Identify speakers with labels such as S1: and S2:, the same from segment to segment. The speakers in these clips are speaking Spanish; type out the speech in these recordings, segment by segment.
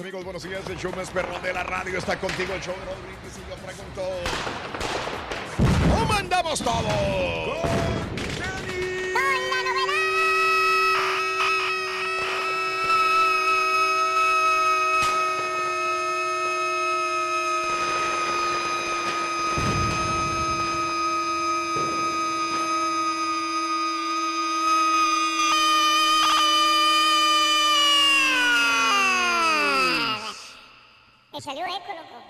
S1: Amigos. Buenos días. El show más perrón de la radio está contigo. El show de Brindis. Y yo ¿Cómo andamos todos?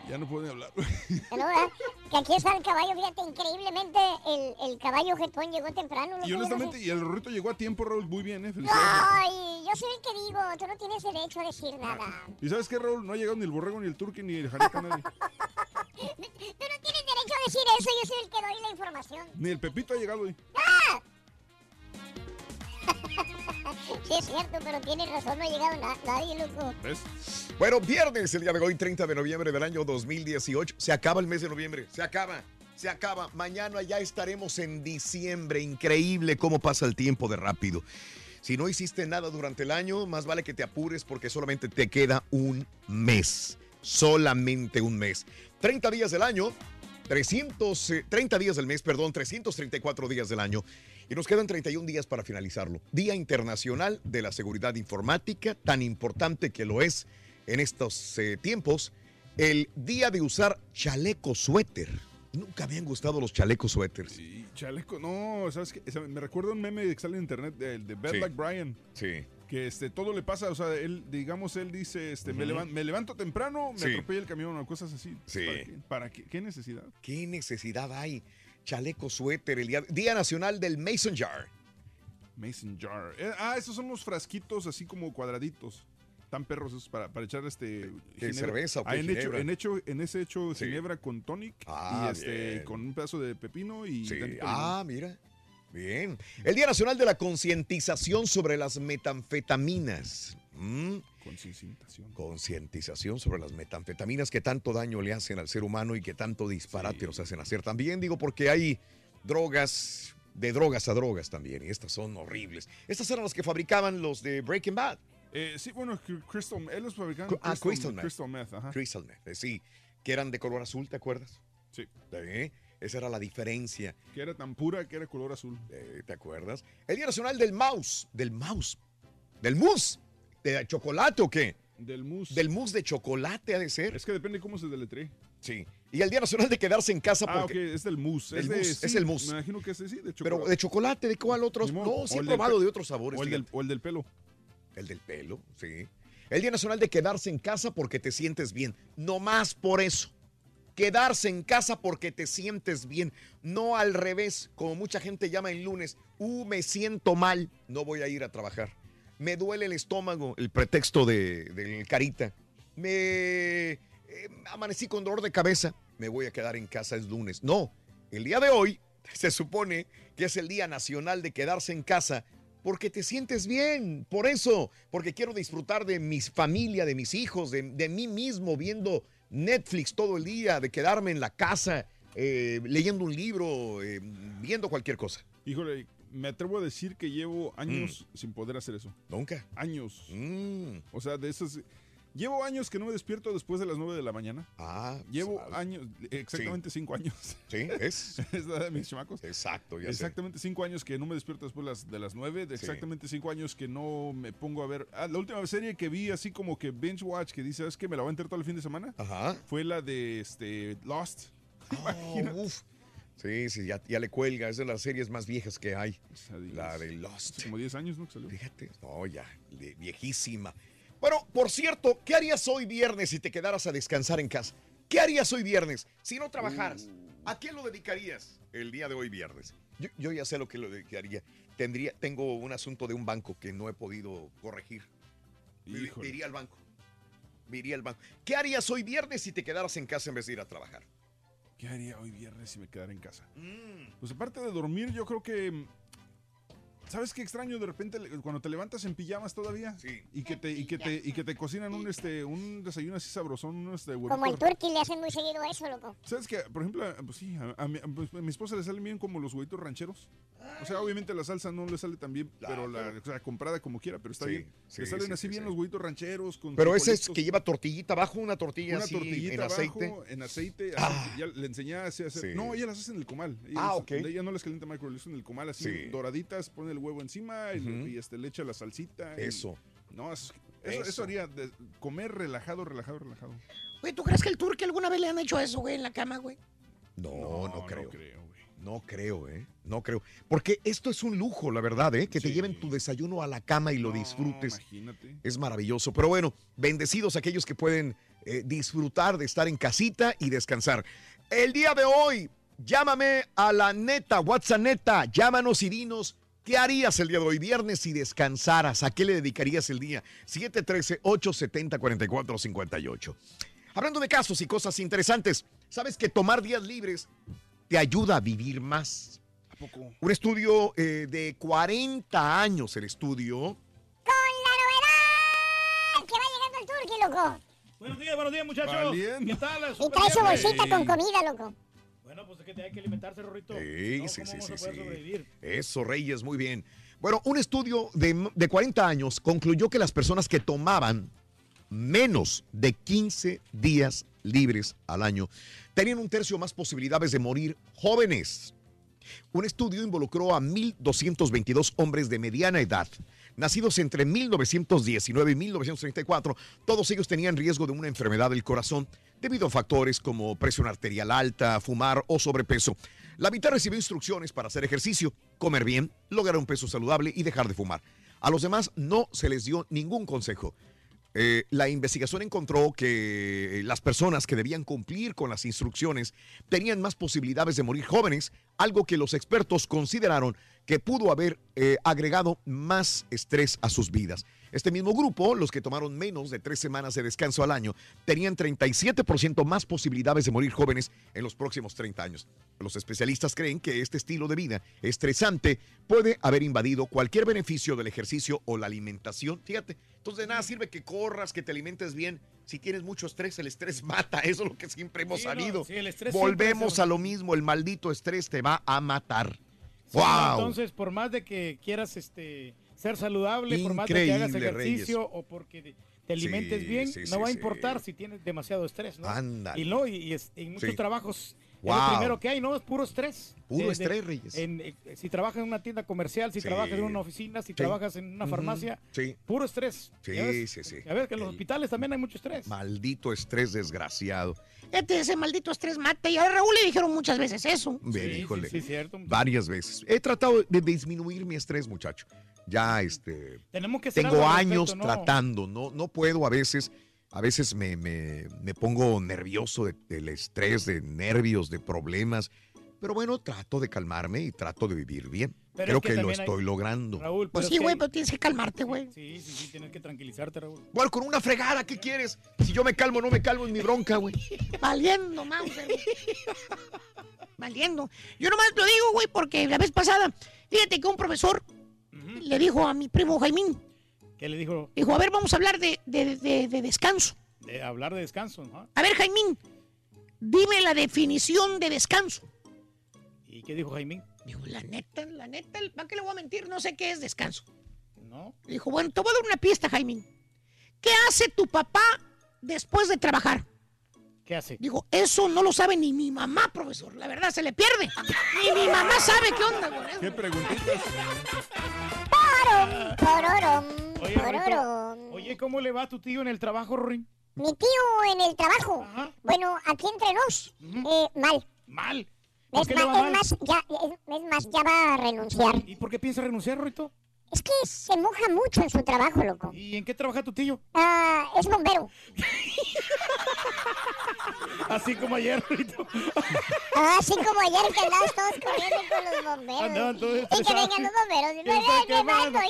S1: Ya no pueden hablar.
S2: Que no, ¿verdad? Que aquí está el caballo, fíjate, increíblemente el, el caballo jetón llegó temprano. loco,
S1: Y
S2: no
S1: honestamente, y el rorrito llegó a tiempo, Raúl. Muy bien, ¿eh? Felicidades.
S2: Ay, yo soy el que digo, tú no tienes derecho a decir nada.
S1: ¿Y sabes qué, Raúl? No ha llegado ni el borrego, ni el turqui, ni el jarica, nadie.
S2: Tú no tienes derecho a decir eso, yo soy el que doy la información.
S1: Ni el Pepito ha llegado, güey.
S2: ¡Ah! Sí, es cierto, pero tienes razón, no ha llegado na- nadie, loco.
S1: ¿Ves? Bueno, viernes, el día de hoy, 30 de noviembre del año 2018. Se acaba el mes de noviembre. Se acaba. Se acaba. Mañana ya estaremos en diciembre. Increíble cómo pasa el tiempo de rápido. Si no hiciste nada durante el año, más vale que te apures porque solamente te queda un mes. Solamente un mes. 30 días del año, 300, eh, 30 días del mes, perdón, 334 días del año. Y nos quedan 31 días para finalizarlo. Día Internacional de la Seguridad Informática, tan importante que lo es en estos eh, tiempos. El día de usar chaleco suéter. Nunca habían gustado los chalecos suéteres.
S3: Sí, chaleco, no, ¿sabes qué? Me recuerda un meme que sale en internet de, de Bed
S1: Sí.
S3: Like Brian.
S1: Sí.
S3: Que este, todo le pasa, o sea, él, digamos, él dice, este, me, me levanto temprano, me
S1: Sí.
S3: atropella el camión o cosas así.
S1: Sí.
S3: ¿Para qué? ¿Para qué? ¿Qué necesidad?
S1: ¿Qué necesidad hay? Chaleco suéter, el día, Día Nacional del Mason Jar.
S3: Mason jar. Eh, ah, esos son los frasquitos así como cuadraditos. Tan perros esos para, para echar este.
S1: ¿Qué, cerveza o
S3: Ah, en, hecho, en, hecho, en ese hecho
S1: Sí.
S3: ginebra con tonic
S1: Ah,
S3: y este
S1: bien.
S3: con un pedazo de pepino y.
S1: Sí. Ah, mira. Bien. El Día Nacional de la Concientización sobre las metanfetaminas. Mm.
S3: Concientización.
S1: Concientización sobre las metanfetaminas que tanto daño le hacen al ser humano y que tanto disparate
S3: Sí.
S1: nos hacen hacer. También digo porque hay drogas, de drogas a drogas también, y estas son horribles. Estas eran las que fabricaban los de Breaking Bad.
S3: Eh, sí, bueno, Cr- Crystal, él los fabricaba.
S1: Ah, Crystal Meth.
S3: Crystal Meth, ajá.
S1: Crystal Meth, eh, sí, que eran de color azul, ¿te acuerdas?
S3: Sí.
S1: ¿Eh? Esa era la diferencia.
S3: Que era tan pura que era color azul.
S1: Eh, ¿Te acuerdas? El Día Nacional del Mouse. Del mouse. Del mousse. ¿De chocolate o qué?
S3: Del mousse.
S1: Del mousse de chocolate ha de ser.
S3: Es que depende cómo se deletre.
S1: Sí. Y el Día Nacional de quedarse en casa
S3: Ah, ok,
S1: porque...
S3: es del mousse.
S1: Del
S3: es, de,
S1: mousse, es el mousse.
S3: Me imagino que es sí, de chocolate.
S1: Pero de chocolate, ¿de cuál otros? No, sí he probado de otros sabores.
S3: o, el del,
S1: fíjate.
S3: o el del pelo.
S1: El del pelo, sí. El Día Nacional de quedarse en casa porque te sientes bien. No más por eso. Quedarse en casa porque te sientes bien. No al revés, como mucha gente llama el lunes. Uh, me siento mal. No voy a ir a trabajar. Me duele el estómago, el pretexto de, del carita. Me eh, amanecí con dolor de cabeza. Me voy a quedar en casa, es lunes. No, el día de hoy se supone que es el Día Nacional de quedarse en casa porque te sientes bien, por eso, porque quiero disfrutar de mi familia, de mis hijos, de, de mí mismo, viendo Netflix todo el día, de quedarme en la casa eh, leyendo un libro, eh, viendo cualquier cosa.
S3: Híjole, me atrevo a decir que llevo años
S1: Mm.
S3: sin poder hacer eso.
S1: Nunca.
S3: Años.
S1: Mm.
S3: O sea, de esos... Llevo años que no me despierto después de las 9 de la mañana.
S1: Ah,
S3: Llevo años, exactamente 5 años.
S1: Sí, es.
S3: es la de mis chamacos.
S1: Exacto, ya.
S3: Exactamente 5 años que no me despierto después de las, de las 9. De
S1: Sí.
S3: exactamente 5 años que no me pongo a ver. Ah, la última serie que vi así como que binge watch, que dice, ¿sabes que Me la voy a enterar todo el fin de semana.
S1: Ajá.
S3: Fue la de este, Lost.
S1: Oh, uf. Sí, sí, ya, ya le cuelga. Es de las series más viejas que hay. La de Lost.
S3: Como 10 años, ¿no? Que salió.
S1: Fíjate. No, ya, viejísima. Bueno, por cierto, ¿qué harías hoy viernes si te quedaras a descansar en casa? ¿Qué harías hoy viernes si no trabajaras? ¿A qué lo dedicarías el día de hoy viernes? Yo, yo ya sé lo que lo dedicaría. Tendría, tengo un asunto de un banco que no he podido corregir. Me-. Me iría al banco. Me iría al banco. ¿Qué harías hoy viernes si te quedaras en casa en vez de ir a trabajar?
S3: ¿Qué haría hoy viernes si me quedara en casa?
S1: Mm.
S3: Pues aparte de dormir, yo creo que. ¿Sabes qué extraño de repente cuando te levantas en pijamas todavía?
S1: Sí.
S3: Y que te, y que te, y que te cocinan un este, un desayuno así sabrosón, un este huevito.
S2: Como el turqui le hacen muy seguido eso, loco.
S3: ¿Sabes qué? Por ejemplo, pues sí, a, a mi, pues, a mi esposa le salen bien como los huevitos rancheros. O sea, obviamente la salsa no le sale tan bien, pero la o sea, comprada como quiera, pero está
S1: Sí,
S3: bien.
S1: sí,
S3: le salen
S1: sí,
S3: así
S1: sí,
S3: bien
S1: sí.
S3: los huevitos rancheros con
S1: Pero ese es que lleva tortillita abajo, una tortilla
S3: una
S1: así
S3: tortillita
S1: en
S3: abajo,
S1: aceite.
S3: en aceite.
S1: Ah.
S3: así, ya le enseñé a hacer.
S1: Sí.
S3: No, ella las hace en el comal. Ella
S1: Ah,
S3: las-
S1: ok.
S3: Ella no las calienta micro, las hace en el comal así
S1: Sí.
S3: doraditas, pone el huevo encima y, este, le echa la salsita. y-
S1: Eso.
S3: no, eso, eso,
S1: Eso.
S3: eso haría de- comer relajado, relajado, relajado.
S4: Güey, ¿tú crees que el turqui alguna vez le han hecho eso, güey, en la cama, güey?
S1: No, no, creo.
S3: No creo, güey.
S1: No creo, ¿eh? No creo. Porque esto es un lujo, la verdad, ¿eh? Que te lleven tu desayuno a la cama y lo
S3: No,
S1: disfrutes.
S3: Imagínate.
S1: Es maravilloso. Pero bueno, bendecidos aquellos que pueden eh, disfrutar de estar en casita y descansar. El día de hoy, llámame a la neta, WhatsApp neta, llámanos y dinos. ¿Qué harías el día de hoy, viernes, si descansaras? ¿A qué le dedicarías el día? 713-870-4458. Hablando de casos y cosas interesantes, ¿sabes que tomar días libres te ayuda a vivir más?
S3: ¿A poco?
S1: Un estudio eh, de 40 años, el estudio,
S2: Con la novedad que va llegando el turqui, loco.
S5: Buenos días, buenos días, muchachos.
S3: Valiendo.
S5: ¿Qué tal?
S2: Y trae su bolsita con comida, loco.
S5: Bueno, pues es que hay que alimentarse, Rorrito.
S1: Sí,
S5: ¿No?
S1: sí,
S5: ¿Cómo
S1: sí, sí, sí.
S5: sobrevivir?
S1: Eso, Reyes, muy bien. Bueno, un estudio de, de 40 años concluyó que las personas que tomaban menos de 15 días libres al año tenían un tercio más posibilidades de morir jóvenes. Un estudio involucró a 1.222 hombres de mediana edad, nacidos entre 1919 y 1934. Todos ellos tenían riesgo de una enfermedad del corazón debido a factores como presión arterial alta, fumar o sobrepeso. La mitad recibió instrucciones para hacer ejercicio, comer bien, lograr un peso saludable y dejar de fumar. A los demás no se les dio ningún consejo. Eh, la investigación encontró que las personas que debían cumplir con las instrucciones tenían más posibilidades de morir jóvenes, algo que los expertos consideraron que pudo haber eh, agregado más estrés a sus vidas. Este mismo grupo, los que tomaron menos de tres semanas de descanso al año, tenían 37% más posibilidades de morir jóvenes en los próximos 30 años. Los especialistas creen que este estilo de vida estresante puede haber invadido cualquier beneficio del ejercicio o la alimentación. Fíjate, entonces de nada sirve que corras, que te alimentes bien. Si tienes mucho estrés, el estrés mata. Eso es lo que siempre hemos
S5: Sí, no,
S1: sabido.
S5: sí, el estrés siempre
S1: Volvemos a lo mismo. El maldito estrés te va a matar.
S5: Sí,
S1: ¡Wow!
S5: Entonces, por más de que quieras este, ser saludable, por más de que hagas
S1: Increíble,
S5: ejercicio o porque te alimentes
S1: Sí,
S5: bien,
S1: sí,
S5: no
S1: sí,
S5: va a
S1: sí.
S5: importar si tienes demasiado estrés, ¿no?
S1: Ándale.
S5: Y no, y, y es- en muchos
S1: Sí.
S5: trabajos es
S1: Wow.
S5: lo primero que hay, ¿no? Es puro estrés.
S1: Puro
S5: De-
S1: estrés,
S5: de-
S1: Reyes.
S5: en, eh, si trabajas en una tienda comercial, si
S1: Sí.
S5: trabajas en una oficina, si trabajas en una farmacia,
S1: Sí.
S5: puro estrés.
S1: Sí, sí, sí.
S5: A ver, que en los hospitales también hay mucho estrés.
S1: Maldito estrés desgraciado.
S4: Este, ese maldito estrés mata. Y a Raúl le dijeron muchas veces eso.
S5: Sí,
S1: híjole.
S5: sí, sí, cierto.
S1: Varias veces. He tratado de disminuir mi estrés, muchacho. Ya, este.
S5: Tenemos que
S1: Tengo años
S5: respecto, ¿no?
S1: tratando. No, no puedo a veces. A veces me, me- me pongo nervioso de- del estrés, de nervios, de problemas. Pero bueno, trato de calmarme y trato de vivir bien.
S5: Pero
S1: Creo
S5: es que
S1: que, lo
S5: hay-
S1: estoy logrando.
S5: Raúl,
S4: Pues sí,
S5: que
S4: güey, pero tienes que calmarte, güey.
S5: Sí, sí, sí, tienes que tranquilizarte, Raúl.
S1: Bueno, con una fregada, ¿qué quieres? Si yo me calmo, no me calmo, es mi bronca, güey.
S4: Valiendo, Mauser. güey. Valiendo. Yo nomás lo digo, güey, porque la vez pasada, fíjate que un profesor le dijo a mi primo Jaimín,
S5: ¿Qué le dijo?
S4: dijo, a ver, vamos a hablar de, de- de- de descanso.
S5: De hablar de descanso, ¿no?
S6: A ver, Jaimín, dime la definición de descanso.
S5: ¿Y qué dijo Jaimín?
S6: Dijo, la neta, la neta, ¿para qué le voy a mentir? No sé qué es descanso.
S5: ¿No?
S6: Dijo, bueno, te voy a dar una pista, Jaimín. ¿Qué hace tu papá después de trabajar?
S5: ¿Qué hace?
S6: Digo, eso no lo sabe ni mi mamá, profesor. La verdad, se le pierde. Ni mi mamá sabe qué onda con eso.
S3: ¿Qué preguntitas?
S2: Pororom,
S5: Oye,
S2: pororom.
S5: Rito, oye, ¿cómo le va a tu tío en el trabajo, Rorín?
S2: Mi tío en el trabajo. Bueno, aquí entre nos, eh, mal.
S5: Mal. ¿Por
S2: Es,
S5: qué le
S2: ma-
S5: va
S2: es
S5: mal?
S2: más, ya, es, es más, ya va a renunciar.
S5: ¿Y por qué piensa renunciar, Rito?
S2: Es que se moja mucho en su trabajo, loco.
S5: ¿Y en qué trabaja tu tío?
S2: Ah, es bombero.
S5: Así como ayer, Rito.
S2: Ah, así como ayer que andabas todos corriendo con los bomberos.
S5: Andaban todos
S2: y que vengan los bomberos.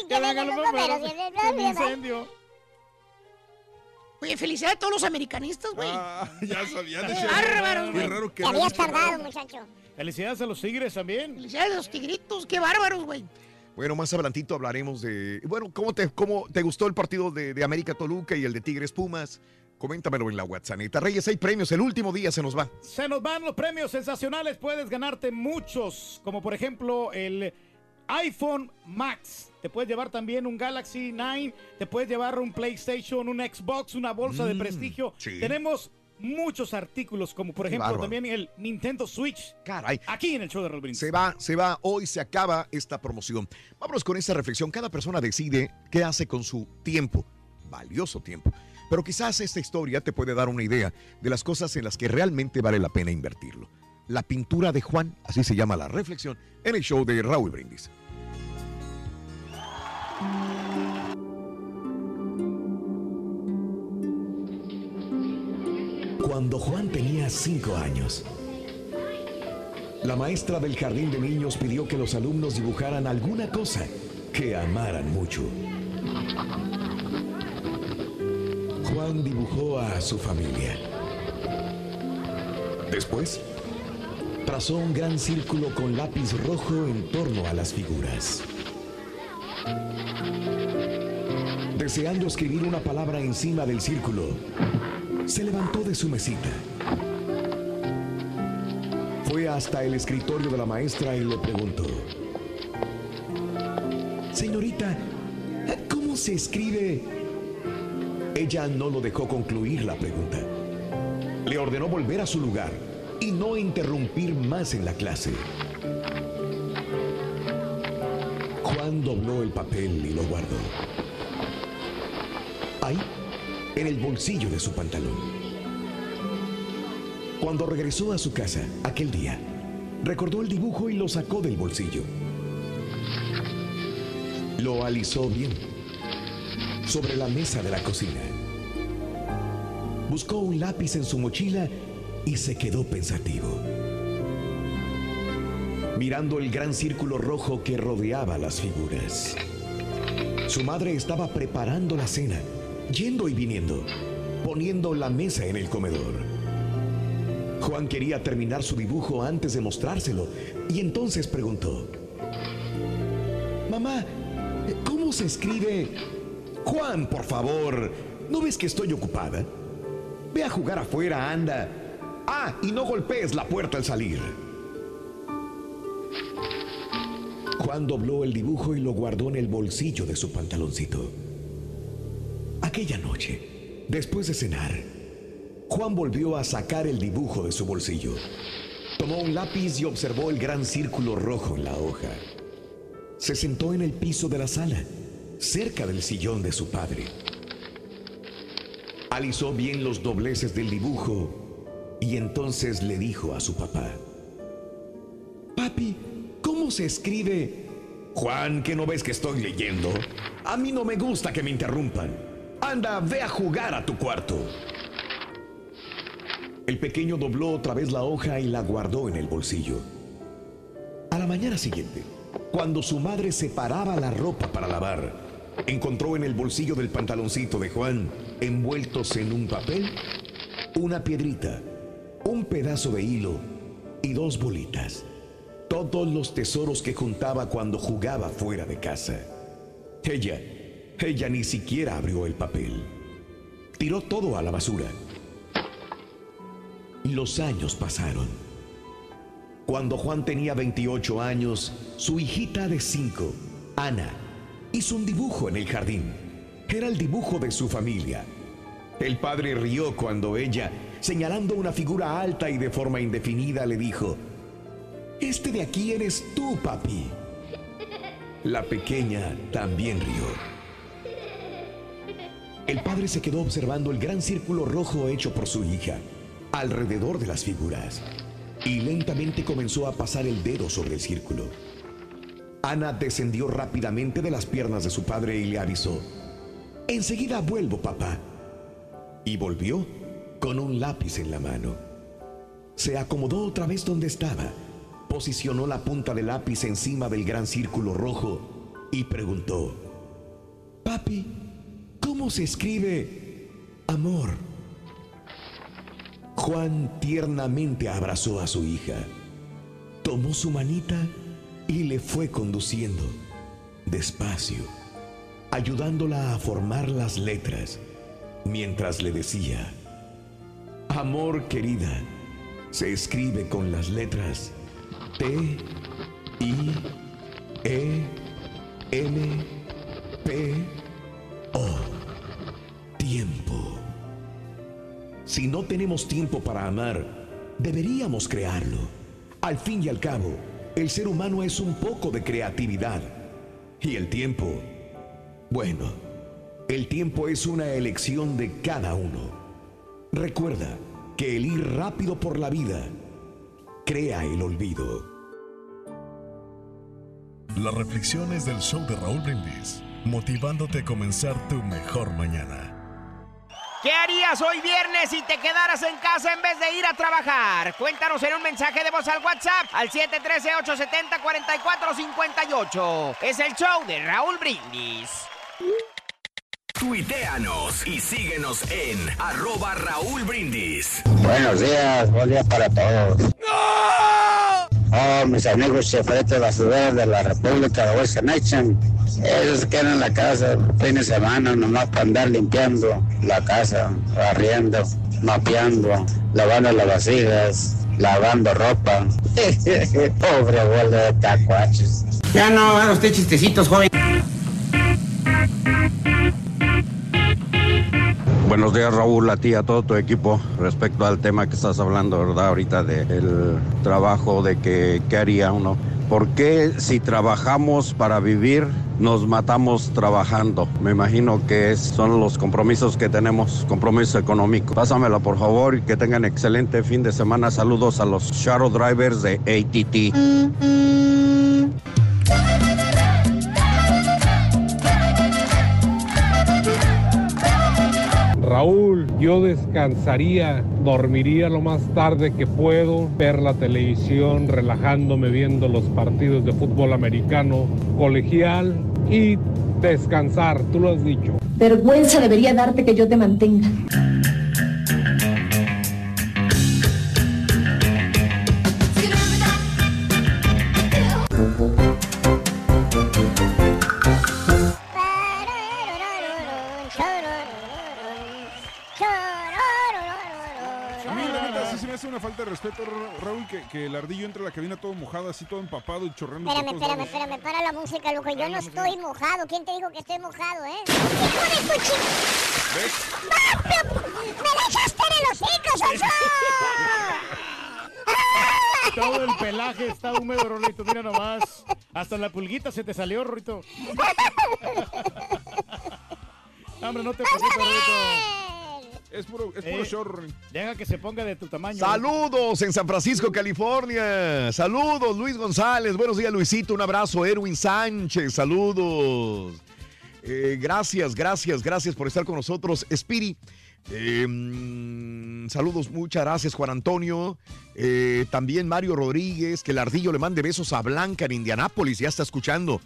S2: Y que vengan los bomberos.
S5: Un incendio.
S6: Oye, felicidades a todos los americanistas, güey.
S3: Ah, ya sabía de
S6: Qué
S3: ser.
S6: bárbaro,
S3: Qué
S6: güey.
S3: raro que
S2: Te habías tardado, muchacho.
S5: Felicidades a los tigres también.
S6: Felicidades a los tigritos, qué bárbaros, güey.
S7: Bueno, más adelantito hablaremos de. Bueno, ¿cómo te, cómo te gustó el partido de, de América Toluca y el de Tigres Pumas? Coméntamelo en la WhatsApp. Reyes, hay premios. El último día se nos va.
S5: Se nos van los premios sensacionales. Puedes ganarte muchos, como por ejemplo el iPhone Max. Te puedes llevar también un Galaxy 9. Te puedes llevar un PlayStation, un Xbox, una bolsa de
S7: Mm,
S5: prestigio.
S7: sí.
S5: Tenemos muchos artículos, como por
S7: Qué
S5: ejemplo
S7: bárbaro.
S5: también el Nintendo Switch.
S7: Caray.
S5: Aquí en el show de Raúl Brindis.
S7: Se va, se va. Hoy se acaba esta promoción. Vámonos con esta reflexión. Cada persona decide qué hace con su tiempo. Valioso tiempo. Pero quizás esta historia te puede dar una idea de las cosas en las que realmente vale la pena invertirlo. La pintura de Juan, así se llama la reflexión, en el show de Raúl Brindis.
S1: Cuando Juan tenía cinco años, la maestra del jardín de niños pidió que los alumnos dibujaran alguna cosa que amaran mucho. Juan dibujó a su familia. Después, trazó un gran círculo con lápiz rojo en torno a las figuras. Deseando escribir una palabra encima del círculo, se levantó de su mesita. Fue hasta el escritorio de la maestra y le preguntó, Señorita, ¿cómo se escribe? Ella no lo dejó concluir la pregunta. Le ordenó volver a su lugar y no interrumpir más en la clase. Juan dobló el papel y lo guardó. Ahí, en el bolsillo de su pantalón. Cuando regresó a su casa aquel día, recordó el dibujo y lo sacó del bolsillo. Lo alisó bien sobre la mesa de la cocina. Buscó un lápiz en su mochila y se quedó pensativo. Mirando el gran círculo rojo que rodeaba las figuras. Su madre estaba preparando la cena, yendo y viniendo, poniendo la mesa en el comedor. Juan quería terminar su dibujo antes de mostrárselo y entonces preguntó, Mamá, ¿cómo se escribe? Juan, por favor, ¿no ves que estoy ocupada? Ve a jugar afuera, anda. Ah, y no golpees la puerta al salir. Juan dobló el dibujo y lo guardó en el bolsillo de su pantaloncito. Aquella noche, después de cenar, Juan volvió a sacar el dibujo de su bolsillo. Tomó un lápiz y observó el gran círculo rojo en la hoja. Se sentó en el piso de la sala, cerca del sillón de su padre. Alisó bien los dobleces del dibujo y entonces le dijo a su papá, Papi, ¿cómo se escribe? Juan, ¿que no ves que estoy leyendo? A mí no me gusta que me interrumpan. Anda, ve a jugar a tu cuarto. El pequeño dobló otra vez la hoja y la guardó en el bolsillo. A la mañana siguiente, cuando su madre separaba la ropa para lavar, encontró en el bolsillo del pantaloncito de Juan, envueltos en un papel, una piedrita, un pedazo de hilo y dos bolitas. Todos los tesoros que juntaba cuando jugaba fuera de casa. Ella, ella ni siquiera abrió el papel. tiró todo a la basura. Los años pasaron. Cuando Juan tenía 28 años, su hijita de 5, Ana, hizo un dibujo en el jardín. Era el dibujo de su familia. El padre rió cuando ella, señalando una figura alta y de forma indefinida, le dijo, Este de aquí eres tú, papi. La pequeña también rió. El padre se quedó observando el gran círculo rojo hecho por su hija alrededor de las figuras y lentamente comenzó a pasar el dedo sobre el círculo. Ana descendió rápidamente de las piernas de su padre y le avisó, Enseguida vuelvo, papá. Y volvió con un lápiz en la mano. Se acomodó otra vez donde estaba, posicionó la punta del lápiz encima del gran círculo rojo y preguntó, Papi, ¿cómo se escribe amor? Juan tiernamente abrazó a su hija, tomó su manita y le fue conduciendo despacio, ayudándola a formar las letras, mientras le decía, Amor querida, se escribe con las letras T, I, E, N, P, O. Tiempo. Si no tenemos tiempo para amar, deberíamos crearlo. Al fin y al cabo, el ser humano es un poco de creatividad. Y el tiempo, bueno, el tiempo es una elección de cada uno. Recuerda que el ir rápido por la vida crea el olvido.
S8: Las reflexiones del show de Raúl Brindis, motivándote a comenzar tu mejor mañana.
S9: ¿Qué harías hoy viernes si te quedaras en casa en vez de ir a trabajar? Cuéntanos en un mensaje de voz al WhatsApp al 713-870-4458. Es el show de Raúl Brindis.
S10: Tuiteanos y síguenos en arroba Raúl Brindis.
S11: Buenos días, buen día para todos. Oh, mis amigos chefetes basureros de la República de Western Nation. Ellos quedan en la casa fin de semana nomás para andar limpiando la casa, barriendo, mapeando, lavando las vasijas, lavando ropa. Pobre abuelo de tacuaches.
S9: Ya no haga usted chistecitos, joven.
S12: Buenos días Raúl, a ti, a todo tu equipo, respecto al tema que estás hablando, ¿verdad? Ahorita del trabajo, de que qué haría uno. ¿Por qué si trabajamos para vivir nos matamos trabajando? Me imagino que es- son los compromisos que tenemos, compromiso económico. Pásamela por favor y que tengan excelente fin de semana. Saludos a los shuttle drivers de ATT.
S13: Raúl, yo descansaría, dormiría lo más tarde que puedo, ver la televisión, relajándome viendo los partidos de fútbol americano colegial y descansar, tú lo has dicho.
S14: Vergüenza debería darte que yo te mantenga.
S3: Raúl, que, que el ardillo entre a la cabina todo mojado, así todo empapado y chorreando. por
S2: Espérame, espérame,
S3: lados.
S2: espérame, para la música, loco. Yo no estoy mojado. ¿Quién te dijo que estoy mojado, eh? ¡Hijo de tu chi- ¡Me la echaste en el hocico, Sonso!
S5: Todo el pelaje está húmedo, Rorrito. Mira nomás. Hasta la pulguita se te salió, Rorrito. Hombre, no te preocupes, Rorrito.
S3: Es puro, es puro show, Rorín.
S5: Deja que se ponga de tu tamaño.
S15: Saludos en San Francisco, California. Saludos, Luis González. Buenos días, Luisito. Un abrazo, Erwin Sánchez. Saludos. Eh, gracias, gracias, gracias por estar con nosotros. Spiri. eh, mm, saludos, muchas gracias, Juan Antonio. Eh, también Mario Rodríguez. Que el ardillo le mande besos a Blanca en Indianápolis. Ya está escuchando.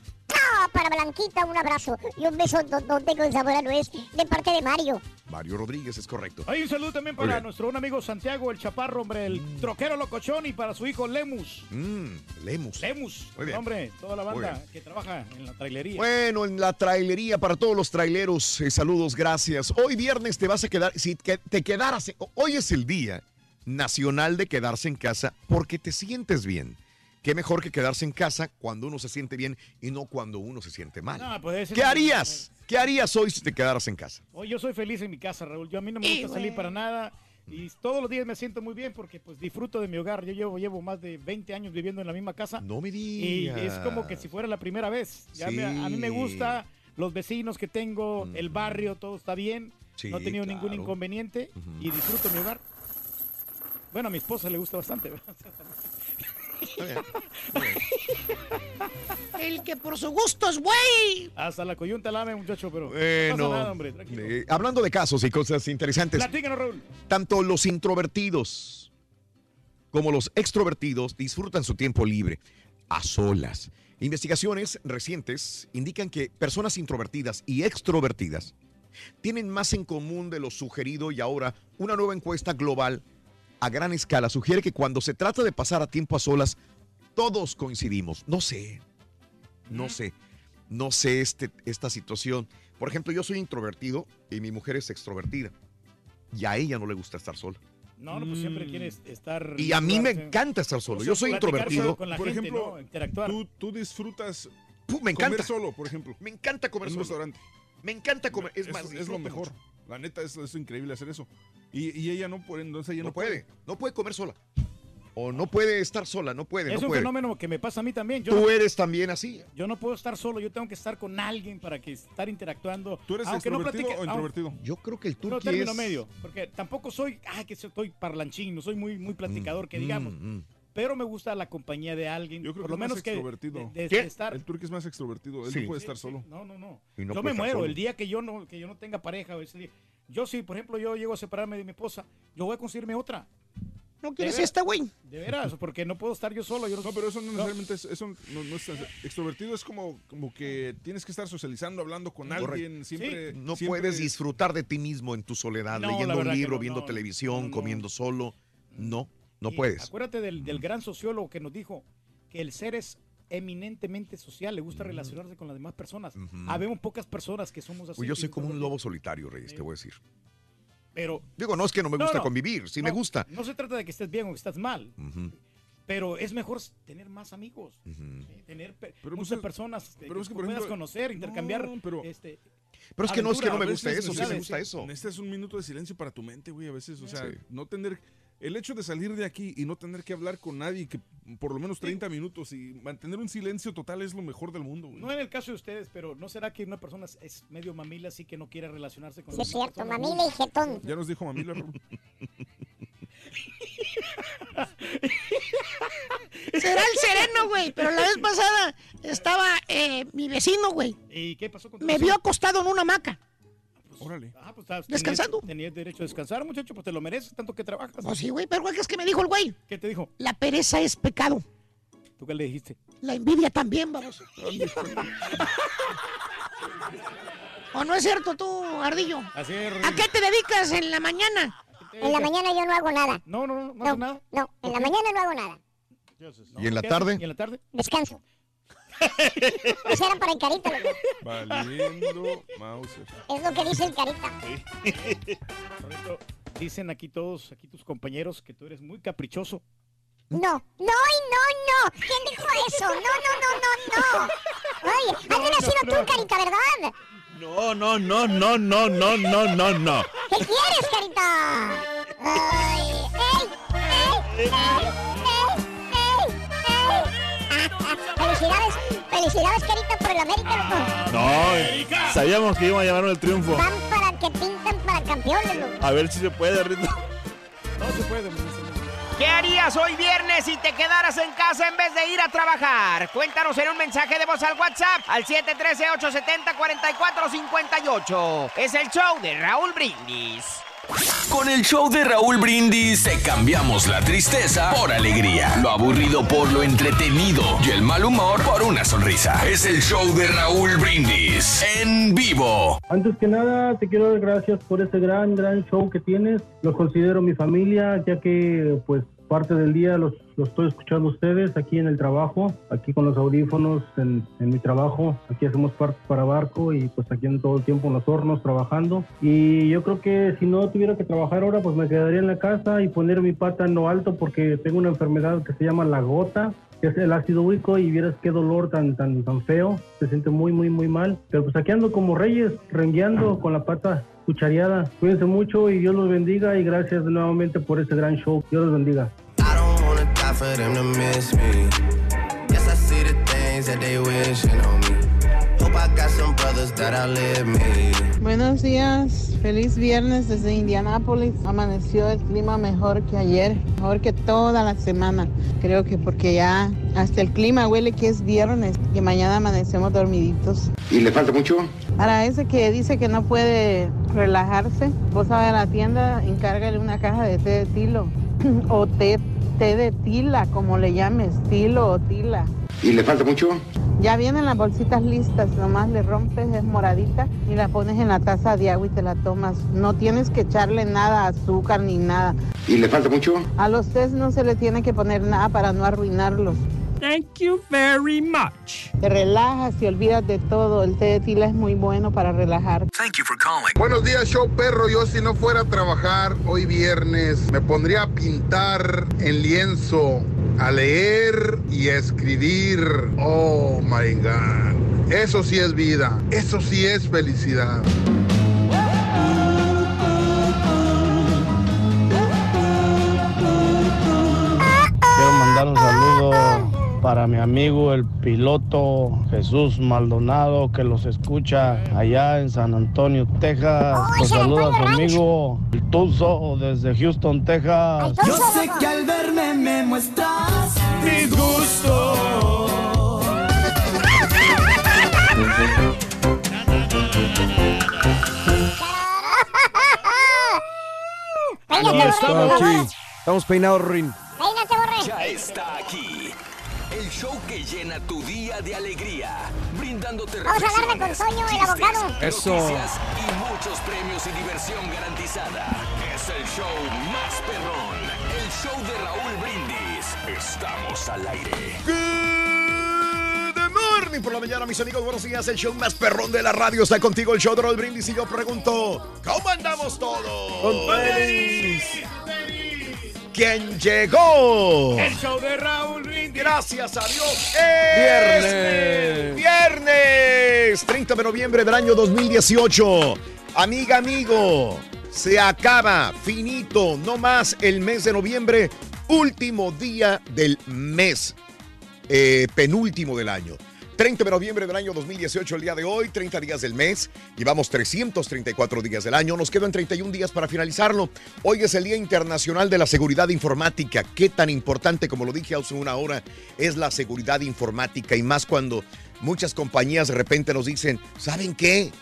S2: Para Blanquita, un abrazo y un beso don- donde con sabor a nuez de parte de Mario.
S1: Mario Rodríguez, es correcto.
S5: Hay un saludo también para nuestro un amigo Santiago, el chaparro, hombre, el troquero locochón y para su hijo Lemus.
S1: Mm, Lemus.
S5: Lemus,
S1: Muy bien.
S5: hombre, toda la banda que trabaja en la trailería.
S1: Bueno, en la trailería para todos los traileros, eh, saludos, gracias. Hoy viernes te vas a quedar, si te quedaras, hoy es el día nacional de quedarse en casa porque te sientes bien. Qué mejor que quedarse en casa cuando uno se siente bien y no cuando uno se siente mal.
S5: No, pues
S1: ¿Qué harías? ¿Qué harías hoy si te quedaras en casa?
S5: Hoy yo soy feliz en mi casa, Raúl. Yo a mí no me
S2: Y,
S5: gusta salir para nada. Y todos los días me siento muy bien porque pues disfruto de mi hogar. Yo llevo, llevo más de 20 años viviendo en la misma casa.
S1: No me
S5: Y
S1: digas.
S5: es como que si fuera la primera vez. Ya me- a mí me
S1: Sí.
S5: gusta los vecinos que tengo, el barrio, todo está bien.
S1: Sí,
S5: no he tenido ningún inconveniente y disfruto mi hogar. Bueno, a mi esposa le gusta bastante.
S4: El que por su gusto es güey.
S5: Hasta la coyunta lame, muchacho, pero no
S1: Bueno,
S5: pasa nada, hombre. Tranquilo.
S1: eh, hablando de casos y cosas interesantes,
S5: Platícanos, Raúl.
S1: tanto los introvertidos como los extrovertidos disfrutan su tiempo libre a solas. Investigaciones recientes indican que personas introvertidas y extrovertidas tienen más en común de lo sugerido y ahora una nueva encuesta global a gran escala sugiere que cuando se trata de pasar a tiempo a solas, todos coincidimos. No sé, no sé, no sé este, esta situación. Por ejemplo, yo soy introvertido y mi mujer es extrovertida. Y a ella no le gusta estar sola.
S5: No, no, pues siempre quieres estar.
S1: Y a mí me encanta estar solo.
S5: O
S1: Yo soy introvertido.
S5: con la
S3: Por
S5: gente,
S3: ejemplo,
S5: ¿no? interactuar.
S3: Tú, tú disfrutas
S1: me encanta.
S3: comer solo, por ejemplo.
S1: Me encanta comer
S3: en un
S1: solo.
S3: restaurante.
S1: Me encanta comer. Es más,
S3: es lo mejor.
S1: mucho.
S3: La neta, es, es increíble hacer eso. Y, y ella no puede, entonces ella no,
S1: No puede, no puede comer sola. O no puede estar sola, no puede,
S5: es
S1: no
S5: un
S1: puede.
S5: fenómeno que me pasa a mí también. Yo
S1: Tú
S5: no,
S1: eres también así.
S5: yo no puedo estar solo, yo tengo que estar con alguien para que estar interactuando.
S3: ¿Tú eres
S5: aunque no
S3: extrovertido
S5: platique-
S3: o introvertido?
S1: Yo creo que el
S5: No,
S1: turqui
S5: término
S1: es...
S5: medio, porque tampoco soy, ah, que soy parlanchín, no soy muy, muy platicador, que
S1: Mm,
S5: digamos.
S1: mm.
S5: pero me gusta la compañía de alguien,
S3: Yo creo
S5: por
S3: que
S5: lo
S3: es más
S5: menos que
S3: extrovertido.
S5: de- de-
S3: ¿Qué?
S5: de estar.
S3: El turco es más extrovertido. Él
S1: Sí.
S3: no puede estar
S5: sí.
S3: solo.
S5: No, no, no.
S1: No
S5: yo me muero
S1: solo.
S5: el día que yo no que yo no tenga pareja o ese día. Yo sí, por ejemplo, yo llego a separarme de mi esposa, yo voy a conseguirme otra.
S4: ¿No quieres esta, güey?
S5: De veras, porque no puedo estar yo solo. Yo no,
S3: No, pero eso no necesariamente es, eso no, no es tan- extrovertido es como, como que tienes que estar socializando, hablando con
S1: Correcto.
S3: alguien, siempre.
S1: No
S3: siempre-
S1: puedes disfrutar de ti mismo en tu soledad, leyendo un libro,
S5: no,
S1: viendo
S5: no,
S1: televisión,
S5: no, no.
S1: comiendo solo. No, no
S5: Y
S1: puedes.
S5: Acuérdate del, del gran sociólogo que nos dijo que el ser es eminentemente social, le gusta relacionarse con las demás personas. Habemos pocas personas que somos así.
S1: Pues yo soy como un lobo solitario, Reyes, te voy a decir.
S5: Pero
S1: Digo, no es que no me gusta
S5: no.
S1: convivir, sí
S5: no,
S1: me gusta.
S5: No se trata de que estés bien o que estés mal, pero es mejor tener más amigos, tener pe-
S3: Pero,
S5: muchas
S3: es-
S5: personas este,
S3: es que, por
S5: puedas
S3: ejemplo,
S5: conocer, intercambiar.
S3: no, pero-
S5: este,
S1: Pero es que no es que no me gusta eso, sí me gusta eso.
S3: Necesitas un minuto de silencio para tu mente, güey, a veces. O sea,
S1: Sí.
S3: no tener. El hecho de salir de aquí y no tener que hablar con nadie, que por lo menos 30 minutos y mantener un silencio total es lo mejor del mundo, güey.
S5: no en el caso de ustedes, pero ¿no será que una persona es- medio mamila así que no quiere relacionarse con
S2: Sí, es cierto,
S5: personas?
S2: mamila y jetón.
S3: Ya nos dijo Mamila.
S4: Será el sereno, güey. Pero la vez pasada estaba eh, mi vecino, güey.
S5: ¿Y qué pasó con
S4: Me vio acostado en una hamaca.
S3: Órale.
S5: Ah, pues, estabas-
S4: Descansando.
S5: Tenías, tenías derecho a descansar, muchacho, pues te lo mereces, tanto que trabajas.
S4: Pues sí, güey. Pero, güey, ¿qué es que me dijo el güey?
S5: ¿Qué te dijo?
S4: La pereza es pecado.
S5: ¿Tú qué le dijiste?
S4: La envidia también, vamos. ¿O no es cierto tú, Ardillo?
S5: Así es,
S4: ¿A qué te dedicas en la mañana?
S2: En la mañana yo no hago nada.
S5: No, no, no, no,
S2: No,
S5: haces nada.
S2: no, en la mañana no hago nada.
S1: ¿Y en la
S5: ¿Qué
S1: tarde?
S5: ¿Y en la tarde?
S2: Descanso. Eso era para el carita, loco.
S3: Valiendo Mauser.
S2: Es lo que dice el carita.
S5: Dicen aquí todos, aquí tus compañeros, que tú eres muy caprichoso.
S2: No, no y no, no. ¿Quién dijo eso? No, no, no, no, no. Oye, has de haber sido tú, carita, ¿verdad?
S16: No, no, no, no, no, no, no, no, no.
S2: ¿Qué quieres, carita? Ay, ey, ey, ey, Felicidades, felicidades, carita, por el América, loco.
S16: No, sabíamos que iba a llamarnos el triunfo.
S2: Van para que pintan para campeones, loco.
S16: A ver si se puede, Rito.
S5: No se puede.
S9: ¿Qué harías hoy viernes si te quedaras en casa en vez de ir a trabajar? Cuéntanos en un mensaje de voz al WhatsApp al 713-870-4458. Es el show de Raúl Brindis.
S10: Con el show de Raúl Brindis te cambiamos la tristeza por alegría, lo aburrido por lo entretenido y el mal humor por una sonrisa. Es el show de Raúl Brindis en vivo.
S17: Antes que nada, te quiero dar gracias por ese gran, gran show que tienes. Los considero mi familia, ya que, pues, parte del día los, los estoy escuchando ustedes aquí en el trabajo, aquí con los audífonos en, en mi trabajo. Aquí hacemos parte para barco y, pues, aquí en todo el tiempo en los hornos trabajando. Y yo creo que si no tuviera que trabajar ahora, pues me quedaría en la casa y poner mi pata en lo alto porque tengo una enfermedad que se llama la gota que es el ácido úrico y vieras qué dolor tan tan tan feo, se siente muy muy muy mal, pero pues aquí ando como reyes, rengueando con la pata cuchareada. Cuídense mucho y Dios los bendiga y gracias nuevamente por este gran show. Dios los bendiga.
S18: Wanna die for them to miss me. Yes, I see the things that they wishing on me. Hope I got some brothers that outlive me.
S19: Buenos días, feliz viernes desde Indianápolis. Amaneció el clima mejor que ayer, mejor que toda la semana. Creo que porque ya hasta el clima huele que es viernes, que mañana amanecemos dormiditos.
S20: ¿Y le falta mucho?
S19: Para ese que dice que no puede relajarse, vos a la tienda, encárgale una caja de té de tilo o té, té de tila, como le llames, tilo o tila.
S20: ¿Y le falta mucho?
S19: Ya vienen las bolsitas listas, nomás le rompes, es moradita y la pones en la taza de agua y te la tomas. No tienes que echarle nada, azúcar ni nada.
S20: ¿Y le falta mucho?
S19: A los tés no se le tiene que poner nada para no arruinarlos.
S18: Thank you very much.
S19: Te relajas y olvidas de todo. El té de tila es muy bueno para relajar.
S21: Buenos días, show perro. Yo si no fuera a trabajar hoy viernes, me pondría a pintar en lienzo, a leer y a escribir. Oh, my God. Eso sí es vida. Eso sí es felicidad.
S22: Quiero mandar un saludo para mi amigo el piloto Jesús Maldonado que los escucha allá en San Antonio, Texas. Los saluda su amigo el Tuzo desde Houston, Texas.
S18: Yo sé que al verme me muestras
S23: está aquí.
S2: vamos.
S23: Estamos peinados, Rin.
S2: Peínate, borre.
S10: Ya está aquí. Llena tu día de alegría, brindándote
S2: Vamos a de
S10: reflexiones,
S2: Consueño, el abogado.
S23: Eso.
S10: noticias y muchos premios y diversión garantizada. Es el show más perrón, el show de Raúl Brindis. Estamos al aire.
S1: Good morning por la mañana, mis amigos. Buenos días. El show más perrón de la radio está contigo, el show de Roll Brindis. Y yo pregunto, ¿cómo andamos todos?
S23: Con
S1: ¿Quién llegó?
S5: El show de Raúl Brindis.
S1: Gracias a Dios. Es
S23: Viernes.
S1: Viernes 30 de noviembre del año 2018. Amiga, amigo, se acaba, finito, no más el mes de noviembre, último día del mes, eh, penúltimo del año. 30 de noviembre del año 2018, el día de hoy, 30 días del mes, llevamos 334 días del año, nos quedan 31 días para finalizarlo. Hoy es el Día Internacional de la Seguridad Informática. Qué tan importante, como lo dije hace una hora, es la seguridad informática y más cuando muchas compañías de repente nos dicen, ¿saben qué?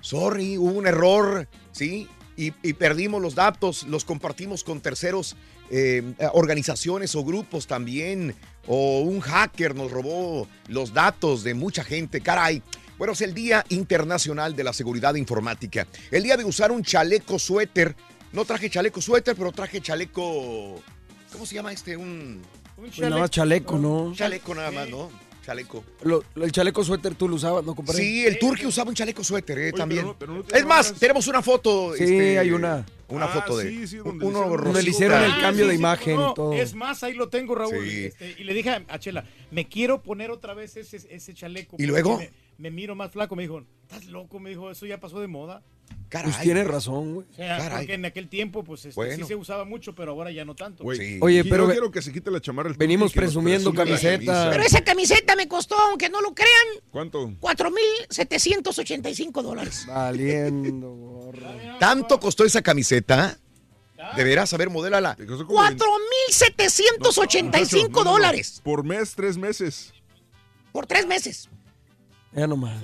S1: Sorry, hubo un error, ¿sí? Y, y perdimos los datos, los compartimos con terceros eh, organizaciones o grupos también, o un hacker nos robó los datos de mucha gente, caray. Bueno, es el Día Internacional de la Seguridad Informática. El día de usar un chaleco suéter. No traje chaleco suéter, pero traje chaleco... ¿Cómo se llama este? Un...
S23: Pues nada más chaleco, ¿no?
S1: Chaleco nada más, ¿no? Chaleco.
S23: Lo- lo- el chaleco suéter tú lo usabas, ¿no, compadre?
S1: Sí, el turque usaba un chaleco suéter, eh, también.
S23: no- pero no te
S1: es más, tenemos una foto.
S23: Sí,
S1: este,
S23: hay una.
S1: Una
S23: Ah,
S1: foto de.
S23: sí, sí, donde
S1: uno
S23: hicieron- donde le hicieron el
S5: Ah,
S23: cambio
S5: sí,
S23: de
S5: sí,
S23: imagen
S5: no,
S23: y todo.
S5: Es más, ahí lo tengo, Raúl.
S1: Sí.
S5: este, y le dije a- Chela, me quiero poner otra vez ese, ese chaleco.
S1: ¿Y luego?
S5: Me, me miro más flaco. Me dijo, ¿estás loco? Me dijo, eso ya pasó de moda.
S23: Pues tienes razón, güey.
S5: O sea,
S23: Caray.
S5: porque en aquel tiempo, pues este,
S23: Bueno.
S5: sí se usaba mucho, pero ahora ya no tanto.
S3: Güey,
S23: Oye, pero
S3: quiero que se quite la chamarra. el
S23: venimos presumiendo
S3: presuma la
S23: camiseta.
S3: camisa.
S4: Pero esa camiseta me costó, aunque no lo crean,
S3: ¿Cuánto?
S4: 4,785 dólares.
S23: Valiendo, gorro.
S1: ¿Tanto costó esa camiseta? De veras, a ver, modélala.
S4: 4,785
S3: No, no, no.
S4: dólares
S3: Por mes, tres meses.
S4: por tres meses.
S23: Ya nomás.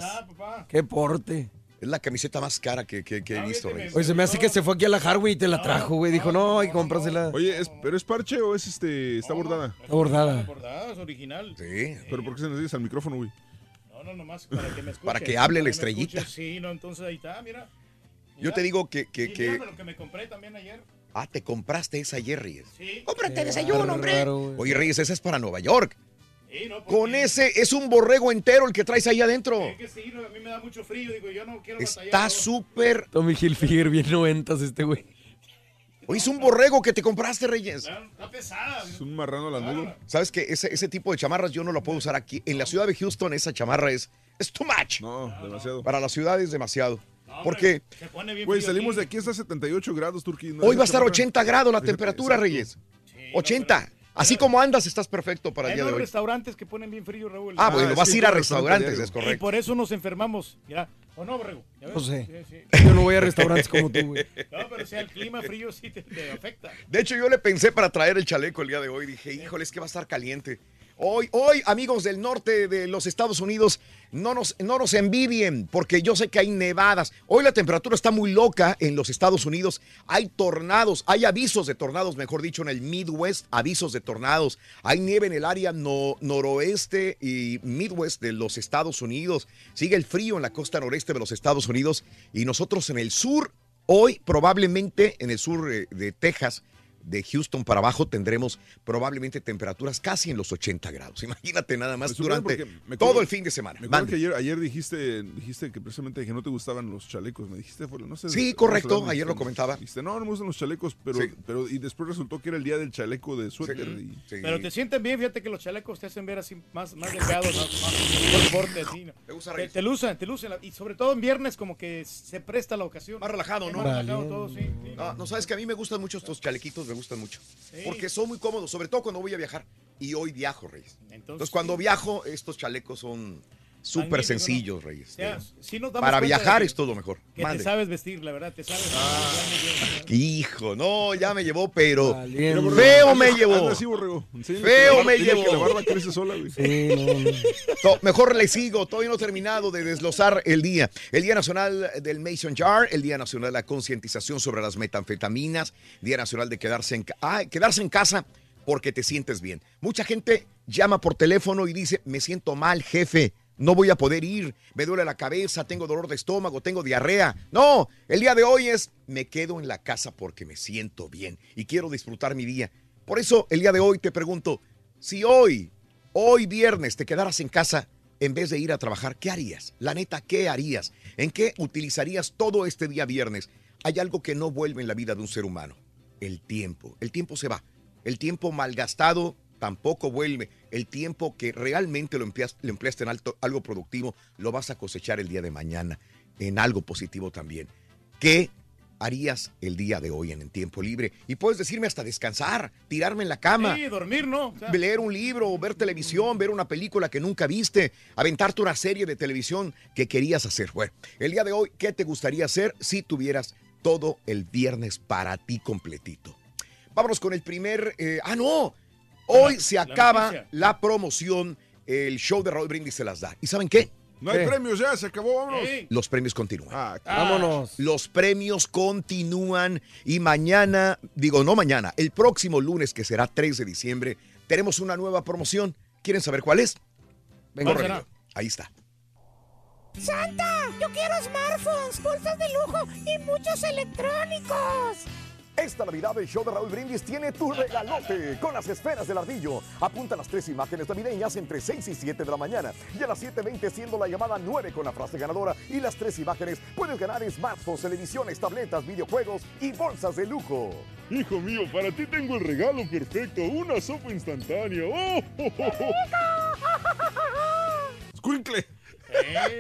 S23: Qué porte.
S1: Es la camiseta más cara que, que- que he visto, Reyes.
S23: Oye, se me hace que se fue aquí a la Harvey y te la trajo, güey. Dijo, no, hay que comprársela.
S3: Oye, ¿es, ¿pero es parche o es este, está bordada?
S23: Está bordada.
S5: Bordada, es original.
S1: Sí.
S3: ¿Pero por qué se necesita al micrófono, güey?
S5: No, no, nomás para que me escuche.
S1: Para que hable la estrellita.
S5: Sí, no, entonces ahí está, mira.
S1: Yo te digo que... que,
S5: Y
S1: que-
S5: lo que me compré también ayer.
S1: Ah, te compraste esa ayer, Reyes.
S5: Sí.
S4: Cómprate desayuno, hombre.
S1: Oye, Reyes, esa es para Nueva York.
S5: Sí, no, porque-
S1: Con ese es un borrego entero el que traes ahí adentro.
S5: Es que sí, no, a mí me da mucho frío, digo, yo no quiero batallar.
S1: Está súper...
S23: Tommy Hilfiger, bien noventas este güey.
S1: Oye, es un borrego que te compraste, Reyes.
S5: Está pesada.
S3: Es un marrano a la nudo.
S1: ¿Sabes que ese, ese tipo de chamarras yo no lo puedo usar aquí? En la ciudad de Houston esa chamarra es, es too much.
S3: No, demasiado.
S1: Para la ciudad es demasiado. Porque
S3: Güey, salimos
S5: aquí.
S3: de aquí hasta 78 grados, Turquía.
S1: hoy va a estar 80 grados la temperatura, Reyes. 80. Así como andas, estás perfecto para el día de hoy.
S5: restaurantes que ponen bien frío, Raúl.
S1: Ah, bueno,
S3: Ah,
S1: vas a ir a restaurantes,
S3: restaurante
S1: es
S5: Y
S1: correcto.
S5: por eso nos enfermamos. Mira, ¿o no, Borrego? ¿Ya ves?
S23: No sé.
S5: Sí, sí.
S23: Yo no voy a restaurantes como tú, güey.
S5: No, pero si el clima frío sí te, te afecta.
S1: De hecho, yo le pensé para traer el chaleco el día de hoy. Dije, híjole, es que va a estar caliente. Hoy, amigos del norte de los Estados Unidos, no nos, no nos envidien, porque yo sé que hay nevadas. Hoy la temperatura está muy loca en los Estados Unidos. Hay tornados, hay avisos de tornados, mejor dicho, en el Midwest, avisos de tornados. Hay nieve en el área no- noroeste y Midwest de los Estados Unidos. Sigue el frío en la costa noreste de los Estados Unidos. Y nosotros en el sur, hoy probablemente en el sur eh, de Texas, de Houston para abajo tendremos probablemente temperaturas casi en los 80 grados. Imagínate nada más durante
S3: me
S1: todo el fin de semana.
S3: Me acuerdo
S1: Mande.
S3: que ayer, ayer dijiste, dijiste que precisamente que no te gustaban los chalecos. Me dijiste, no sé.
S1: Sí, correcto, ayer lo comentaba.
S3: Dijiste, no, no me gustan los chalecos, pero,
S1: Sí.
S3: pero y después resultó que era el día del chaleco de suéter. y-
S5: Pero te sienten bien, fíjate que los chalecos te hacen ver así más, más delgados, más, ¿no?
S1: Te gusta,
S5: Te, lucen, te lucen. Y sobre todo en viernes como que se presta la ocasión.
S1: Más relajado, ¿no?
S5: Más relajado todo, sí. sí.
S1: No, no sabes que a mí me gustan mucho estos chalequitos, me gustan mucho.
S5: Sí.
S1: Porque son muy cómodos, sobre todo cuando voy a viajar. Y hoy viajo, Reyes.
S5: Entonces,
S1: Entonces, cuando
S5: sí.
S1: viajo, estos chalecos son súper sencillos, Reyes.
S5: O sea, sí nos damos
S1: Para viajar
S5: que-
S1: es todo lo mejor.
S5: Que
S1: Mande.
S5: te sabes vestir, la verdad, te sabes.
S1: Ah.
S5: vestir bien.
S1: Hijo, no, ya me llevó, pero
S23: Valiendo.
S1: Feo me llevó.
S3: Enséñale
S1: Feo me llevó.
S3: la barba crece sola, güey.
S23: Sí, no,
S1: Mejor le sigo, todavía no he terminado de desglosar el día. El Día Nacional del Mason Jar, el Día Nacional de la Concientización sobre las Metanfetaminas, Día Nacional de quedarse en, ah, quedarse en casa porque te sientes bien. Mucha gente llama por teléfono y dice, me siento mal, jefe, no voy a poder ir, me duele la cabeza, tengo dolor de estómago, tengo diarrea. No, el día de hoy es, me quedo en la casa porque me siento bien y quiero disfrutar mi día. Por eso, el día de hoy te pregunto, si hoy hoy viernes te quedaras en casa en vez de ir a trabajar, ¿qué harías? La neta, ¿qué harías? ¿En qué utilizarías todo este día viernes? Hay algo que no vuelve en la vida de un ser humano, el tiempo. El tiempo se va. El tiempo malgastado tampoco vuelve. El tiempo que realmente lo empleas- lo empleaste en alto- algo productivo, lo vas a cosechar el día de mañana en algo positivo también. ¿Qué harías el día de hoy en el tiempo libre? Y puedes decirme hasta descansar, tirarme en la cama
S5: Sí, dormir, ¿no? O sea,
S1: leer un libro, ver televisión, ver una película que nunca viste, aventarte una serie de televisión que querías hacer. Bueno, el día de hoy, ¿qué te gustaría hacer si tuvieras todo el viernes para ti completito? Vámonos con el primer... eh, ah, no. Hoy
S5: La-
S1: se acaba la promoción. El show de Raúl Brindis se las da. ¿Y saben qué?
S3: No hay
S23: ¿Qué?
S3: premios ya, se acabó, vámonos.
S5: sí.
S1: Los premios continúan.
S3: Ah,
S23: Vámonos.
S1: Los premios continúan y mañana, digo no mañana, el próximo lunes que será 3 de diciembre, tenemos una nueva promoción. ¿Quieren saber cuál es?
S23: Venga,
S5: ¿Cuál
S1: Correcto. Ahí está.
S4: ¡Santa! ¡Yo quiero smartphones, bolsas de lujo y muchos electrónicos!
S1: Esta Navidad el show de Raúl Brindis tiene tu regalote con las esferas del ardillo. Apunta las tres imágenes navideñas entre 6 y 7 de la mañana. Y a las 7.20 siendo la llamada 9 con la frase ganadora. Y las tres imágenes puedes ganar smartphones, televisiones, tabletas, videojuegos y bolsas de lujo.
S16: Hijo mío, para ti tengo el regalo perfecto, una sopa instantánea. ¡Oh!
S3: Escuincle.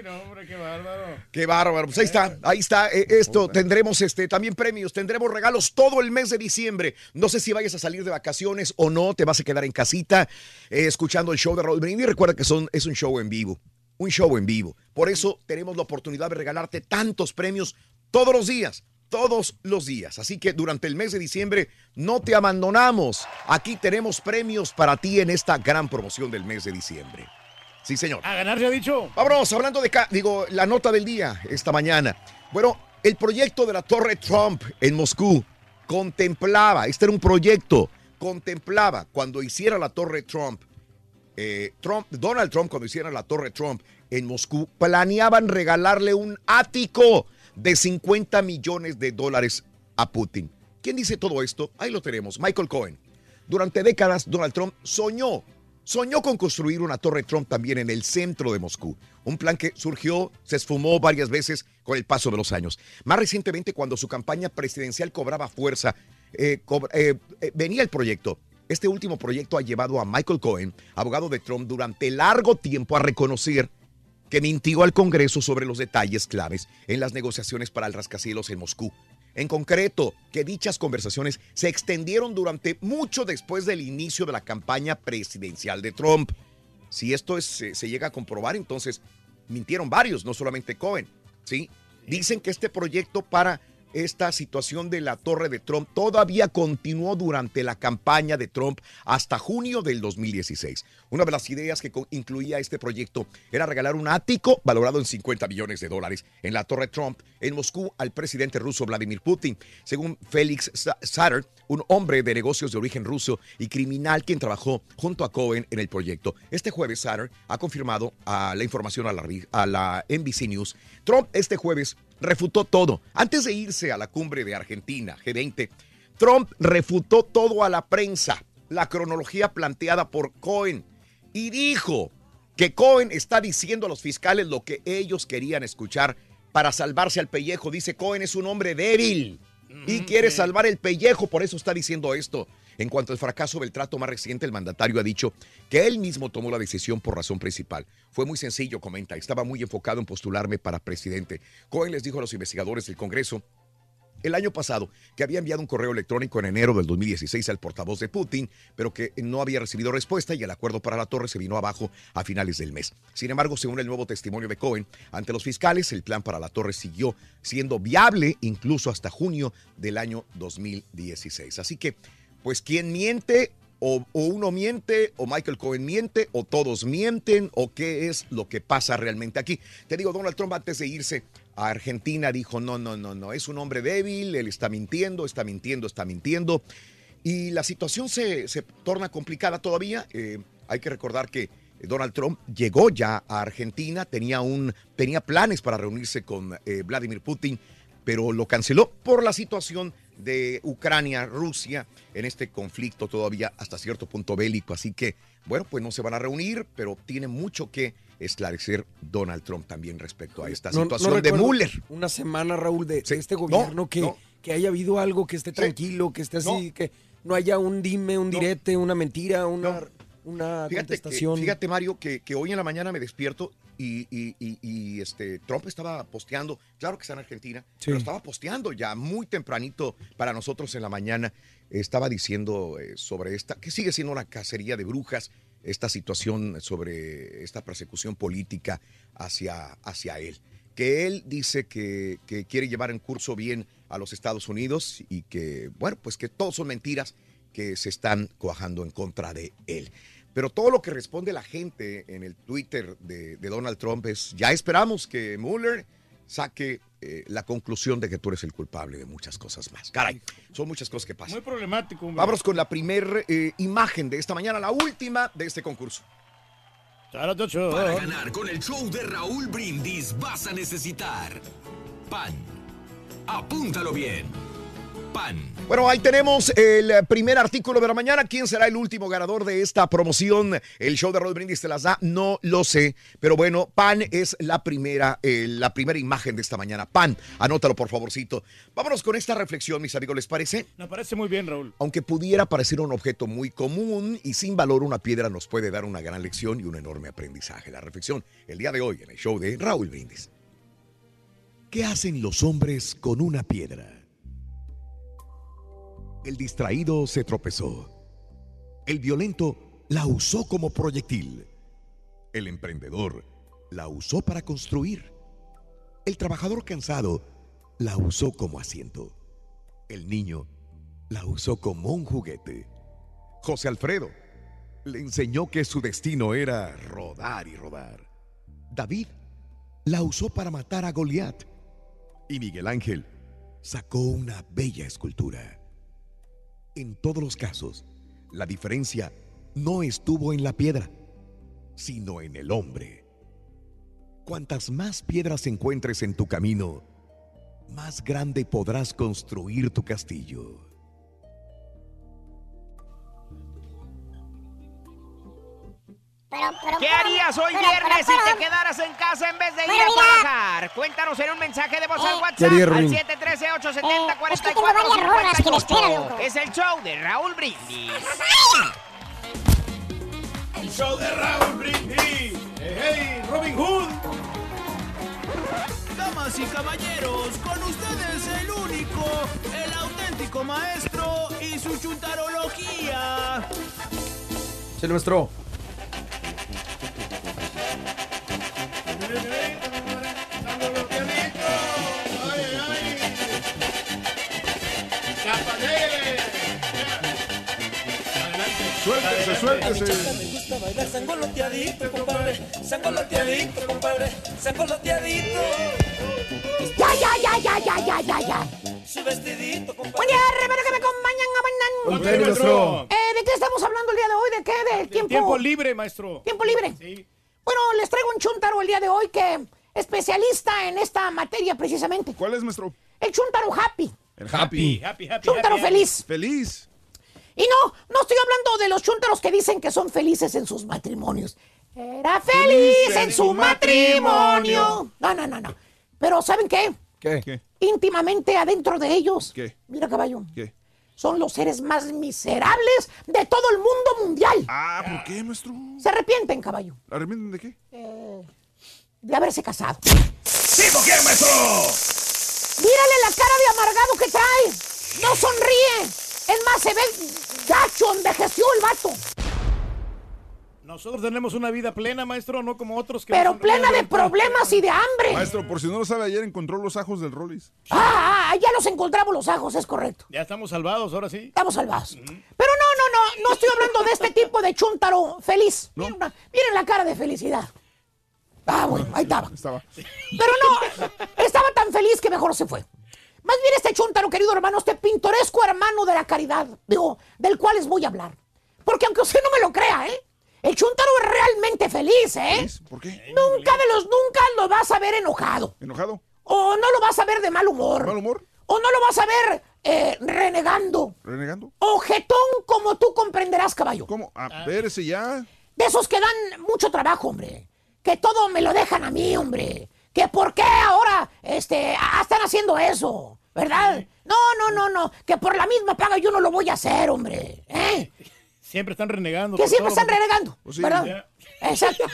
S5: No, hombre, qué bárbaro.
S1: Qué bárbaro. Pues ahí está, ahí está. eh, esto tendremos este también premios, tendremos regalos todo el mes de diciembre. No sé si vayas a salir de vacaciones o no, te vas a quedar en casita eh, escuchando el show de Raúl Brindis. Recuerda que son, es un show en vivo, un show en vivo. Por eso tenemos la oportunidad de regalarte tantos premios todos los días. Todos los días. Así que durante el mes de diciembre no te abandonamos. Aquí tenemos premios para ti en esta gran promoción del mes de diciembre. Sí, señor.
S5: A ganar, se ha dicho.
S1: Vámonos, hablando de, digo, la nota del día esta mañana. Bueno, el proyecto de la Torre Trump en Moscú contemplaba, este era un proyecto, contemplaba cuando hiciera la Torre Trump, eh, Trump, Donald Trump cuando hiciera la Torre Trump en Moscú, planeaban regalarle un ático de 50 millones de dólares a Putin. ¿Quién dice todo esto? Ahí lo tenemos, Michael Cohen. Durante décadas, Donald Trump soñó, soñó con construir una torre Trump también en el centro de Moscú. Un plan que surgió, se esfumó varias veces con el paso de los años. Más recientemente, cuando su campaña presidencial cobraba fuerza, eh, eh, eh, venía el proyecto. Este último proyecto ha llevado a Michael Cohen, abogado de Trump, durante largo tiempo a reconocer que mintió al Congreso sobre los detalles claves en las negociaciones para el rascacielos en Moscú. En concreto, que dichas conversaciones se extendieron durante mucho después del inicio de la campaña presidencial de Trump. Si esto es- se, se llega a comprobar, entonces mintieron varios, no solamente Cohen. ¿sí? Dicen que este proyecto para esta situación de la torre de Trump todavía continuó durante la campaña de Trump hasta junio del 2016. Una de las ideas que incluía este proyecto era regalar un ático valorado en 50 millones de dólares en la torre Trump en Moscú al presidente ruso Vladimir Putin. Según Félix Sa- Sater, un hombre de negocios de origen ruso y criminal quien trabajó junto a Cohen en el proyecto. Este jueves, Sater ha confirmado a la información a la, ri- a la NBC News. Trump este jueves refutó todo. Antes de irse a la cumbre de Argentina, G20, Trump refutó todo a la prensa, la cronología planteada por Cohen, y dijo que Cohen está diciendo a los fiscales lo que ellos querían escuchar para salvarse al pellejo. Dice Cohen es un hombre débil y quiere salvar el pellejo, por eso está diciendo esto. En cuanto al fracaso del trato más reciente, el mandatario ha dicho que él mismo tomó la decisión por razón principal. Fue muy sencillo, comenta, estaba muy enfocado en postularme para presidente. Cohen les dijo a los investigadores del Congreso el año pasado que había enviado un correo electrónico en enero del 2016 al portavoz de Putin, pero que no había recibido respuesta y el acuerdo para la torre se vino abajo a finales del mes. Sin embargo, según el nuevo testimonio de Cohen, ante los fiscales, el plan para la torre siguió siendo viable incluso hasta junio del año 2016. Así que, pues, ¿quién miente? O, uno miente, o Michael Cohen miente, o todos mienten, o qué es lo que pasa realmente aquí. Te digo, Donald Trump antes de irse a Argentina dijo, no, no, no, no, es un hombre débil, él está mintiendo, está mintiendo, está mintiendo. Y la situación se, se torna complicada todavía. Eh, hay que recordar que Donald Trump llegó ya a Argentina, tenía, un, tenía planes para reunirse con eh, Vladimir Putin, pero lo canceló por la situación de Ucrania, Rusia, en este conflicto todavía hasta cierto punto bélico. Así que, bueno, pues no se van a reunir, pero tiene mucho que esclarecer Donald Trump también respecto a esta
S23: No- no
S1: situación de Mueller.
S23: Una semana, Raúl, de, este
S1: No,
S23: gobierno que,
S1: no.
S23: que haya habido algo que esté tranquilo, que esté así, que no haya un dime, un direte, una mentira, una, una
S1: Fíjate, que-
S23: contestación.
S1: fíjate Mario, que, que hoy en la mañana me despierto y, y- y- y, este, Trump estaba posteando, claro que está en Argentina, pero estaba posteando ya muy tempranito para nosotros en la mañana, estaba diciendo eh, sobre esta, que sigue siendo una cacería de brujas, esta situación sobre esta persecución política hacia, hacia él. Que él dice que, que quiere llevar en curso bien a los Estados Unidos y que, bueno, pues que todos son mentiras que se están cuajando en contra de él. Pero todo lo que responde la gente en el Twitter de, de Donald Trump es, ya esperamos que Mueller saque eh, la conclusión de que tú eres el culpable de muchas cosas más. Caray, son muchas cosas que pasan.
S5: Muy problemático, hombre.
S1: Vámonos con la primer eh, imagen de esta mañana, la última de este concurso.
S10: Para ganar con el show de Raúl Brindis vas a necesitar pan. Apúntalo bien. Pan.
S1: Bueno, ahí tenemos el primer artículo de la mañana. ¿Quién será el último ganador de esta promoción? El show de Raúl Brindis te las da, no lo sé. Pero bueno, Pan es la primera, eh, la primera imagen de esta mañana. Pan, anótalo por favorcito. Vámonos con esta reflexión, mis amigos, ¿les parece?
S5: Me parece muy bien, Raúl.
S1: Aunque pudiera parecer un objeto muy común y sin valor, una piedra nos puede dar una gran lección y un enorme aprendizaje. La reflexión el día de hoy en el show de Raúl Brindis. ¿Qué hacen los hombres con una piedra? El distraído se tropezó. El violento la usó como proyectil. El emprendedor la usó para construir. El trabajador cansado la usó como asiento. El niño la usó como un juguete. José Alfredo le enseñó que su destino era rodar y rodar. David la usó para matar a Goliat. Y Miguel Ángel sacó una bella escultura. En todos los casos, la diferencia no estuvo en la piedra, sino en el hombre. Cuantas más piedras encuentres en tu camino, más grande podrás construir tu castillo.
S2: Pero, pero,
S9: ¿Qué harías hoy
S2: pero, pero,
S9: viernes
S2: pero,
S9: si te quedaras en casa en vez de ir a
S2: mira.
S9: trabajar? Cuéntanos en un mensaje de voz al
S24: ¿Qué
S9: WhatsApp al
S24: Ruin?
S9: 713-870-4458.
S2: es que tengo varias rolas que me esperan, loco.
S9: Es el show de Raúl Brindis.
S5: El show de Raúl Brindis. Hey, hey, Robin Hood.
S25: Damas y caballeros, con ustedes el único, el auténtico maestro y su chuntarología.
S24: Sí, maestro.
S3: Suéltese, suéltese.
S25: Me gusta bailar sangoloteadito, compadre. Sangoloteadito, compadre. Sangoloteadito.
S6: Ya, ya, ya, ya, ya, ya, ya, ya.
S25: Su vestidito, compadre.
S6: Buen día, hermano, que me acompañan a bailar. Eh, ¿De qué estamos hablando el día de hoy? ¿De qué? ¿Del tiempo?
S5: Tiempo libre, maestro.
S6: ¿Tiempo libre?
S5: Sí.
S6: Bueno, les traigo un chuntaro el día de hoy que especialista en esta materia precisamente.
S3: ¿Cuál es, maestro?
S6: El chuntaro happy.
S3: El
S5: Happy, happy, happy.
S6: Chuntaro
S5: happy,
S6: feliz.
S3: Feliz.
S6: Y no, no estoy hablando de los chúntaros que dicen que son felices en sus matrimonios. Era feliz en su matrimonio. No, no, no, no. Pero ¿saben qué?
S24: ¿Qué?
S3: ¿Qué?
S6: Íntimamente adentro de ellos.
S3: ¿Qué?
S6: Mira, caballo.
S3: ¿Qué?
S6: Son los seres más miserables de todo el mundo mundial.
S3: Ah, ¿por qué, maestro?
S6: Se arrepienten, caballo,
S3: ¿Arrepienten de qué?
S6: de haberse casado.
S1: ¿Tipo qué, maestro?
S6: Mírale la cara de amargado que trae. No sonríe. Es más, se ve gacho, envejeció el vato.
S5: Nosotros tenemos una vida plena, maestro, no como otros que...
S6: Pero
S5: no
S6: plena de problemas y de hambre.
S3: Maestro, por si no lo sabe, ayer encontró los ajos del Rollis.
S6: Ah, ah, ya los encontramos los ajos, es correcto.
S5: Ya estamos salvados, ahora sí.
S6: Estamos salvados. Pero no, no, no, no estoy hablando de este tipo de chúntaro feliz. Miren, una- miren la cara de felicidad. Ah, bueno, ahí estaba.
S3: Estaba.
S6: Pero no, estaba tan feliz que mejor se fue. Más bien este chúntaro, querido hermano, este pintoresco hermano de la caridad, digo, del cual les voy a hablar. Porque aunque usted no me lo crea, ¿eh? El chúntaro es realmente feliz, ¿eh?
S3: ¿Feliz? ¿Por qué?
S6: Nunca de los nunca lo vas a ver enojado.
S3: ¿Enojado?
S6: O no lo vas a ver de mal humor.
S3: ¿Mal humor?
S6: O no lo vas a ver eh, renegando.
S3: ¿Renegando?
S6: Ojetón como tú comprenderás, caballo.
S3: ¿Cómo? A ver, ese ya.
S6: De esos que dan mucho trabajo, hombre. Que todo me lo dejan a mí, hombre. Que por qué ahora este, ah, están haciendo eso, ¿verdad? No, no, no, no. Que por la misma paga yo no lo voy a hacer, hombre. ¿eh?
S5: Siempre están renegando.
S6: Que siempre
S5: todo.
S6: están renegando,
S3: Pues sí.
S6: ¿verdad? Exacto.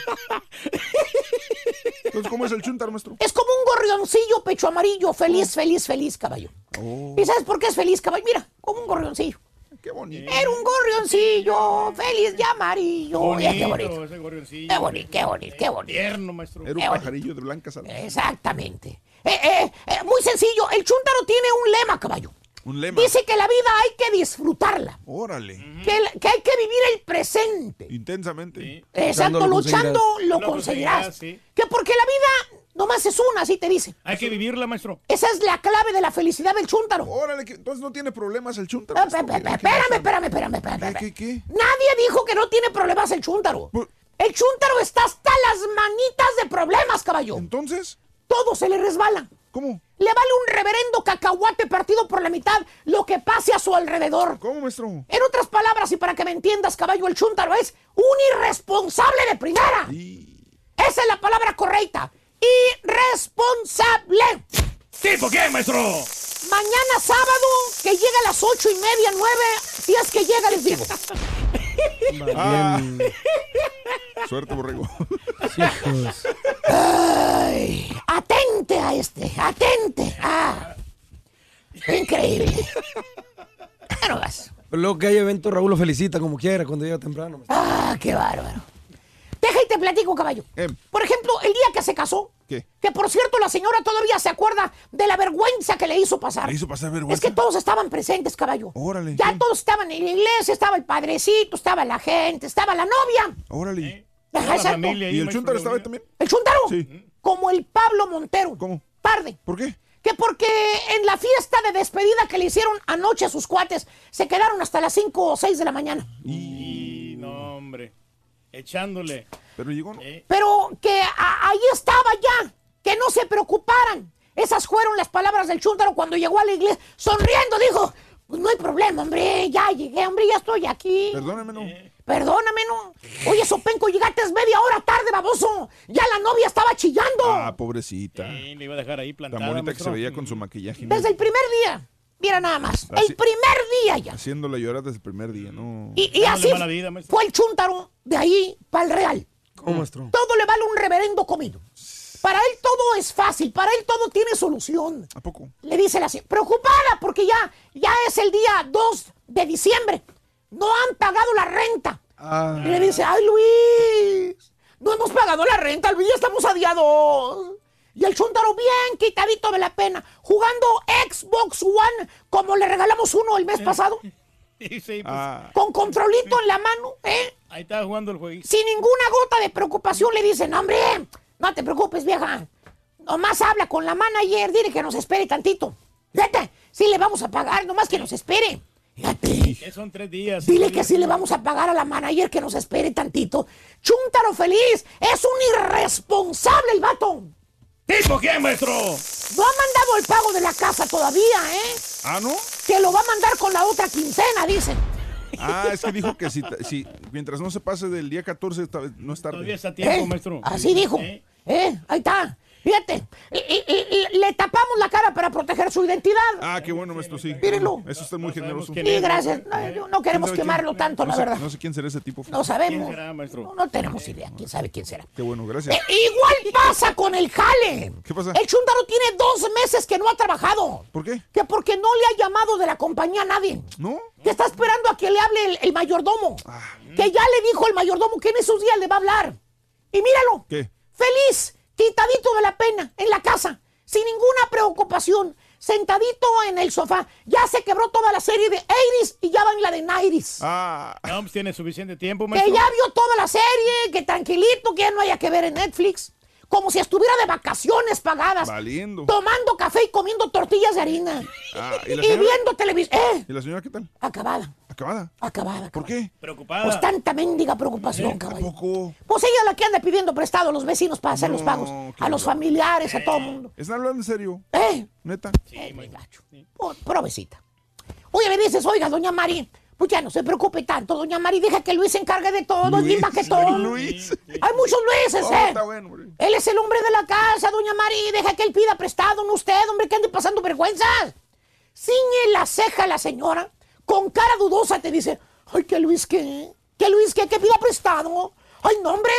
S3: Entonces, ¿cómo es el chuntar, maestro?
S6: Es como un gorrioncillo pecho amarillo, feliz, feliz, feliz, caballo.
S3: Oh,
S6: ¿Y sabes por qué es feliz, caballo? Mira, como un gorrioncillo.
S3: qué bonito.
S6: Era un gorrioncillo feliz y amarillo. Mira qué
S5: Bonito,
S6: bonito.
S5: ese gorrioncillo.
S6: Qué bonito, qué bonito, qué bonito.
S5: Tierno, maestro.
S3: Era un
S6: Qué bonito.
S3: pajarillo de blanca sal.
S6: Exactamente. Eh, eh, eh, muy sencillo. El chúntaro tiene un lema, caballo.
S3: Un lema.
S6: Dice que la vida hay que disfrutarla.
S3: Órale.
S6: Que, hay que vivir el presente.
S3: Intensamente.
S6: Exacto, luchando lo
S5: Lo
S6: conseguirás.
S5: conseguirás, sí.
S6: Que porque la vida nomás es una, así te dice.
S5: Hay que vivirla, maestro.
S6: Esa es la clave de la felicidad del chúntaro.
S3: Órale, que entonces no tiene problemas el chuntar.
S6: Eh,
S3: maestro.
S6: pe- pe-
S3: ¿Qué-
S6: pe-
S3: qué
S6: Espérame, espérame, espérame, espérame.
S3: ¿Qué, qué, qué?
S6: Nadie dijo que no tiene problemas el chúntaro.
S3: Pues-
S6: El chúntaro está hasta las manitas de problemas, caballo.
S3: Entonces,
S6: Todo se le resbala.
S3: ¿Cómo?
S6: Le vale un reverendo cacahuate partido por la mitad lo que pase a su alrededor.
S3: ¿Cómo, maestro?
S6: En otras palabras, y para que me entiendas, caballo, el chúntaro es un irresponsable de primera. Esa es la palabra correcta. Irresponsable.
S5: ¿Tipo qué, maestro?
S6: Mañana sábado, que llega a las ocho y media, nueve, si es que llega, les digo.
S3: Ah. Suerte, borrego.
S24: Hijos.
S6: Ay, atente a este, atente. Ah, increíble. No vas.
S24: Luego que hay evento, Raúl lo felicita como quiera cuando llega temprano.
S6: Ah, qué bárbaro. Deja y te platico, caballo.
S3: Eh,
S6: Por ejemplo, el día que se casó,
S3: ¿Qué?
S6: que por cierto la señora todavía se acuerda de la vergüenza que le hizo pasar.
S3: ¿Le hizo pasar
S6: Es
S3: vergüenza?
S6: que todos estaban presentes, caballo.
S3: Órale.
S6: Ya
S3: ¿qué?
S6: todos estaban en la iglesia, estaba el padrecito, estaba la gente, estaba la novia.
S3: Órale.
S6: Ajá, exacto.
S3: ¿Y el Chuntaro estaba ahí también?
S6: ¿El chuntaro?
S3: Sí.
S6: Como el Pablo Montero.
S3: ¿Cómo?
S6: Tarde.
S3: ¿Por qué?
S6: Que porque en la fiesta de despedida que le hicieron anoche a sus cuates, se quedaron hasta las 5 o 6 de la mañana.
S5: Y no, hombre. Echándole.
S3: Pero llegó, ¿no?
S6: Pero que a- ahí estaba ya, que no se preocuparan. Esas fueron las palabras del chúntaro cuando llegó a la iglesia. Sonriendo dijo, pues no hay problema, hombre, ya llegué, hombre, ya estoy aquí.
S3: Perdóname, no.
S6: Perdóname, no. Oye, Sopenco, llegaste media hora tarde, baboso. Ya la novia estaba chillando.
S3: Ah, pobrecita.
S5: Sí, le iba a dejar ahí
S3: Tan
S5: plantada.
S3: bonita que se veía con su maquillaje.
S6: Desde el primer día. Mira nada más.
S3: Así-
S6: El primer día ya.
S3: Haciéndola llorar desde el primer día, ¿no?
S6: Y, y así
S5: vida,
S6: fue el chúntaro de ahí para el real.
S24: ¿Cómo, maestro?
S6: Todo le vale un reverendo comido. Para él todo es fácil, para él todo tiene solución.
S3: ¿A poco?
S6: Le dice la señora, preocupada porque ya, ya es el día 2 de diciembre. No han pagado la renta.
S3: Ah.
S6: Y le dice, ay Luis, no hemos pagado la renta, Luis, ya estamos a día 2. Y el chúntaro bien quitadito de la pena, jugando Xbox One como le regalamos uno el mes pasado,
S5: Sí, sí, pues,
S3: Ah.
S6: con controlito en la mano, ¿eh?
S5: Ahí estaba jugando el jueguito.
S6: Sin ninguna gota de preocupación le dicen, hombre, no te preocupes, vieja. Nomás habla con la manager, dile que nos espere tantito. Fíjate, sí le vamos a pagar, nomás que nos espere. Fíjate.
S5: Que son tres días.
S6: Dile que sí le vamos a pagar a la manager que nos espere tantito. Chúntaro feliz, es un irresponsable el vato.
S5: ¿Tipo quién, maestro?
S6: No ha mandado el pago de la casa todavía, ¿eh?
S3: Ah, ¿no?
S6: Que lo va a mandar con la otra quincena, dicen.
S3: Ah, es que dijo que si, si mientras no se pase del día 14 esta vez no es tarde.
S5: Todavía está a tiempo,
S6: ¿Eh?
S5: maestro.
S6: Así dijo.
S5: ¿Eh?
S6: ¿Eh? Ahí está. Fíjate. Y- y- y- y le tapamos la cara para proteger su identidad.
S3: Ah, qué bueno, maestro, sí.
S6: Mírenlo.
S3: Eso está muy generoso.
S6: Sí, gracias. No, no queremos
S3: ¿Quién sabe
S6: quemarlo
S3: quién?
S6: tanto,
S3: No
S6: la
S3: sé-
S6: verdad.
S3: No sé quién será ese tipo.
S6: No sabemos.
S5: ¿Quién será, maestro?
S6: No, no tenemos idea. ¿Quién sabe quién será?
S3: Qué bueno, gracias.
S6: Eh, igual pasa con el jale.
S3: ¿Qué pasa?
S6: El chúndaro tiene dos meses que no ha trabajado.
S3: ¿Por qué?
S6: Que porque no le ha llamado de la compañía a nadie.
S3: ¿No?
S6: Que está esperando a que le hable el, el mayordomo.
S3: Ah.
S6: Que ya le dijo el mayordomo que en esos días le va a hablar. Y míralo.
S3: ¿Qué?
S6: Feliz, quitadito de la pena, en la casa, sin ninguna preocupación, sentadito en el sofá. Ya se quebró toda la serie de 80s y ya va en la de 90s.
S3: Ah,
S5: No, pues tiene suficiente tiempo,
S6: Que ya vio toda la serie, que tranquilito, que ya no haya que ver en Netflix. Como si estuviera de vacaciones pagadas.
S3: valiendo.
S6: Tomando café y comiendo tortillas de harina.
S3: Ah, ¿y
S6: y
S3: la señora?
S6: viendo televisión. ¡Eh!
S3: ¿Y la señora qué tal?
S6: Acabada,
S3: ¿Acabada?
S6: acabada.
S3: ¿Por qué?
S5: Preocupada.
S6: Pues tanta mendiga preocupación,
S3: ¿A
S6: caballo.
S3: poco?
S6: Pues ella es la que anda pidiendo prestado a los vecinos para hacer los pagos. A los familiares, a todo el mundo.
S3: ¿Están hablando en serio?
S6: ¿Eh?
S3: ¿Neta?
S6: Eh, muy gacho. Oh, provecita. Oye, le dices, oiga, doña Mari, pues ya no se preocupe tanto, doña Mari, deja que Luis se encargue de todo, es bien
S3: Luis,
S6: baquetón.
S3: Luis.
S6: Hay muchos Luises,
S3: Oh,
S6: ¿eh?
S3: está bueno.
S6: Él es el hombre de la casa, doña Mari, deja que él pida prestado, no usted, hombre, que ande pasando vergüenzas. Ciñe la ceja la señora, con cara dudosa te dice, ay, que Luis qué, que Luis qué, que pida prestado. Ay, no, hombre,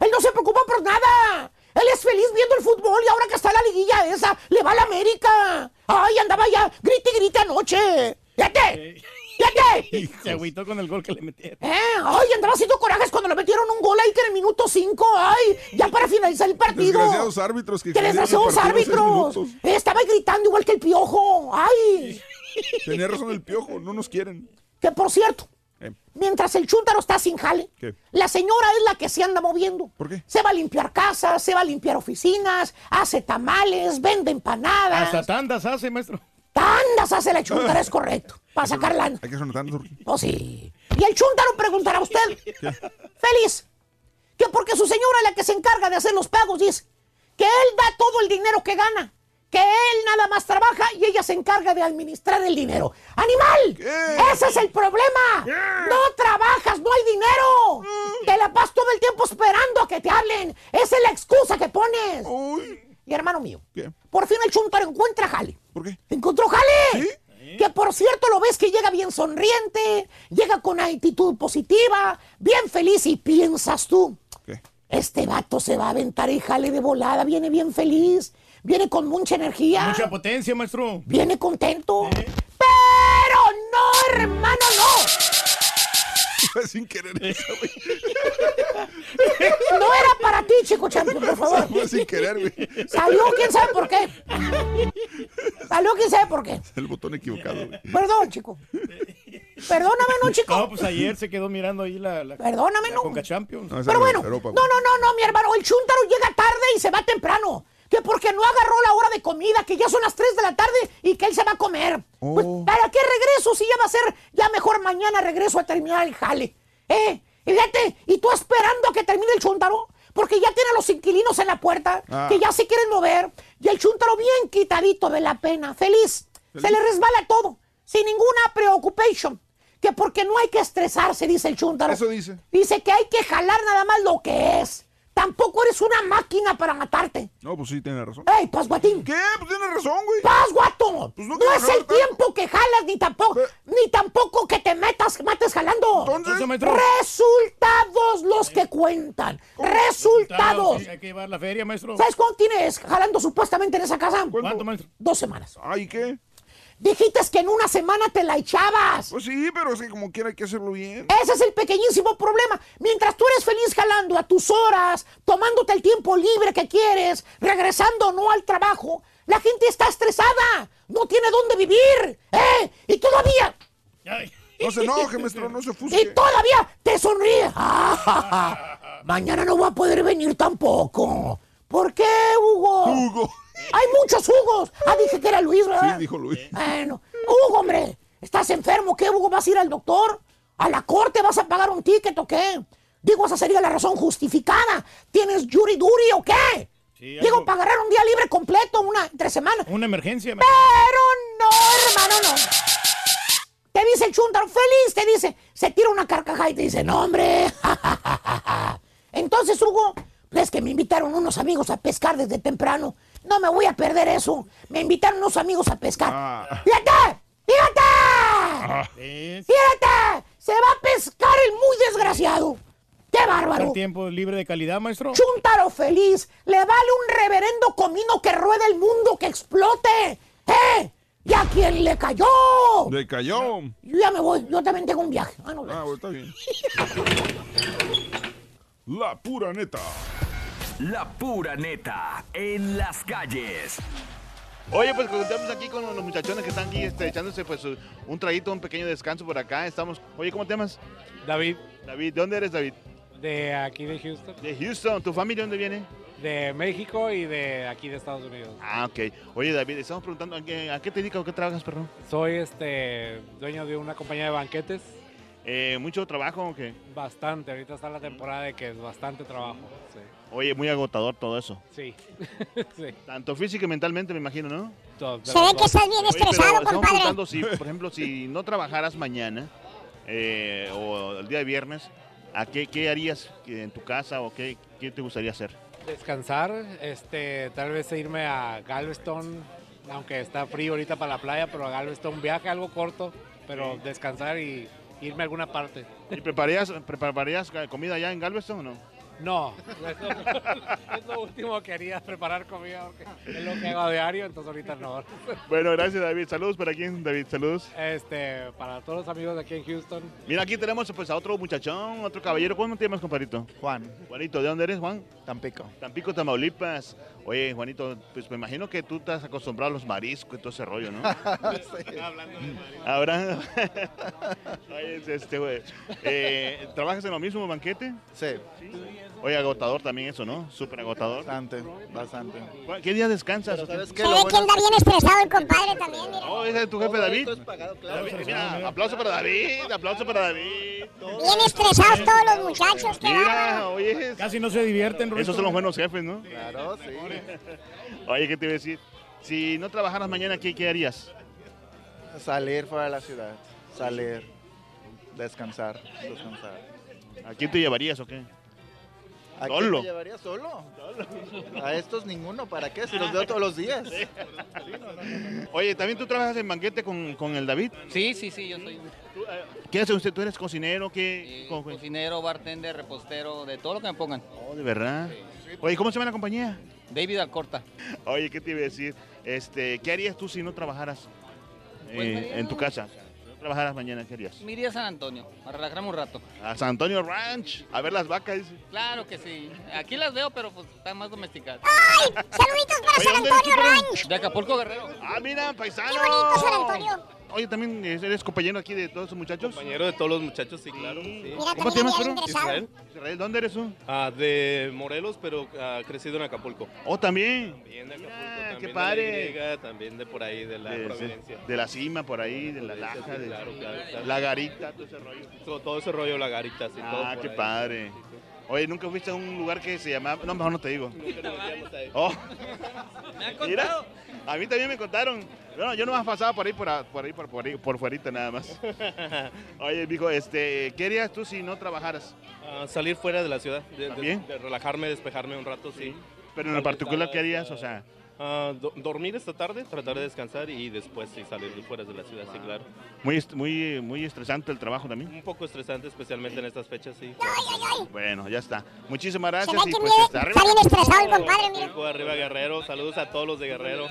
S6: él no se preocupa por nada. Él es feliz viendo el fútbol y ahora que está la liguilla esa, le va a la América. Ay, andaba ya, grite y grite anoche. ¡Fíjate! ¡Fíjate!
S5: Se agüitó con el gol que le metieron.
S6: ¿Eh? Ay, andaba haciendo corajes cuando le metieron un gol ahí que en el minuto 5. Ay, ya para finalizar el partido.
S3: Desgraciados árbitros que
S6: ¡Qué
S3: extendieron el
S6: desgraciados árbitros! Eh, Estaba gritando igual que el piojo. ¡Ay!
S3: Tenía razón el piojo, no nos quieren.
S6: Que por cierto,
S3: Eh,
S6: mientras el chúntaro está sin jale,
S3: ¿Qué?
S6: la señora es la que se anda moviendo.
S3: ¿Por qué?
S6: Se va a limpiar casas, se va a limpiar oficinas, hace tamales, vende empanadas.
S5: Hasta tandas hace, maestro.
S6: Tandas hace la chúntara, es correcto. Para sacar lana.
S3: Hay que sonar tanto.
S6: Oh, sí. Y el chúntaro preguntará a usted, feliz, que porque su señora es la que se encarga de hacer los pagos, dice, que él da todo el dinero que gana, que él nada más trabaja y ella se encarga de administrar el dinero. ¡Animal! ¡Ese es el problema! ¡No trabajas, no hay dinero! Te la pasas todo el tiempo esperando a que te hablen. Esa es la excusa que pones.
S3: Uy,
S6: Y hermano mío, por fin el chúntaro encuentra jale.
S3: ¿Por qué?
S6: ¡Encontró jale! Que por cierto lo ves que llega bien sonriente, llega con actitud positiva, bien feliz y piensas tú,
S3: ¿Qué?
S6: este vato se va a aventar el jale de volada, viene bien feliz, viene con mucha energía,
S5: Mucha potencia, maestro.
S6: viene contento. Pero no, hermano, no.
S3: Fue sin querer eso, güey.
S6: No era para ti, chico champion, por favor.
S3: Fue sin querer, güey.
S6: Salió quién sabe por qué. Salió quién sabe por qué.
S3: El botón equivocado, güey.
S6: Perdón, chico. Perdóname, no, chico.
S5: No, pues ayer se quedó mirando ahí la, la,
S6: Perdóname,
S5: la
S6: no.
S5: Conca Champions.
S3: No,
S6: Pero bueno,
S3: Europa,
S6: no, no, no, no, mi hermano. El chúntaro llega tarde y se va temprano. Que porque no agarró la hora de comida, que ya son las 3 de la tarde y que él se va a comer. Pues,
S3: Oh.
S6: ¿para qué regreso si ya va a ser, ya mejor mañana regreso a terminar el jale? ¿Eh? Y fíjate, y tú esperando a que termine el chúntaro, porque ya tiene a los inquilinos en la puerta,
S3: Ah.
S6: que ya se quieren mover, y el chúntaro bien quitadito de la pena, feliz. Se le resbala todo, sin ninguna preocupación. Que porque no hay que estresarse, dice el chúntaro.
S3: Eso dice.
S6: Dice que hay que jalar nada más lo que es. Tampoco eres una máquina para matarte.
S3: No, pues sí, tiene razón.
S6: ¡Ey, Pasguatín!
S3: ¿Qué? Pues tiene razón, güey.
S6: ¡Pasguato!
S3: Pues
S6: no es el tiempo que jalas, ni tampoco, ni tampoco que te metas, mates jalando.
S5: Entonces.
S6: Resultados los que cuentan. Resultados.
S5: Sí, hay que llevar la feria, maestro.
S6: ¿Sabes cuánto tienes jalando supuestamente en esa casa?
S5: ¿Cuánto, maestro?
S6: Dos semanas.
S3: Ay, ¿qué?
S6: Dijiste que en una semana te la echabas.
S3: Pues sí, pero es que como quiera hay que hacerlo bien.
S6: Ese es el pequeñísimo problema. Mientras tú eres feliz jalando a tus horas, tomándote el tiempo libre que quieres, regresando o no al trabajo, la gente está estresada. No tiene dónde vivir. ¿Eh? Y todavía.
S3: No se enoje, maestro, no se ofusque.
S6: Y todavía te sonríe. Mañana no voy a poder venir tampoco. ¿Por qué, Hugo?
S3: Hugo.
S6: Hay muchos Hugos. Ah, dije que era Luis, ¿verdad?
S3: Sí, dijo Luis.
S6: Bueno, Hugo, hombre, ¿estás enfermo? ¿Qué, Hugo? ¿Vas a ir al doctor? ¿A la corte vas a pagar un ticket o qué? Digo, esa sería la razón justificada. ¿Tienes Yuri Duri o qué?
S5: Sí,
S6: Digo,
S5: algo-
S6: para agarrar un día libre completo, una entre semana.
S5: Una emergencia.
S6: Pero no, hermano, no. Te dice el chuntaro feliz, te dice, se tira una carcajada y te dice, no, hombre. Entonces, Hugo, es que me invitaron unos amigos a pescar desde temprano. No me voy a perder eso. Me invitaron unos amigos a pescar.
S3: Ah.
S6: ¡Fíjate! ¡Fíjate! ¡Fíjate! Se va a pescar el muy desgraciado. ¡Qué bárbaro!
S5: ¿El tiempo libre de calidad, maestro?
S6: Chuntaro feliz, le vale un reverendo comino que ruede el mundo, que explote. ¡Eh! ¿Y a quién le cayó?
S3: Le cayó.
S6: Yo ya me voy, yo también tengo un viaje. Ah, no,
S3: Ah, bueno, está bien. La pura neta.
S10: La pura neta en las calles.
S25: Oye, pues contamos aquí con los muchachones que están aquí este, echándose pues un traguito, un pequeño descanso por acá. Estamos. Oye, ¿cómo te llamas?
S26: David,
S25: David, ¿de dónde eres, David?
S26: de aquí de Houston,
S25: De Houston. ¿Tu familia dónde viene?
S26: de México y de aquí de Estados Unidos.
S25: Ah, ok. Oye, David, estamos preguntando, ¿a qué, a qué te dedicas o qué trabajas, perdón?
S26: Soy este dueño de una compañía de banquetes.
S25: Eh, ¿Mucho trabajo o qué?
S26: Bastante, ahorita está la temporada de que es bastante trabajo. Sí.
S25: Oye, muy agotador todo eso.
S26: Sí. sí.
S25: Tanto físico y mentalmente, me imagino, ¿no?
S26: Todo-
S2: Se ve que estás bien
S25: Oye, pero
S2: estresado,
S25: estamos
S2: compadre.
S25: preguntando si, por ejemplo, si no trabajaras mañana eh, o el día de viernes, ¿a qué, qué harías en tu casa o qué, qué te gustaría hacer?
S26: Descansar, este, tal vez irme a Galveston, aunque está frío ahorita para la playa, pero a Galveston un viaje algo corto, pero descansar y irme a alguna parte.
S25: ¿Y prepararías, prepararías comida allá en Galveston o no?
S26: No, es lo, es lo último que haría, preparar comida, porque es lo que hago a diario, entonces ahorita no.
S25: Bueno, gracias David. Saludos para quién, David. Saludos.
S26: Este, para todos los amigos de aquí en Houston,
S25: Mira, aquí tenemos pues a otro muchachón, otro caballero. ¿Cómo te llamas, compadrito?
S27: Juan,
S25: Juanito, ¿de dónde eres, Juan?
S27: Tampico.
S25: Tampico, Tamaulipas. Oye, Juanito, pues me imagino que tú estás acostumbrado a los mariscos y todo ese rollo, ¿no? Hablando. Oye, este, güey. Eh, ¿Trabajas en lo mismo, banquete?
S27: Sí.
S25: Oye, agotador también eso, ¿no? Súper agotador.
S27: Bastante, bastante.
S25: ¿Qué día descansas?
S27: ¿sabes
S2: Se ve que anda bien estresado el compadre también, mira.
S25: Oh, ese es tu jefe David.
S27: esto es pagado, claro.
S25: David, mira, aplauso para David, aplauso para David.
S2: Bien estresados todos los muchachos, qué
S25: Mira, oye.
S5: Casi no se divierten, Rorito.
S25: Esos son los buenos jefes, ¿no?
S27: Claro, sí.
S25: Oye, ¿qué te iba a decir? Si no trabajaras mañana, ¿qué, qué harías?
S27: Salir fuera de la ciudad, salir, descansar, descansar.
S25: ¿A quién te llevarías o qué?
S27: ¿A
S25: Solo.
S27: quién me llevaría solo? A estos ninguno, ¿para qué? Si los veo todos los días.
S25: Oye, ¿también tú trabajas en banquete con, con el David?
S28: Sí, sí, sí, yo soy
S25: ¿Qué hace usted? ¿Tú eres cocinero? ¿Qué?
S28: eh,
S25: ¿Cómo fue?
S28: cocinero, bartender, repostero, de todo lo que me pongan.
S25: Oh, de verdad. Oye, ¿cómo se llama la compañía?
S28: David Alcorta.
S25: Oye, ¿qué te iba a decir? Este, ¿Qué harías tú si no trabajaras
S28: Pues
S25: eh, en tu casa? no trabajaras mañana, ¿qué harías?
S28: Me iría a San Antonio, a relajarme un rato.
S25: A San Antonio Ranch, a ver las vacas. dice.
S28: Claro que sí. Aquí las veo, pero pues están más domesticadas.
S2: ¡Ay! ¡Saluditos para
S25: Oye,
S2: San
S25: ¿dónde eres
S2: Antonio? Ranch!
S28: De Acapulco, Guerrero.
S25: Ah, mira, paisano.
S2: ¡Qué bonito San Antonio!
S25: Oye, también eres compañero aquí de todos esos muchachos.
S29: Compañero de todos los muchachos, sí, claro. sí.
S2: Mira,
S25: ¿Cómo te llamas.
S29: Israel.
S25: Israel, ¿dónde eres tú?
S29: Ah, de Morelos, pero ah, crecido en Acapulco.
S25: Oh, también.
S29: También de Acapulco,
S25: Mira,
S29: también
S25: qué
S29: de
S25: padre.
S29: la Y, también de por ahí, de la
S25: De, de-
S29: Providencia.
S25: de la cima, por ahí, de la laja,
S29: sí,
S25: de
S29: claro, claro, claro.
S25: la garita, todo ese rollo.
S29: Todo, todo ese rollo, la garita, sí, todo
S25: Ah,
S29: por
S25: qué
S29: ahí.
S25: padre. Oye, ¿nunca fuiste a un lugar que se llamaba...? No, mejor no te digo.
S29: Nunca nos metíamos ahí.
S25: Oh,
S28: Me han
S25: mira,
S28: contado.
S25: a mí también me contaron. Bueno, yo nomás pasaba por ahí, por, a- por ahí, por, por ahí, por fuerita nada más. Oye, mijo, este, ¿qué harías tú si no trabajaras?
S29: Ah, salir fuera de la ciudad, de, de-
S25: ¿También?
S29: de relajarme, despejarme un rato, sí.
S25: Pero en
S29: vez,
S25: particular, ¿qué harías? O sea,
S29: ah, do- dormir esta tarde, tratar de descansar y después sí salir fuera de la ciudad, sí, claro.
S25: muy, est- muy, muy estresante el trabajo también.
S29: Un poco estresante, especialmente en estas fechas, sí.
S25: Bueno, ya está. Muchísimas gracias. y pues,
S2: viene-
S25: arriba.
S2: está bien estresado el compadre, mira.
S29: México, arriba Guerrero, saludos a todos los de Guerrero,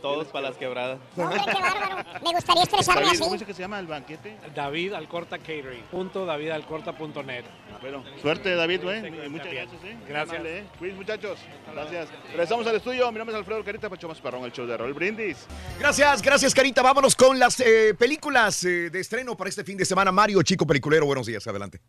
S29: todos para las quebradas.
S2: Hombre, qué bárbaro. Me gustaría estresarme
S25: David,
S2: así.
S25: ¿Cómo dice que se llama el banquete?
S26: David Alcorta Catering. Punto davidalcorta.net.
S25: Bueno, suerte David, güey. Muchas gracias, ¿eh?
S26: Gracias.
S25: ¿eh? Muchachos. Gracias. Regresamos al estudio. Mi nombre es Alfredo Carita, Pacho Más Perrón, el show de Rol Brindis.
S1: Gracias, gracias, Carita. Vámonos con las eh, películas eh, de estreno para este fin de semana. Mario, chico peliculero, buenos días, adelante.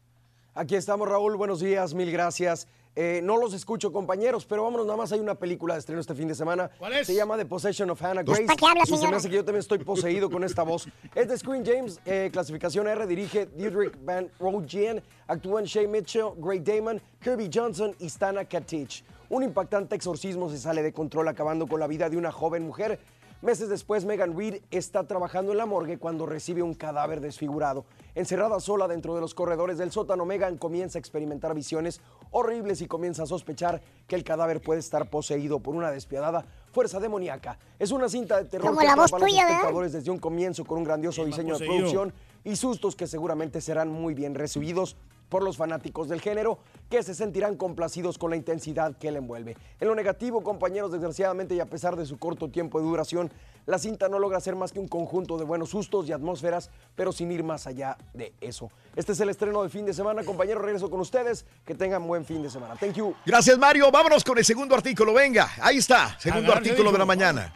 S24: Aquí estamos, Raúl. Buenos días, mil gracias. Eh, no los escucho, compañeros, pero vámonos, nada más hay una película de estreno este fin de semana.
S5: ¿Cuál es?
S24: Se llama The Possession of Hannah Grace.
S2: ¿Para qué habla,
S24: y se me
S2: señora?
S24: hace que yo también estoy poseído con esta voz. Es de Screen James, eh, clasificación R, dirige Dietrich Van Rooyen, actúan Shay Mitchell, Gray Damon, Kirby Johnson y Stana Katic. Un impactante exorcismo se sale de control acabando con la vida de una joven mujer. Meses después, Megan Reed está trabajando en la morgue cuando recibe un cadáver desfigurado. Encerrada sola dentro de los corredores del sótano, Megan comienza a experimentar visiones horribles y comienza a sospechar que el cadáver puede estar poseído por una despiadada fuerza demoníaca. Es una cinta de terror
S2: Como
S24: que
S2: la voz
S24: atrapa a los
S2: tuya, ¿verdad?
S24: espectadores desde un comienzo con un grandioso diseño de producción y sustos que seguramente serán muy bien recibidos por los fanáticos del género que se sentirán complacidos con la intensidad que le envuelve. En lo negativo, compañeros, desgraciadamente y a pesar de su corto tiempo de duración, la cinta no logra ser más que un conjunto de buenos sustos y atmósferas, pero sin ir más allá de eso. Este es el estreno del fin de semana, compañeros, regreso con ustedes, que tengan buen fin de semana. Thank you.
S1: Gracias, Mario. Vámonos con el segundo artículo. Venga, ahí está, segundo artículo de la mañana.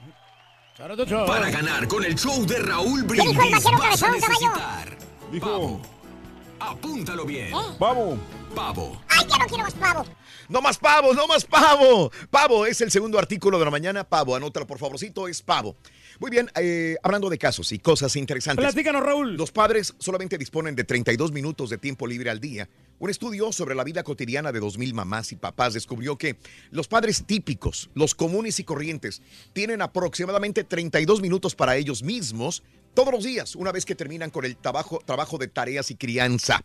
S10: Para ganar con el show de Raúl
S2: dijo el
S10: Brindis
S2: vaquero
S10: vas a
S2: cabezón, caballo?
S10: necesitar
S30: Dijo.
S10: Apúntalo bien.
S30: vamos.
S10: Pavo.
S2: Ay, ya no quiero más pavo.
S1: No más pavo, no más pavo. Pavo es el segundo artículo de la mañana. Pavo, anótalo por favorcito, es pavo. Muy bien, eh, hablando de casos y cosas interesantes.
S5: Platícanos, Raúl.
S1: Los padres solamente disponen de 32 minutos de tiempo libre al día. Un estudio sobre la vida cotidiana de 2.000 mamás y papás descubrió que los padres típicos, los comunes y corrientes, tienen aproximadamente 32 minutos para ellos mismos todos los días, una vez que terminan con el trabajo, trabajo de tareas y crianza.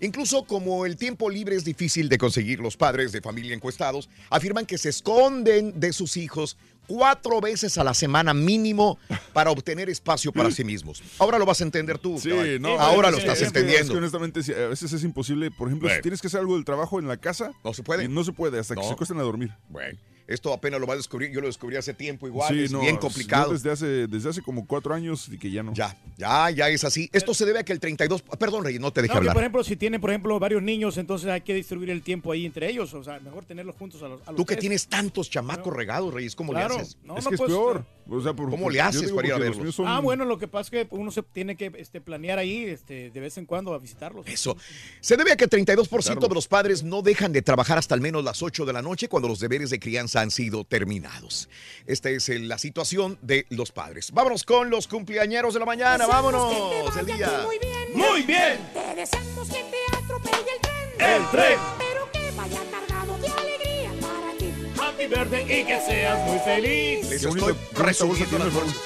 S1: Incluso como el tiempo libre es difícil de conseguir, los padres de familia encuestados afirman que se esconden de sus hijos cuatro veces a la semana mínimo para obtener espacio para sí mismos. Ahora lo vas a entender tú.
S3: Sí, no.
S1: Ahora
S3: es
S1: lo estás
S3: es
S1: entendiendo.
S3: Es que honestamente, a veces es imposible. Por ejemplo,
S1: Bueno.
S3: si tienes que hacer algo del trabajo en la casa.
S1: No se puede.
S3: No se puede hasta que se acuesten a dormir.
S1: Bueno, esto apenas lo va a descubrir. Yo lo descubrí hace tiempo igual.
S3: Sí,
S1: es
S3: no,
S1: bien complicado.
S3: desde hace, desde hace como cuatro años y que ya no.
S1: Ya, ya, ya es así. Esto se debe a que el 32... Perdón, Rey, no te dejé
S5: No, que
S1: hablar.
S5: por ejemplo, si tienen, por ejemplo, varios niños, entonces hay que distribuir el tiempo ahí entre ellos. O sea, mejor tenerlos juntos a los, a los
S1: Tú que
S5: tres.
S1: tienes tantos chamacos regados, Reyes, ¿cómo
S5: Claro,
S1: le haces?
S5: no,
S3: es
S5: no
S3: que es peor. O sea, por-
S1: ¿Cómo
S3: por-
S1: le haces para ir a verlos?
S3: son-
S5: Ah, bueno, lo que pasa es que uno se tiene que este, planear ahí este, de vez en cuando a visitarlos.
S1: Eso. Se debe a que el 32%
S3: Claro.
S1: de los padres no dejan de trabajar hasta al menos las 8 de la noche cuando los deberes de crianza han sido terminados. Esta es eh, la situación de los padres. Vámonos con los cumpleañeros de la mañana. Vámonos. El día.
S6: Muy bien.
S5: Muy bien.
S6: Te deseamos que te atropelle el tren.
S5: El tren.
S6: Pero que vaya cargado de alegría para ti.
S5: Happy birthday y que seas muy feliz.
S1: Les estoy resumiendo las cosas.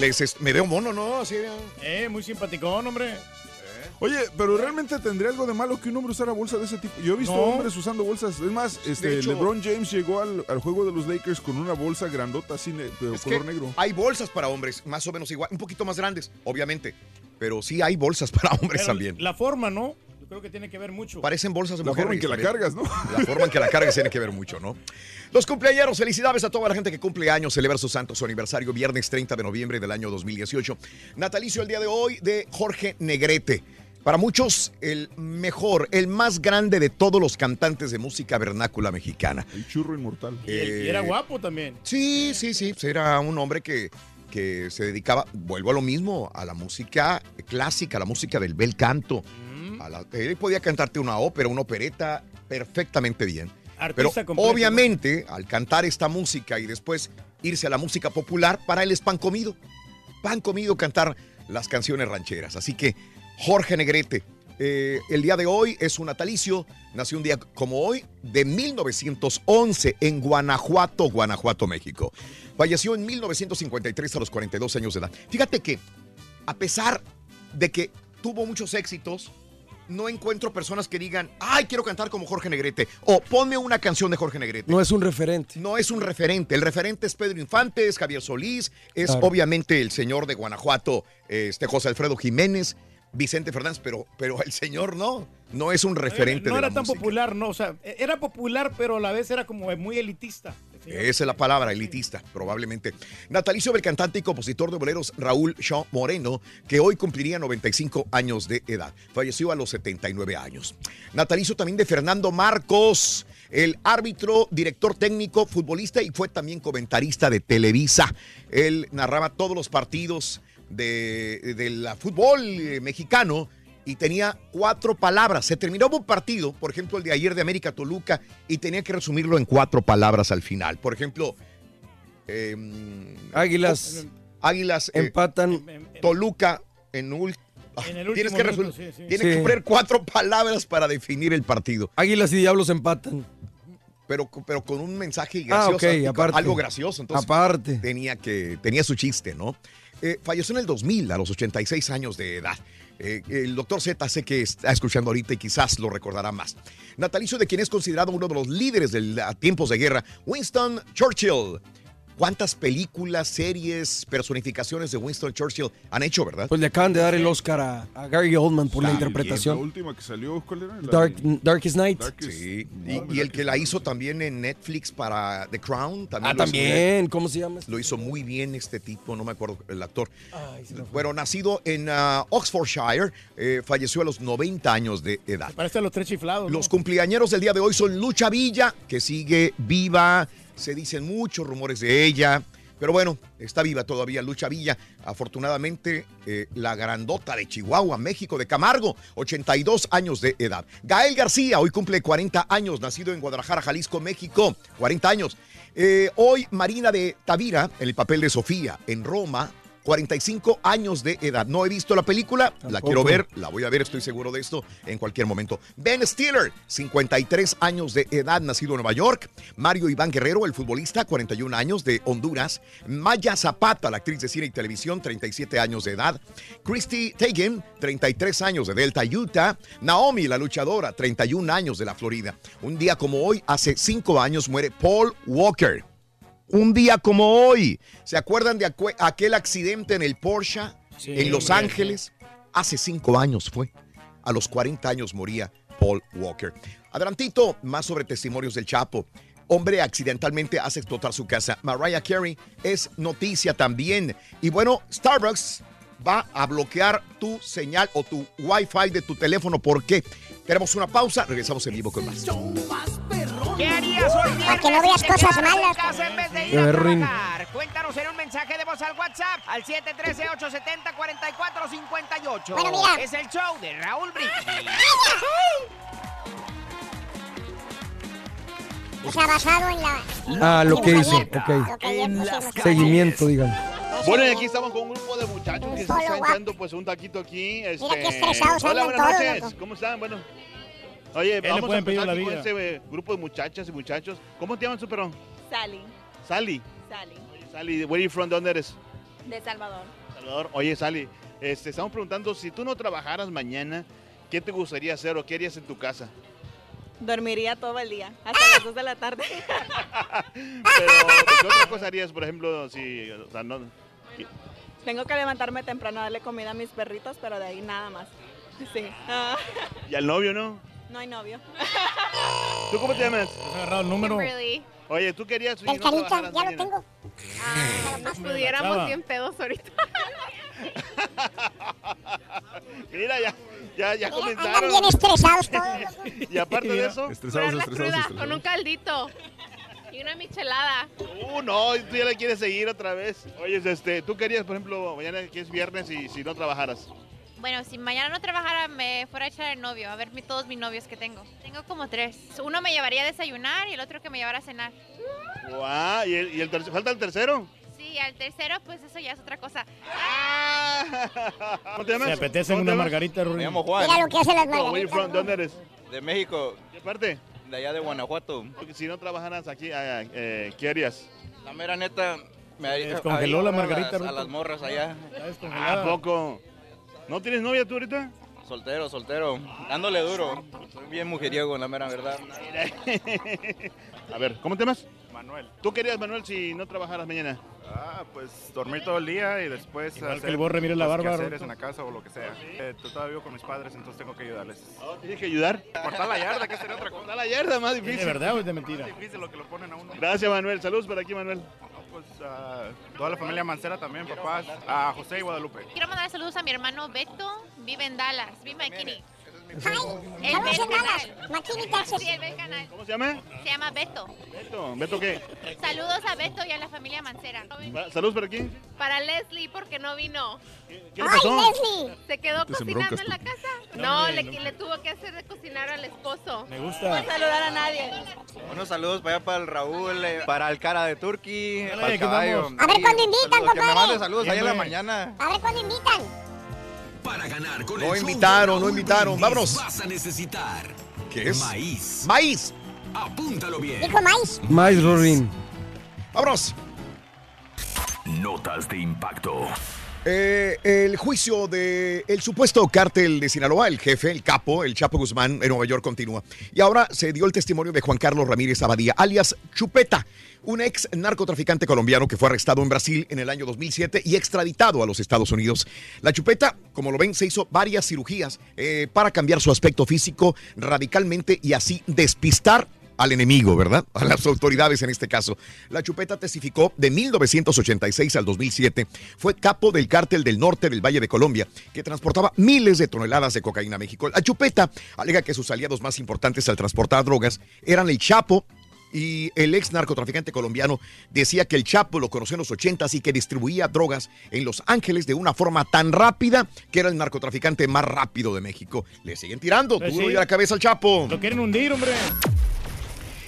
S1: Les es- me veo mono, ¿no? Así.
S5: Eh, muy simpaticón, hombre.
S3: Oye, pero realmente tendría algo de malo que un hombre usara bolsa de ese tipo. Yo he visto
S5: No.
S3: hombres usando bolsas. Es más, este,
S1: hecho-
S3: LeBron James llegó al, al juego de los Lakers con una bolsa grandota así, pero color
S1: que
S3: negro.
S1: hay bolsas para hombres, más o menos igual, un poquito más grandes, obviamente. Pero sí hay bolsas para hombres
S5: Pero
S1: también.
S5: La forma, ¿no? Yo creo que tiene que ver mucho.
S1: Parecen bolsas de
S3: La
S1: mujer.
S3: forma en que la
S1: también.
S3: cargas, ¿no?
S1: La forma en que la cargas tiene que ver mucho, ¿no? Los cumpleaños, felicidades a toda la gente que cumple años, celebra su santo, su aniversario, viernes 30 de noviembre del año 2018. Natalicio el día de hoy de Jorge Negrete. Para muchos, el mejor, el más grande de todos los cantantes de música vernácula mexicana.
S3: El churro inmortal.
S5: Y, era guapo también.
S1: Sí, sí, sí. pues Era un hombre que, que se dedicaba, vuelvo a lo mismo, a la música clásica, a la música del bel canto. A la- él podía cantarte una ópera, una opereta perfectamente bien. Pero
S5: Artista completo,
S1: obviamente, al cantar esta música y después irse a la música popular, para él es pan comido. Pan comido cantar las canciones rancheras. Así que Jorge Negrete, eh, el día de hoy es un natalicio, nació un día como hoy de 1911 en Guanajuato, Guanajuato, México. Falleció en 1953 a los 42 años de edad. Fíjate que a pesar de que tuvo muchos éxitos, no encuentro personas que digan, ay, quiero cantar como Jorge Negrete, o ponme una canción de Jorge Negrete.
S23: No es un referente.
S1: No es un referente. El referente es Pedro Infante, es Javier Solís, es
S23: Claro.
S1: obviamente el señor de Guanajuato, este José Alfredo Jiménez, Vicente Fernández, pero, pero el señor no, no es un referente
S5: no
S1: de
S5: era
S1: la
S5: tan
S1: música.
S5: popular, no, o sea, era popular, pero a la vez era como muy elitista.
S1: Esa es la palabra, elitista, probablemente. Natalicio del cantante y compositor de boleros Raúl Shaw Moreno, que hoy cumpliría 95 años de edad. Falleció a los 79 años. Natalicio también de Fernando Marcos, el árbitro, director técnico, futbolista y fue también comentarista de Televisa. Él narraba todos los partidos de, del fútbol eh, mexicano y tenía cuatro palabras. Se terminó un partido, por ejemplo, el de ayer de América Toluca, y tenía que resumirlo en cuatro palabras al final. Por ejemplo, em,
S23: Águilas
S1: Águilas eh,
S23: empatan.
S1: Toluca en ul-
S5: En el
S1: Tienes
S5: último
S1: que,
S5: minuto, sí, sí.
S1: tienes que poner cuatro palabras para definir el partido.
S23: Águilas y Diablos empatan.
S1: Pero, pero con un mensaje
S23: Ah,
S1: gracioso. Algo gracioso. Entonces,
S23: Aparte.
S1: Tenía, que, tenía su chiste, ¿no? Eh, falleció en el 2000, a los 86 años de edad. Eh, el doctor Z sé que está escuchando ahorita y quizás lo recordará más. Natalicio de quien es considerado uno de los líderes de tiempos de guerra, Winston Churchill. ¿Cuántas películas, series, personificaciones de Winston Churchill han hecho, verdad?
S23: Pues le acaban de dar el Oscar a, a Gary Oldman por la
S1: Está
S3: La
S23: interpretación.
S3: última que salió, ¿cuál era? La
S23: Dark,
S3: de-
S23: Darkest Night.
S3: Darkest-
S1: Sí,
S3: no,
S1: y, y el que la hizo también en Netflix para The Crown. También
S23: Ah,
S1: hizo
S23: también. ¿Cómo se llama? este?
S1: Lo hizo muy bien este tipo, no me acuerdo el actor. Bueno, nacido en ah, Oxfordshire, eh, falleció a los 90 años de edad.
S5: Parece a los tres chiflados. ¿no?
S1: Los cumpleañeros del día de hoy son Lucha Villa, que sigue viva. Se dicen muchos rumores de ella. Pero bueno, está viva todavía Lucha Villa. Afortunadamente, eh, la grandota de Chihuahua, México, de Camargo, 82 años de edad. Gael García, hoy cumple 40 años, nacido en Guadalajara, Jalisco, México, 40 años. Eh, hoy Marina de Tavira, en el papel de Sofía, en Roma, 45 años de edad. No he visto la película, la quiero ver, la voy a ver, estoy seguro de esto en cualquier momento. Ben Stiller, 53 años de edad, nacido en Nueva York. Mario Iván Guerrero, el futbolista, 41 años de Honduras. Maya Zapata, la actriz de cine y televisión, 37 años de edad. Christy Teigen, 33 años de Delta, Utah. Naomi, la luchadora, 31 años de la Florida. Un día como hoy, hace 5 años, muere Paul Walker. Un día como hoy. ¿Se acuerdan de aquel accidente en el Porsche en Los
S5: hombre.
S1: Ángeles? Hace cinco años fue. A los 40 años moría Paul Walker. Adelantito, más sobre testimonios del Chapo. Hombre accidentalmente hace explotar su casa. Mariah Carey es noticia también. Y bueno, Starbucks va a bloquear tu señal o tu Wi-Fi de tu teléfono. ¿Por qué? Tenemos una pausa, regresamos en vivo con más.
S9: ¿Qué harías hoy
S2: Para que no veas
S9: si
S2: cosas malas.
S9: en vez de ir a trabajar? Cuéntanos en un mensaje de voz al WhatsApp al 713-870-4458.
S2: Bueno, mira.
S9: Es el show de Raúl Brindis.
S2: O sea, basado en la...
S23: Ah, lo que hizo. Ok. Seguimiento, digan.
S25: Bueno, y aquí estamos con un grupo de muchachos que se están echando pues un taquito aquí. Este...
S2: qué estresados
S25: Hola, buenas
S2: todos,
S25: noches.
S2: loco.
S25: ¿Cómo están? Bueno. Oye, vamos a empezar
S5: la
S25: con
S5: vida.
S25: este eh, grupo de muchachas y muchachos. ¿Cómo te llaman, su perro?
S31: Sally,
S25: Sally.
S31: Sally,
S25: Oye, Sally, where are you from? ¿De dónde eres?
S31: de Salvador.
S25: Salvador. Oye, Sally, este, estamos preguntando si tú no trabajaras mañana, ¿qué te gustaría hacer o qué harías en tu casa?
S31: Dormiría todo el día, hasta las 2 de la tarde.
S25: Pero, ¿qué otra cosa harías, por ejemplo, si, o sea, no,
S31: Tengo que levantarme temprano a darle comida a mis perritos, pero de ahí nada más. Sí. Ah,
S25: ¿Y al novio no?
S31: No hay novio.
S25: ¿Tú cómo te llamas?
S5: agarrado el número.
S31: Kimberly.
S25: Oye, tú querías...
S2: El
S25: no
S2: carita, ya lo tengo.
S31: Nos
S5: Chava.
S31: pudiéramos bien pedos ahorita.
S25: Mira, ya, ya, ya
S2: Andan
S25: comenzaron.
S2: bien estresados todos.
S25: Y aparte de eso...
S3: Estresados, estresados,
S31: cruda
S3: estresados.
S31: con un caldito y una michelada.
S25: Uh, no, tú ya le quieres seguir otra vez. Oye, este, tú querías, por ejemplo, mañana que es viernes y si no trabajaras.
S32: Bueno, si mañana no trabajara, me fuera a echar el novio, a ver mi- todos mis novios que tengo. Tengo como tres. Uno me llevaría a desayunar y el otro que me llevara a cenar.
S25: Guau, ¿y el, y el falta el tercero?
S32: Sí, al tercero, pues eso ya es otra cosa.
S25: ¿Cómo te llamas?
S5: Se apetece
S25: ¿Cómo te
S5: una margarita, Rurín.
S27: Me llamo Juan.
S2: Mira lo que hacen las
S25: you
S2: margaritas.
S25: from? ¿De dónde eres?
S27: De México,
S25: ¿Qué parte?
S27: de allá de Guanajuato.
S25: Porque si no trabajaras aquí, ah, eh, ¿qué harías?
S27: La mera neta, me haría
S5: descongeló la margarita,
S27: a las, a las morras allá.
S25: ¿A poco? ¿No tienes novia tú ahorita?
S27: Soltero, soltero. Dándole duro. Soy bien mujeriego, la mera verdad.
S25: A ver, ¿cómo te llamas?
S33: Manuel.
S25: ¿Tú querías, Manuel, si no trabajaras mañana?
S33: Ah, pues dormir todo el día y después
S5: Igual que
S33: hacer
S5: el Borre, mire la barba, Ruto.
S33: en la casa o lo que sea. Eh, todavía vivo con mis padres, entonces tengo que ayudarles.
S25: ¿Tienes que ayudar?
S33: Cortar la yarda, que sería otra cosa.
S25: Cortar la yarda, más
S5: ¿Es
S25: difícil.
S5: de verdad o es de mentira?
S33: Es difícil lo que lo ponen a uno.
S25: Gracias, Manuel. Saludos por aquí, Manuel.
S33: Ah, toda la familia Mancera también, papás. A José y Guadalupe.
S32: Quiero mandar saludos a mi hermano Beto, vive en Dallas, vive en McKinney.
S2: Hi,
S32: el.
S2: McKinney, Texas.
S32: Sí, el canal.
S25: ¿Cómo se llama?
S32: Se llama Beto.
S25: Beto. ¿Beto qué?
S32: Saludos a Beto y a la familia Mancera.
S25: Saludos por aquí.
S31: Para Leslie, porque no vino.
S25: ¿Qué le
S2: ¡Ay,
S25: pasó?
S2: Leslie!
S31: ¿Se quedó
S3: Te
S31: cocinando en la casa?
S5: No,
S31: No, le,
S5: no.
S31: le tuvo que hacer de cocinar al esposo.
S5: Me
S31: No
S5: gusta.
S31: saludar a nadie.
S27: Unos saludos para allá para el Raúl, eh, para el cara de Turkey,
S5: Dale,
S27: para el caballo.
S2: A ver cuándo invitan,
S27: saludos, Que me
S2: compadre.
S27: mande saludos allá en la mañana.
S2: A ver cuándo invitan.
S10: Para ganar con
S1: No
S10: el
S1: invitaron, no invitaron. Vámonos.
S10: Vas a necesitar
S1: ¿Qué es?
S10: maíz.
S1: Maíz.
S10: Apúntalo bien.
S2: Dijo maíz.
S23: Más, Rorín.
S1: Vámonos.
S10: Notas de impacto.
S1: Eh, el juicio de el supuesto cártel de Sinaloa, el jefe, el capo, el Chapo Guzmán en Nueva York continúa. Y ahora se dio el testimonio de Juan Carlos Ramírez Abadía, alias Chupeta, un ex narcotraficante colombiano que fue arrestado en Brasil en el año 2007 y extraditado a los Estados Unidos. La Chupeta, como lo ven, se hizo varias cirugías eh, para cambiar su aspecto físico radicalmente y así despistar al enemigo, ¿verdad? A las autoridades en este caso. La Chupeta testificó de 1986 al 2007. Fue capo del cártel del norte del Valle de Colombia, que transportaba miles de toneladas de cocaína a México. La Chupeta alega que sus aliados más importantes al transportar drogas eran el Chapo, y el ex narcotraficante colombiano decía que el Chapo lo conoció en los 80 y que distribuía drogas en Los Ángeles de una forma tan rápida que era el narcotraficante más rápido de México. Le siguen tirando,
S5: Pues
S1: duro
S5: sí.
S1: y a la cabeza al Chapo.
S5: Lo quieren hundir, hombre.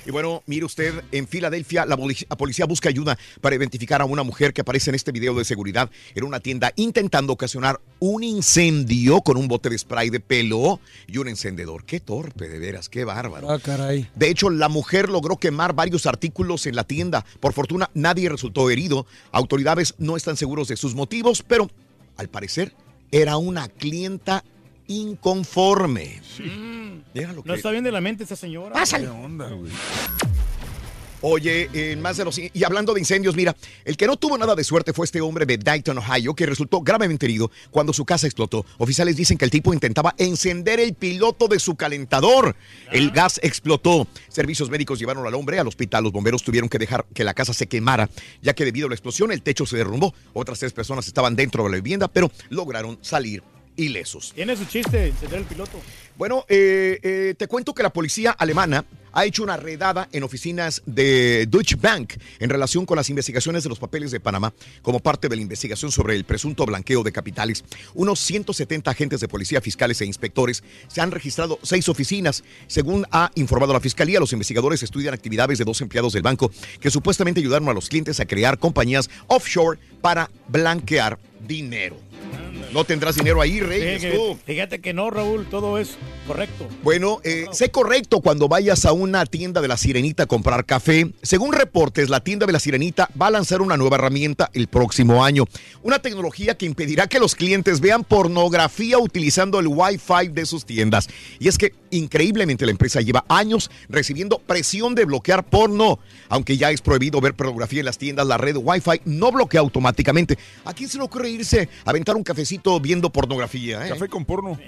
S1: Y bueno, mire usted, en Filadelfia la, poli- la policía busca ayuda para identificar a una mujer que aparece en este video de seguridad en una tienda intentando ocasionar un incendio con un bote de spray de pelo y un encendedor. Qué torpe, de veras, qué bárbaro.
S23: Ah, caray.
S1: De hecho, la mujer logró quemar varios artículos en la tienda. Por fortuna, nadie resultó herido. Autoridades no están seguros de sus motivos, pero al parecer era una clienta inconforme. Mira lo
S5: No
S1: que-
S5: está bien de la mente esa señora.
S1: Pásale.
S3: ¿Qué onda, güey?
S1: Oye, en más de los y hablando de incendios, mira, el que no tuvo nada de suerte fue este hombre de Dayton, Ohio, que resultó gravemente herido cuando su casa explotó. Oficiales dicen que el tipo intentaba encender el piloto de su calentador. El gas explotó. Servicios médicos llevaron al hombre al hospital. Los bomberos tuvieron que dejar que la casa se quemara, ya que debido a la explosión el techo se derrumbó. Otras tres personas estaban dentro de la vivienda, pero lograron salir ilesos.
S5: Tiene su chiste, encender el piloto.
S1: Bueno, eh, eh, te cuento que la policía alemana ha hecho una redada en oficinas de Deutsche Bank en relación con las investigaciones de los papeles de Panamá como parte de la investigación sobre el presunto blanqueo de capitales. Unos 170 agentes de policía, fiscales e inspectores se han registrado seis oficinas. Según ha informado la fiscalía, los investigadores estudian actividades de dos empleados del banco que supuestamente ayudaron a los clientes a crear compañías offshore para blanquear dinero. No tendrás dinero ahí, Reyes,
S5: Sí, que- fíjate que no, Raúl, todo es correcto.
S1: Bueno, eh, sé correcto cuando vayas a una tienda de la Sirenita a comprar café. Según reportes, la tienda de la Sirenita va a lanzar una nueva herramienta el próximo año. Una tecnología que impedirá que los clientes vean pornografía utilizando el Wi-Fi de sus tiendas. Y es que increíblemente la empresa lleva años recibiendo presión de bloquear porno. Aunque ya es prohibido ver pornografía en las tiendas, la red Wi-Fi no bloquea automáticamente. ¿A quién se le ocurre irse a aventar un cafecito cafecito viendo pornografía. ¿eh?
S3: Café con porno.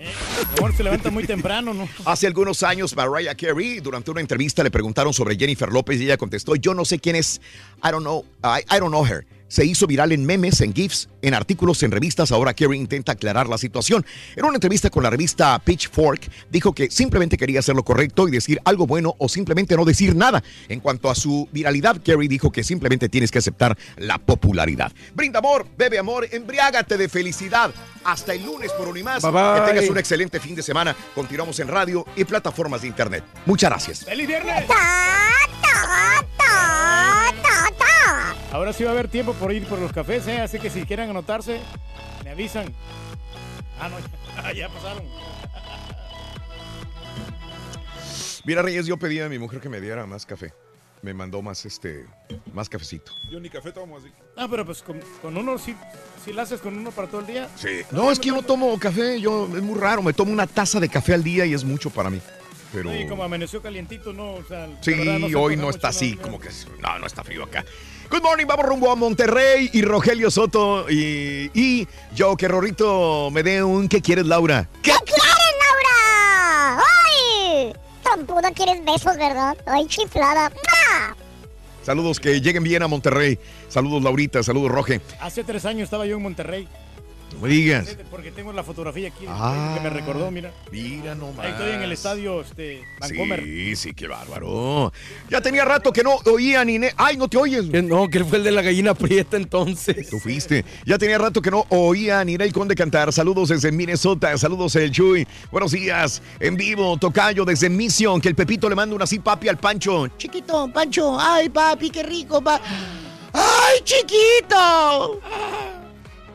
S5: Amor, se levanta muy temprano, ¿no?
S1: Hace algunos años, Mariah Carey, durante una entrevista le preguntaron sobre Jennifer López y ella contestó, yo no sé quién es, I don't know, I, I don't know her. Se hizo viral en memes, en GIFs, en artículos, en revistas. Ahora Carey intenta aclarar la situación. En una entrevista con la revista Pitchfork, dijo que simplemente quería hacer lo correcto y decir algo bueno o simplemente no decir nada. En cuanto a su viralidad, Carey dijo que simplemente tienes que aceptar la popularidad. Brinda amor, bebe amor, embriágate de felicidad. Hasta el lunes por un y más.
S23: Bye, bye.
S1: Que tengas un excelente fin de semana. Continuamos en radio y plataformas de internet. Muchas gracias.
S5: ¡Feliz viernes! Ahora sí va a haber tiempo por ir por los cafés, ¿eh? Así que si quieren anotarse, me avisan. Ah, no, ya pasaron.
S1: Mira, Reyes, yo pedí a mi mujer que me diera más café. Me mandó más, este, más cafecito.
S3: Yo ni café tomo así.
S5: Ah, pero pues con, con uno, si, si lo haces con uno para todo el día.
S1: Sí. No, es que yo no tomo café. Yo, es muy raro. Me tomo una taza de café al día y es mucho para mí. Pero...
S5: Sí, como amaneció calientito, ¿no? O sea,
S1: Sí, hoy no está así, como que no, no está frío acá. Good morning, vamos rumbo a Monterrey y Rogelio Soto y, y yo que Rorrito me dé un ¿qué quieres, Laura?
S2: ¿Qué quieres, Laura? ¡Ay! Trompuda, quieres besos, ¿verdad? ¡Ay, chiflada! ¡Ah!
S1: Saludos que lleguen bien a Monterrey. Saludos Laurita, saludos Roge.
S5: Hace tres años estaba yo en Monterrey.
S1: No me digas.
S5: Porque tengo la fotografía aquí
S1: Ah.
S5: que me recordó, mira.
S1: Mira nomás.
S5: Ahí estoy en el estadio este, Vancomer.
S1: Sí, sí, qué bárbaro. Ya tenía rato que no oía ni... ne- ¡Ay, no te oyes!
S23: No, que él fue el de la gallina prieta entonces.
S1: Tú fuiste. Ya tenía rato que no oía a Ninel Conde cantar. Saludos desde Minnesota. Saludos el Chuy. Buenos días. En vivo, Tocayo desde Mission. Que el Pepito le manda una así papi al Pancho.
S4: Chiquito, Pancho. Ay, papi, qué rico, pa. ¡Ay, chiquito!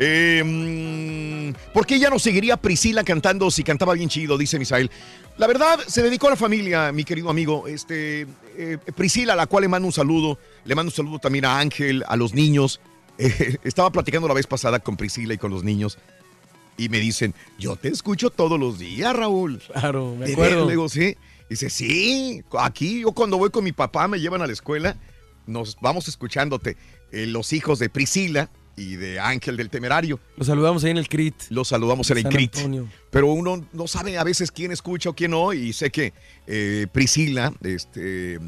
S1: Eh, mm, ¿Por qué ya no seguiría Priscila cantando si cantaba bien chido? Dice Misael. La verdad, se dedicó a la familia, mi querido amigo. Este, eh, Priscila, a la cual le mando un saludo. Le mando un saludo también a Ángel, a los niños. Eh, estaba platicando la vez pasada con Priscila y con los niños. Y me dicen, yo te escucho todos los días, Raúl.
S23: Claro, me
S1: ¿De
S23: acuerdo.
S1: Le digo, sí. Dice, sí, aquí yo cuando voy con mi papá, me llevan a la escuela, nos vamos escuchándote. Eh, los hijos de Priscila y de Ángel del Temerario.
S23: Lo saludamos ahí en el CRIT.
S1: Los saludamos en el CRIT. Pero uno no sabe a veces quién escucha o quién no. Y sé que eh, Priscila, este,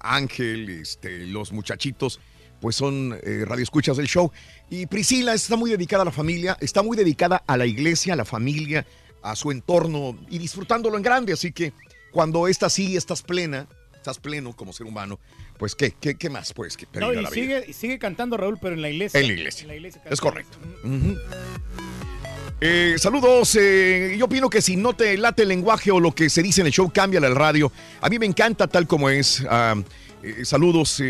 S1: Ángel, este, los muchachitos, pues son eh, radioescuchas del show. Y Priscila está muy dedicada a la familia, está muy dedicada a la iglesia, a la familia, a su entorno y disfrutándolo en grande. Así que cuando estás así, estás plena, estás pleno como ser humano, pues ¿qué, qué, qué más pues que
S5: No, y
S1: la vida?
S5: sigue, y sigue cantando Raúl, pero en la iglesia.
S1: En la iglesia.
S5: En la iglesia
S1: Es correcto. Eh, saludos. eh, yo opino que si no te late el lenguaje o lo que se dice en el show, cámbiale al radio. A mí me encanta tal como es. Ah, eh, saludos.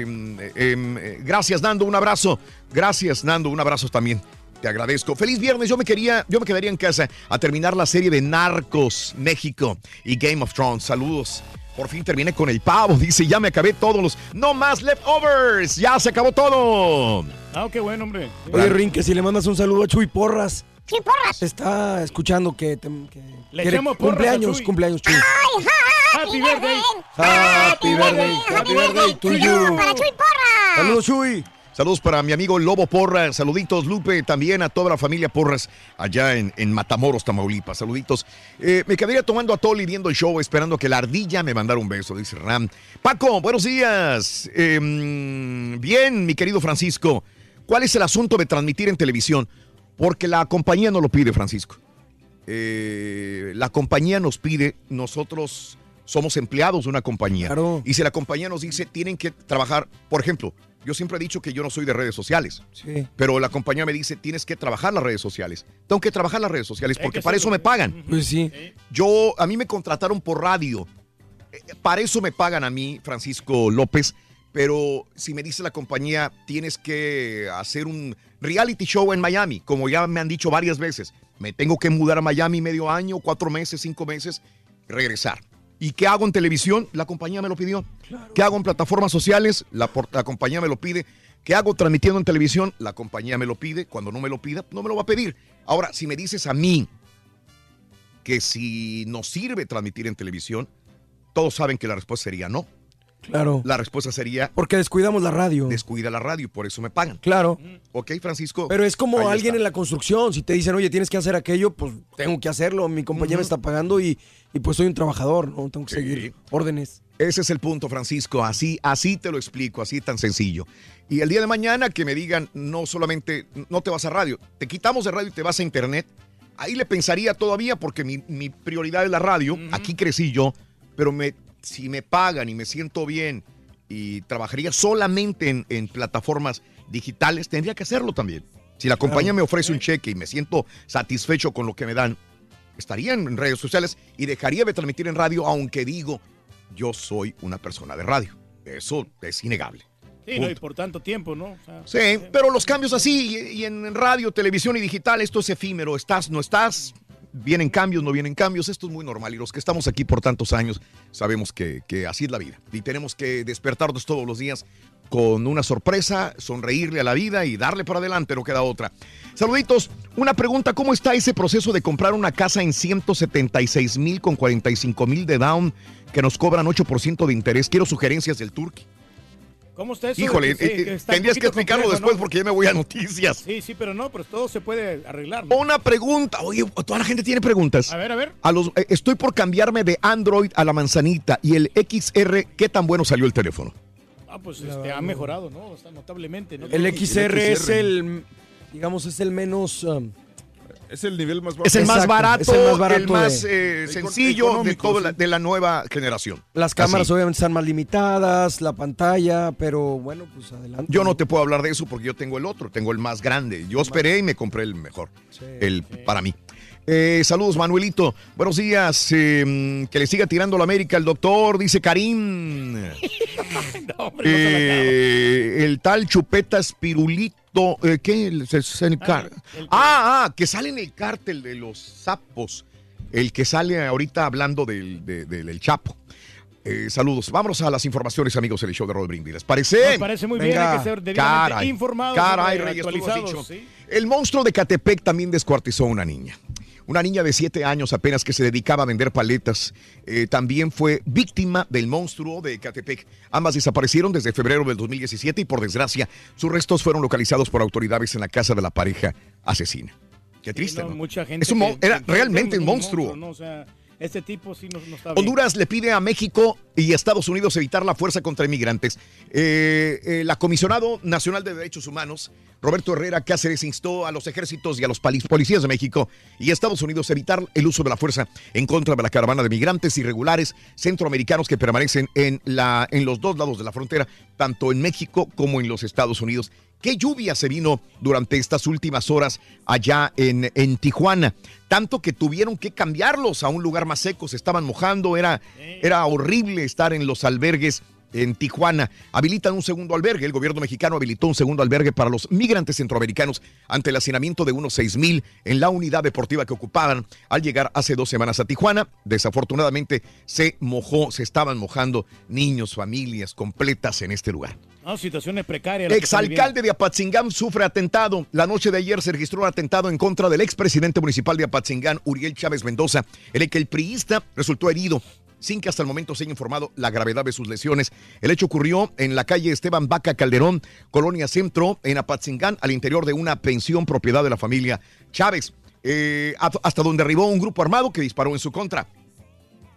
S1: gracias, Nando. Un abrazo. Gracias, Nando. Un abrazo también. Te agradezco. Feliz viernes. Yo me quería, yo me quedaría en casa a terminar la serie de Narcos México y Game of Thrones. Saludos. Por fin terminé con el pavo. Dice, ya me acabé todos los. No más leftovers. Ya se acabó todo.
S5: Ah, qué bueno, hombre.
S23: Oye, Rin, que si le mandas un saludo a Chuy Porras.
S2: Chuy Porras.
S23: Está escuchando que... te- que
S5: Le
S23: quiere-
S5: echamos porras a
S23: cumpleaños,
S5: Chuy.
S23: cumpleaños, Chuy.
S5: Happy birthday.
S23: Happy birthday, happy birthday to you.
S2: Para Chuy Porras.
S1: Saludos, Chuy. Saludos para mi amigo Lobo Porras. Saluditos, Lupe, también a toda la familia Porras allá en, en Matamoros, Tamaulipas. Saluditos. Eh, me quedaría tomando a Toli viendo el show, esperando que la ardilla me mandara un beso, dice Ram. Paco, buenos días. Eh, mm, bien, mi querido Francisco. ¿Cuál es el asunto de transmitir en televisión? Porque la compañía no lo pide, Francisco. Eh, la compañía nos pide, nosotros somos empleados de una compañía. Y si la compañía nos dice, tienen que trabajar, por ejemplo, yo siempre he dicho que yo no soy de redes sociales,
S23: Sí.
S1: pero la compañía me dice, tienes que trabajar las redes sociales. Tengo que trabajar las redes sociales porque
S23: que
S1: para eso me pagan.
S23: Pues sí.
S1: Yo, a mí me contrataron por radio. Eh, Para eso me pagan a mí, Francisco López. Pero si me dice la compañía, tienes que hacer un reality show en Miami, como ya me han dicho varias veces. Me tengo que mudar a Miami medio año, cuatro meses, cinco meses, regresar. ¿Y qué hago en televisión? La compañía me lo pidió. ¿Qué hago en plataformas sociales? La, la compañía me lo pide. ¿Qué hago transmitiendo en televisión? La compañía me lo pide. Cuando no me lo pida, no me lo va a pedir. Ahora, si me dices a mí que si nos sirve transmitir en televisión, todos saben que la respuesta sería no.
S23: Claro.
S1: La respuesta sería...
S23: Porque descuidamos la radio.
S1: Descuida la radio, por eso me pagan.
S23: Claro.
S1: Ok, Francisco.
S23: Pero es como alguien
S1: está.
S23: en la construcción. Si te dicen, oye, tienes que hacer aquello, pues tengo que hacerlo. Mi compañía me está pagando y, y pues soy un trabajador, ¿no? Tengo que seguir órdenes.
S1: Ese es el punto, Francisco. Así, así te lo explico, así tan sencillo. Y el día de mañana que me digan, no solamente, no te vas a radio, te quitamos de radio y te vas a internet, ahí le pensaría todavía porque mi, mi prioridad es la radio, aquí crecí yo, pero me, si me pagan y me siento bien y trabajaría solamente en, en plataformas digitales, tendría que hacerlo también. Si la compañía me ofrece un cheque y me siento satisfecho con lo que me dan, estaría en redes sociales y dejaría de transmitir en radio, aunque digo, yo soy una persona de radio. Eso es innegable.
S5: Sí, no, y por tanto tiempo, ¿no? O sea,
S1: Sí, pero los cambios así, y, y en radio, televisión y digital, esto es efímero. Estás, no estás, vienen cambios, no vienen cambios, esto es muy normal. Y los que estamos aquí por tantos años sabemos que, que así es la vida. Y tenemos que despertarnos todos los días con una sorpresa, sonreírle a la vida y darle para adelante, no queda otra. Saluditos, una pregunta, ¿cómo está ese proceso de comprar una casa en 176 mil con 45 mil de down que nos cobran 8% de interés? Quiero sugerencias del Turqui.
S5: ¿Cómo está eso?
S1: Híjole, eh, eh,
S5: está
S1: tendrías que explicarlo
S5: complejo,
S1: después
S5: ¿no?
S1: porque ya me voy a noticias.
S5: Sí, sí, pero no, pero todo se puede arreglar. ¿no?
S1: Una pregunta. Oye, toda la gente tiene preguntas.
S5: A ver, a ver.
S1: A los, eh, estoy por cambiarme de Android a la manzanita y el XR, ¿qué tan bueno salió el teléfono?
S5: Ah, pues este, ha mejorado, ¿no? O sea, notablemente. ¿no?
S23: El XR es el, digamos, es el menos... um,
S3: Es el nivel más bajo.
S1: Es el más barato,
S23: es el más barato
S1: el más
S23: de-
S1: eh, sencillo de toda la, de la nueva generación.
S23: Las cámaras
S1: Así.
S23: obviamente están más limitadas, la pantalla, pero bueno, pues adelante.
S1: Yo no te puedo hablar de eso porque yo tengo el otro, tengo el más grande. Yo esperé y me compré el mejor, el para mí. Eh, saludos, Manuelito. Buenos días. eh, que le siga tirando la América el doctor, dice Karim. Eh, el tal Chupeta Spirulito, eh, ¿qué? El- se- se- el car- ah, ah, que sale en el cártel de los sapos. El que sale ahorita hablando del, de- del- del Chapo. Eh, saludos. Vámonos a las informaciones, amigos, del show de Rod Brindis. ¿Les parece?
S5: Nos parece muy bien, hay que ser debidamente
S1: Caray,
S5: informados,
S1: Caray,
S5: hombre,
S1: Reyes, tú lo has
S5: actualizados,
S1: dicho.
S5: sí.
S1: El monstruo de Catepec también descuartizó a una niña. Una niña de 7 años apenas que se dedicaba a vender paletas. eh, también fue víctima del monstruo de Catepec. Ambas desaparecieron desde febrero del 2017 y por desgracia sus restos fueron localizados por autoridades en la casa de la pareja asesina. Qué triste,
S5: No,
S1: ¿no?
S5: Mucha gente.
S1: Es un
S5: que-
S1: era
S5: que-
S1: realmente un monstruo.
S5: ¿no? O sea, este.
S1: Honduras le pide a México y Estados Unidos evitar la fuerza contra inmigrantes. Eh, eh, la Comisionado Nacional de Derechos Humanos, Roberto Herrera Cáceres, instó a los ejércitos y a los policías de México y Estados Unidos a evitar el uso de la fuerza en contra de la caravana de migrantes irregulares centroamericanos que permanecen en los dos lados de la frontera, tanto en México como en los Estados Unidos. ¿Qué lluvia se vino durante estas últimas horas allá en, en Tijuana? Tanto que tuvieron que cambiarlos a un lugar más seco, se estaban mojando, era, era horrible estar en los albergues en Tijuana. Habilitan un segundo albergue. El gobierno mexicano habilitó un segundo albergue para los migrantes centroamericanos ante el hacinamiento de unos 6 mil en la unidad deportiva que ocupaban al llegar hace dos semanas a Tijuana. Desafortunadamente se mojó, se estaban mojando niños, familias completas en este lugar.
S5: No, situaciones precarias.
S1: Exalcalde de Apatzingán sufre atentado. La noche de ayer se registró un atentado en contra del expresidente municipal de Apatzingán, Uriel Chávez Mendoza, en el que el priista resultó herido sin que hasta el momento se haya informado la gravedad de sus lesiones. El hecho ocurrió en la calle Esteban Vaca Calderón, Colonia Centro, en Apatzingán, al interior de una pensión propiedad de la familia Chávez, eh, hasta donde arribó un grupo armado que disparó en su contra.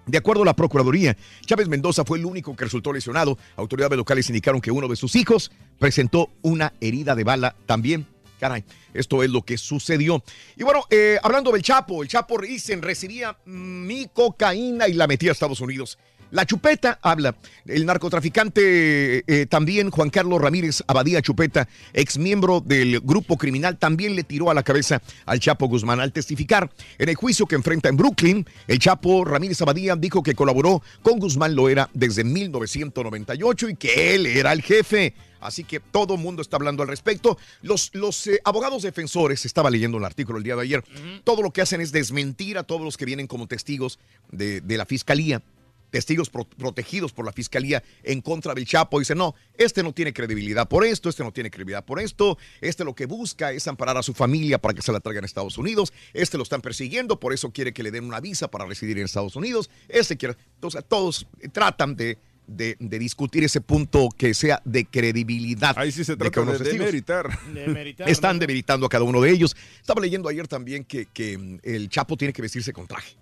S1: De acuerdo a la Procuraduría, Chávez Mendoza fue el único que resultó lesionado. Autoridades locales indicaron que uno de sus hijos presentó una herida de bala también. Caray, esto es lo que sucedió. Y bueno, eh, hablando del Chapo, el Chapo dicen recibía mi cocaína y la metía a Estados Unidos. La Chupeta habla. El narcotraficante eh, también, Juan Carlos Ramírez Abadía Chupeta, ex miembro del grupo criminal, también le tiró a la cabeza al Chapo Guzmán al testificar en el juicio que enfrenta en Brooklyn. El Chapo Ramírez Abadía dijo que colaboró con Guzmán Loera desde 1998 y que él era el jefe. Así que todo el mundo está hablando al respecto. Los, los eh, abogados defensores, estaba leyendo el artículo el día de ayer, todo lo que hacen es desmentir a todos los que vienen como testigos de, de la fiscalía testigos pro- protegidos por la fiscalía en contra del Chapo. Dice, no, este no tiene credibilidad por esto, este no tiene credibilidad por esto, este lo que busca es amparar a su familia para que se la traigan a Estados Unidos, este lo están persiguiendo, por eso quiere que le den una visa para residir en Estados Unidos, este quiere, entonces todos tratan de de, de discutir ese punto que sea de credibilidad.
S3: Ahí sí se
S1: de
S3: trata
S1: que
S3: de, demeritar.
S1: Están debilitando a cada uno de ellos. Estaba leyendo ayer también que, que, mm, el Chapo tiene que vestirse con traje.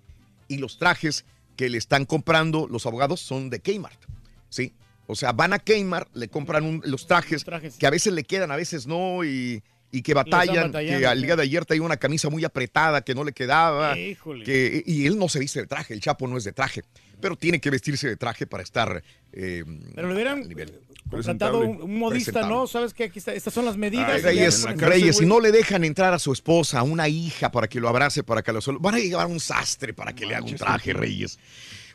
S1: Y los trajes que le están comprando los abogados son de Kmart. ¿Sí? O sea, van a Kmart, le compran un- los trajes, que a veces le quedan, a veces no, y, y que batallan. Que al día de ayer traía una camisa muy apretada que no le quedaba.
S5: Híjole.
S1: Que, y él no se viste de traje, el Chapo no es de traje. Pero tiene que vestirse de traje para estar. eh,
S5: Pero le hubieran contratado un, un modista. ¿no? ¿Sabes qué? Aquí está, estas son las medidas.
S1: Ay, Reyes,
S5: ya-
S1: Reyes, si no le dejan entrar a su esposa, a una hija para que lo abrace, para que lo. Van a llevar un sastre para que le haga un traje, Reyes.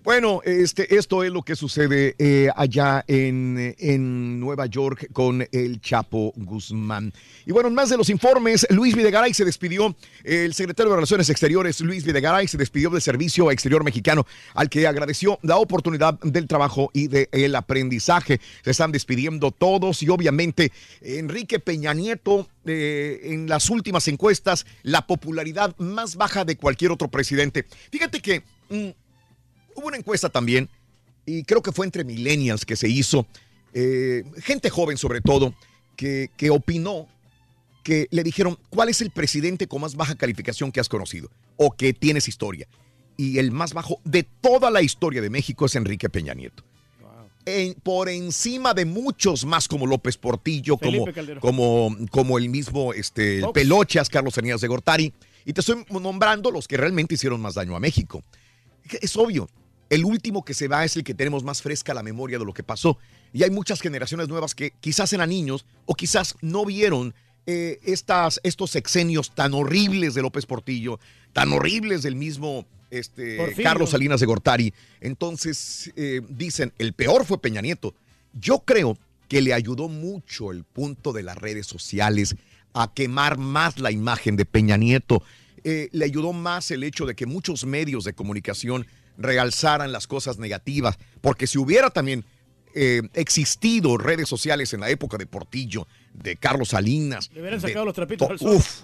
S1: Bueno, este, esto es lo que sucede eh, allá en, en Nueva York con el Chapo Guzmán. Y bueno, en más de los informes, Luis Videgaray se despidió, el secretario de Relaciones Exteriores, Luis Videgaray, se despidió del Servicio Exterior Mexicano, al que agradeció la oportunidad del trabajo y del aprendizaje. Se están despidiendo todos y obviamente Enrique Peña Nieto, eh, en las últimas encuestas, la popularidad más baja de cualquier otro presidente. Fíjate que... Hubo una encuesta también, y creo que fue entre millennials que se hizo, eh, gente joven sobre todo, que, que opinó que le dijeron, ¿cuál es el presidente con más baja calificación que has conocido o que tienes historia? Y el más bajo de toda la historia de México es Enrique Peña Nieto. En- por encima de muchos más como López Portillo, como, como, como el mismo este, el. Pelochas, Carlos Anías de Gortari. Y te estoy nombrando los que realmente hicieron más daño a México. Es obvio, el último que se va es el que tenemos más fresca la memoria de lo que pasó. Y hay muchas generaciones nuevas que quizás eran niños o quizás no vieron eh, estas, estos sexenios tan horribles de López Portillo, tan horribles del mismo este. Carlos Salinas de Gortari. Entonces, eh, dicen, el peor fue Peña Nieto. Yo creo que le ayudó mucho el punto de las redes sociales a quemar más la imagen de Peña Nieto. Eh, le ayudó más el hecho de que muchos medios de comunicación realzaran las cosas negativas, porque si hubiera también eh, existido redes sociales en la época de Portillo, de Carlos Salinas,
S5: Le hubieran
S1: de
S5: sacado los trapitos
S1: to-
S5: al sol.
S1: uf,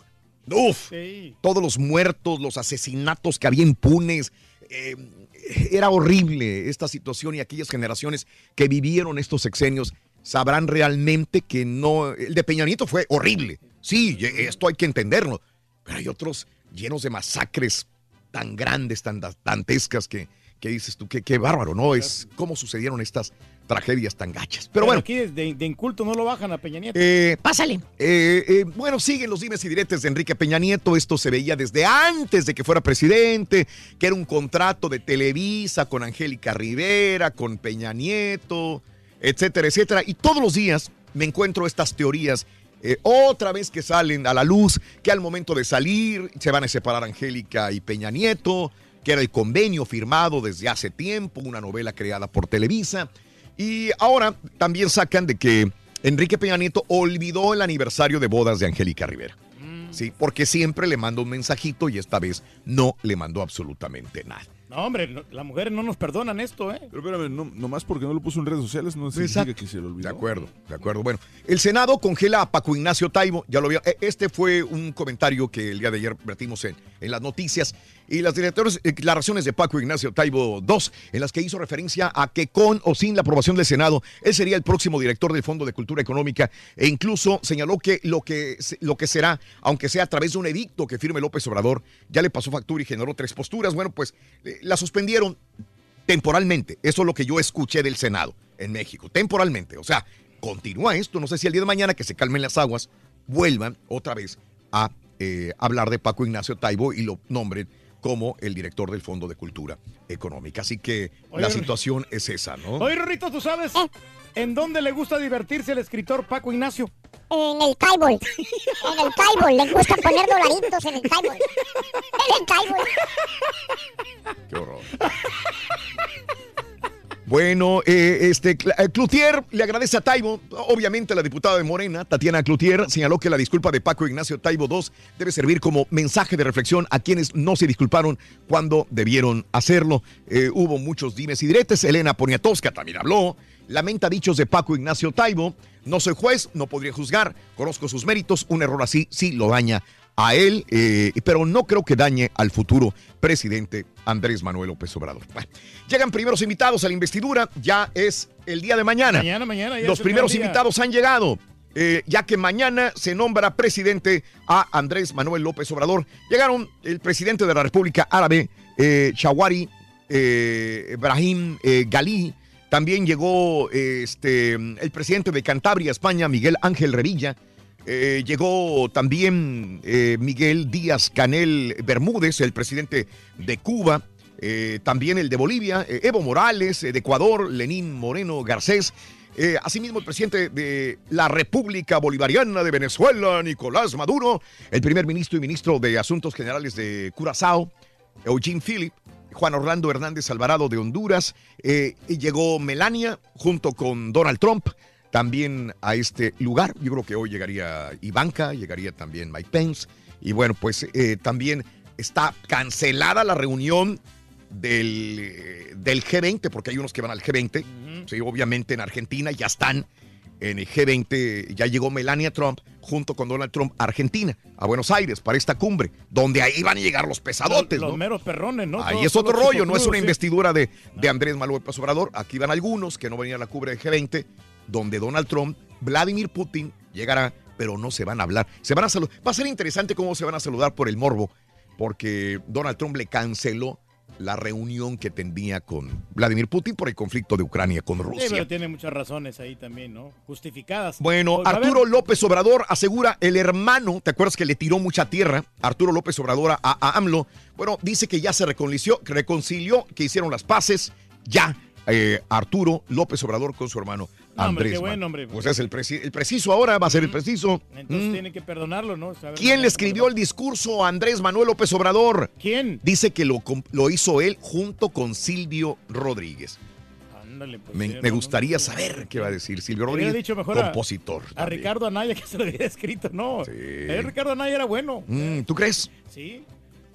S1: uf,
S5: Sí.
S1: todos los muertos, los asesinatos que había impunes. eh, era horrible esta situación y aquellas generaciones que vivieron estos sexenios sabrán realmente que no. El de Peña Nieto fue horrible. Sí, esto hay que entenderlo. Pero hay otros llenos de masacres tan grandes, tan da- dantescas que, que dices tú, que qué bárbaro, ¿no? Es cómo sucedieron estas tragedias tan gachas. Pero bueno.
S5: aquí de, de inculto no lo bajan a Peña Nieto.
S1: Eh, Pásale. bueno, siguen los dimes y diretes de Enrique Peña Nieto. Esto se veía desde antes de que fuera presidente, que era un contrato de Televisa con Angélica Rivera, con Peña Nieto, etcétera, etcétera. Y todos los días me encuentro estas teorías. Eh, otra vez que salen a la luz, que al momento de salir se van a separar Angélica y Peña Nieto, que era el convenio firmado desde hace tiempo, una novela creada por Televisa. Y ahora también sacan de que Enrique Peña Nieto olvidó el aniversario de bodas de Angélica Rivera. Sí, porque siempre le manda un mensajito y esta vez no le mandó absolutamente nada.
S5: No, hombre, no- las mujeres no nos perdonan esto, ¿eh?
S3: Pero espérame, no, nomás porque no lo puso en redes sociales no significa
S1: Exacto.
S3: que se lo olvidó.
S1: De acuerdo, de acuerdo. Bueno, el Senado congela a Paco Ignacio Taibo, ya lo vio. e- Este fue un comentario que el día de ayer vertimos en, en las noticias. Y las directores, declaraciones de Paco Ignacio Taibo II, en las que hizo referencia a que con o sin la aprobación del Senado, él sería el próximo director del Fondo de Cultura Económica. E incluso señaló que lo que, lo que será, aunque sea a través de un edicto que firme López Obrador, ya le pasó factura y generó tres posturas. Bueno, pues eh, la suspendieron temporalmente. Eso es lo que yo escuché del Senado en México, temporalmente. O sea, continúa esto. No sé si el día de mañana que se calmen las aguas, vuelvan otra vez a eh, hablar de Paco Ignacio Taibo y lo nombren como el director del Fondo de Cultura Económica. Así que
S5: Oye,
S1: la situación es esa, ¿no?
S5: Oye, Rorrito, ¿tú sabes en dónde le gusta divertirse el escritor Paco Ignacio?
S2: En el Kaibol. En el Kaibol. Le gusta poner dolaritos en el Kaibol. En el Kaibol.
S1: Qué horror. Bueno, eh, este eh, Cloutier le agradece a Taibo. Obviamente, la diputada de Morena, Tatiana Cloutier, señaló que la disculpa de Paco Ignacio Taibo II debe servir como mensaje de reflexión a quienes no se disculparon cuando debieron hacerlo. Eh, hubo muchos dimes y diretes. Elena Poniatowska también habló. Lamenta dichos de Paco Ignacio Taibo. No soy juez, no podría juzgar. Conozco sus méritos. Un error así sí lo daña a él, eh, pero no creo que dañe al futuro presidente Andrés Manuel López Obrador. Bueno, llegan primeros invitados a la investidura, ya es el día de mañana.
S5: Mañana, mañana. ya
S1: Los primeros
S5: día.
S1: invitados han llegado, eh, ya que mañana se nombra presidente a Andrés Manuel López Obrador. Llegaron el presidente de la República Árabe, eh, Shawari eh, Brahim eh, Gali. También llegó este, el presidente de Cantabria, España, Miguel Ángel Revilla. Eh, llegó también eh, Miguel Díaz Canel Bermúdez, el presidente de Cuba. Eh, también el de Bolivia, Evo Morales, de Ecuador, Lenín Moreno Garcés. Asimismo, el presidente de la República Bolivariana de Venezuela, Nicolás Maduro, el primer ministro y ministro de Asuntos Generales de Curazao, Eugene Philip, Juan Orlando Hernández Alvarado de Honduras, y llegó Melania junto con Donald Trump también a este lugar. Yo creo que hoy llegaría Ivanka, llegaría también Mike Pence, y bueno, pues eh, también está cancelada la reunión del, eh, del G20, porque hay unos que van al G20, sí, obviamente en Argentina ya están en el G20, ya llegó Melania Trump junto con Donald Trump a Argentina, a Buenos Aires, para esta cumbre, donde ahí van a llegar los pesadotes,
S5: Los
S1: ¿no?
S5: meros perrones, ¿no?
S1: Ahí
S5: Todos-
S1: es otro rollo, no es una
S5: sí.
S1: investidura de, de Andrés Manuel López Obrador. Aquí van algunos que no venían a la cumbre del G20, donde Donald Trump, Vladimir Putin llegará, pero no se van a hablar. Se van a saludar. Va a ser interesante cómo se van a saludar por el morbo, porque Donald Trump le canceló la reunión que tendría con Vladimir Putin por el conflicto de Ucrania con
S5: Sí,
S1: Rusia.
S5: pero tiene muchas razones ahí también, ¿no? Justificadas.
S1: Bueno,
S5: Pues,
S1: Arturo López Obrador asegura el hermano, ¿te acuerdas que le tiró mucha tierra? Arturo López Obrador a, a AMLO. Bueno, dice que ya se reconcilió, que reconcilió, que hicieron las paces. Ya, eh, Arturo López Obrador con su hermano
S5: No, hombre,
S1: Andrés.
S5: qué bueno, hombre.
S1: Pues es el, preci- el preciso ahora, va a ser el preciso.
S5: Entonces
S1: Mm.
S5: tiene que perdonarlo, ¿no? Saber
S1: ¿Quién le escribió el discurso a Andrés Manuel López Obrador?
S5: ¿Quién?
S1: Dice que lo, lo hizo él junto con Silvio Rodríguez.
S5: Ándale, pues,
S1: Me,
S5: sí, no,
S1: gustaría saber qué va a decir Silvio Rodríguez,
S5: dicho mejor a-
S1: compositor.
S5: A Ricardo Anaya que se lo había escrito, no. Eh, Ricardo Anaya era bueno.
S1: Mm, ¿Tú crees?
S5: Sí.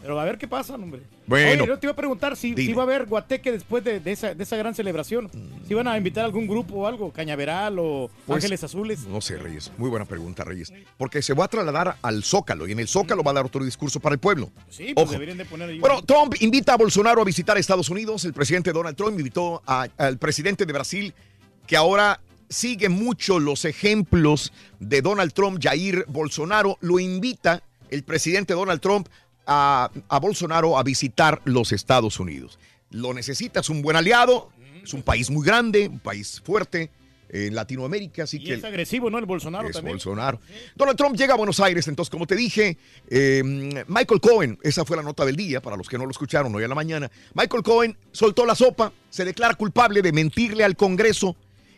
S5: Pero a ver qué pasa, hombre.
S1: Bueno.
S5: Oye, yo te iba a preguntar si, si va a haber guateque después de, de esa, de esa gran celebración. Si van a invitar a algún grupo o algo, Cañaveral o
S1: Pues,
S5: Ángeles Azules.
S1: No sé, Reyes. Muy buena pregunta, Reyes. Porque se va a trasladar al Zócalo y en el Zócalo va a dar otro discurso para el pueblo.
S5: Sí, pues
S1: Ojo.
S5: deberían de poner ahí.
S1: Bueno, Trump invita a Bolsonaro a visitar Estados Unidos. El presidente Donald Trump invitó a- al presidente de Brasil, que ahora sigue mucho los ejemplos de Donald Trump, Jair Bolsonaro. Lo invita el presidente Donald Trump a, a Bolsonaro a visitar los Estados Unidos. Lo necesita, es un buen aliado, es un país muy grande, un país fuerte en Latinoamérica, así
S5: y
S1: que
S5: es agresivo, ¿no? El Bolsonaro
S1: es
S5: también.
S1: Bolsonaro. Donald Trump llega a Buenos Aires, entonces, como te dije, eh, Michael Cohen, esa fue la nota del día, para los que no lo escucharon hoy a la mañana. Michael Cohen soltó la sopa, se declara culpable de mentirle al Congreso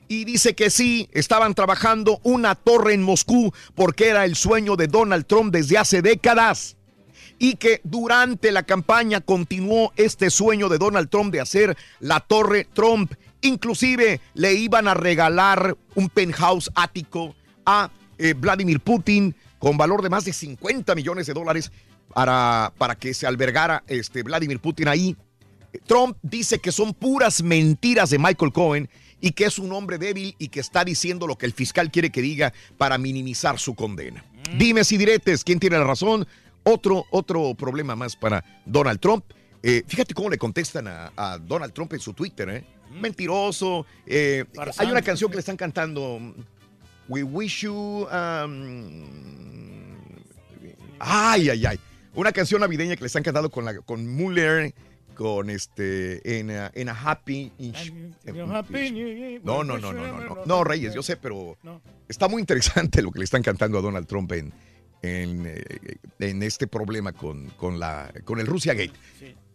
S1: y dice que sí, estaban trabajando una torre en Moscú porque era el sueño de Donald Trump desde hace décadas y que durante la campaña continuó este sueño de Donald Trump de hacer la torre Trump. Inclusive le iban a regalar un penthouse ático a eh, Vladimir Putin con valor de más de 50 millones de dólares para, para que se albergara este Vladimir Putin ahí. Trump dice que son puras mentiras de Michael Cohen y que es un hombre débil y que está diciendo lo que el fiscal quiere que diga para minimizar su condena. Dime si diretes, ¿quién tiene la razón? Otro, otro problema más para Donald Trump. Eh, fíjate cómo le contestan a, a Donald Trump en su Twitter, ¿eh? Mentiroso. eh, hay una canción que le están cantando. We wish you. um, ay, ay, ay. Una canción navideña que le están cantando con, la, con Muller, con este. En, a- en a Happy. No, no, no, no, no, no. No, Reyes, yo sé, pero está muy interesante lo que le están cantando a Donald Trump en, en, eh, en este problema con, con, la, con el Rusia Gate.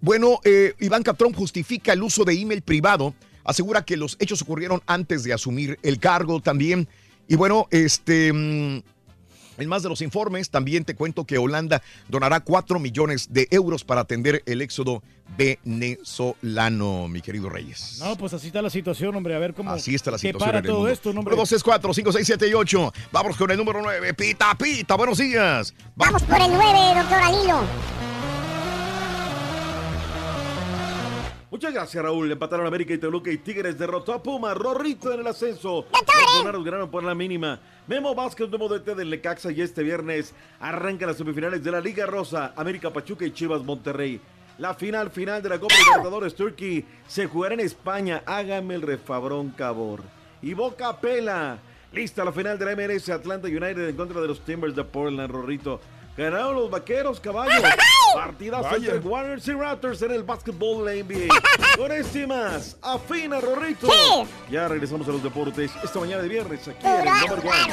S1: Bueno, eh, Ivanka Trump justifica el uso de email privado, asegura que los hechos ocurrieron antes de asumir el cargo también. Y bueno, este... en más de los informes, también te cuento que Holanda donará 4 millones de euros para atender el éxodo venezolano, mi querido Reyes.
S5: No, pues así está la situación, hombre. A ver cómo.
S1: Así está la
S5: qué
S1: situación
S5: para
S1: en el
S5: todo
S1: mundo.
S5: esto, hombre.
S1: 2, 3, 4, 5, 6, 7 y 8. Vamos con el número 9. Pita, pita, buenos días.
S2: Vamos por el 9, doctor Alilo.
S34: Muchas gracias, Raúl. Empataron América y Toluca y Tigres derrotó a Puma. Rorrito en el ascenso. Los ganaron por la mínima. Memo Vázquez, nuevo DT del Necaxa y este viernes arrancan las semifinales de la Liga Rosa. América Pachuca y Chivas Monterrey. La final final de la Copa Libertadores Turkey se jugará en España. Hágame el refabrón, cabor. Y Boca Pela. Lista la final de la MLS Atlanta United en contra de los Timbers de Portland, Rorrito. Ganaron los vaqueros, caballos. Partidazo
S16: Vaya.
S34: entre Warriors y Raptors en el básquetbol de la NBA. Con este y más, afina, Rorrito. Ya regresamos a los deportes esta mañana de viernes aquí en el Number One.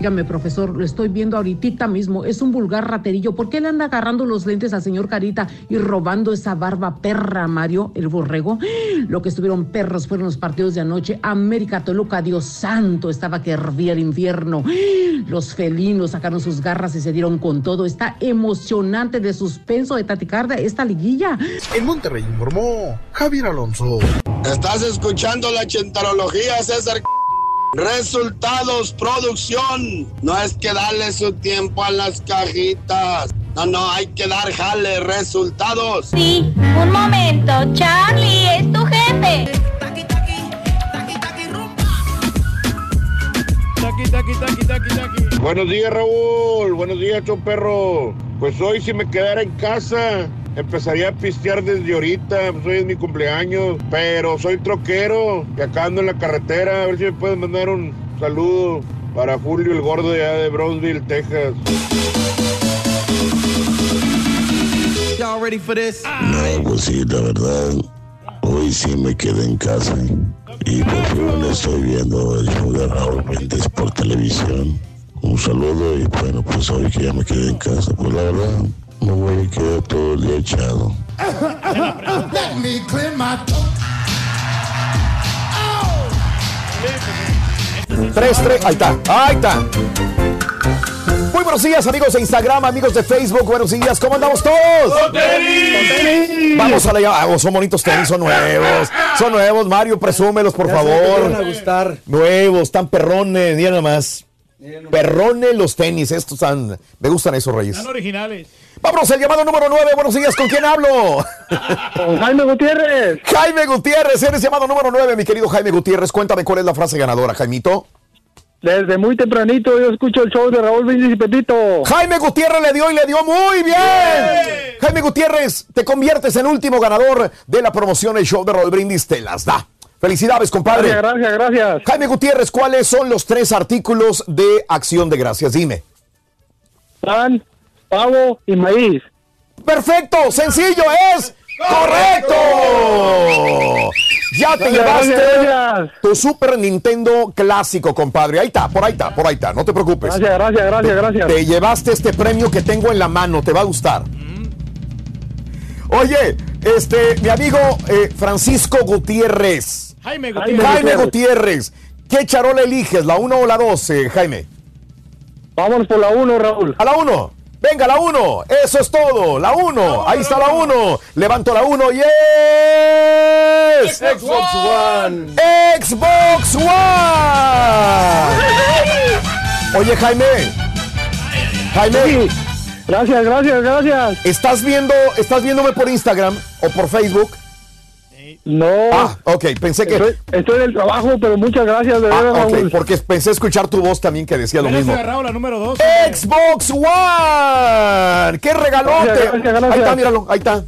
S35: Dígame, profesor, lo estoy viendo ahorita mismo. Es un vulgar raterillo. ¿Por qué le anda agarrando los lentes al señor Carita y robando esa barba perra, Mario, el borrego? Lo que estuvieron perros fueron los partidos de anoche. América Toluca, Dios santo, estaba que hervía el infierno. Los felinos sacaron sus garras y se dieron con todo. Está emocionante de suspenso de taticarda esta liguilla.
S36: En Monterrey informó Javier Alonso.
S37: Estás escuchando la chentarología, César. Resultados, producción. No es que darle su tiempo a las cajitas. No, no, hay que dar jale, resultados.
S2: Sí, un momento, Charlie, es tu jefe.
S5: Taqui, taqui, taqui, taqui, taqui.
S16: Buenos días, Raúl. Buenos días, perro. Pues hoy, si me quedara en casa, empezaría a pistear desde ahorita. Pues hoy es mi cumpleaños, pero soy troquero y acá ando en la carretera. A ver si me pueden mandar un saludo para Julio el Gordo de allá de Brownsville, Texas.
S38: Y'all ready for this?
S37: No, pues sí, la verdad. Hoy sí me quedé en casa. Y por fin estoy viendo el show de Raúl Méndez por televisión. Un saludo y bueno, pues hoy que ya me quedé en casa, pues la verdad, me voy a quedar todo el día echado.
S36: Let me clear my throat.
S1: Tres, tres, ahí está, ahí está. Muy buenos días, amigos de Instagram, amigos de Facebook. Buenos días, ¿cómo andamos todos?
S36: ¡Con tenis!
S1: ¡Con tenis! Vamos a la llamada. Ah, son bonitos tenis, son nuevos. Son nuevos, Mario, presúmelos, por
S23: Ya
S1: favor.
S23: te van a gustar.
S1: Nuevos, tan perrones, mira nomás. Perrones los tenis, estos están. Me gustan esos reyes.
S5: Están originales.
S1: Vámonos al llamado número 9. Buenos días, ¿con quién hablo? Con Jaime Gutiérrez. Jaime Gutiérrez, eres llamado número 9, mi querido Jaime Gutiérrez. Cuéntame cuál es la frase ganadora, Jaimito.
S39: Desde muy tempranito yo escucho el show de Raúl Brindis y Pepito.
S1: Jaime Gutiérrez le dio y le dio muy bien. Jaime Gutiérrez, te conviertes en último ganador de la promoción El Show de Raúl Brindis. Te las da. Felicidades, compadre.
S39: Gracias, gracias, gracias.
S1: Jaime Gutiérrez, ¿cuáles son los tres artículos de acción de gracias? Dime.
S39: Pan, pavo y maíz.
S1: Perfecto, sencillo es. ¡Correcto! Ya te
S39: Gracias,
S1: llevaste
S39: gracias,
S1: tu Super Nintendo clásico, compadre. Ahí está, por ahí está, por ahí está. No te preocupes.
S39: Gracias, gracias, gracias, gracias.
S1: Te llevaste este premio que tengo en la mano. Te va a gustar. Oye, este, mi amigo eh, Francisco Gutiérrez.
S5: Jaime
S1: Jaime
S5: Gutiérrez.
S1: Gutiérrez. ¿Qué charola eliges? ¿La 1 o la 2, Jaime?
S39: Vámonos por la 1, Raúl.
S1: A la 1. Venga, la 1. Eso es todo. La 1. Ahí está la 1. Levanto la 1. ¡Yes!
S23: Xbox One.
S1: Xbox One. Oye, Jaime. Jaime.
S39: Gracias, gracias, gracias.
S1: ¿Estás viendo, estás viéndome por Instagram o por Facebook?
S39: No.
S1: Ah, ok, pensé que.
S39: Estoy, estoy en el trabajo, pero muchas gracias, de verdad,
S1: Ah, ok,
S39: Raúl.
S1: porque pensé escuchar tu voz también que decía lo mismo.
S5: agarrado la número dos.
S1: Xbox One. ¡Qué regalote!
S39: Gracias, gracias, gracias.
S1: Ahí está, míralo, ahí está.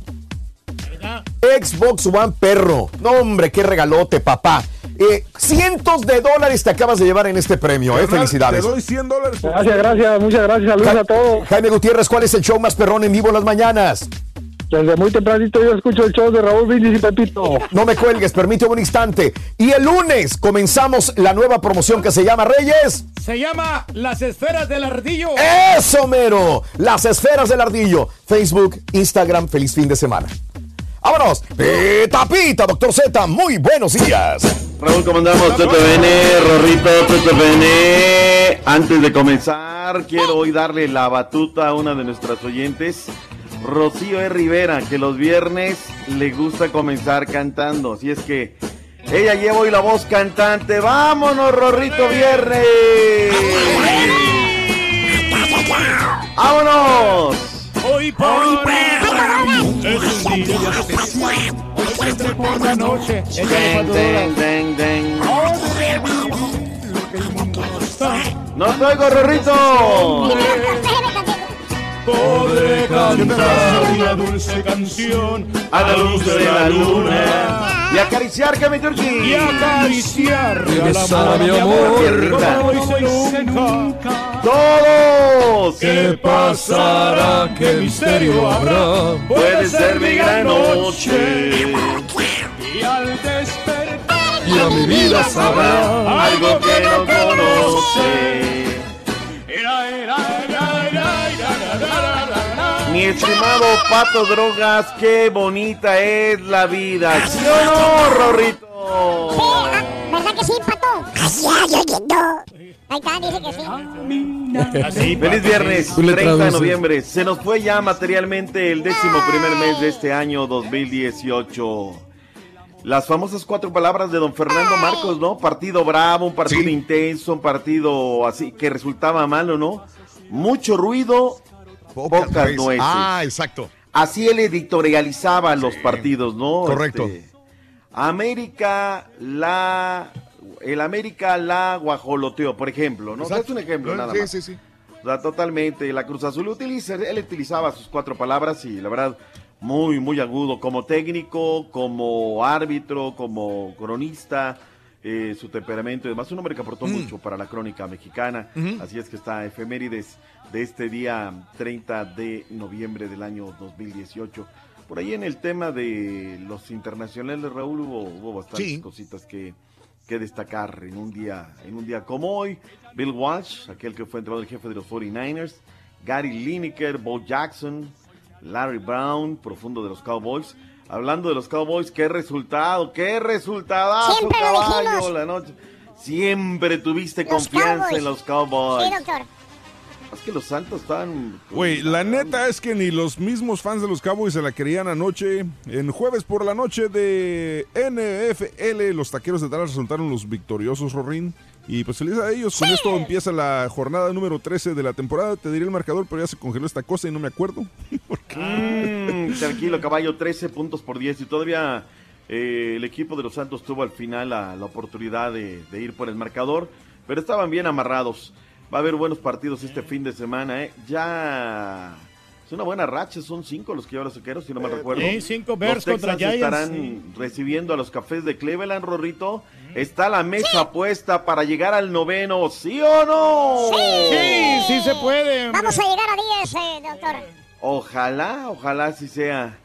S1: Xbox One perro. No, hombre, qué regalote, papá. Eh, cientos de dólares te acabas de llevar en este premio, eh. Felicidades.
S3: Te doy 100 dólares. por-
S39: Gracias, gracias, muchas gracias. Saludos
S1: Ja-
S39: a todos.
S1: Jaime Gutiérrez, ¿cuál es el show más perrón en vivo en las mañanas?
S39: Desde muy tempranito yo escucho el show de Raúl Brindis y Pepito.
S1: No me cuelgues, permíteme un instante. Y el lunes comenzamos la nueva promoción que se llama Reyes.
S5: Se llama Las Esferas del Ardillo.
S1: ¡Eso, mero! Las esferas del ardillo. Facebook, Instagram, feliz fin de semana. ¡Vámonos! Pita, pita, doctor Z, muy buenos días.
S40: Raúl, ¿cómo andamos? TTVN, Rorrito, TTVN.
S34: Antes de comenzar, quiero hoy darle la batuta a una de nuestras oyentes, Rocío E. Rivera, que los viernes le gusta comenzar cantando. Así es que ella lleva hoy la voz cantante. ¡Vámonos, Rorrito Viernes! ¡Vámonos!
S5: Hoy para mí es un día. Hoy por la noche. No está.
S34: ¡No estoy con Rorrito!
S5: Podré cantar una dulce canción
S34: A la luz de la luna. Y acariciar, que me
S5: y acariciar
S34: Y
S5: a
S34: besar mi amor.
S5: como no hice nunca.
S34: ¡Todos!
S5: ¿Qué pasará? ¿Qué misterio habrá?
S34: Puede ser mi gran noche.
S5: Y al despertar
S34: Y a mi vida sabrá algo que no conoce. Mi estimado Pato Drogas, qué bonita es la vida. ¿Sí o no, Rorrito?
S2: ¿Verdad que sí, pato? Así, yo entiendo. Ahí está, dice que sí.
S34: Feliz viernes,
S41: Tú le
S34: 30 de noviembre. Se nos fue ya materialmente el décimo primer mes de este año 2018. Las famosas cuatro palabras de don Fernando Marcos, ¿no? Partido bravo, un partido intenso, un partido así que resultaba malo, ¿no? Mucho ruido, pocas,
S1: nueces.
S34: nueces.
S1: Ah, exacto.
S34: Así él editorializaba los partidos, ¿no?
S1: Correcto.
S34: Este, América la el América la guajoloteó, por ejemplo, ¿no? O sea, es un ejemplo nada
S1: sí,
S34: más.
S1: Sí, sí,
S34: O sea, totalmente. La Cruz Azul utiliza, él utilizaba sus cuatro palabras y la verdad, muy, muy agudo. Como técnico, como árbitro, como cronista, eh, su temperamento y demás. Un hombre que aportó
S1: Mm.
S34: mucho para la crónica mexicana. Así es que está efemérides de este día 30 de noviembre del año 2018. Por ahí en el tema de los internacionales, Raúl, hubo, hubo bastantes
S1: Sí.
S34: cositas que, que destacar en un día en un día como hoy. Bill Walsh, aquel que fue entrenador jefe de los 49ers, Gary Lineker, Bo Jackson, Larry Brown, profundo de los Cowboys. Hablando de los Cowboys, qué resultado, qué resultado,
S2: Siempre lo dijimos.
S34: la noche. Siempre tuviste
S2: Los
S34: confianza
S2: Cowboys.
S34: en los Cowboys.
S2: Sí, doctor.
S34: Es que los Santos están
S3: Güey, la neta es que ni los mismos fans de los Cowboys se la creían anoche. En jueves por la noche de NFL, los taqueros de Dallas resultaron los victoriosos, Rorín. Y pues feliz a ellos. Con esto empieza la jornada número 13 de la temporada. Te diré el marcador, pero ya se congeló esta cosa y no me acuerdo.
S34: Mm, tranquilo, caballo, 13 puntos por 10 y todavía eh, el equipo de los Santos tuvo al final la, la oportunidad de, de ir por el marcador, pero estaban bien amarrados. Va a haber buenos partidos este fin de semana, ¿eh? Ya es una buena racha, son cinco los que llevan los vaqueros, si no me recuerdo.
S5: sí, cinco
S34: los
S5: Bears contra
S34: Texans
S5: Giants,
S34: estarán
S5: sí.
S34: recibiendo a los cafés de Cleveland, Rorrito. Está la mesa puesta para llegar al noveno, ¿sí o no?
S5: Sí, sí se puede. hombre.
S2: Vamos a llegar a 10, eh, doctor.
S34: Ojalá, ojalá así sea.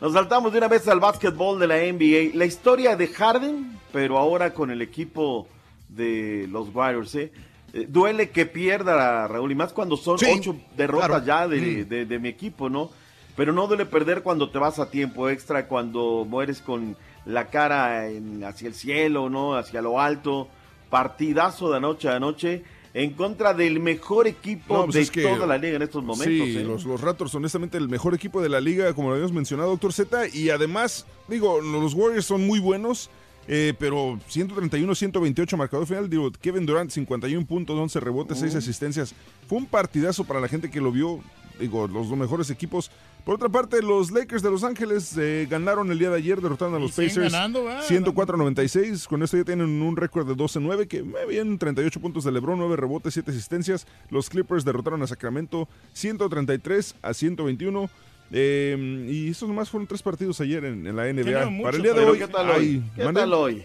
S34: Nos saltamos de una vez al básquetbol de la NBA. La historia de Harden, pero ahora con el equipo de los Warriors. ¿eh? Eh, duele que pierda Raúl, y más cuando son
S1: Sí,
S34: ocho derrotas
S1: claro.
S34: ya de,
S1: Mm.
S34: de- de mi equipo, ¿no? Pero no duele perder cuando te vas a tiempo extra, cuando mueres con la cara en- hacia el cielo, ¿no? Hacia lo alto. Partidazo de noche a noche en contra del mejor equipo
S3: No, pues
S34: de
S3: es que-
S34: toda la liga en estos momentos.
S3: Sí,
S34: ¿eh?
S3: los, los Raptors, honestamente, el mejor equipo de la liga, como lo habíamos mencionado, doctor Z. Y además, digo, los Warriors son muy buenos, eh, pero 131-128 marcador final. Digo, Kevin Durant, 51 puntos, 11 rebotes, 6 asistencias. Fue un partidazo para la gente que lo vio. Digo, los dos mejores equipos. Por otra parte, los Lakers de Los Ángeles eh, ganaron el día de ayer, derrotaron a los Pacers
S5: ganando, ¿verdad?
S3: 104-96. Con esto ya tienen un récord de 12-9, que eh, bien, 38 puntos de LeBron, 9 rebotes, 7 asistencias. Los Clippers derrotaron a Sacramento 133 a 121. Eh, y esos nomás fueron tres partidos ayer en, en la NBA.
S34: Mucho,
S3: Para el día de hoy,
S34: ¿qué tal
S3: hay-
S34: hoy? ¿Qué
S3: ¿mande?
S34: tal hoy?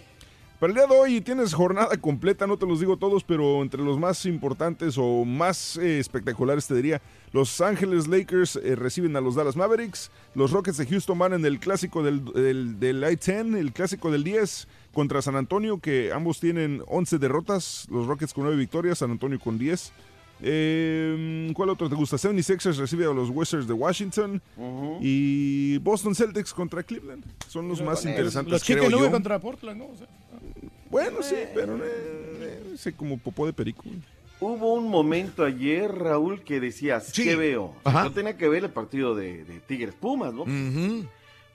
S3: Para el día de hoy tienes jornada completa, no te los digo todos, pero entre los más importantes o más eh, espectaculares te diría, Los Ángeles Lakers eh, reciben a los Dallas Mavericks, los Rockets de Houston van en el clásico del, del, del I-10, el clásico del 10 contra San Antonio, que ambos tienen 11 derrotas, los Rockets con 9 victorias, San Antonio con 10. Eh, ¿Cuál otro te gusta? 76ers recibe a los Wizards de Washington y Boston Celtics contra Cleveland. Son los más interesantes,
S5: Los
S3: creo yo.
S5: contra Portland, ¿no? O sea,
S3: Bueno, sí, pero eh, ese como popó de perico.
S34: Hubo un momento ayer, Raúl, que decías, ¿qué veo?
S1: Ajá.
S34: Yo tenía que ver el partido de, de Tigres Pumas, ¿no?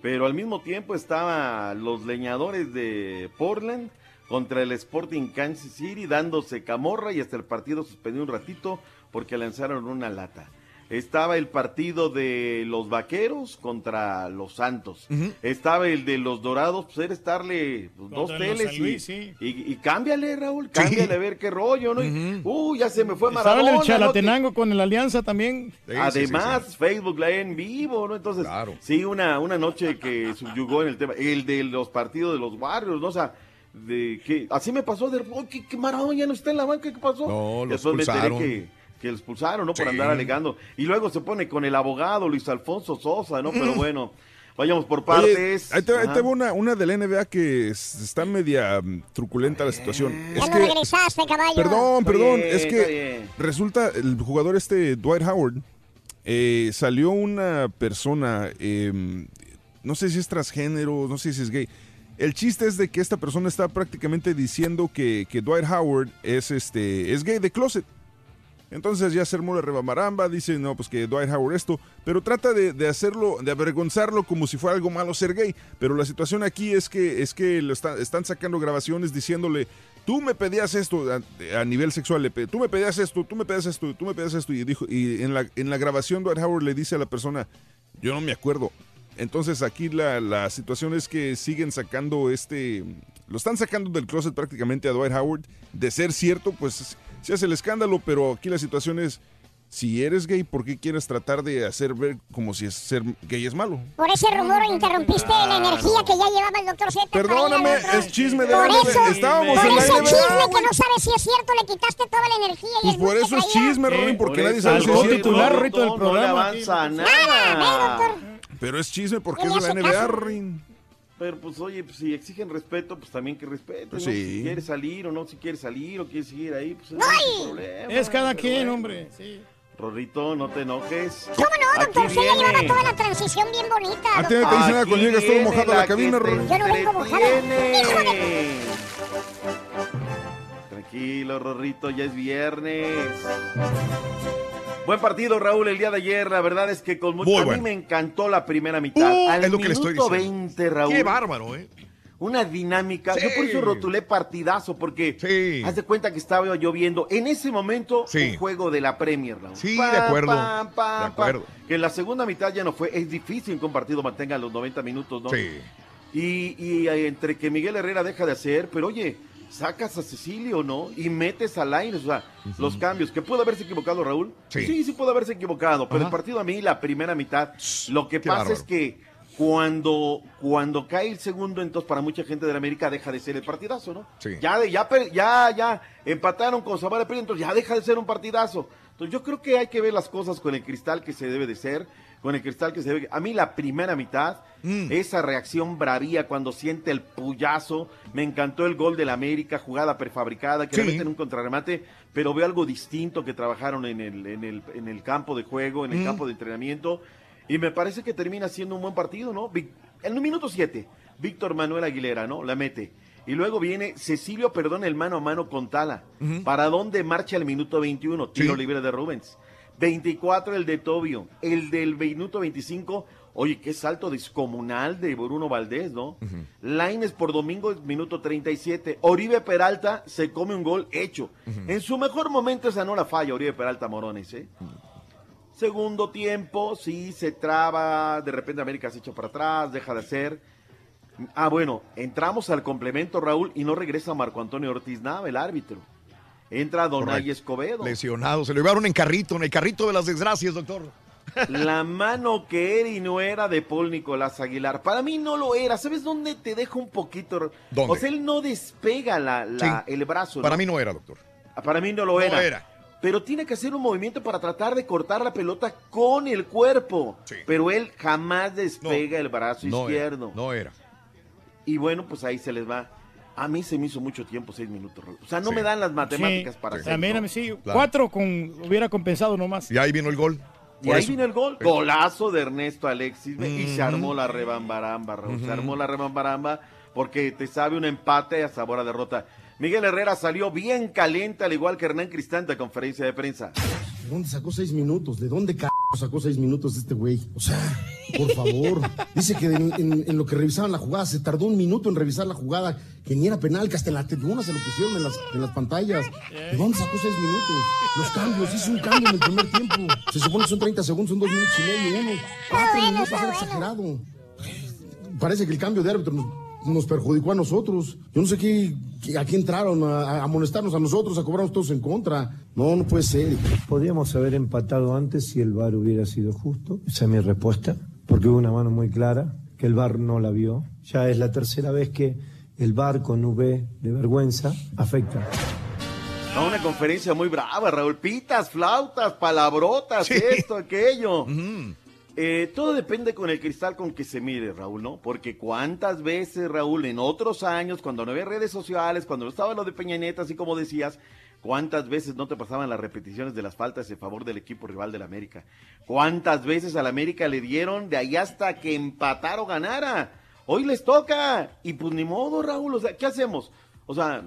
S34: Pero al mismo tiempo estaban los leñadores de Portland contra el Sporting Kansas City dándose camorra y hasta el partido suspendió un ratito porque lanzaron una lata. Estaba el partido de los Vaqueros contra los Santos. Estaba el de los Dorados, pues era estarle pues, dos teles
S5: San
S34: y,
S5: Luis, sí.
S34: y, y cámbiale, Raúl, cámbiale a ver qué rollo, ¿no? Y, uh, ya se me fue
S5: Estaba
S34: Maradona.
S5: en el
S34: ¿no?
S5: Chalatenango con el Alianza también.
S34: Además, Facebook la en vivo, ¿no? Entonces, sí, una, una noche que subyugó en el tema, el de los partidos de los barrios, ¿no? O sea, de que así me pasó de oh, ¿qué, qué Maradona ya no está en la banca, ¿qué pasó?
S1: No, lo
S34: Después me enteré
S1: expulsaron.
S34: que, que lo expulsaron, ¿no? Por andar alegando. Y luego se pone con el abogado Luis Alfonso Sosa, ¿no? Pero bueno, vayamos por
S3: Oye,
S34: partes.
S3: ahí te, ahí te va una, una de la NBA que es- está media mm, truculenta la situación. Es que,
S2: regresaste, caballo.
S3: perdón, perdón,
S34: bien,
S3: es que resulta, el jugador este, Dwight Howard, eh, salió una persona, eh, no sé si es transgénero, no sé si es gay. El chiste es de que esta persona está prácticamente diciendo que, que Dwight Howard es, este, es gay de closet. Entonces ya se armó la rebamaramba, dice, no, pues que Dwight Howard esto, pero trata de, de hacerlo, de avergonzarlo como si fuera algo malo ser gay. Pero la situación aquí es que, es que lo está- están sacando grabaciones diciéndole, tú me pedías esto a, nivel sexual, le tú me pedías esto, tú me pedías esto, tú me pedías esto, y dijo, y en la, en la grabación Dwight Howard le dice a la persona, yo no me acuerdo. Entonces aquí la, la situación es que siguen sacando este, lo están sacando del closet prácticamente a Dwight Howard. De ser cierto, pues se hace el escándalo, pero aquí la situación es, si eres gay, ¿por qué quieres tratar de hacer ver como si es- ser gay es malo?
S2: Por ese rumor interrumpiste la energía que ya llevaba el doctor Z.
S3: Perdóname, es chisme de
S2: Por
S3: la
S2: eso.
S3: Estábamos
S2: por
S3: en la
S2: ese
S3: NBA,
S2: chisme que no sabes si es cierto, le quitaste toda la energía. y
S3: Pues
S2: el
S3: por eso es chisme, Rory, porque
S34: Por
S3: nadie sabe si es cierto.
S34: titular,
S3: ¿no?
S34: Rito, del programa. No le avanza nada.
S2: Nada, ve, doctor.
S3: Pero es chisme porque
S2: No
S3: es de la NBA. Rory.
S34: Pero pues oye, pues, si exigen respeto, pues también que respeten,
S3: Pues
S34: ¿no?
S3: sí.
S34: Si quiere salir o no, si quiere salir o quiere seguir ahí, pues su problema.
S5: Es cada quien,
S34: bueno.
S5: hombre. Sí.
S34: Rorrito, no te enojes.
S2: ¿Cómo no, doctor? Usted ya llevaba toda la transición bien bonita.
S3: A ti no te dice nada cuando llegas todo mojado a la cabina, Rory.
S2: Yo no vengo mojado. Hijo de-
S34: Tranquilo, Rorrito, ya es viernes. Buen partido, Raúl, el día de ayer. La verdad es que con mucho.
S1: Muy
S34: a
S1: bueno.
S34: mí me encantó la primera mitad.
S1: Uh,
S34: Al
S1: es lo que le estoy
S34: minuto
S1: diciendo.
S34: 20, Raúl.
S1: Qué bárbaro, ¿eh?
S34: Una dinámica.
S1: Sí.
S34: Yo por eso rotulé partidazo, porque
S1: Sí.
S34: haz de cuenta que estaba lloviendo. En ese momento,
S1: Sí.
S34: un juego de la Premier, Raúl.
S1: Sí,
S34: Pam,
S1: de acuerdo.
S34: pam, pam,
S1: De acuerdo.
S34: Que en la segunda mitad ya no fue. Es difícil que un partido mantenga los 90 minutos, ¿no?
S1: Sí.
S34: Y, y, eh, entre que Miguel Herrera deja de hacer, pero oye, sacas a Cecilio, ¿no? Y metes a Lainez, o sea, los cambios. ¿Que pudo haberse equivocado, Raúl?
S1: Sí.
S34: sí, sí pudo haberse equivocado. Pero
S1: Ajá.
S34: el partido a mí, la primera mitad, lo que
S1: Qué
S34: pasa
S1: bárbaro.
S34: es que cuando, cuando cae el segundo, entonces para mucha gente de la América deja de ser el partidazo, ¿no?
S1: Sí.
S34: Ya, de- ya, ya, ya empataron con de Peri, entonces ya deja de ser un partidazo. Entonces yo creo que hay que ver las cosas con el cristal que se debe de ser, con el cristal que se debe. A mí la primera mitad,
S1: Mm.
S34: esa reacción bravía cuando siente el puyazo, me encantó el gol del América, jugada prefabricada, que
S1: Sí.
S34: le meten un contrarremate, pero veo algo distinto que trabajaron en el, en el, en el campo de juego, en el
S1: Mm.
S34: campo de entrenamiento, y me parece que termina siendo un buen partido, ¿no? En el minuto 7, Víctor Manuel Aguilera, ¿no? La mete. Y luego viene Cecilio, perdón, el mano a mano con Tala. ¿Para dónde marcha el minuto 21? Tiro
S1: Sí.
S34: libre de Rubens. 24 el de Tobio. El del minuto 25, oye, qué salto descomunal de Bruno Valdés, ¿no? Laines por domingo, minuto 37. Oribe Peralta se come un gol hecho. En su mejor momento esa no la falla Oribe Peralta Morones, ¿eh? Segundo tiempo, sí, se traba, de repente América se echa para atrás, deja de hacer. Ah, bueno, entramos al complemento, Raúl, y no regresa Marco Antonio Ortiz Nava, el árbitro. Entra Donay
S1: Correcto.
S34: Escobedo.
S1: Lesionado. Se lo llevaron en carrito, en el carrito de las desgracias, doctor.
S34: La mano que era y no era de Paul Nicolás Aguilar. Para mí no lo era. ¿Sabes dónde te deja un poquito?
S1: ¿Dónde?
S34: O sea, él no despega la, la-
S1: Sí.
S34: el brazo.
S1: Para mí no era, doctor.
S34: Ah, Para mí no lo
S1: No
S34: era.
S1: era.
S34: Pero tiene que hacer un movimiento para tratar de cortar la pelota con el cuerpo.
S1: Sí.
S34: Pero él jamás despega el brazo
S1: era.
S34: izquierdo.
S1: No era.
S34: Y bueno, pues ahí se les va. A mí se me hizo mucho tiempo, seis minutos. Raúl. O sea, no
S1: Sí.
S34: me dan las matemáticas
S5: Sí,
S34: para hacer.
S5: También a mí sí.
S1: Claro.
S5: Cuatro con hubiera compensado nomás.
S1: Y ahí vino el gol.
S34: Y ahí
S1: eso.
S34: vino el gol. Golazo de Ernesto Alexis. Y se armó la rebambaramba, Raúl. Se armó la rebambaramba porque te sabe un empate a sabor a derrota. Miguel Herrera salió bien caliente, al igual que Hernán Cristante conferencia de prensa.
S41: ¿De dónde sacó seis minutos? ¿De dónde c sacó seis minutos este güey? O sea, por favor. Dice que en, en- en lo que revisaban la jugada, se tardó un minuto en revisar la jugada, que ni era penal, que hasta en la tribuna se lo pusieron en las, en las pantallas. ¿De dónde sacó seis minutos? Los cambios, hizo un cambio en el primer tiempo. Se supone que son 30 segundos, son dos minutos y medio, uno. Cuatro minutos, era exagerado. Parece que el cambio de árbitro nos, perjudicó a nosotros. Yo no sé qué, qué- a qué entraron, a, a amonestarnos a nosotros, a cobrarnos todos en contra. No, no puede ser.
S42: Podríamos haber empatado antes si el VAR hubiera sido justo. Esa es mi respuesta. Porque hubo una mano muy clara, que el VAR no la vio. Ya es la tercera vez que el VAR con V de vergüenza afecta.
S34: A una conferencia muy brava, Raúl. Pitas, flautas, palabrotas, esto, aquello. Eh, todo depende con el cristal con que se mire, Raúl, ¿no? Porque cuántas veces, Raúl, en otros años, cuando no había redes sociales, cuando no estaba lo de Peña Nieto, así como decías, cuántas veces no te pasaban las repeticiones de las faltas en favor del equipo rival del América. Cuántas veces al América le dieron de ahí hasta que empatara o ganara. Hoy les toca. Y pues ni modo, Raúl. O sea, ¿qué hacemos? O sea,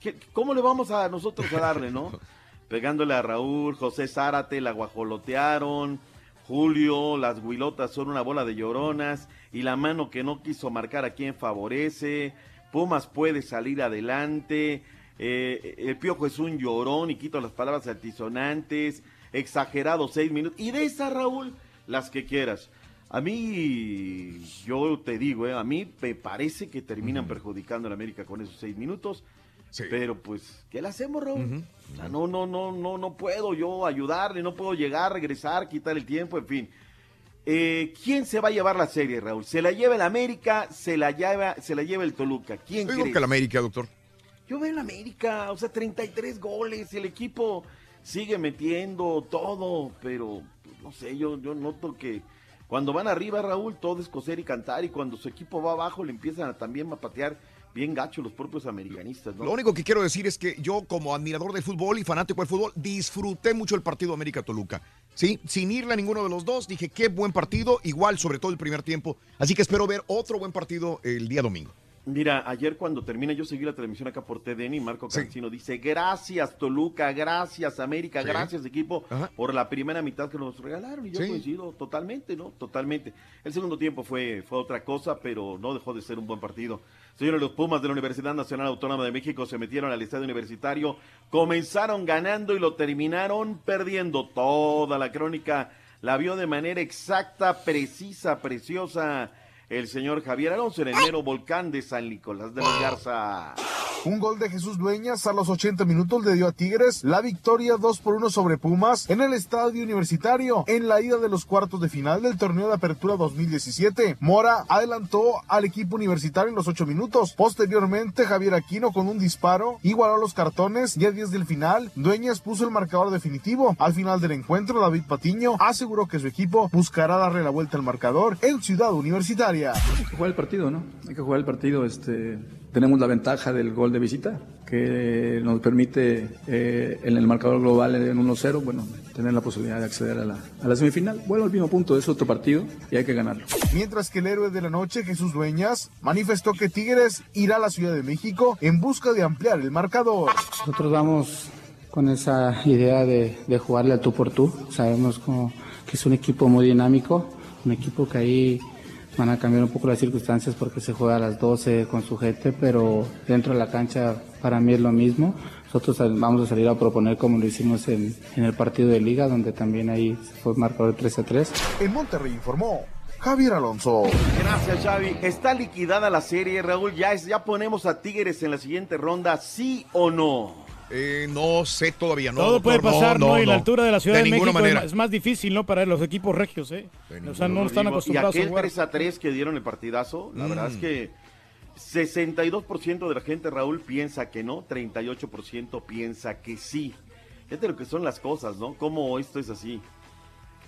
S34: ¿qué- ¿cómo le vamos a nosotros a darle, no? Pegándole a Raúl, José Zárate, la guajolotearon. Julio, las huilotas son una bola de lloronas y la mano que no quiso marcar a quien favorece. Pumas puede salir adelante. eh, el piojo es un llorón y quito las palabras altisonantes. Exagerado seis minutos. Y de esa, Raúl, las que quieras. A mí, yo te digo, eh, a mí me parece que terminan perjudicando a la América con esos seis minutos. Pero pues, ¿qué le hacemos, Raúl? O sea, no, no, no, no, no puedo yo ayudarle, no puedo llegar, regresar, quitar el tiempo, en fin. Eh, ¿Quién se va a llevar la serie, Raúl? ¿Se la lleva el América? ¿Se la lleva, se la lleva el Toluca? ¿Quién
S1: Yo digo
S34: crees?
S1: que el América, doctor.
S34: Yo veo el América, o sea, 33 goles, el equipo sigue metiendo todo, pero pues, no sé, yo, yo noto que cuando van arriba, Raúl, todo es coser y cantar, y cuando su equipo va abajo, le empiezan a, también a patear bien gacho los propios americanistas.
S1: Lo único que quiero decir es que yo, como admirador del fútbol y fanático del fútbol, disfruté mucho el partido América-Toluca. Sí, sin irle a ninguno de los dos, dije qué buen partido, igual sobre todo el primer tiempo. Así que espero ver otro buen partido el día domingo.
S34: Mira, ayer cuando termina, yo seguí la transmisión acá por TDN y Marco Cancino dice, gracias Toluca, gracias América,
S1: Sí.
S34: gracias equipo por la primera mitad que nos regalaron. Y yo
S1: Sí.
S34: coincido totalmente, ¿no? Totalmente. El segundo tiempo fue, fue otra cosa, pero no dejó de ser un buen partido. Señores, los Pumas de la Universidad Nacional Autónoma de México se metieron al estadio universitario, comenzaron ganando y lo terminaron perdiendo. Toda la crónica la vio de manera exacta, precisa, preciosa el señor Javier Alonso en el mero volcán de San Nicolás de los Garza.
S36: Un gol de Jesús Dueñas a los 80 minutos le dio a Tigres la victoria 2 por 1 sobre Pumas en el estadio universitario en la ida de los cuartos de final del torneo de apertura 2017. Mora adelantó al equipo universitario en los 8 minutos. Posteriormente, Javier Aquino con un disparo igualó los cartones y a 10 del final, Dueñas puso el marcador definitivo. Al final del encuentro, David Patiño aseguró que su equipo buscará darle la vuelta al marcador en Ciudad Universitaria.
S43: Hay que jugar el partido, ¿no? Hay que jugar el partido. Este, tenemos la ventaja del gol de visita, que nos permite eh, en el marcador global en 1-0, bueno, tener la posibilidad de acceder a la, a la semifinal. Vuelvo al mismo punto, es otro partido y hay que ganarlo.
S36: Mientras que el héroe de la noche, Jesús Dueñas, manifestó que Tigres irá a la Ciudad de México en busca de ampliar el marcador.
S44: Nosotros vamos con esa idea de, de jugarle al tú por tú. Sabemos como que es un equipo muy dinámico, un equipo que ahí van a cambiar un poco las circunstancias porque se juega a las 12 con su gente, pero dentro de la cancha para mí es lo mismo. Nosotros vamos a salir a proponer como lo hicimos en, en el partido de liga, donde también ahí fue marcador 3 a 3.
S36: En Monterrey informó Javier Alonso.
S34: Gracias, Xavi. Está liquidada la serie, Raúl. Ya, es, ya ponemos a Tigres en la siguiente ronda, ¿sí o no?
S1: Eh, no sé todavía, no.
S5: Todo
S1: doctor,
S5: puede pasar, ¿no? Y la altura de la Ciudad de,
S1: ninguna
S5: México es
S1: manera.
S5: ma- es más difícil, ¿no? Para los equipos regios, ¿eh? O sea, no están acostumbrados
S34: Y
S5: a
S34: aquel
S5: jugar.
S34: 3 a 3 que dieron el partidazo, la
S5: Mm.
S34: verdad es que 62% de la gente, Raúl, piensa que no, 38% piensa que sí. Fíjate lo que son las cosas, ¿no? Cómo esto es así.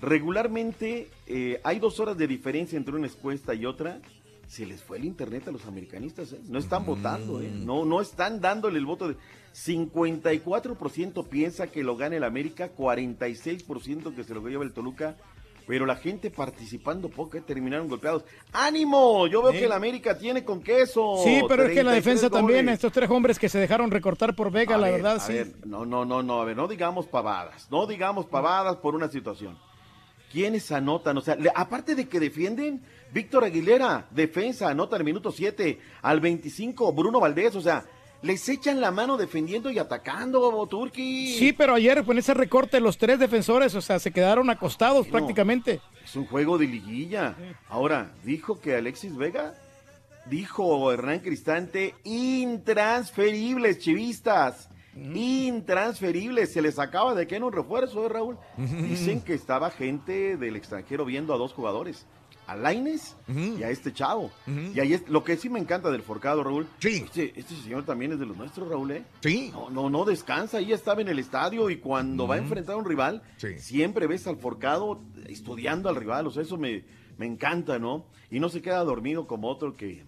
S34: Regularmente eh, hay dos horas de diferencia entre una encuesta y otra. Se les fue el internet a los americanistas, ¿eh? No están votando, ¿eh? No, no están dándole el voto de... 54% piensa que lo gane el América, 46% que se lo lleva el Toluca, pero la gente participando poco, eh, terminaron golpeados. ¡Ánimo! Yo veo que la América tiene con queso.
S5: Sí, pero es que la
S34: 33
S5: defensa también,
S34: goles.
S5: estos tres hombres que se dejaron recortar por Vega,
S34: A
S5: la
S34: ver,
S5: verdad,
S34: a
S5: sí.
S34: ver, no, no, no, no, a ver, no digamos pavadas, no digamos pavadas por una situación. ¿Quiénes anotan? O sea, le- aparte de que defienden, Víctor Aguilera, defensa, anota al minuto 7, al 25, Bruno Valdés, o sea, les echan la mano defendiendo y atacando, Turki.
S5: Sí, pero ayer con ese recorte los tres defensores, o sea, se quedaron acostados prácticamente.
S34: Es un juego de liguilla. Ahora, dijo que Alexis Vega, dijo Hernán Cristante, intransferibles, chivistas. Intransferibles, se les acaba de que en un refuerzo, ¿eh, Raúl. Dicen que estaba gente del extranjero viendo a dos jugadores, a Laines y a este chavo. Y ahí es lo que sí me encanta del Forcado, Raúl. Este, este señor también es de los nuestros, Raúl, ¿eh?
S1: Sí.
S34: No, no, no descansa, ahí estaba en el estadio y cuando va a enfrentar a un rival, siempre ves al Forcado estudiando al rival, o sea, eso me, me encanta, ¿no? Y no se queda dormido como otro que...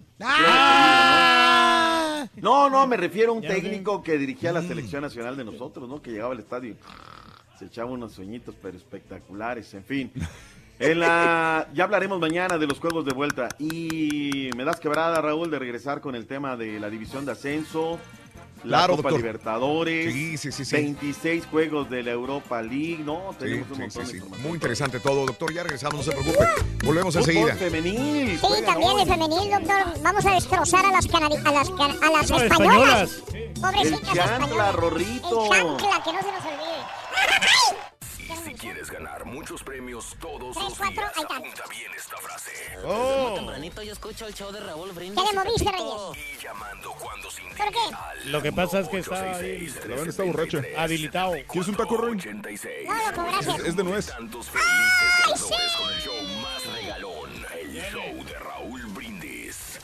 S34: No, no, me refiero a un técnico que dirigía la selección nacional de nosotros, ¿no? Que llegaba al estadio y se echaba unos sueñitos, pero espectaculares, en fin. En la, ya hablaremos mañana de los juegos de vuelta. Y me das quebrada, Raúl, de regresar con el tema de la división de ascenso, la
S1: Claro,
S34: Copa
S1: doctor.
S34: Libertadores,
S1: Sí, sí, sí, sí.
S34: 26 juegos de la Europa League, ¿no?
S1: Sí,
S34: Tenemos un
S1: sí,
S34: montón
S1: sí,
S34: de.
S1: Muy interesante todo, doctor. Ya regresamos, no se preocupe. Volvemos
S34: Fútbol
S1: enseguida.
S34: femenil.
S2: Sí,
S34: juegan
S2: también
S34: hoy.
S2: el femenil, doctor. Vamos a destrozar a las, canadi- a las, can- a las españolas.
S34: españolas.
S2: Pobrecitas
S34: El chancla,
S2: españolas.
S34: Rorrito.
S2: El chancla, que no se nos olvide.
S10: Quieres ganar muchos premios todos
S2: Tres,
S10: los
S2: cuatro,
S10: días,
S2: ahí está.
S10: apunta bien esta frase.
S1: Oh.
S45: tempranito yo escucho el show de Raúl Brindis.
S2: ¿Qué le moviste,
S45: Pepito.
S2: Reyes?
S10: Y llamando cuando se
S2: ¿Por qué?
S5: Lo que pasa es que está ahí
S3: La verdad está borracha.
S5: habilitado.
S3: ¿Quieres un taco, Roy?
S10: 86.
S2: No, loco, gracias.
S3: Es de nuez.
S10: Tantos felices ganadores con el show más regalón, el show de Raúl Brindis.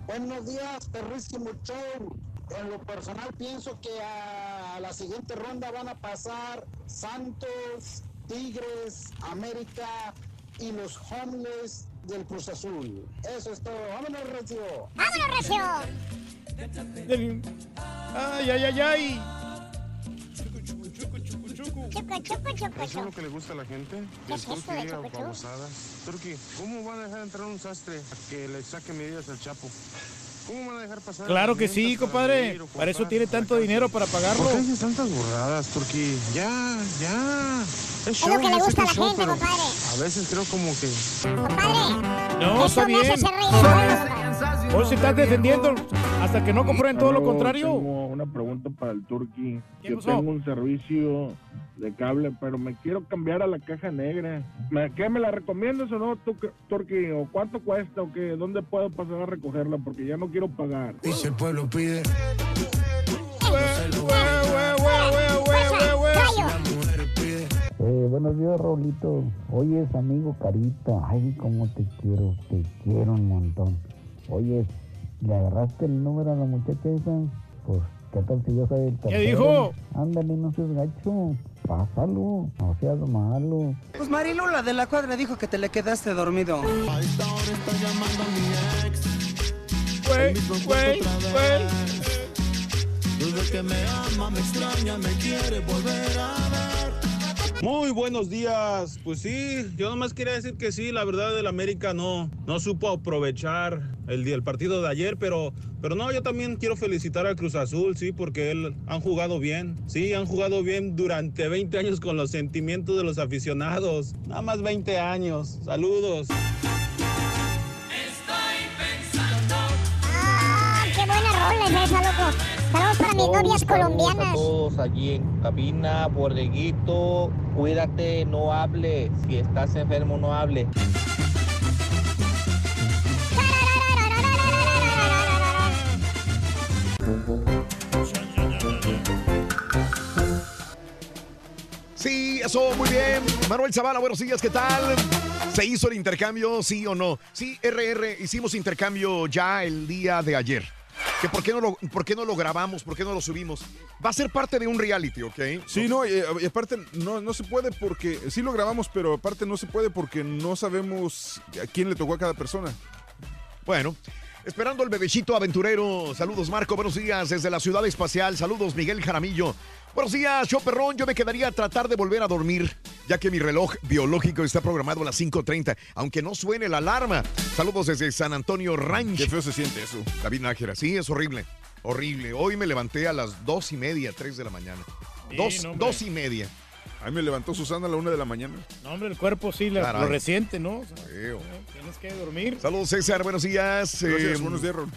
S46: Buenos días, perrísimo show. En lo personal pienso que a la siguiente ronda van a pasar Santos, Tigres, América y los homeless del Cruz Azul. Eso es todo. Vámonos, Recio.
S2: ¡Vámonos, Recio!
S5: Ay, ay, ay, ay.
S2: Chuco, chuco, chuco,
S47: ¿Eso es
S2: chuco.
S47: lo que le gusta a la gente?
S2: ¿Qué es
S47: ¿Que el
S2: eso
S47: Turqui
S2: de
S47: diga
S2: chucu chucu?
S47: babosadas? Turqui, ¿cómo van a dejar entrar un sastre a que le saque medidas al Chapo? ¿Cómo van a dejar pasar?
S5: Claro que sí,
S47: para
S5: compadre.
S47: o
S5: Para eso tiene tanto dinero para pagarlo.
S47: ¿Por qué dices tantas burradas, Turqui? Ya, ya. Es
S2: Es
S47: show,
S2: lo que le gusta a
S47: es
S2: la
S47: show,
S2: gente,
S47: pero
S2: compadre.
S47: A veces creo como que...
S2: Compadre.
S5: No,
S2: Eso
S5: está
S2: me hace
S5: bien.
S2: reír.
S5: Hoy se está defendiendo hasta que no comprueben todo lo contrario.
S47: Tengo una pregunta para el Turqui.
S5: ¿Qué
S47: Yo
S5: pasó?
S47: tengo un servicio de cable, pero me quiero cambiar a la caja negra. ¿Me- ¿Qué me la recomiendas o no, tu- Turqui? ¿O cuánto cuesta o qué? ¿Dónde puedo pasar a recogerla? Porque ya no quiero pagar.
S48: Dice el pueblo pide.
S49: Eh, buenos días, Raulito. Oye, amigo Carita. Ay, cómo te quiero, te quiero un montón. Oye, ¿le agarraste el número a la muchacha esa? Pues, ¿qué tal si yo soy el tercero?
S5: dijo?
S49: Ándale, no seas gacho. Pásalo, no seas malo.
S50: Pues Marilu, la de la cuadra, dijo que te le quedaste dormido.
S5: Güey, güey, güey.
S48: Desde que me ama, me extraña, me quiere volver a ver.
S40: Muy buenos días. Pues sí, yo nomás quería decir que sí, la verdad el América no, no supo aprovechar el, día- el partido de ayer, pero, pero no, yo también quiero felicitar al Cruz Azul, sí, porque él han jugado bien. Sí, han jugado bien durante 20 años con los sentimientos de los aficionados. Nada más 20 años. Saludos.
S2: Qué buena rola es esa, loco. Saludos para mis novias colombianas.
S51: a todos allí en cabina, borreguito, cuídate, no hable. Si estás enfermo, no hable.
S1: Sí, eso, muy bien. Manuel Zavala, buenos días, ¿qué tal? ¿Se hizo el intercambio, sí o no? Sí, RR, hicimos intercambio ya el día de ayer. ¿Que por, qué no lo, ¿Por qué no lo grabamos? ¿Por qué no lo subimos? Va a ser parte de un reality, ¿ok?
S3: Sí, no, y, y aparte no, no se puede porque, sí lo grabamos, pero aparte no se puede porque no sabemos a quién le tocó a cada persona.
S1: Bueno, esperando el bebecito aventurero. Saludos, Marco. Buenos días desde la ciudad espacial. Saludos, Miguel Jaramillo. Buenos días, yo perrón. Yo me quedaría a tratar de volver a dormir. ya que mi reloj biológico está programado a las 5.30, aunque no suene la alarma. Saludos desde San Antonio Ranch.
S3: Qué feo se siente eso.
S1: David Nájera, sí, es horrible. Horrible. Hoy me levanté a las dos y media, tres de la mañana.
S5: Sí,
S1: dos,
S5: no,
S1: dos y media.
S3: A mí me levantó Susana a la una de la mañana.
S5: No, hombre, el cuerpo sí, la- lo resiente, ¿no? O sea,
S1: Feo.
S5: Tienes que dormir.
S1: Saludos, César. Buenos días.
S3: Gracias,
S1: Eh,
S3: buenos días, Ron.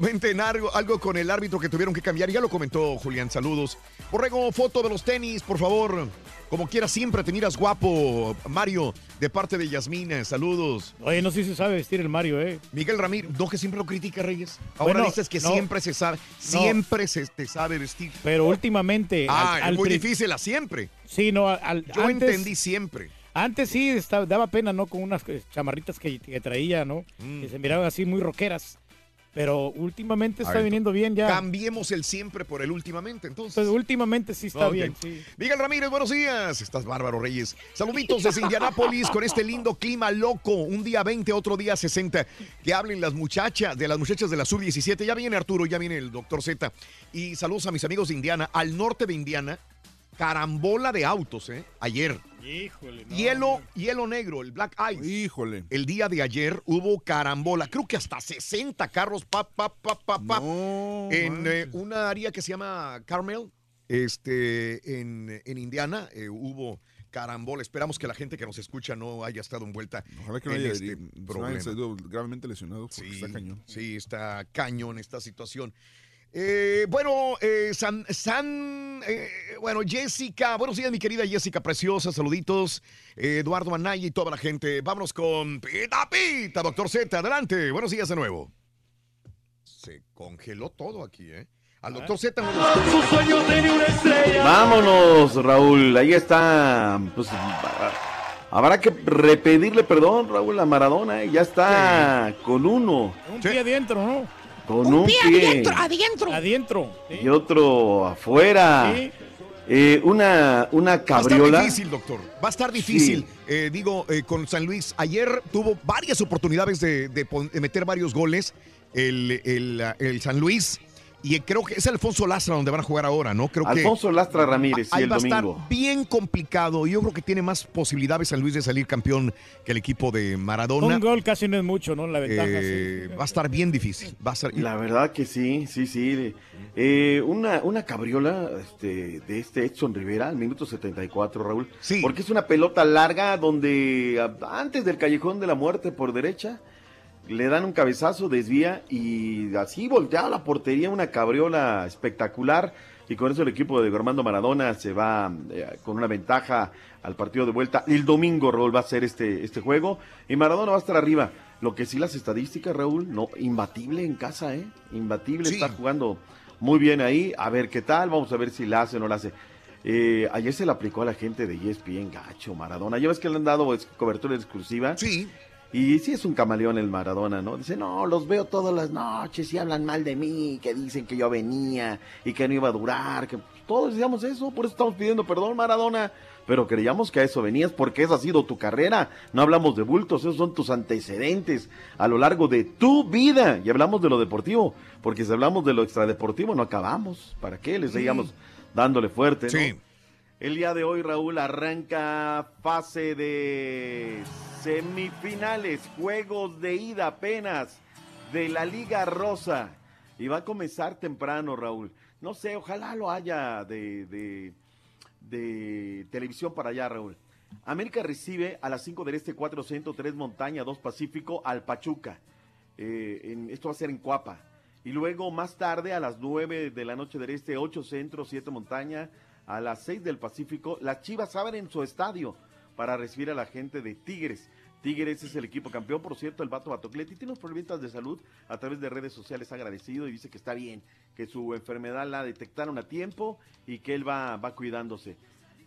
S1: Comenten algo, algo con el árbitro que tuvieron que cambiar. Ya lo comentó Julián. Saludos. Borrego, foto de los tenis, por favor. Como quieras, siempre te miras guapo, Mario, de parte de Yasmina. Saludos.
S5: Oye, no sé si sabe vestir el Mario, ¿eh?
S1: Miguel Ramírez, no que siempre lo critica, Reyes. Ahora
S5: Bueno,
S1: dices que
S5: no.
S1: siempre se sabe, siempre se te sabe vestir.
S5: Pero últimamente.
S1: Ah,
S5: al-
S1: es muy difícil a siempre.
S5: Sí, no, al,
S1: Yo
S5: antes-
S1: entendí siempre.
S5: Antes sí estaba- daba pena, ¿no? Con unas eh, chamarritas que, que traía, ¿no?
S1: Mm.
S5: Que se miraban así muy rockeras. Pero últimamente está viniendo bien ya.
S1: Cambiemos el siempre por el últimamente, entonces.
S5: Pues últimamente sí está bien, sí.
S1: Miguel Ramírez, buenos días. Estás bárbaro, Reyes. Saluditos desde Indianápolis con este lindo clima loco. Un día 20, otro día 60. Que hablen las muchachas, de las muchachas de la sub-17. Ya viene Arturo, ya viene el doctor Z. Y saludos a mis amigos de Indiana. Al norte de Indiana, carambola de autos, ¿eh? Ayer.
S5: Híjole, no.
S1: Hielo, hielo negro, el Black Ice.
S3: Híjole.
S1: El día de ayer hubo carambola. Creo que hasta 60 carros, pa, pa, pa, pa, pa. en eh, una área que se llama Carmel, este, en, en Indiana, eh, hubo carambola. Esperamos que la gente que nos escucha no haya estado envuelta
S3: Ojalá que no
S1: en
S3: haya
S1: este problema.
S3: gravemente lesionados porque
S1: Sí,
S3: está cañón.
S1: sí, está cañón esta situación. Eh, bueno, eh, San, San eh, bueno, Jessica, buenos días, mi querida Jessica preciosa, saluditos, Eh, Eduardo Anaya y toda la gente. Vámonos con Pita Pita, doctor Z, adelante, buenos días de nuevo. Se congeló todo aquí, ¿eh? Al doctor Z no
S34: Vámonos, Raúl. Ahí está. Pues, habrá que repetirle perdón, Raúl, a Maradona. ¿eh? Ya está con uno.
S5: Un pie adentro, ¿no?
S34: Con un, pie.
S5: adentro. Adentro. sí.
S34: Y otro afuera.
S5: Sí.
S34: Eh, una, una
S1: Va a
S34: cabriola.
S1: estar difícil, doctor. Va a estar difícil. Eh, digo, eh, con San Luis. Ayer tuvo varias oportunidades de, de de meter varios goles el, el, el San Luis. Y creo que es Alfonso Lastra donde van a jugar ahora, ¿no? Creo que
S34: Alfonso Lastra Ramírez, sí,
S1: ahí
S34: el
S1: va a
S34: domingo.
S1: estar bien complicado. Yo creo que tiene más posibilidades San Luis de salir campeón que el equipo de Maradona.
S5: Un gol casi no es mucho, ¿no? La ventaja,
S1: Eh,
S5: sí.
S1: Va a estar bien difícil. Va a estar,
S34: La verdad que sí, sí, sí. Eh, una, una cabriola este, de este Edson Rivera al minuto 74, Raúl.
S1: Sí.
S34: Porque es una pelota larga donde a- antes del callejón de la muerte por derecha le dan un cabezazo, desvía y así voltea a la portería una cabriola espectacular. Y con eso el equipo de Armando Maradona se va eh, con una ventaja al partido de vuelta. El domingo, Raúl, va a ser este, este juego y Maradona va a estar arriba. Lo que sí las estadísticas, Raúl, no, imbatible en casa, ¿eh? Imbatible,
S1: Sí.
S34: está jugando muy bien ahí. A ver qué tal, vamos a ver si la hace o no la hace. Eh, ayer se le aplicó a la gente de ESPN gacho, Maradona. Ya ves que le han dado es- cobertura exclusiva.
S1: Sí.
S34: Y sí es un camaleón el Maradona, ¿no? Dice, no, los veo todas las noches y hablan mal de mí, que dicen que yo venía y que no iba a durar, que todos decíamos eso, por eso estamos pidiendo perdón, Maradona. Pero creíamos que a eso venías porque esa ha sido tu carrera. No hablamos de bultos, esos son tus antecedentes a lo largo de tu vida. Y hablamos de lo deportivo, porque si hablamos de lo extradeportivo no acabamos. ¿Para qué? Le seguíamos dándole fuerte, ¿no?
S1: Sí.
S34: El día de hoy, Raúl, arranca fase de semifinales, juegos de ida apenas de la Liga Rosa. Y va a comenzar temprano, Raúl. No sé, ojalá lo haya de, de, televisión para allá, Raúl. América recibe a las 5 del Este, 4 Centro, 3 Montaña, 2 Pacífico, al Pachuca. Eh, esto va a ser en Cuapa. Y luego más tarde, a las 9 de la noche del Este, 8 Centro, 7 Montaña, a las 6 del Pacífico, las Chivas abren su estadio para recibir a la gente de Tigres. Tigres es el equipo campeón, por cierto, el Vato Batocleti tiene unos problemas de salud a través de redes sociales, agradecido y dice que está bien, que su enfermedad la detectaron a tiempo y que él va, va cuidándose.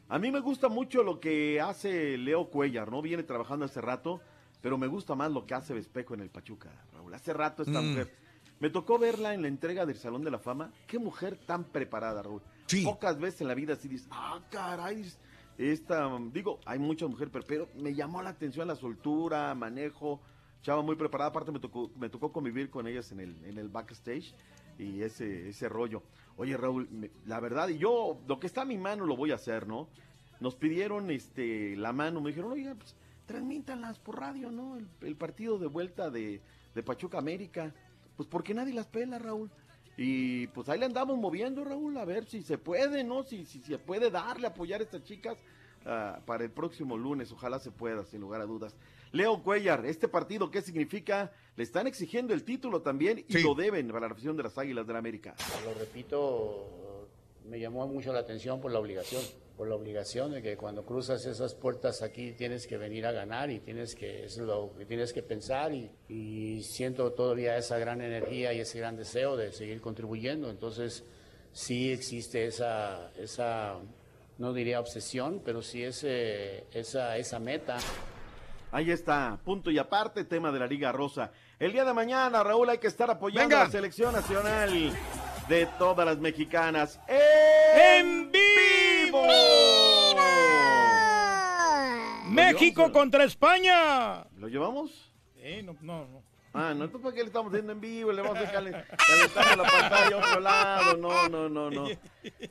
S34: A mí me gusta mucho lo que hace Leo Cuellar, ¿no? Viene trabajando hace rato, pero me gusta más lo que hace Vespejo en el Pachuca, Raúl. Hace rato esta
S1: Mm.
S34: mujer. Me tocó verla en la entrega del Salón de la Fama. Qué mujer tan preparada, Raúl. Pocas veces en la vida así dices, ah, caray, dices, esta, digo, hay muchas mujeres, pero, me llamó la atención la soltura, manejo, chava muy preparada, aparte me tocó, me tocó convivir con ellas en el, en el backstage y ese, ese rollo. Oye, Raúl, la verdad, y yo, lo que está a mi mano lo voy a hacer, ¿no? nos pidieron este la mano, me dijeron, oiga, pues transmítanlas por radio, ¿no? El, el partido de vuelta de, de Pachuca América. Pues porque nadie las pela, Raúl. Y pues ahí le andamos moviendo, Raúl, a ver si se puede, ¿no? Si, si se puede darle, apoyar a estas chicas ah, para el próximo lunes. Ojalá se pueda, sin lugar a dudas. Leo Cuellar, este partido, ¿qué significa? Le están exigiendo el título también y lo deben para la afición de las Águilas del la América.
S52: Lo repito, me llamó mucho la atención por la obligación, por la obligación de que cuando cruzas esas puertas aquí tienes que venir a ganar y tienes que, es lo que tienes que pensar y, y siento todavía esa gran energía y ese gran deseo de seguir contribuyendo. Entonces, sí existe esa, esa no diría obsesión, pero sí ese, esa, esa meta.
S34: Ahí está, punto y aparte, tema de la Liga Rosa. El día de mañana, Raúl, hay que estar apoyando
S1: Venga.
S34: a la selección nacional de todas las mexicanas.
S5: ¡En vivo! México contra España.
S34: ¿Lo llevamos?
S5: Eh, no, no, no.
S34: Ah, no, ¿tú para qué le estamos haciendo en vivo? Le vamos a dejar calentando la pantalla a otro lado. No, no, no, no.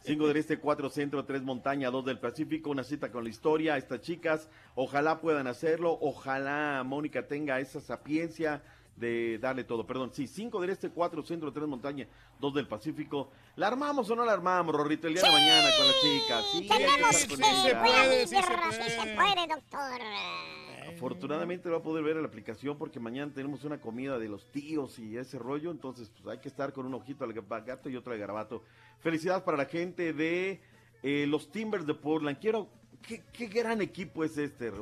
S34: Cinco del Este, cuatro Centro, tres Montaña, dos del Pacífico. Una cita con la historia. Estas chicas, ojalá puedan hacerlo. Ojalá Mónica tenga esa sapiencia de darle todo. Perdón, sí, cinco del Este, cuatro Centro, tres Montaña, dos del Pacífico. ¿La armamos o no la armamos, Rorrito, el día de mañana con las chicas? Sí,
S2: Tenemos puede, sí se puede, doctor.
S34: Afortunadamente va a poder ver la aplicación porque mañana tenemos una comida de los tíos y ese rollo, entonces pues hay que estar con un ojito al gato y otro al garabato. Felicidades para la gente de eh, los Timbers de Portland. Quiero, qué, qué gran equipo es este.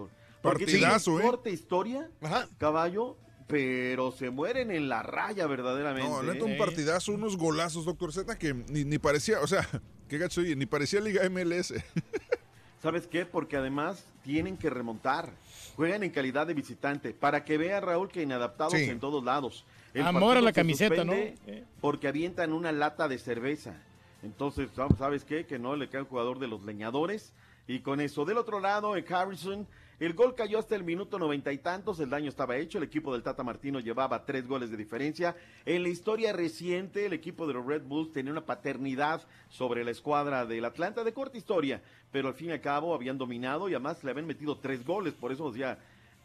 S34: Porque
S3: Partidazo,
S34: tiene
S3: ¿eh?
S34: corta historia, caballo, pero se mueren en la raya verdaderamente.
S3: No, neta,
S34: ¿eh?
S3: un partidazo, unos golazos, doctor Z, que ni, ni parecía, o sea, qué gacho, oye, ni parecía Liga MLS.
S34: ¿Sabes qué? Porque además tienen que remontar. Juegan en calidad de visitante. Para que vea Raúl que inadaptados
S5: Sí.
S34: en todos lados.
S5: Amor a la
S34: se
S5: camiseta, ¿no? Eh.
S34: Porque avientan una lata de cerveza. Entonces, ¿sabes qué? Que no le cae un jugador de los leñadores. Y con eso, del otro lado, en Harrison, el gol cayó hasta el minuto noventa y tantos, el daño estaba hecho, el equipo del Tata Martino llevaba tres goles de diferencia. En la historia reciente, el equipo de los Red Bulls tenía una paternidad sobre la escuadra del Atlanta, de corta historia, pero al fin y al cabo habían dominado y además le habían metido tres goles, por eso ya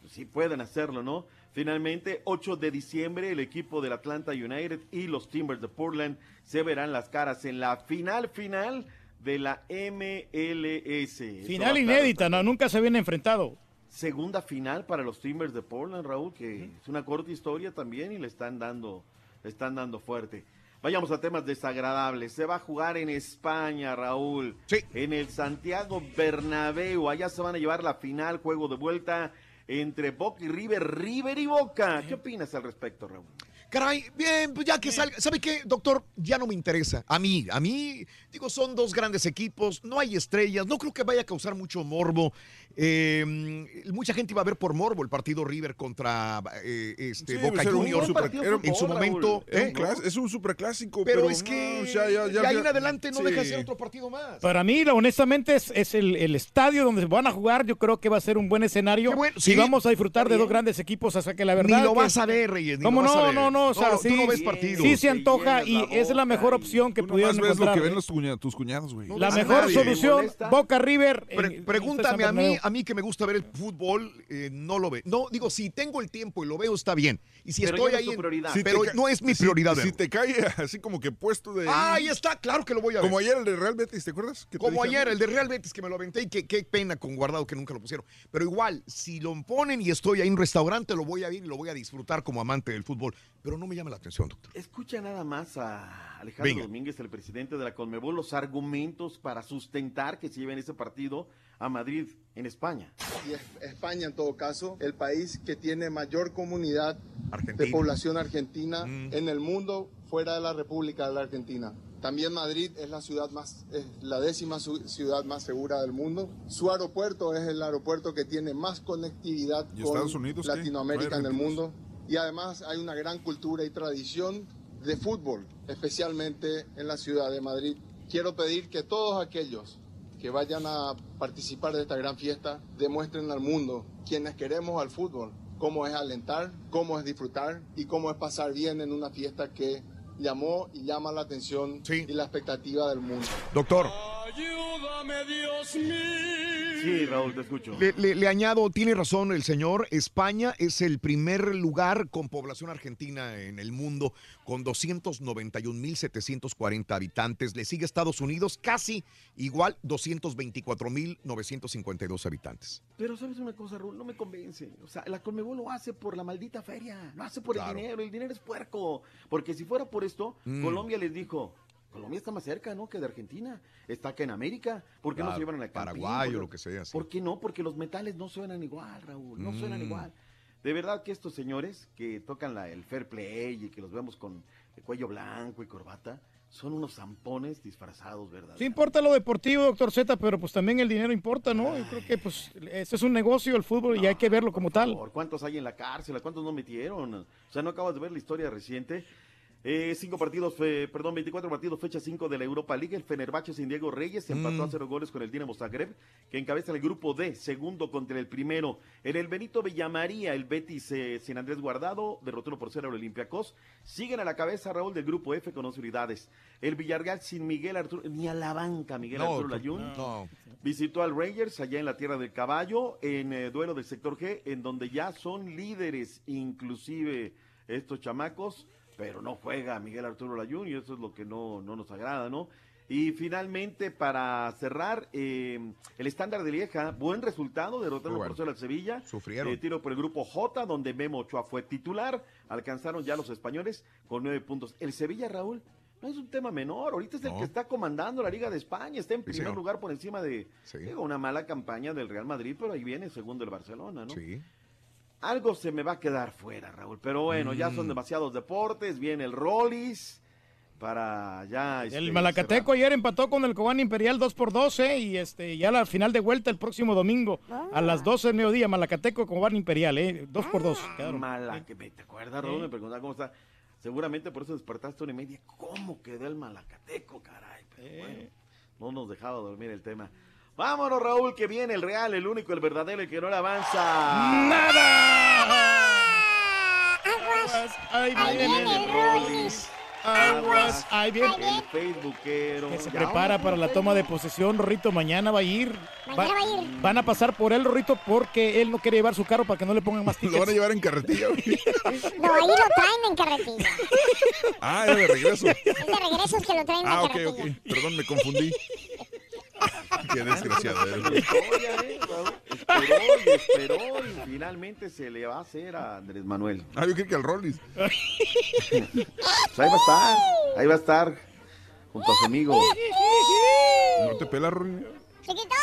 S34: sí pueden hacerlo, ¿no? Finalmente, 8 de diciembre, el equipo del Atlanta United y los Timbers de Portland se verán las caras en la final final de la MLS.
S5: Final inédita, no, nunca se habían enfrentado.
S34: segunda final para los Timbers de Portland, Raúl, que es una corta historia también y le están dando, le están dando fuerte. Vayamos a temas desagradables. Se va a jugar en España, Raúl. En el Santiago Bernabéu. Allá se van a llevar la final, juego de vuelta entre Boca y River, River y Boca. ¿Qué opinas al respecto, Raúl?
S1: Caray, bien, pues ya que salga. ¿Sabe qué, doctor? Ya no me interesa. A mí, a mí, digo, son dos grandes equipos, no hay estrellas, no creo que vaya a causar mucho morbo. Eh, mucha gente iba a ver por morbo el partido River contra eh, este,
S3: Sí,
S1: Boca
S3: pues
S1: Juniors. en su momento. ¿eh?
S3: Es un superclásico,
S1: Pero,
S3: pero,
S1: es que
S3: no, ya- ya- ya-
S1: de ahí
S3: ya-
S1: en adelante no
S3: sí.
S1: deja de ser otro partido más.
S5: Para mí, honestamente, es, es el, el estadio donde van a jugar. Yo creo que va a ser un buen escenario.
S1: sí.
S5: Y vamos a disfrutar de dos grandes equipos. Sea que la verdad.
S1: Ni lo
S5: que-
S1: vas a ver, Reyes, ni
S5: ¿Cómo
S1: lo vas
S5: no?
S1: a ver.
S5: No, no, o sea,
S1: No, tú
S5: sí,
S1: no ves
S5: sí,
S1: partidos.
S5: Sí se antoja y es la mejor opción que pudieron
S3: nomás ves lo
S5: encontrar.
S3: que ven los cuña- tus cuñados, güey.
S5: La mejor
S1: nadie.
S5: solución,
S1: ¿Molesta?
S5: Boca River.
S1: Pre- pregúntame a mí, a mí que me gusta ver el fútbol, eh, no lo ve. No, digo, si tengo el tiempo y lo veo, está bien. Y si
S34: Pero
S1: estoy
S34: no es
S1: ahí. en- pero no es mi prioridad.
S3: Si, te cae así como que puesto de.
S1: Ah, ahí está, claro que lo voy a ver.
S3: Como ayer el de Real Betis, ¿te acuerdas? Que
S1: Como ayer, el de Real Betis que me lo aventé y que qué pena con guardado que nunca lo pusieron. Pero igual, si lo ponen y estoy ahí en un restaurante, lo voy a ver y lo voy a disfrutar como amante del fútbol. Pero no me llama la atención, doctor.
S34: Escucha nada más a Alejandro
S1: Venga.
S34: Domínguez, el presidente de la Conmebol, los argumentos para sustentar que se lleven ese partido a Madrid, en España.
S53: y es- España en todo caso, el país que tiene mayor comunidad
S1: Argentina.
S53: de población argentina en el mundo fuera de la República de la Argentina. También Madrid es la ciudad más, es la décima su- ciudad más segura del mundo. Su aeropuerto es el aeropuerto que tiene más conectividad
S3: ¿Y
S53: con
S3: Estados Unidos qué?
S53: Latinoamérica
S3: ¿No hay
S53: en el mundo. Y además hay una gran cultura y tradición de fútbol, especialmente en la ciudad de Madrid. Quiero pedir que todos aquellos que vayan a participar de esta gran fiesta demuestren al mundo quienes queremos al fútbol, cómo es alentar, cómo es disfrutar y cómo es pasar bien en una fiesta que llamó y llama la atención y la expectativa del mundo.
S1: Doctor.
S48: Ayúdame, Dios mío.
S34: Sí, Raúl, te escucho.
S1: Le, le- le añado, tiene razón el señor, España es el primer lugar con población argentina en el mundo, con 291.740 habitantes. Le sigue Estados Unidos, casi igual, 224.952 habitantes.
S34: Pero sabes una cosa, Raúl, no me convence. O sea, la Conmebol lo hace por la maldita feria, lo hace por
S1: Claro.
S34: el dinero, el dinero es puerco. Porque si fuera por esto,
S1: Mm.
S34: Colombia les dijo, Colombia está más cerca, ¿no? Que de Argentina. Está acá en América. ¿Por qué no
S1: Claro,
S34: se llevan a la
S1: Paraguay o lo que sea, sí.
S34: ¿Por qué no? Porque los metales no suenan igual, Raúl, no suenan
S1: Mm.
S34: igual. De verdad que estos señores que tocan la- el fair play y que los vemos con el cuello blanco y corbata, son unos zampones disfrazados, ¿verdad?
S5: Sí importa lo deportivo, doctor Z, pero pues también el dinero importa, ¿no? Yo creo que pues este es un negocio, el fútbol, y hay que verlo como tal.
S34: ¿Por cuántos hay en la cárcel? ¿A cuántos no metieron? O sea, ¿no acabas de ver la historia reciente? Eh, cinco partidos, perdón, 24 partidos, fecha 5 de la Europa League. El Fenerbahce sin Diego Reyes empató
S1: Mm.
S34: a cero goles con el Dinamo Zagreb, que encabeza el grupo D, segundo contra el primero. En el Benito Villamaría, el Betis eh, sin Andrés Guardado, derrotó por cero al Olympiacos. Siguen a la cabeza, Raúl, del grupo F con 11 unidades. El Villarreal sin Miguel Arturo, ni a la banca Miguel
S1: No,
S34: Arturo Layún.
S1: no.
S34: Visitó al Rangers allá en la Tierra del Caballo, en eh, duelo del sector G, en donde ya son líderes, inclusive estos chamacos, pero no juega Miguel Arturo Layún y eso es lo que no, no nos agrada, ¿no? Y finalmente, para cerrar, eh, el estándar de Lieja, buen resultado, derrotando
S1: Muy bueno.
S34: por al Sevilla.
S1: Sufrieron.
S34: Eh, tiro por el grupo J, donde Memo Ochoa fue titular. Alcanzaron ya los españoles con nueve puntos. El Sevilla, Raúl, no es un tema menor. Ahorita es el
S1: No.
S34: que está comandando la Liga de España. Está en
S1: Sí,
S34: primer
S1: señor.
S34: lugar por encima de
S1: Sí.
S34: digo, una mala campaña del Real Madrid, pero ahí viene segundo el Barcelona, ¿no?
S1: Sí.
S34: Algo se me va a quedar fuera, Raúl. Pero bueno, ya son
S1: Mm.
S34: demasiados deportes. Viene el Rollis para ya. este,
S5: El Malacateco ayer empató con el Cobán Imperial 2 por 12 y este ya la final de vuelta el próximo domingo a las 12 del mediodía. Malacateco Cobán Imperial, ¿eh? 2 por 2.
S34: cerrar. Mala, que me- ¿te acuerdas, Raúl? Me preguntaba cómo está. Seguramente por eso despertaste una y media. ¿Cómo quedó el Malacateco, caray? Pero bueno, no nos dejaba dormir el tema. Vámonos, Raúl, que viene el real, el único, el verdadero, el que no le avanza.
S2: Aguas.
S5: Ahí viene el
S2: el
S5: Rollis. Aguas. Ahí viene.
S34: El Facebookero.
S5: Que se
S34: Ya,
S5: prepara para la toma de posesión, Rorrito. Mañana va a ir.
S2: Mañana va a ir.
S5: Van a pasar por él, Rorrito, porque él no quiere llevar su carro para que no le pongan más
S3: Lo van a
S5: tickets.
S3: llevar en carretilla.
S2: No, ahí lo traen en carretilla.
S3: Ah, era de regreso.
S2: Es de regreso es que lo traen
S3: Ah,
S2: en
S3: ok,
S2: carretilla.
S3: ok. Perdón, me confundí. Qué desgraciado.
S34: Historia, ¿eh, Raúl? Esperó y esperó y finalmente se le va a hacer a Andrés Manuel.
S3: Ah, yo creo que al Rollis.
S34: Pues ahí va a estar, ahí va a estar junto a su amigo.
S3: No te pela, Rollis.
S2: Chiquito.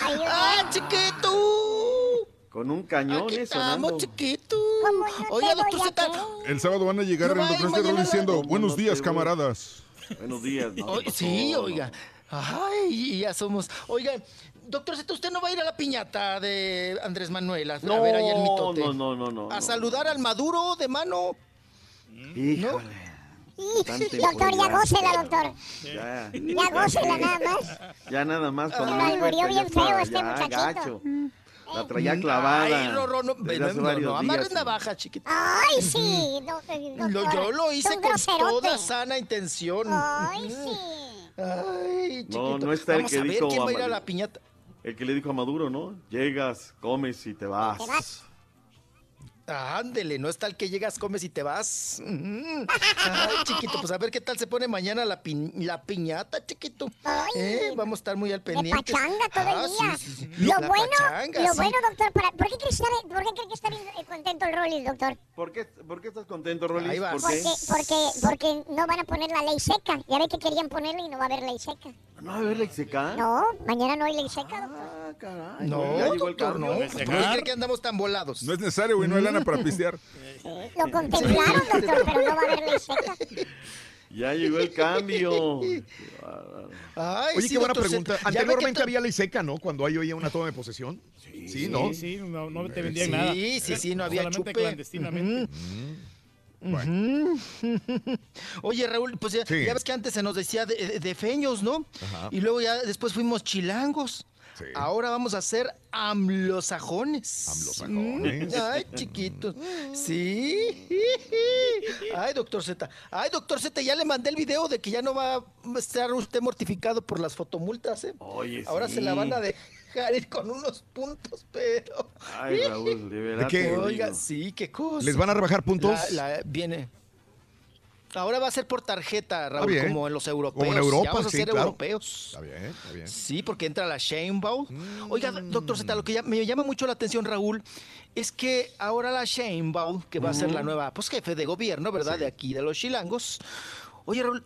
S54: ¡Ah, chiquito!
S34: Con un cañón,
S54: Aquí
S34: ¿eh? Sonando.
S54: estamos, chiquito.
S2: ¿Cómo yo
S54: Oiga,
S2: te
S54: doctor
S2: voy a
S54: Z.
S2: querer?
S3: El sábado van a llegar
S54: No
S3: el doctor diciendo, buenos
S34: No
S3: días,
S34: te voy".
S3: camaradas.
S34: Buenos días. no,
S54: sí,
S34: No.
S54: oiga. Ay, ya somos. Oiga, doctor Z, ¿usted no va a ir a la piñata de Andrés Manuel a, a
S34: No,
S54: ver ahí el mitote?
S34: no, no, no, no.
S54: A
S34: no.
S54: saludar al Maduro de mano.
S34: Híjole.
S2: Doctor, ya gócela, doctor.
S34: Ya.
S2: Ya gócela nada más.
S34: Ya nada más
S2: lo alburió bien feo este muchachito.
S34: gacho. La traía clavada.
S54: Ay, Rorro, no, no, no, no, amarres
S34: días.
S54: navaja, chiquito.
S2: Ay, sí.
S54: Lo- yo lo hice con
S2: groserote.
S54: toda sana intención.
S2: Ay, sí.
S54: Ay, chiquito.
S34: No, no está el
S54: Vamos
S34: que
S54: a ver
S34: dijo
S54: quién va a ir a
S34: Maduro.
S54: la piñata.
S34: El que le dijo a Maduro, ¿no? Llegas, comes y te vas.
S2: Te vas.
S54: Ándele, no está el que llegas, comes y te vas. Mm. Ay, chiquito, pues a ver qué tal se pone mañana la, pi- la piñata, chiquito.
S2: Ay.
S54: Eh, vamos a estar muy al
S2: De
S54: pendiente.
S2: pachanga todo
S54: Ah,
S2: el día.
S54: sí, sí, sí.
S2: Lo
S54: La
S2: bueno,
S54: pachanga,
S2: lo
S54: sí.
S2: bueno, doctor, para, ¿por qué crees que está, por qué cree que está bien eh, contento el Rollis, doctor?
S34: ¿Por qué, ¿Por qué estás contento, Rolis?
S54: Ahí vas.
S34: ¿Por qué?
S2: Porque, porque, porque no van a poner la ley seca. Ya ve que querían ponerla y no va a haber ley seca.
S34: ¿No va a haber Lexica?
S2: No, mañana no hay ley seca, doctor.
S34: Ah, caray.
S54: No,
S34: ya llegó el
S54: doctor, no.
S34: cambio.
S54: ¿Por qué cree que andamos tan volados?
S3: No es necesario, güey, no hay lana para pistear.
S2: Lo contemplaron, doctor, pero no va a haber ley seca.
S34: Ya llegó el cambio.
S54: Ay,
S1: Oye,
S54: sí,
S1: qué buena
S54: doctor,
S1: pregunta.
S54: se-
S1: Anteriormente había ley seca, ¿no? Cuando hay hoy una toma de posesión. Sí, ¿no?
S5: Sí, sí, no, no te vendían
S54: Sí,
S5: nada.
S54: sí, sí, no había
S5: Solamente
S54: chupe.
S5: clandestinamente.
S54: Oye, Raúl, pues ya,
S1: Sí.
S54: ya ves que antes se nos decía de, de- de feños, ¿no?
S1: Ajá.
S54: Y luego ya después fuimos chilangos.
S1: Sí.
S54: Ahora vamos a ser amlosajones.
S1: Amlosajones.
S54: Mm, Ay, chiquitos. Sí. Ay, doctor Z. Ay, doctor Z, ya le mandé el video de que ya no va a estar usted mortificado por las fotomultas, ¿eh?
S34: Oye,
S54: Ahora se la van a dejar ir con unos puntos, pero...
S34: Ay, Raúl, de verdad.
S1: ¿De qué?
S34: te lo
S54: Oiga,
S34: digo.
S54: sí, qué cosa.
S1: ¿Les van a rebajar puntos?
S54: La- la- viene. Ahora va a ser por tarjeta, Raúl,
S1: bien.
S54: como en los europeos.
S1: Como en Europa,
S54: Ya vamos a
S1: sí,
S54: ser
S1: claro.
S54: europeos.
S1: Está bien, está bien.
S54: Sí, porque entra la Sheinbaum. Oiga,
S1: Mm.
S54: doctor Z, lo que ya- me llama mucho la atención, Raúl, es que ahora la Sheinbaum, que va a ser la nueva pues, jefe de gobierno, ¿verdad? De aquí, de los chilangos. Oye, Raúl,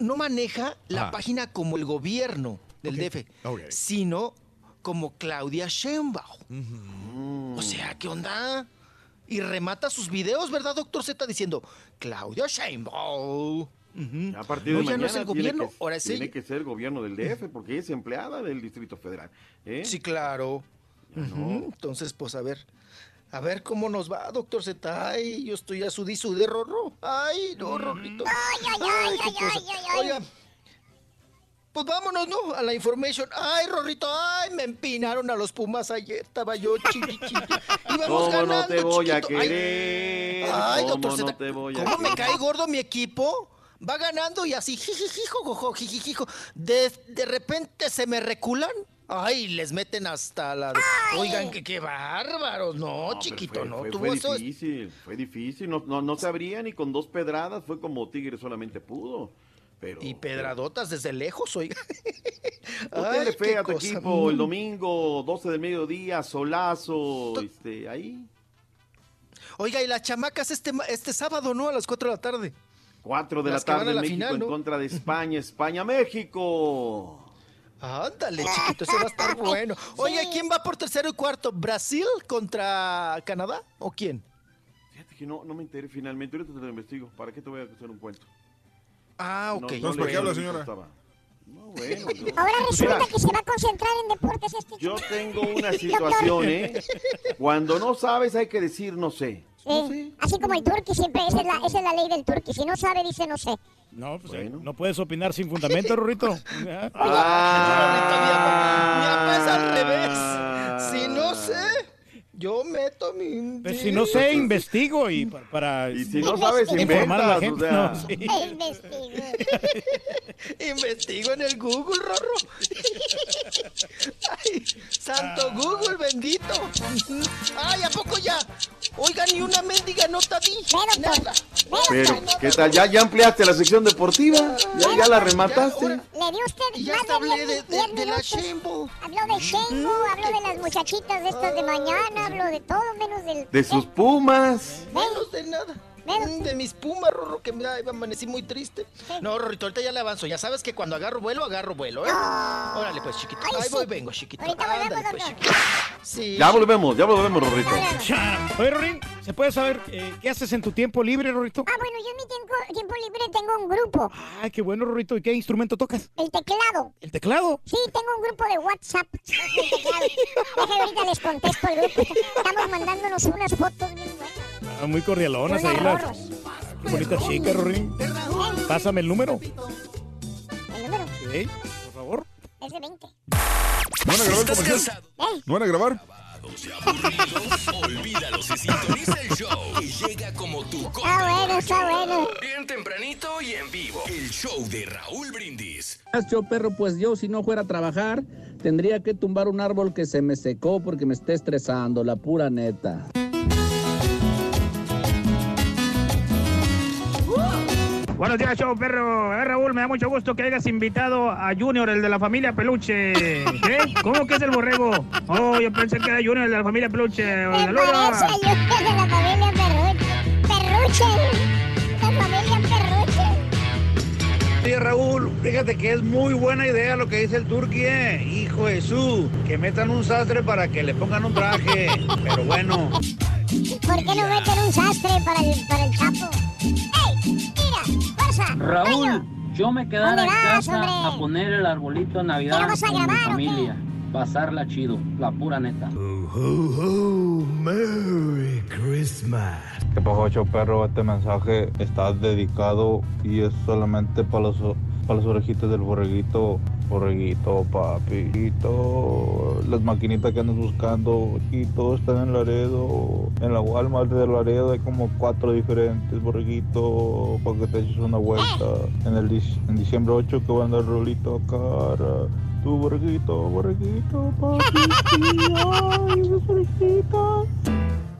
S54: no maneja la
S1: Ajá.
S54: página como el gobierno del DF,
S1: ok.
S54: sino como Claudia Sheinbaum. O sea, ¿qué onda? Y remata sus videos, ¿verdad, doctor Z? Diciendo, Claudia Sheinbaum.
S34: A partir de
S54: No, ya
S34: mañana
S54: no es el
S34: tiene
S54: gobierno,
S34: que-
S54: ahora es
S34: Tiene
S54: ella.
S34: que ser gobierno del DF porque ella es empleada del Distrito Federal. ¿eh?
S54: Sí, claro.
S34: No.
S54: Entonces, pues a ver. A ver cómo nos va, doctor Z. Ay, yo estoy a su disu de Rorro. Ay, no, Rorrito.
S2: Ay, ay, ay, ay,
S54: cosa.
S2: ay, ay, ay.
S54: Oiga, pues vámonos, ¿no? A la information. Ay, Rorrito, ay, me empinaron a los Pumas ayer. Estaba yo chilli. Íbamos
S34: ¿Cómo no
S54: ganando,
S34: te voy a
S54: chiquito.
S34: Querer?
S54: Ay,
S34: ¿Cómo
S54: doctor
S34: no te voy a
S54: ¿cómo me cae gordo mi equipo? Va ganando y así, jijijijo, jojo, jijijijo. De, de repente se me reculan. Ay, les meten hasta la... de- Oigan, que qué bárbaros. No, chiquito,
S34: fue,
S54: no.
S34: Fue,
S54: Tuvo
S34: fue
S54: eso...
S34: difícil, fue difícil. No, no, no se abría ni con dos pedradas. Fue como Tigre solamente pudo. Pero,
S54: Y pedradotas desde lejos, oiga. Ay,
S34: fe a tu
S54: cosa.
S34: equipo el domingo, 12 del mediodía, solazo, este, ahí.
S54: Oiga, y las chamacas este, este sábado, ¿no? A las 4 de la tarde.
S34: 4 de
S54: Las
S34: la tarde
S54: la
S34: México
S54: final,
S34: en contra de España, España-México.
S54: Ándale, chiquito, eso va a estar bueno. Oye, ¿quién va por tercero y cuarto? ¿Brasil contra Canadá? ¿O quién?
S34: Fíjate que no, no me enteré finalmente, ahorita te lo investigo. ¿Para qué te voy a hacer un cuento?
S54: Ah, ok.
S34: No,
S3: Entonces, ¿para qué habla, señora?
S34: estaba. No, bueno, yo-
S2: Ahora resulta
S34: Mira,
S2: que se va a concentrar en deportes este
S34: yo tengo una situación, ¿eh? Cuando no sabes hay que decir no sé.
S2: Sí, así como el turqui siempre, esa es, la, esa es la ley del turqui. Si no sabe, dice no sé.
S5: No, pues eh, no puedes opinar sin fundamento, Rorrito.
S54: Ya pues al revés. Si no sé, yo meto mi...
S5: Pues, si no sé, investigo y pa- para,
S34: Y si no sabes,
S5: informar a la
S34: inventas, o
S5: gente.
S34: sea.
S5: no, sí.
S54: Investigo en el Google, Rorro. Ay, santo Google, bendito. Ay, ¿a poco ya? Oiga, ni una mendiga nota di. Nada.
S34: Pero, ¿qué tal? ¿Ya, ya ampliaste la sección deportiva? ¿Ya, ya la remataste?
S2: Le dio usted
S54: Ya
S2: más
S54: te hablé
S2: diez-
S54: de- de- de la
S2: minutos. Habló de Sheinbaum, habló de las muchachitas de estas de mañana, de todo menos del...
S34: De sus pumas.
S54: Menos de nada. Mm, De mis pumas, Rorro, que mira, amanecí muy triste. No, Rorrito, ahorita ya le avanzo. Ya sabes que cuando agarro vuelo, agarro vuelo, ¿eh? Órale, pues, chiquito.
S2: Ay,
S54: Ahí
S2: sí.
S54: voy, vengo, chiquito.
S2: Ahorita volvemos,
S54: Ándale, pues, chiquito. Sí.
S34: Ya volvemos, ya volvemos, Rorrito.
S5: Oye, Rorín, ¿se puede saber eh, qué haces en tu tiempo libre, Rorrito?
S2: Ah, bueno, yo en mi tiempo, tiempo libre tengo un grupo,
S5: Ay, qué bueno, Rorrito. ¿Y qué instrumento tocas?
S2: el teclado.
S5: ¿El teclado?
S2: Sí, tengo un grupo de WhatsApp. El teclado. Deje, ahorita les contesto el grupo. Estamos mandándonos unas fotos bien buenas.
S5: Ah, muy cordialonas ahí las. Qué bonita chica, Rorín. Pásame el número.
S2: El número
S5: ¿Sí? Por favor.
S2: es de 20.
S3: ¿No van a grabar el
S45: ¿Estás
S3: comercial? ¿No van a grabar?
S45: Olvídalos y sintoniza el show que llega como tu
S2: Está bueno, está bueno.
S45: Bien tempranito y en vivo. El show de Raúl Brindis.
S55: Yo, perro, pues yo si no fuera a trabajar, tendría que tumbar un árbol que se me secó porque me está estresando, la pura neta.
S56: Buenos días, show perro. Eh, Raúl, me da mucho gusto que hayas invitado a Junior, el de la familia Peluche. ¿Qué? ¿Cómo que es el borrego? Oh, yo pensé que era Junior, el de la familia Peluche.
S2: Me parece yo de la familia Perruche. Perruche. La familia Perruche.
S57: Oye Raúl, fíjate que es muy buena idea lo que dice el turqui, eh. hijo de su, que metan un sastre para que le pongan un traje, pero bueno.
S2: ¿Por qué no meten un sastre para el, para el chapo?
S51: Raúl, yo me quedara
S2: ¿Dónde
S51: en casa
S2: hombre?
S51: a poner el arbolito de
S2: ¿Que
S51: Navidad
S2: vas a
S51: con mi
S2: grabar o qué?
S51: familia.
S55: pasarla chido, la pura neta.
S48: Merry Christmas.
S58: Que pajocho perro, este mensaje está dedicado y es solamente para los, para las orejitas del borreguito. Borreguito, papito, las maquinitas que andas buscando y todo está en Laredo. En la Walmart de Laredo hay como cuatro diferentes, borreguito, para que te eches una vuelta. En el en diciembre 8 que va a andar rolito a cara. Tu borreguito, borreguito, papi. Ay, esas orejitas.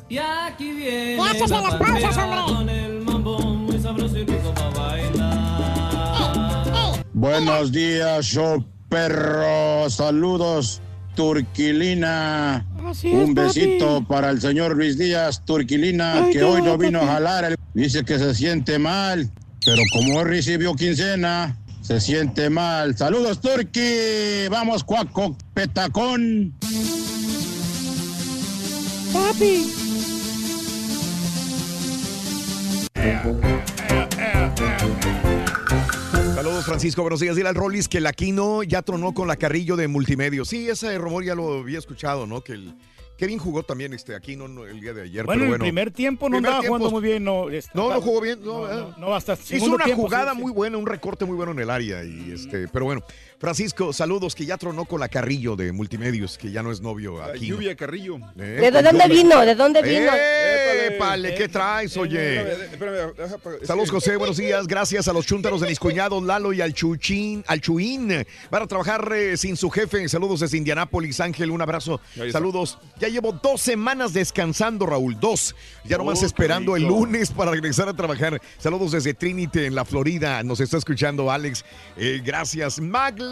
S48: Y aquí viene
S2: ¿Qué haces en las pausas, hombre?
S48: con el mambo muy sabroso y rico para bailar.
S59: Buenos días, show perro. Saludos, Turquilina.
S48: Así es,
S59: Un besito
S48: papi.
S59: para el señor Luis Díaz, Turquilina,
S48: Ay,
S59: que hoy no vino a jalar. el- Dice que se siente mal, pero como él recibió quincena, se siente mal. Saludos, Turqui. Vamos, cuaco, petacón.
S2: Papi.
S1: Saludos, Francisco. Buenos días. Dile al Rollis que el Aquino ya tronó con la Carrillo de Multimedio. Sí, ese rumor ya lo había escuchado, ¿no? Que el Kevin jugó también este Aquino no, el día de ayer.
S5: Bueno,
S1: pero
S5: el
S1: bueno.
S5: primer tiempo no
S1: Primer
S5: andaba
S1: tiempo-
S5: jugando muy bien. No, este,
S1: No, no jugó bien. No,
S5: No,
S1: eh.
S5: no, no, hasta
S1: Hizo una
S5: tiempo,
S1: jugada
S5: sí.
S1: muy buena, un recorte muy bueno en el área. Y este, pero bueno, Francisco, saludos, que ya tronó con la Carrillo de Multimedios, que ya no es novio
S3: La
S1: aquí.
S3: lluvia Carrillo.
S60: ¿De dónde vino? ¿De dónde vino?
S1: ¡Épale! ¿Qué traes, oye?
S3: Espérame, deja pa- es
S1: Saludos, José. Buenos días. Gracias a los chúntaros de mis cuñados Lalo y al Chuchín, al Chuín. Van a trabajar eh, sin su jefe. Saludos desde Indianápolis. Ángel, un abrazo. Saludos. Ya llevo dos semanas descansando, Raúl. Dos. Ya nomás
S3: Oh,
S1: esperando el lunes para regresar a trabajar. Saludos desde Trinity, en la Florida. Nos está escuchando Alex. Eh, gracias. Magla.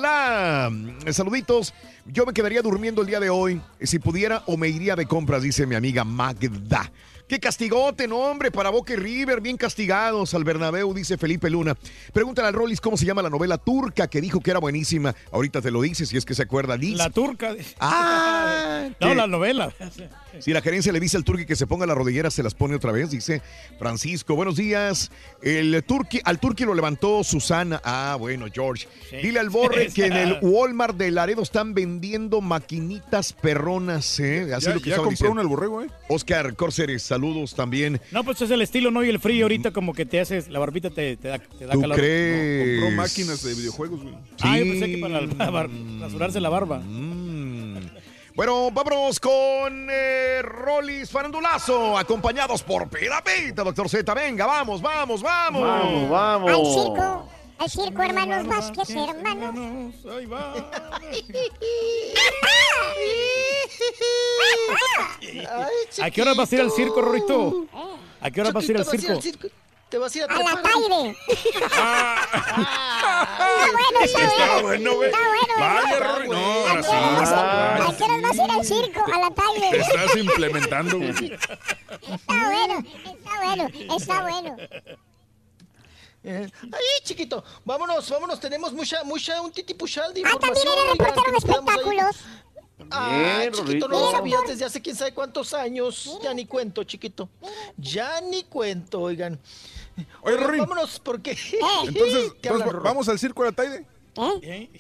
S1: Eh, Saluditos. Yo me quedaría durmiendo el día de hoy. Si pudiera o me iría de compras, dice mi amiga Magda. Qué castigote, no, hombre, para Boca y River, bien castigados al Bernabéu, dice Felipe Luna. Pregúntale al Rollis cómo se llama la novela turca que dijo que era buenísima. Ahorita te lo dice, si es que se acuerda. Dice.
S5: La turca.
S1: Ah,
S5: no,
S1: que-
S5: la novela.
S1: Si la gerencia le dice al turqui que se ponga las rodilleras, se las pone otra vez, dice Francisco. Buenos días. El turqui, al turqui lo levantó Susana. Ah, bueno, George.
S5: Sí.
S1: Dile al Borre que en el. Walmart de Laredo están vendiendo maquinitas perronas, ¿eh? Así
S3: Ya-
S1: lo que
S3: ya
S1: estaban
S3: compró
S1: diciendo.
S3: uno el borrego, ¿eh?
S1: Oscar Córceres, saludos también.
S5: No, pues es el estilo, ¿no? Y el frío ahorita como que te haces, la barbita te, te da, te da
S1: ¿Tú
S5: calor.
S1: crees?
S3: Compró máquinas de videojuegos, güey.
S5: Ah, yo pensé que para la- bar- rasurarse la barba.
S1: Bueno, vámonos con eh, Rollis Farandulazo, acompañados por Piramita, doctor Z. Venga, vamos, vamos, vamos.
S34: Vamos,
S2: Al circo. Al circo, hermanos Vázquez, hermanos.
S5: Ahí va. ¿A qué hora vas a ir al circo, Rorito? ¿A qué hora vas a ir al circo?
S54: Te vas a ir a
S2: A la
S54: trepar.
S2: Taire.
S3: Está bueno, güey.
S2: Está bueno, ¿verdad?
S3: Rory. No, ahora sí.
S2: ¿A qué hora vas a ir al circo? A la
S3: Te
S2: Taire.
S3: estás implementando, güey.
S2: Está bueno, está bueno, está bueno.
S54: Eh, Ahí, chiquito. Vámonos, vámonos. Tenemos mucha, mucha, un titipuchal de
S2: Ah,
S54: información.
S2: también de
S54: nos quedamos ahí.
S2: espectáculos.
S54: Ah, chiquito, no lo sabías desde hace quién sabe cuántos años. Ya ni cuento, chiquito. Ya ni cuento, oigan.
S3: Oye, Rorín.
S54: vámonos, porque...
S3: Entonces,
S54: ¿Qué
S3: entonces,
S54: hablan?
S3: ¿vamos al circo de la Taide?
S2: ¿Eh?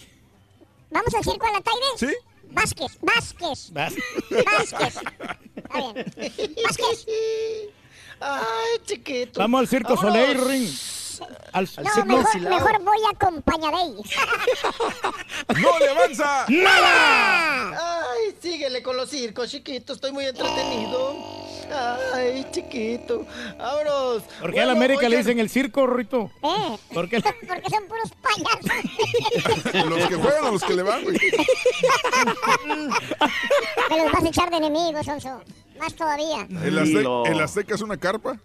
S2: ¿Vamos al circo a la Taire?
S3: ¿Sí?
S2: Vázquez, Vázquez. Vázquez. Está bien. Vázquez.
S54: Ay, chiquito.
S5: Vamos al circo. Soleil, Ring. Al, al
S2: No,
S5: circo.
S2: mejor, voy a acompañaréis.
S3: ¡No le avanza!
S54: Ay, síguele con los circos, chiquito. Estoy muy entretenido. Ay, chiquito. Vámonos.
S5: ¿Por qué a la América le dicen el circo, Rorito?
S2: ¿Eh?
S5: ¿Por qué?
S2: Porque son puros payasos.
S3: Los que juegan a los que le van, güey.
S2: Me los vas a echar de enemigos, Onso. Más todavía.
S3: El, Azte-
S34: Dilo.
S3: el Azteca es una carpa.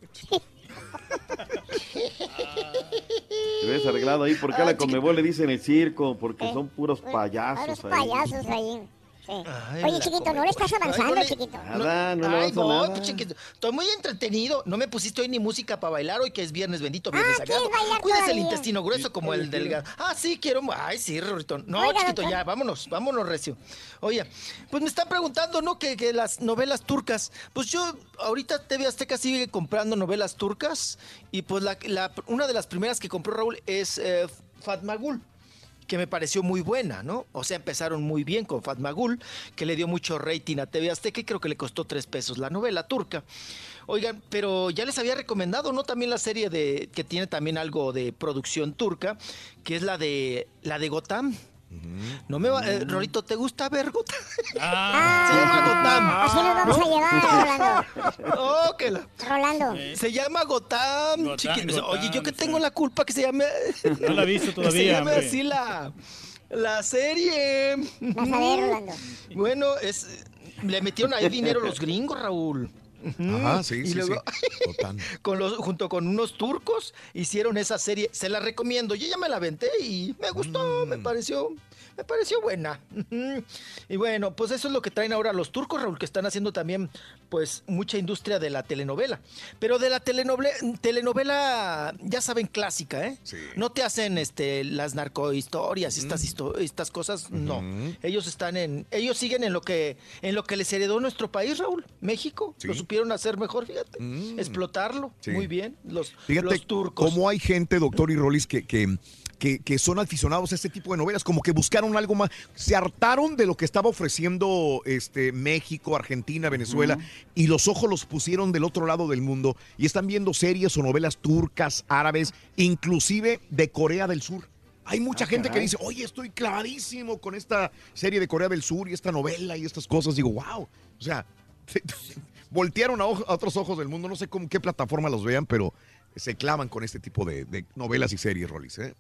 S34: Te ves arreglado ahí. ¿Por qué a la Conmebol le dicen el circo? Porque
S2: Eh,
S34: son puros
S2: Puros
S34: payasos ahí.
S2: payasos ahí. Sí.
S54: Ay,
S2: Oye, chiquito, ¿no le estás avanzando, chiquito?
S34: Nada, no le
S54: Ay, no,
S34: nada.
S54: chiquito. Estoy muy entretenido. No me pusiste hoy ni música para bailar hoy que es viernes bendito, viernes
S2: Ah, ¿quieres
S54: sagrado.
S2: bailar
S54: Cuídese el intestino grueso como el delgado. Ah, sí, quiero. Ay, sí, Rorrito. No,
S2: Oiga,
S54: chiquito,
S2: doctor.
S54: ya, vámonos, vámonos, recio. Oye, pues me están preguntando, ¿no? Que, que las novelas turcas. Pues yo, ahorita TV Azteca sigue comprando novelas turcas. Y pues la, la- una de las primeras que compró Raúl es eh, Fatmagul. Que me pareció muy buena, ¿no? O sea, empezaron muy bien con Fatmagul, que le dio mucho rating a TV Azteca creo que le costó tres pesos la novela turca. Oigan, pero ya les había recomendado, ¿no? También la serie de que tiene también algo de producción turca, que es la de la de Gotham. No me va, eh, Rorito, ¿te gusta ver Gotham? Se llama Gotham.
S2: Así nos vamos a llevar, Rolando.
S54: Oh, que la-
S2: Rolando.
S54: Se llama Gotham.
S5: Gotham,
S54: chiqui-
S5: Gotham,
S54: Oye, yo que tengo la culpa que se llame.
S5: No la he visto
S54: que Se
S5: todavía,
S54: llame
S5: hombre.
S54: así la, la serie.
S2: Vas a ver, Rolando.
S54: Bueno, es, le metieron ahí dinero los gringos, Raúl. Ujú.
S1: Ajá, sí,
S54: Y
S1: sí,
S54: luego,
S1: sí. Gotham.
S54: con los, junto con unos turcos, hicieron esa serie. Se la recomiendo. Yo ya me la aventé y me gustó,
S1: Mm.
S54: me pareció. Me pareció buena. Y bueno, pues eso es lo que traen ahora los turcos, Raúl, que están haciendo también, pues, mucha industria de la telenovela. Pero de la telenovela, telenovela ya saben, clásica, ¿eh? No te hacen este las narcohistorias,
S1: Mm.
S54: estas histo- estas cosas, no. Ellos están en, ellos siguen en lo que, en lo que les heredó nuestro país, Raúl, México. Lo supieron hacer mejor, fíjate. Explotarlo.
S1: Sí.
S54: Muy bien. Los,
S1: Fíjate
S54: los turcos.
S1: cómo hay gente, doctor y Rolis, que, que, que, que son aficionados a este tipo de novelas, como que buscaron algo más, se hartaron de lo que estaba ofreciendo este, México, Argentina, Venezuela, y los ojos los pusieron del otro lado del mundo y están viendo series o novelas turcas, árabes, inclusive de Corea del Sur. Hay mucha
S54: Ah,
S1: gente que dice, oye, estoy clavadísimo con esta serie de Corea del Sur y esta novela y estas cosas. Digo, wow. O sea, voltearon a, a otros ojos del mundo. No sé cómo, qué plataforma los vean, pero se clavan con este tipo de, de novelas y series, Rolis. ¿eh?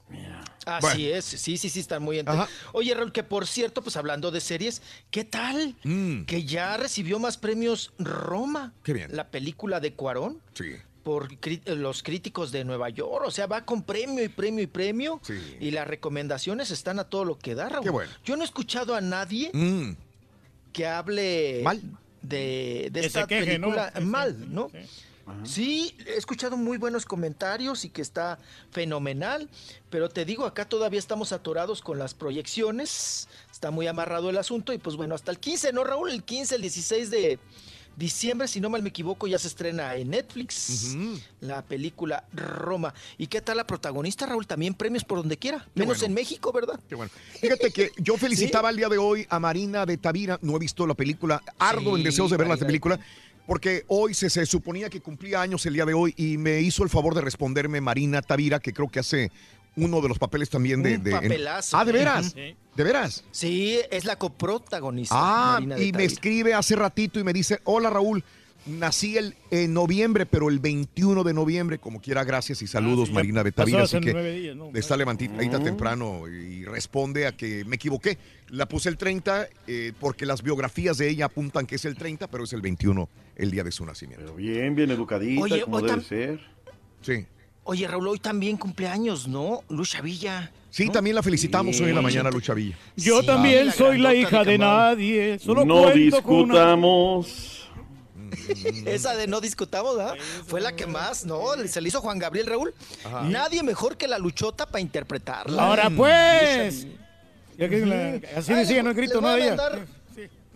S54: Así
S1: Bueno.
S54: es, sí, sí, sí, están muy ente-
S1: Ajá.
S54: Oye, Raúl, que por cierto, pues hablando de series, ¿qué tal?
S1: Mm.
S54: Que ya recibió más premios Roma.
S1: Qué bien.
S54: La película de Cuarón.
S1: Sí.
S54: Por los críticos de Nueva York. O sea, va con premio y premio y premio.
S1: Sí.
S54: Y las recomendaciones están a todo lo que da, Raúl.
S1: Qué bueno.
S54: Yo no he escuchado a nadie
S1: Mm.
S54: que hable
S1: Mal.
S54: de, de
S5: Que
S54: esta película mal, ¿no?
S5: sí.
S54: Sí, he escuchado muy buenos comentarios y que está fenomenal, pero te digo, acá todavía estamos atorados con las proyecciones, está muy amarrado el asunto y pues bueno, hasta el 15, ¿no, Raúl? El 15, el 16 de diciembre, si no mal me equivoco, ya se estrena en Netflix la película Roma. ¿Y qué tal la protagonista, Raúl? También premios por donde quiera, menos
S1: bueno.
S54: en México, ¿verdad?
S1: Qué bueno. Fíjate que yo felicitaba el día de hoy a Marina de Tavira. No he visto la película. Ardo en
S54: Sí,
S1: deseos de ver la película. Porque hoy se, se suponía que cumplía años el día de hoy y me hizo el favor de responderme Marina Tavira, que creo que hace uno de los papeles también de...
S54: Un
S1: de- en-
S54: papelazo.
S1: Ah, ¿de veras?
S54: Sí.
S1: ¿De veras?
S54: Sí, es la coprotagonista.
S1: Ah,
S54: Marina de
S1: y me escribe hace ratito y me dice, hola Raúl, nací el, en noviembre, pero el 21 de noviembre, como quiera, gracias y saludos
S5: Ah, sí,
S1: Marina de
S5: pasó
S1: Tavira.
S5: hace
S1: Así que
S5: días, ¿no?
S1: está levantadita
S5: Ah.
S1: temprano y responde a que me equivoqué. La puse el 30 eh, porque las biografías de ella apuntan que es el 30, pero es el 21 el día de su nacimiento.
S34: Bien, bien educadita,
S54: Oye,
S34: como debe
S54: tam-
S34: ser.
S1: Sí.
S54: Oye, Raúl, hoy también cumpleaños, ¿no? Lucha Villa.
S1: Sí,
S54: ¿no?
S1: también la felicitamos hoy en la mañana, Lucha Villa.
S5: Yo
S54: Sí,
S5: también
S54: la
S5: soy la hija
S54: de
S5: nadie. Solo
S34: No discutamos.
S54: Esa de no discutamos, ¿verdad? Fue la que más, ¿no? Se le hizo Juan Gabriel Raúl.
S1: Ajá.
S54: Nadie mejor que la luchota para interpretarla.
S5: Ahora pues. Ya que la- así
S54: Ay,
S5: decía, no grito
S54: mandar-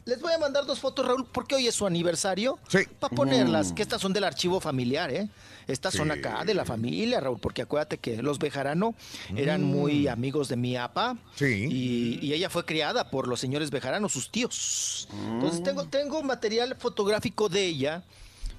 S54: Les voy a mandar dos fotos, Raúl, porque hoy es su aniversario.
S1: Sí.
S54: Para ponerlas,
S1: Mm.
S54: que estas son del archivo familiar, ¿eh? Estas son
S1: Sí.
S54: acá de la familia, Raúl, porque acuérdate que los Bejarano eran
S1: Mm.
S54: muy amigos de mi papá.
S1: Sí.
S54: Y, y ella fue criada por los señores Bejarano, sus tíos. Entonces
S1: Mm.
S54: tengo, tengo material fotográfico de ella,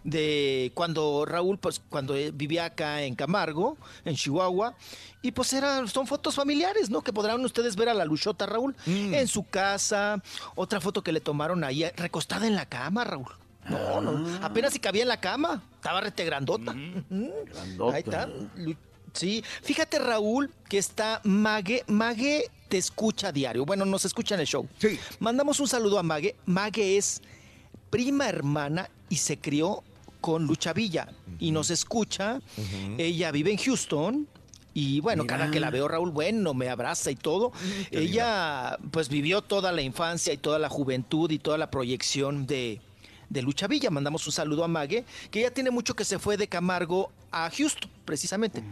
S54: de cuando Raúl, pues cuando vivía acá en Camargo, en Chihuahua, y pues eran, son fotos familiares, ¿no? Que podrán ustedes ver a la Luchota, Raúl,
S1: Mm.
S54: en su casa. Otra foto que le tomaron ahí, recostada en la cama, Raúl. No, no,
S1: Ah.
S54: apenas si cabía en la cama, estaba rete grandota. Ujú.
S34: Grandota.
S54: Ahí está. Sí, fíjate Raúl que está Mague, Mague te escucha a diario. Bueno, nos escucha en el show.
S1: Sí.
S54: Mandamos un saludo a Mague. Mague es prima hermana y se crió con Lucha Villa y nos escucha. Ella vive en Houston. Y bueno, cada que la veo, Raúl, bueno, me abraza y todo. Ella, pues, vivió toda la infancia y toda la juventud y toda la proyección de, de Lucha Villa. Mandamos un saludo a Mague, que ya tiene mucho que se fue de Camargo a Houston. Precisamente.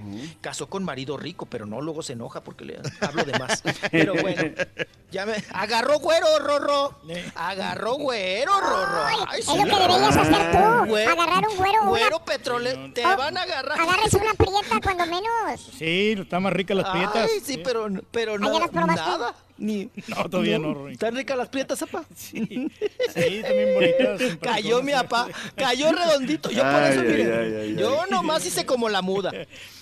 S54: Casó con marido rico, pero no, luego se enoja porque le hablo de más. Pero bueno, ya me agarró güero, Rorro. Agarró güero, Rorro. Ay,
S2: es lo que deberías hacer tú,
S54: Güe-
S2: agarrar un güero, una-
S54: Güero petrolero, te
S2: Oh,
S54: van a agarrar.
S2: Agarres una prieta cuando menos.
S5: Sí, está más rica las prietas.
S54: Ay, sí, pero, pero
S2: ¿Ah, ya
S54: no,
S2: las
S54: nada. Ni,
S5: No, todavía no, Rory.
S54: ¿Están ricas las prietas, apa?
S5: Sí, también bonitas.
S54: Cayó mi apa, cayó redondito. Yo por
S34: Ay,
S54: eso,
S34: ay,
S54: miren,
S34: ay, ay,
S54: yo
S34: ay.
S54: nomás hice como la muda.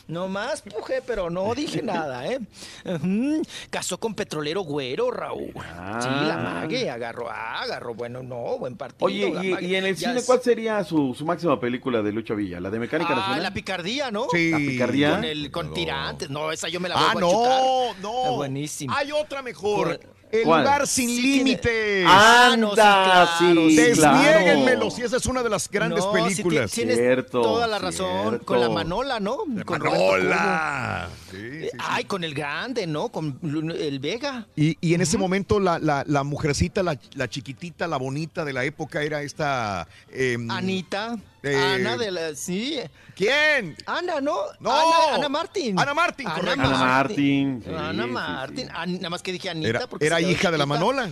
S54: Nomás pujé, pero no dije nada, ¿eh? Ujú. Casó con petrolero güero, Raúl. Sí, la mague agarró, ah, agarró, bueno, no, buen partido.
S34: Oye,
S54: la
S34: y, en el
S54: Ya
S34: cine
S54: es-
S34: cuál sería su, su máxima película de Lucha Villa? ¿La de Mecánica
S54: Ah,
S34: Nacional?
S54: la picardía, ¿no?
S34: Sí. ¿La picardía?
S54: Con, el, con tirantes. No, esa yo me la
S1: Ah,
S54: vuelvo a chutar.
S1: no, no.
S54: Es buenísima.
S1: Hay otra mejor. El
S34: ¿Cuál?
S1: lugar sin
S54: Sí tiene-
S1: límites.
S54: Ah, no, sí, claro, sí,
S1: Desniéguenmelo,
S54: claro.
S1: si esa es una de las grandes
S54: No, sí, ti-
S1: películas.
S54: tienes
S34: Cierto,
S54: toda la razón.
S34: cierto.
S54: Con la Manola, ¿no? con Roberto
S1: Manola.
S54: Cubo. Ay, con el grande, ¿no? Con el Vega.
S1: Y, y en ese momento la, la, la mujercita, la, la chiquitita, la bonita de la época era esta... em,
S54: Anita.
S1: Eh,
S54: Ana de la. Sí.
S1: ¿Quién?
S54: Ana, ¿no?
S1: No.
S54: Ana, Ana Martín.
S1: Ana Martín, correcto.
S34: Ana Martín, sí,
S54: Ana
S34: sí,
S54: Martín. Ah, nada más que dije Anita.
S1: Era,
S54: porque
S1: era hija de la. Manola.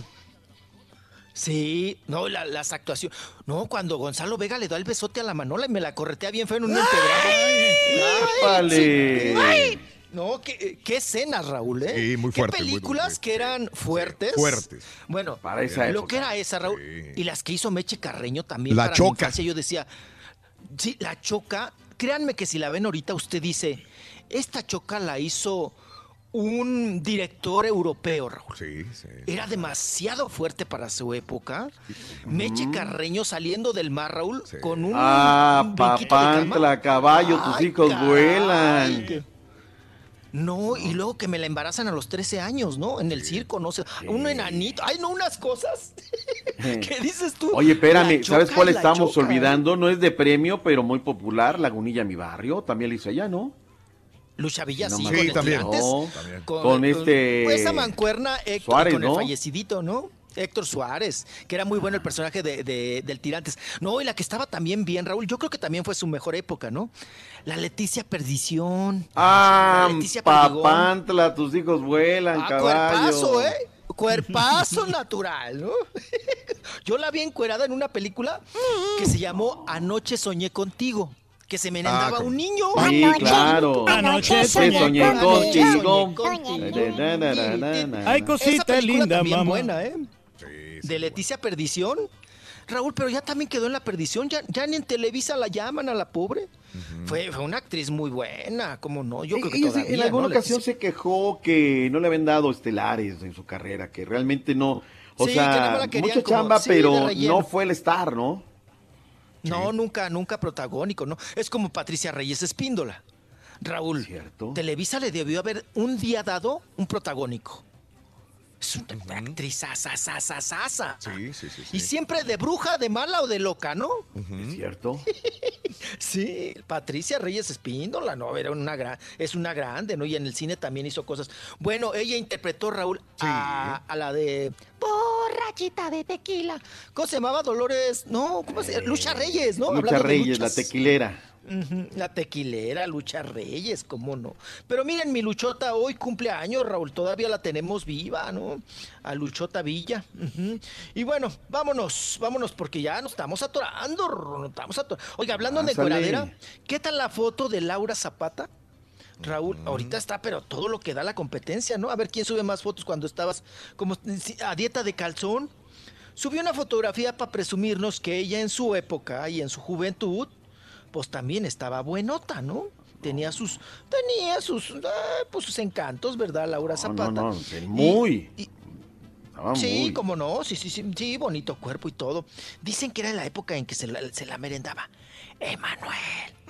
S54: Sí, no, la- las actuaciones. No, cuando Gonzalo Vega le da el besote a la Manola y me la corretea bien feo en un integrado. Ay, No, qué, qué escenas, Raúl, ¿eh?
S1: Sí, muy
S54: Qué
S1: fuerte, muy
S54: películas que eran fuertes.
S1: fuertes.
S54: Bueno,
S34: Para esa
S54: lo
S34: época.
S54: que era esa, Raúl. Y las que hizo Meche Carreño también.
S1: La
S54: para mi
S1: Choca.
S54: infancia, yo decía, sí, la choca. Créanme que si la ven ahorita, usted dice, esta choca la hizo un director europeo, Raúl.
S1: Sí, sí.
S54: Era demasiado fuerte para su época. Meche Carreño saliendo del mar, Raúl, con un.
S34: Ah, papantla, caballo, tus
S54: Ay,
S34: hijos
S54: caray,
S34: vuelan.
S54: No, y luego que me la embarazan a los 13 años, ¿no? En el circo, no sé. Un enanito. Ay, no, unas cosas. ¿Qué dices tú?
S34: Oye, espérame, ¿sabes cuál estamos
S54: Choca.
S34: olvidando? No es de premio, pero muy popular, Lagunilla Mi Barrio, también la hizo allá, ¿no?
S54: Lucha Villa,
S34: No
S54: sí, con el. Tirantes.
S34: No, con este-
S54: esa mancuerna, Héctor,
S34: Suárez,
S54: con el fallecidito, ¿no? Héctor Suárez, que era muy bueno el personaje de, de- del Tirantes. No, y la que estaba también bien, Raúl, yo creo que también fue su mejor época, ¿no? La Leticia Perdición.
S34: Ah,
S54: La Leticia Perdigón.
S34: papantla, tus hijos vuelan,
S54: Ah,
S34: caballo.
S54: cuerpazo, ¿eh? Cuerpazo natural, ¿no? Yo la vi encuerada en una película que se llamó Anoche soñé contigo, que se me andaba
S34: con-
S54: un niño.
S34: Sí, claro.
S54: Anoche
S34: soñé
S54: soñé
S34: contigo.
S54: contigo.
S34: Na, na, na, na, na.
S5: Ay,
S54: Esa
S5: cosita linda, mamá.
S54: buena, ¿eh? De Leticia Perdición. Raúl, pero ya también quedó en la perdición, ya, ya ni en Televisa la llaman a la pobre. fue, fue una actriz muy buena, ¿cómo no? Yo creo que todavía,
S34: en alguna
S54: ¿no?
S34: ocasión
S54: Leticia.
S34: se quejó que no le habían dado estelares en su carrera, que realmente no. O
S54: Sí,
S34: sea, mucha
S54: como-
S34: chamba,
S54: sí,
S34: pero no fue el star, ¿no?
S54: No, nunca, nunca protagónico, ¿no? Es como Patricia Reyes Espíndola. Raúl, Televisa le debió haber un día dado un protagónico. Es una actriz asasasasasa.
S1: Sí, sí, sí.
S54: Y siempre de bruja, de mala o de loca, ¿no?
S34: Es cierto.
S54: Sí, Patricia Reyes Espíndola, no, era una gran, es una grande, ¿no? Y en el cine también hizo cosas. Bueno, ella interpretó Raúl a, a la de borrachita de tequila. ¿Cómo se llamaba Dolores? No, ¿cómo se llama? Lucha Reyes, ¿no?
S34: Lucha
S54: Hablando de
S34: Reyes, la tequilera.
S54: La tequilera, Lucha Reyes, cómo no. Pero miren, mi Luchota hoy cumple años, Raúl, todavía la tenemos viva, ¿no? A Luchota Villa. Y bueno, vámonos, vámonos, porque ya nos estamos atorando, nos estamos atorando. Oiga, hablando de cueradera, ¿qué tal la foto de Laura Zapata? Raúl, ahorita está, pero todo lo que da la competencia, ¿no? A ver quién sube más fotos cuando estabas como a dieta de calzón. Subió una fotografía para presumirnos que ella en su época y en su juventud, pues también estaba buenota, ¿no? Tenía sus, tenía sus, eh, pues sus encantos, ¿verdad, Laura Zapata?
S34: no, no,
S54: Y-
S34: muy. Estaba
S54: sí, como no, sí, sí, sí, sí, bonito cuerpo y todo. Dicen que era la época en que se la, se la merendaba Emanuel.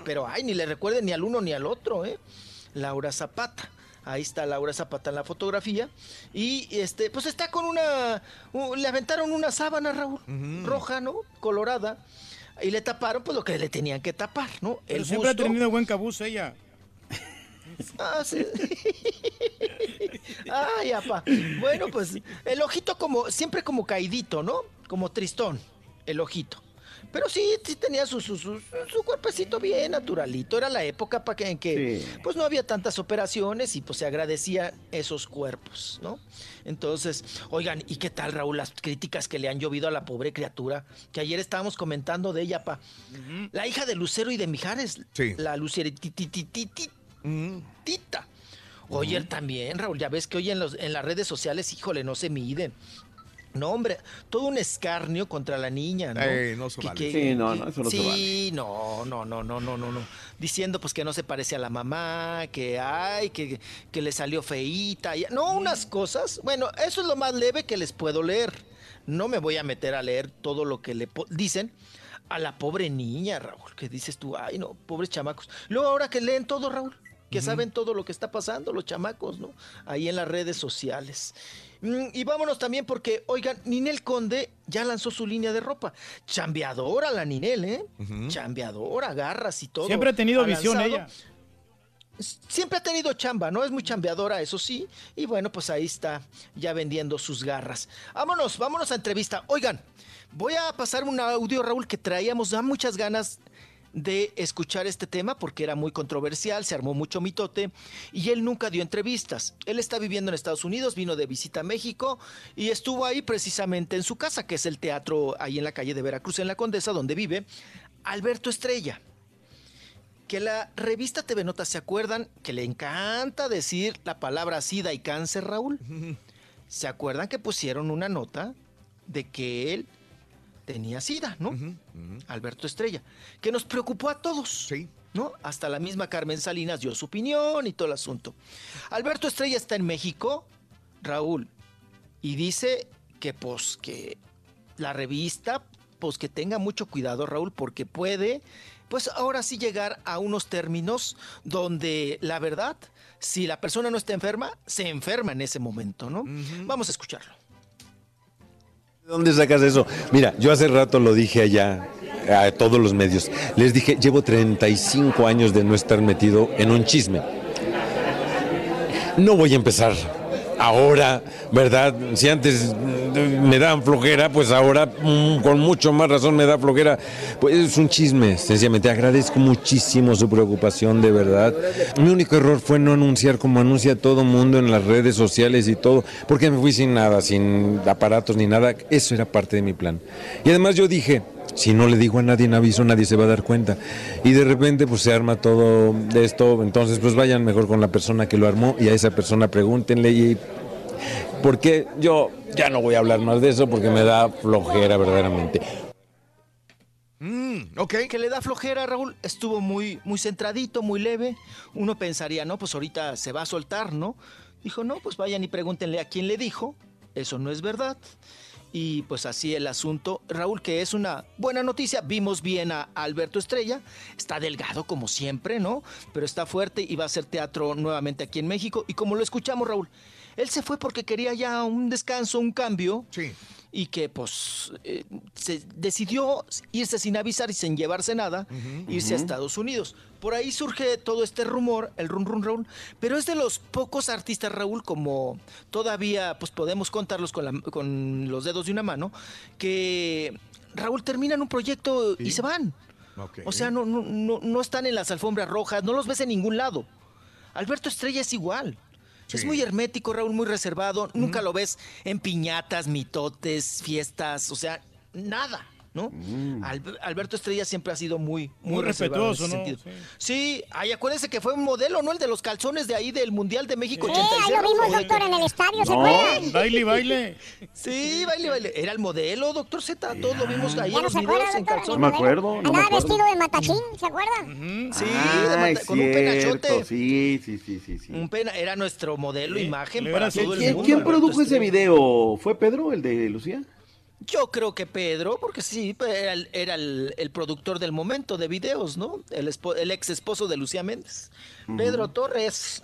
S54: Pero ay, ni le recuerden ni al uno ni al otro, ¿eh? Laura Zapata. Ahí está Laura Zapata en la fotografía. Y este, pues está con una. le aventaron una sábana, Raúl, roja, ¿no? Colorada. Y le taparon, pues lo que le tenían que tapar, ¿no?
S5: Pero
S54: El
S5: siempre
S54: busto.
S5: ha tenido buen cabuz ella.
S54: Ah, sí. Ay, apa. Bueno, pues el ojito como, siempre como caidito, ¿no? Como tristón, el ojito. Pero sí, sí tenía su, su, su, su cuerpecito bien naturalito. Era la época para que, en que
S61: Sí.
S54: pues no había tantas operaciones y pues se agradecía esos cuerpos, ¿no? Entonces, oigan, ¿y qué tal, Raúl? Las críticas que le han llovido a la pobre criatura, que ayer estábamos comentando de ella, pa. La hija de Lucero y de Mijares,
S1: Sí.
S54: la Lucerititititita. Oye, él también, Raúl, ya ves que hoy en, los, en las redes sociales, híjole, no se miden. No, hombre, todo un escarnio contra la niña, ¿no?
S1: Ey, no se vale.
S54: que-
S61: Sí, no, no, eso no se
S54: Sí, no, no, no, no, no, no, no. Diciendo pues que no se parece a la mamá, que ay, que, que le salió feíta. y- No, unas cosas. Bueno, eso es lo más leve que les puedo leer. No me voy a meter a leer todo lo que le dicen a la pobre niña, Raúl, que dices tú, ay, no, pobres chamacos. Luego ahora que leen todo, Raúl, que saben todo lo que está pasando, los chamacos, ¿no? Ahí en las redes sociales. Mm, Y vámonos también porque, oigan, Ninel Conde ya lanzó su línea de ropa. Chambeadora la Ninel, ¿eh? Chambeadora, garras y todo.
S5: Siempre ha tenido visión
S54: lanzado.
S5: ella.
S54: Siempre ha tenido chamba, ¿no? Es muy chambeadora, eso sí. Y bueno, pues ahí está, ya vendiendo sus garras. Vámonos, vámonos a entrevista. Oigan, voy a pasar un audio, Raúl, que traíamos ya muchas ganas de escuchar este tema porque era muy controversial, se armó mucho mitote y él nunca dio entrevistas. Él está viviendo en Estados Unidos, vino de visita a México y estuvo ahí precisamente en su casa, que es el teatro ahí en la calle de Veracruz, en la Condesa, donde vive Alberto Estrella que la revista TV Notas, ¿se acuerdan que le encanta decir la palabra sida y cáncer, Raúl? ¿Se acuerdan que pusieron una nota de que él tenía sida, ¿no? Alberto Estrella, que nos preocupó a todos. ¿No? Hasta la misma Carmen Salinas dio su opinión y todo el asunto. Alberto Estrella está en México, Raúl, y dice que pues que la revista pues que tenga mucho cuidado, Raúl, porque puede pues ahora sí llegar a unos términos donde la verdad, si la persona no está enferma, se enferma en ese momento, ¿no? Vamos a escucharlo.
S62: ¿De dónde sacas eso? Mira, yo hace rato lo dije allá a todos los medios. Les dije, llevo 35 años de no estar metido en un chisme. No voy a empezar ahora, ¿verdad? Si antes mm, me daban flojera, pues ahora mm, con mucho más razón me da flojera. Pues es un chisme, sencillamente. Agradezco muchísimo su preocupación, de verdad. Mi único error fue no anunciar como anuncia todo mundo en las redes sociales y todo, porque me fui sin nada, sin aparatos ni nada. Eso era parte de mi plan. Y además yo dije, si no le digo a nadie en aviso, nadie se va a dar cuenta. Y de repente pues se arma todo de esto, entonces pues vayan mejor con la persona que lo armó y a esa persona pregúntenle y porque yo ya no voy a hablar más de eso porque me da flojera verdaderamente.
S54: Que le da flojera, Raúl. Estuvo muy, muy centradito, muy leve. Uno pensaría, no, pues ahorita se va a soltar, ¿no? Dijo, no, pues vayan y pregúntenle a quién le dijo. Eso no es verdad. Y pues así el asunto. Raúl, que es una buena noticia. Vimos bien a Alberto Estrella. Está delgado como siempre, ¿no? Pero está fuerte y va a hacer teatro nuevamente aquí en México. Y como lo escuchamos, Raúl, él se fue porque quería ya un descanso, un cambio.
S1: Sí.
S54: Y que pues eh, se decidió irse sin avisar y sin llevarse nada, irse a. Estados Unidos. Por ahí surge todo este rumor, el run run Raúl, pero es de los pocos artistas, Raúl, como todavía pues podemos contarlos con, la- con los dedos de una mano, que Raúl terminan un proyecto y se van. O sea, no, no, no, no están en las alfombras rojas, no los ves en ningún lado. Alberto Estrella es igual. Es muy hermético, Raúl, muy reservado. Nunca lo ves en piñatas, mitotes, fiestas, o sea, nada, ¿no? Al- Alberto Estrella siempre ha sido muy, muy,
S5: Muy
S54: reservado en
S5: respetuoso,
S54: ese
S5: ¿no?
S54: sentido. Sí, ay, acuérdense que fue un modelo, ¿no? El de los calzones de ahí del Mundial de México
S2: Sí,
S54: 86.
S2: ahí lo vimos,
S54: ¿o de
S2: doctor, en el estadio, ¿se
S54: No,
S2: acuerdan?
S5: Baile, baile.
S54: Sí, baile, baile. Era el modelo, doctor Z. Todos lo vimos ahí
S2: ¿Ya
S54: en
S2: no
S54: los
S2: se
S54: videos
S2: acuerda,
S54: en calzones.
S61: No me acuerdo, no me
S2: Andaba vestido de matachín, ¿se acuerda?
S54: Sí, de
S61: Ah,
S54: mata-
S61: es
S54: con un penachote.
S61: Sí, sí, sí, sí, sí.
S54: Un pena, era nuestro modelo, imagen para todo el
S61: ¿Quién,
S54: mundo.
S61: quién produjo ese video? ¿Fue Pedro, el de Lucía?
S54: Yo creo que Pedro, porque sí, pues, era, el, era el- el productor del momento de videos, ¿no? El, espo- el ex esposo de Lucía Méndez. Pedro Torres.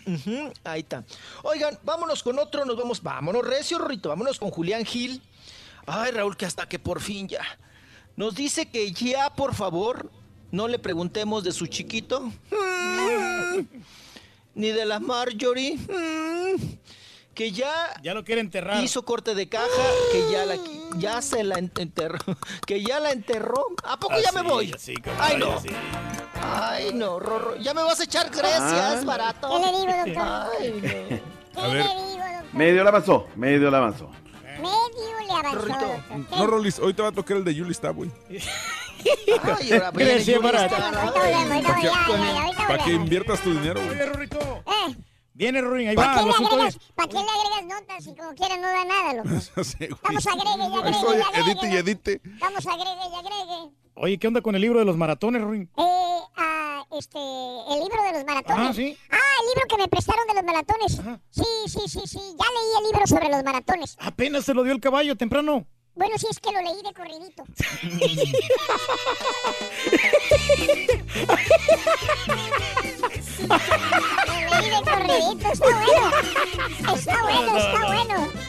S54: Ahí está. Oigan, vámonos con otro, nos vamos, vámonos, Recio Rito, vámonos con Julián Gil. Ay, Raúl, que hasta que por fin ya. Nos dice que ya, por favor, no le preguntemos de su chiquito. Mm, Ni de la Marjorie. Mm, que ya
S5: Ya lo quiere enterrar.
S54: hizo corte de caja, que ya la ya se la ent- enterró, que ya la enterró. ¿A poco ya me
S5: Así,
S54: voy?
S5: así,
S54: Ay no.
S5: así.
S54: Ay no, Rorro, ya me vas a echar gracias,
S34: Ah.
S54: barato.
S2: ¿Qué le digo, doctor?
S54: Ay, no.
S34: A ver. Medio la avanzó, medio la avanzó.
S2: Medio le avanzó, doctor.
S3: No, Rolis, hoy te va a tocar el de Yuli Starboy.
S54: Ay, ahora
S3: Para que, inviertas tu dinero, güey.
S5: Oye, Rorrito.
S2: Eh,
S5: Viene Rorín, ahí
S2: ¿Para
S5: va.
S2: qué,
S5: el
S2: le agregas, ¿Para qué le agregas notas si como quiera no da nada, loco?
S3: Sí.
S2: Vamos agregue y agregue y agregue.
S3: edite y edite.
S2: Vamos agregue y agregue.
S5: Oye, ¿qué onda con el libro de los maratones, Rorín?
S2: Eh, ah, este, el libro de los maratones.
S5: Ah, ¿sí?
S2: Ah, el libro que me prestaron de los maratones. Sí, sí, sí, sí. Ya leí el libro sobre los maratones.
S5: Apenas se lo dio el caballo temprano.
S2: Bueno, sí, es que lo leí de corridito. Está bueno. Está bueno, está bueno.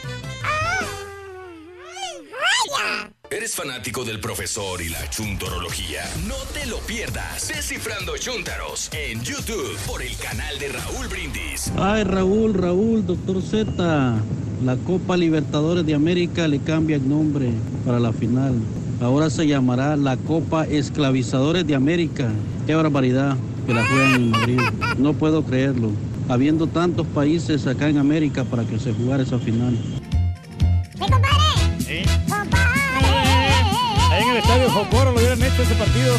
S2: ¡Vaya!
S45: ¿Eres fanático del profesor y la chuntorología? No te lo pierdas. Descifrando Chuntaros en YouTube por el canal de Raúl Brindis.
S55: Ay, Raúl, Raúl, doctor Z. La Copa Libertadores de América le cambia el nombre para la final. Ahora se llamará la Copa Esclavizadores de América. Qué barbaridad que la juegan en Madrid. No puedo creerlo. Habiendo tantos países acá en América para que se jugara esa final.
S2: ¡Sí, compadre!
S5: Ahí en el estadio Jocoro lo hubieran hecho ese partido.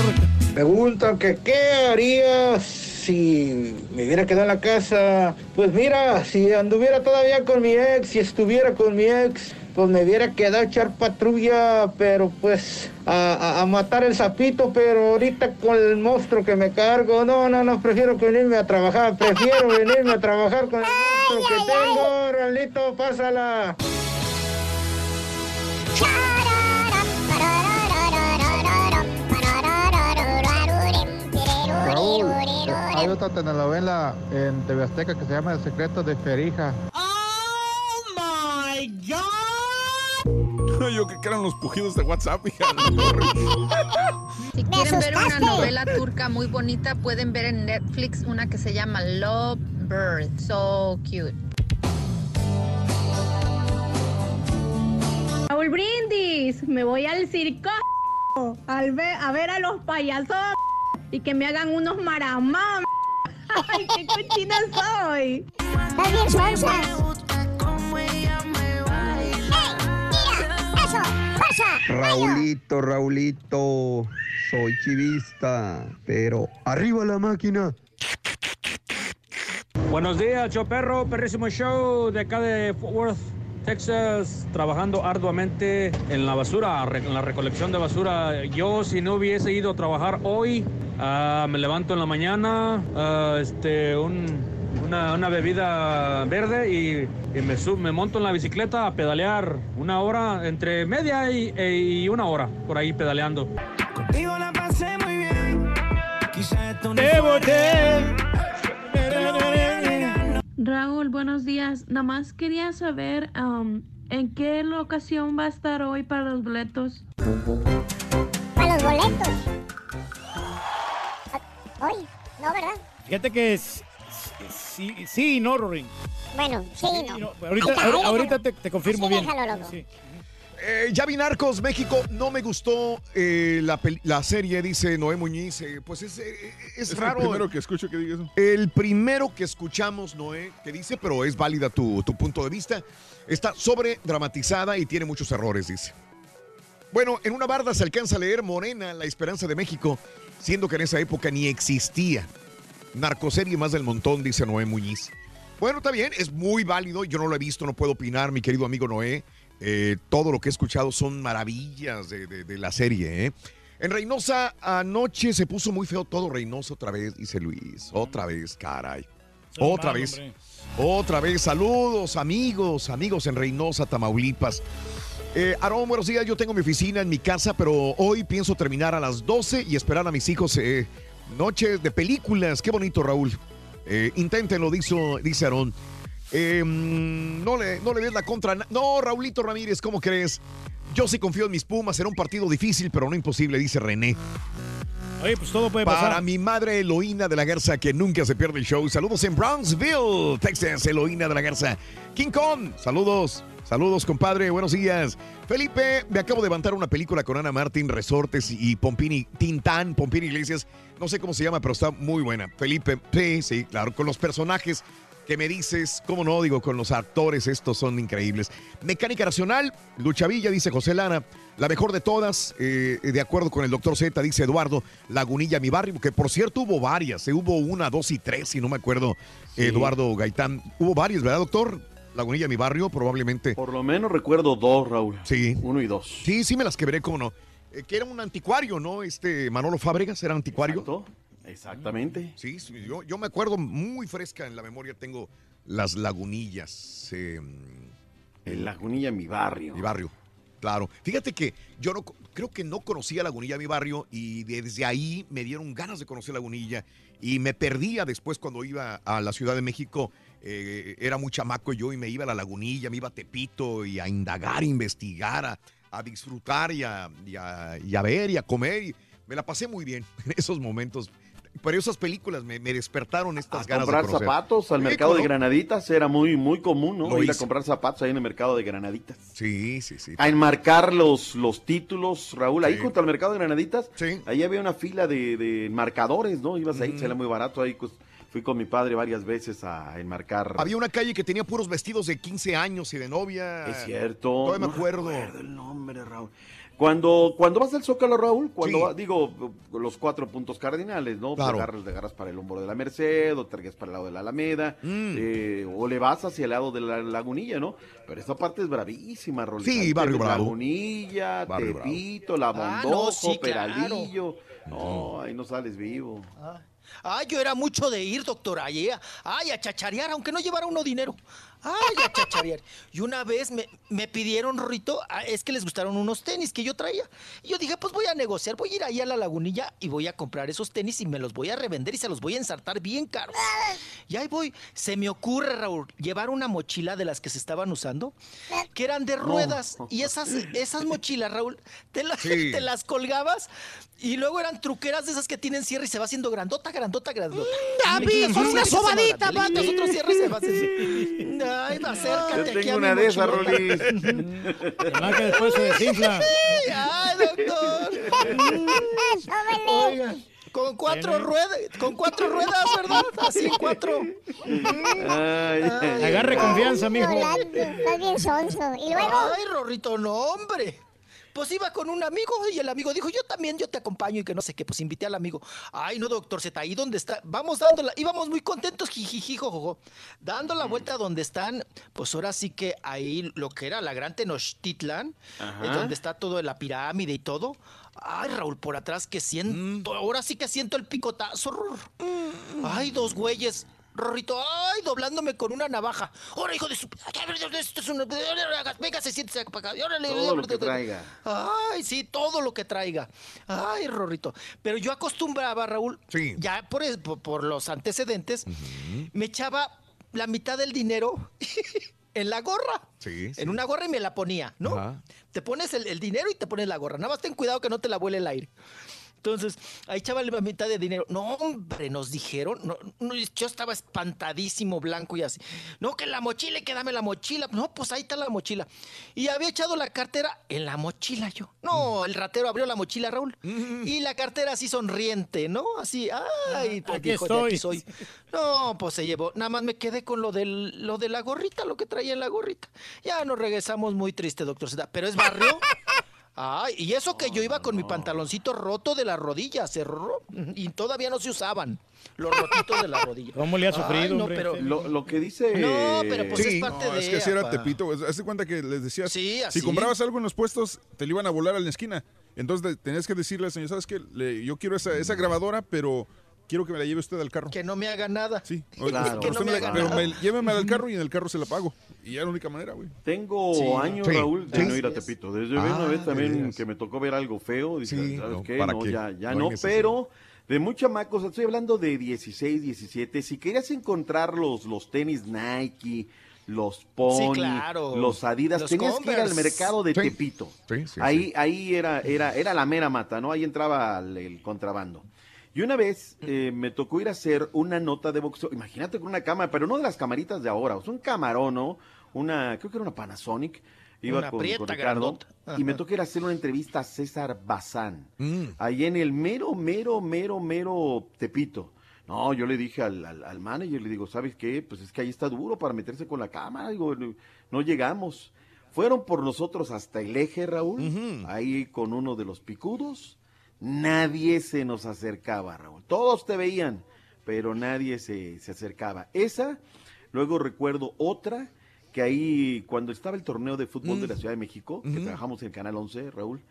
S57: Preguntan que qué haría si me hubiera quedado en la casa. Pues mira, si anduviera todavía con mi ex, si estuviera con mi ex, pues me hubiera quedado a echar patrulla, pero pues a, a- a matar el sapito, pero ahorita con el monstruo que me cargo, no, no, no, prefiero que venirme a trabajar, prefiero venirme a trabajar con el monstruo que tengo, Raulito, pásala.
S2: Raúl,
S63: Hay otra telenovela en TV Azteca que se llama El secreto de Ferija.
S3: Yo que eran los pujidos de WhatsApp, hija.
S64: Si quieren ver una novela turca muy bonita, pueden ver en Netflix una que se llama Love Bird. So cute.
S65: Raúl Brindis, me voy al circo al a ver a los payasos y que me hagan unos maramá. ¡Ay, qué cochina soy!
S2: ¡Eso! ¡Fuerza!
S66: Raulito, Raulito, soy chivista, pero arriba la máquina.
S67: Buenos días, Choperro, perrísimo show de acá de Fort Worth, Texas, trabajando arduamente en la basura, en la recolección de basura. Yo, si no hubiese ido a trabajar hoy, ah, me levanto en la mañana, ah, este, un- una, una bebida verde y, y me, sub- me monto en la bicicleta a pedalear una hora, entre media y, e- y una hora, por ahí pedaleando.
S48: Contigo la pasé muy bien. Quizá esto.
S65: Raúl, buenos días. Nada más quería saber um, en qué locación va a estar hoy para los boletos.
S2: Para los boletos. Hoy, no, ¿verdad?
S5: Fíjate que es- sí, sí, no, Rorín.
S2: Bueno, sí, no.
S5: Ahorita, ahorita te, te confirmo
S2: Así
S5: bien.
S2: déjalo, loco.
S5: Sí.
S1: Eh, ya vi Narcos, México. No me gustó eh, la, peli- la serie, dice Noé Muñiz. eh, pues es, eh, es,
S3: Es
S1: raro.
S3: el primero que escucho que diga eso.
S1: El primero que escuchamos, Noé, que dice, pero es válida tu, tu punto de vista. Está sobre dramatizada y tiene muchos errores, dice. Bueno, en una barda se alcanza a leer Morena, la esperanza de México, siendo que en esa época ni existía. Narcoserie más del montón, dice Noé Muñiz. Bueno, está bien, es muy válido. Yo no lo he visto, no puedo opinar, mi querido amigo Noé. Eh, todo lo que he escuchado son maravillas de, de- de la serie. ¿eh? En Reynosa anoche se puso muy feo todo Reynosa otra vez, dice Luis. Otra vez, caray. Otra vez. Otra vez. Saludos, amigos, amigos en Reynosa, Tamaulipas. Eh, Aarón, buenos días. Yo tengo mi oficina en mi casa, pero hoy pienso terminar a las 12 y esperar a mis hijos. eh, noches de películas. Qué bonito, Raúl. Eh, inténtenlo, dice, dice Aarón. Mm, no, le, no le des la contra. No, Raulito Ramírez, ¿cómo crees? Yo sí confío en mis Pumas. Será un partido difícil, pero no imposible, dice René.
S5: Oye, pues todo puede
S1: Para
S5: pasar.
S1: mi madre Eloína de la Garza, que nunca se pierde el show. Saludos en Brownsville, Texas, Eloína de la Garza. King Kong, saludos. Saludos, compadre, buenos días. Felipe, me acabo de levantar una película con Ana Martín, Resortes y Pompini, Tintán, Pompini Iglesias. No sé cómo se llama, pero está muy buena. Felipe, sí, sí, claro, con los personajes que me dices, cómo no, digo, con los actores, estos son increíbles. Mecánica Racional, Lucha Villa, dice José Lara, la mejor de todas, eh, de acuerdo con el doctor Z, dice Eduardo, Lagunilla, mi barrio, que por cierto hubo varias, eh, hubo una, dos y tres, si no me acuerdo,
S34: Sí.
S1: Eduardo Gaitán. Hubo varias, ¿verdad, doctor? Lagunilla, mi barrio, probablemente.
S34: Por lo menos recuerdo dos, Raúl.
S1: Sí.
S34: Uno y dos.
S1: Sí, sí me las quebré, cómo no. Eh, que era un anticuario, ¿no? Este Manolo Fábregas era anticuario.
S34: Exacto, exactamente.
S1: Sí, sí, yo, yo me acuerdo muy fresca en la memoria, tengo las lagunillas. eh,
S34: El Lagunilla, mi barrio.
S1: Mi barrio, claro. Fíjate que yo no creo que no conocía Lagunilla, mi barrio, y desde ahí me dieron ganas de conocer Lagunilla. Y me perdía después cuando iba a la Ciudad de México. eh, era muy chamaco yo y me iba a la Lagunilla, me iba a Tepito y a indagar, investigar, a, disfrutar y a, a- y a ver y a comer. Y me la pasé muy bien en esos momentos. Pero esas películas me, me despertaron estas
S34: A
S1: ganas
S34: comprar
S1: de conocer.
S34: zapatos al
S1: Sí,
S34: mercado
S1: ¿cómo
S34: de
S1: no?
S34: Granaditas era muy, muy común, ¿no?
S1: Lo
S34: Ir a comprar zapatos ahí en el mercado de Granaditas.
S1: Sí, sí, sí.
S34: A enmarcar los, los títulos, Raúl, ahí
S1: Sí.
S34: junto al mercado de Granaditas, ahí había una fila de, de marcadores, ¿no? Ibas ahí,
S1: Mm.
S34: se era muy barato, ahí pues, fui con mi padre varias veces a enmarcar.
S1: Había una calle que tenía puros vestidos de 15 años y de novia.
S34: Es cierto.
S1: Todavía me
S34: no
S1: acuerdo.
S34: recuerdo el nombre, Raúl. Cuando, cuando vas al Zócalo, Raúl, cuando
S1: Sí.
S34: va- digo, los cuatro puntos cardinales, ¿no?
S1: Claro.
S34: Te agarras, te agarras para el hombro de la Merced, o te agarras para el lado de la Alameda,
S1: Mm.
S34: eh, o le vas hacia el lado de la Lagunilla, ¿no? Pero esta parte es bravísima, Raúl.
S1: Sí,
S34: Ahí
S1: Barrio Bravo.
S34: Lagunilla,
S1: Barrio Bravo.
S34: Tepito, La
S54: Ah, no, sí, claro.
S34: Peralillo. No, ahí no sales vivo.
S54: Ay, yo era mucho de ir, doctor. Ay, eh, ay, a chacharear, aunque no llevara uno dinero. Ay, a chacharear. Y una vez me, me pidieron, Rito, ah, es que les gustaron unos tenis que yo traía. Y yo dije, pues voy a negociar, voy a ir ahí a la lagunilla y voy a comprar esos tenis y me los voy a revender y se los voy a ensartar bien caros. Y ahí voy. Se me ocurre, Raúl, llevar una mochila de las que se estaban usando, que eran de ruedas. Y esas, esas mochilas, Raúl, te, la-
S1: Sí.
S54: te las colgabas y luego eran truqueras de esas que tienen cierre y se va haciendo grandota, grandota, grandota. Y aquí,
S2: con una sobadita, papi.
S54: cierre se va haciendo. Ay, va, acércate
S34: Yo
S54: aquí a
S34: tengo
S54: mi
S34: una de esas. Rolis.
S5: Además que después se desinfla.
S54: Ay, doctor. Oiga, con cuatro ruedas, con cuatro ruedas, ¿verdad? Así cuatro.
S34: Ay, ay,
S5: Agarre
S34: ay.
S5: confianza, mijo.
S2: Estás bien sonso. Y luego.
S54: Ay, Rorrito, no, hombre. Pues iba con un amigo y el amigo dijo, yo también, yo te acompaño y que no sé qué, pues invité al amigo. Ay, no, doctor Z, ahí donde está, vamos dándola, íbamos muy contentos, jijijijo, dando la vuelta donde están, pues ahora sí que ahí lo que era la gran Tenochtitlan, eh, donde está todo la pirámide y todo. Ay, Raúl, por atrás que siento, ahora sí que siento el picotazo. Ror. Ay, dos güeyes. Rorrito, ay, doblándome con una navaja. Ahora, hijo de su. Esto es una. Venga, se siente para acá. Órale,
S34: Todo lo que traiga.
S54: Ay, sí, todo lo que traiga. Ay, Rorrito. Pero yo acostumbraba, Raúl, ya por, por, los antecedentes, me echaba la mitad del dinero en la gorra.
S1: Sí,
S54: En una gorra y me la ponía, ¿no?
S1: Ajá.
S54: Te pones el, el dinero y te pones la gorra. Nada más ten cuidado que no te la vuele el aire. Entonces, ahí echaba la mitad de dinero. No, hombre, nos dijeron. no, no, yo estaba espantadísimo, blanco y así. No, que la mochila, y que dame la mochila. No, pues ahí está la mochila. Y había echado la cartera en la mochila yo. No, el ratero abrió la mochila, Raúl. Y la cartera así sonriente, ¿no? Así, ay, pues
S5: Aquí
S54: dijo, de aquí
S5: estoy.
S54: soy. No, pues se llevó. Nada más me quedé con lo, del, lo de la gorrita, lo que traía en la gorrita. Ya nos regresamos muy triste, doctor Zeta. Pero es barrio. Ay, y eso que yo iba con mi pantaloncito roto de la rodilla, se ro- y todavía no se usaban los rotitos de la rodilla.
S5: ¿Cómo le ha sufrido,
S54: Ay, no,
S5: hombre?
S54: pero
S34: Lo, lo que dice.
S54: No, pero pues es parte
S3: no,
S54: de
S3: es que así era. Tepito. Haz de cuenta que les decías,
S54: Sí, así.
S3: si comprabas algo en los puestos, te lo iban a volar a la esquina. Entonces tenías que decirle al señor, ¿sabes qué? Le- yo quiero esa, esa grabadora, pero quiero que me la lleve usted al carro.
S54: que no me haga nada.
S3: Sí,
S34: Claro.
S54: Que no
S3: Usted
S54: me
S3: me la-
S54: haga
S3: pero
S54: nada.
S3: me- llévemela al carro y en el carro se la pago. Y ya es la única manera, güey.
S34: Tengo
S54: Sí.
S34: años,
S1: Sí.
S34: Raúl, de
S1: Sí.
S34: no ir a. Tepito. Desde
S1: Ah,
S34: una vez también que me tocó ver algo feo. Dije,
S1: Sí,
S34: ¿sabes
S1: no,
S34: qué?
S1: ¿para
S34: No,
S1: qué?
S34: ya, ya
S1: No
S34: pero de muy chamacos, estoy hablando de 16, 17. Si querías encontrar los, los tenis Nike, los Pony,
S54: claro.
S34: los Adidas.
S54: Los
S34: Tenías que ir al mercado de
S54: Sí.
S34: Tepito.
S1: Sí, sí,
S34: ahí ahí era, era, era la mera mata, ¿no? Ahí entraba el, el contrabando. Y una vez eh, me tocó ir a hacer una nota de boxeo. Imagínate con una cámara, pero no de las camaritas de ahora. O sea, un camarón, ¿no? Una, creo que era una Panasonic. Iba
S54: Una
S34: con,
S54: prieta
S34: con Ricardo. Y me tocó ir a hacer una entrevista a César Bazán.
S1: Mm.
S34: Ahí en el mero, mero, mero, mero Tepito. No, yo le dije al, al, al manager, le digo, ¿sabes qué? Pues es que ahí está duro para meterse con la cámara. Digo, no, no llegamos. Fueron por nosotros hasta el eje, Raúl, ahí con uno de los picudos. Nadie se nos acercaba, Raúl. Todos te veían, pero nadie se, se acercaba. Esa, luego recuerdo otra, que ahí cuando estaba el torneo de fútbol de la Ciudad de México, que trabajamos en el Canal 11, Raúl,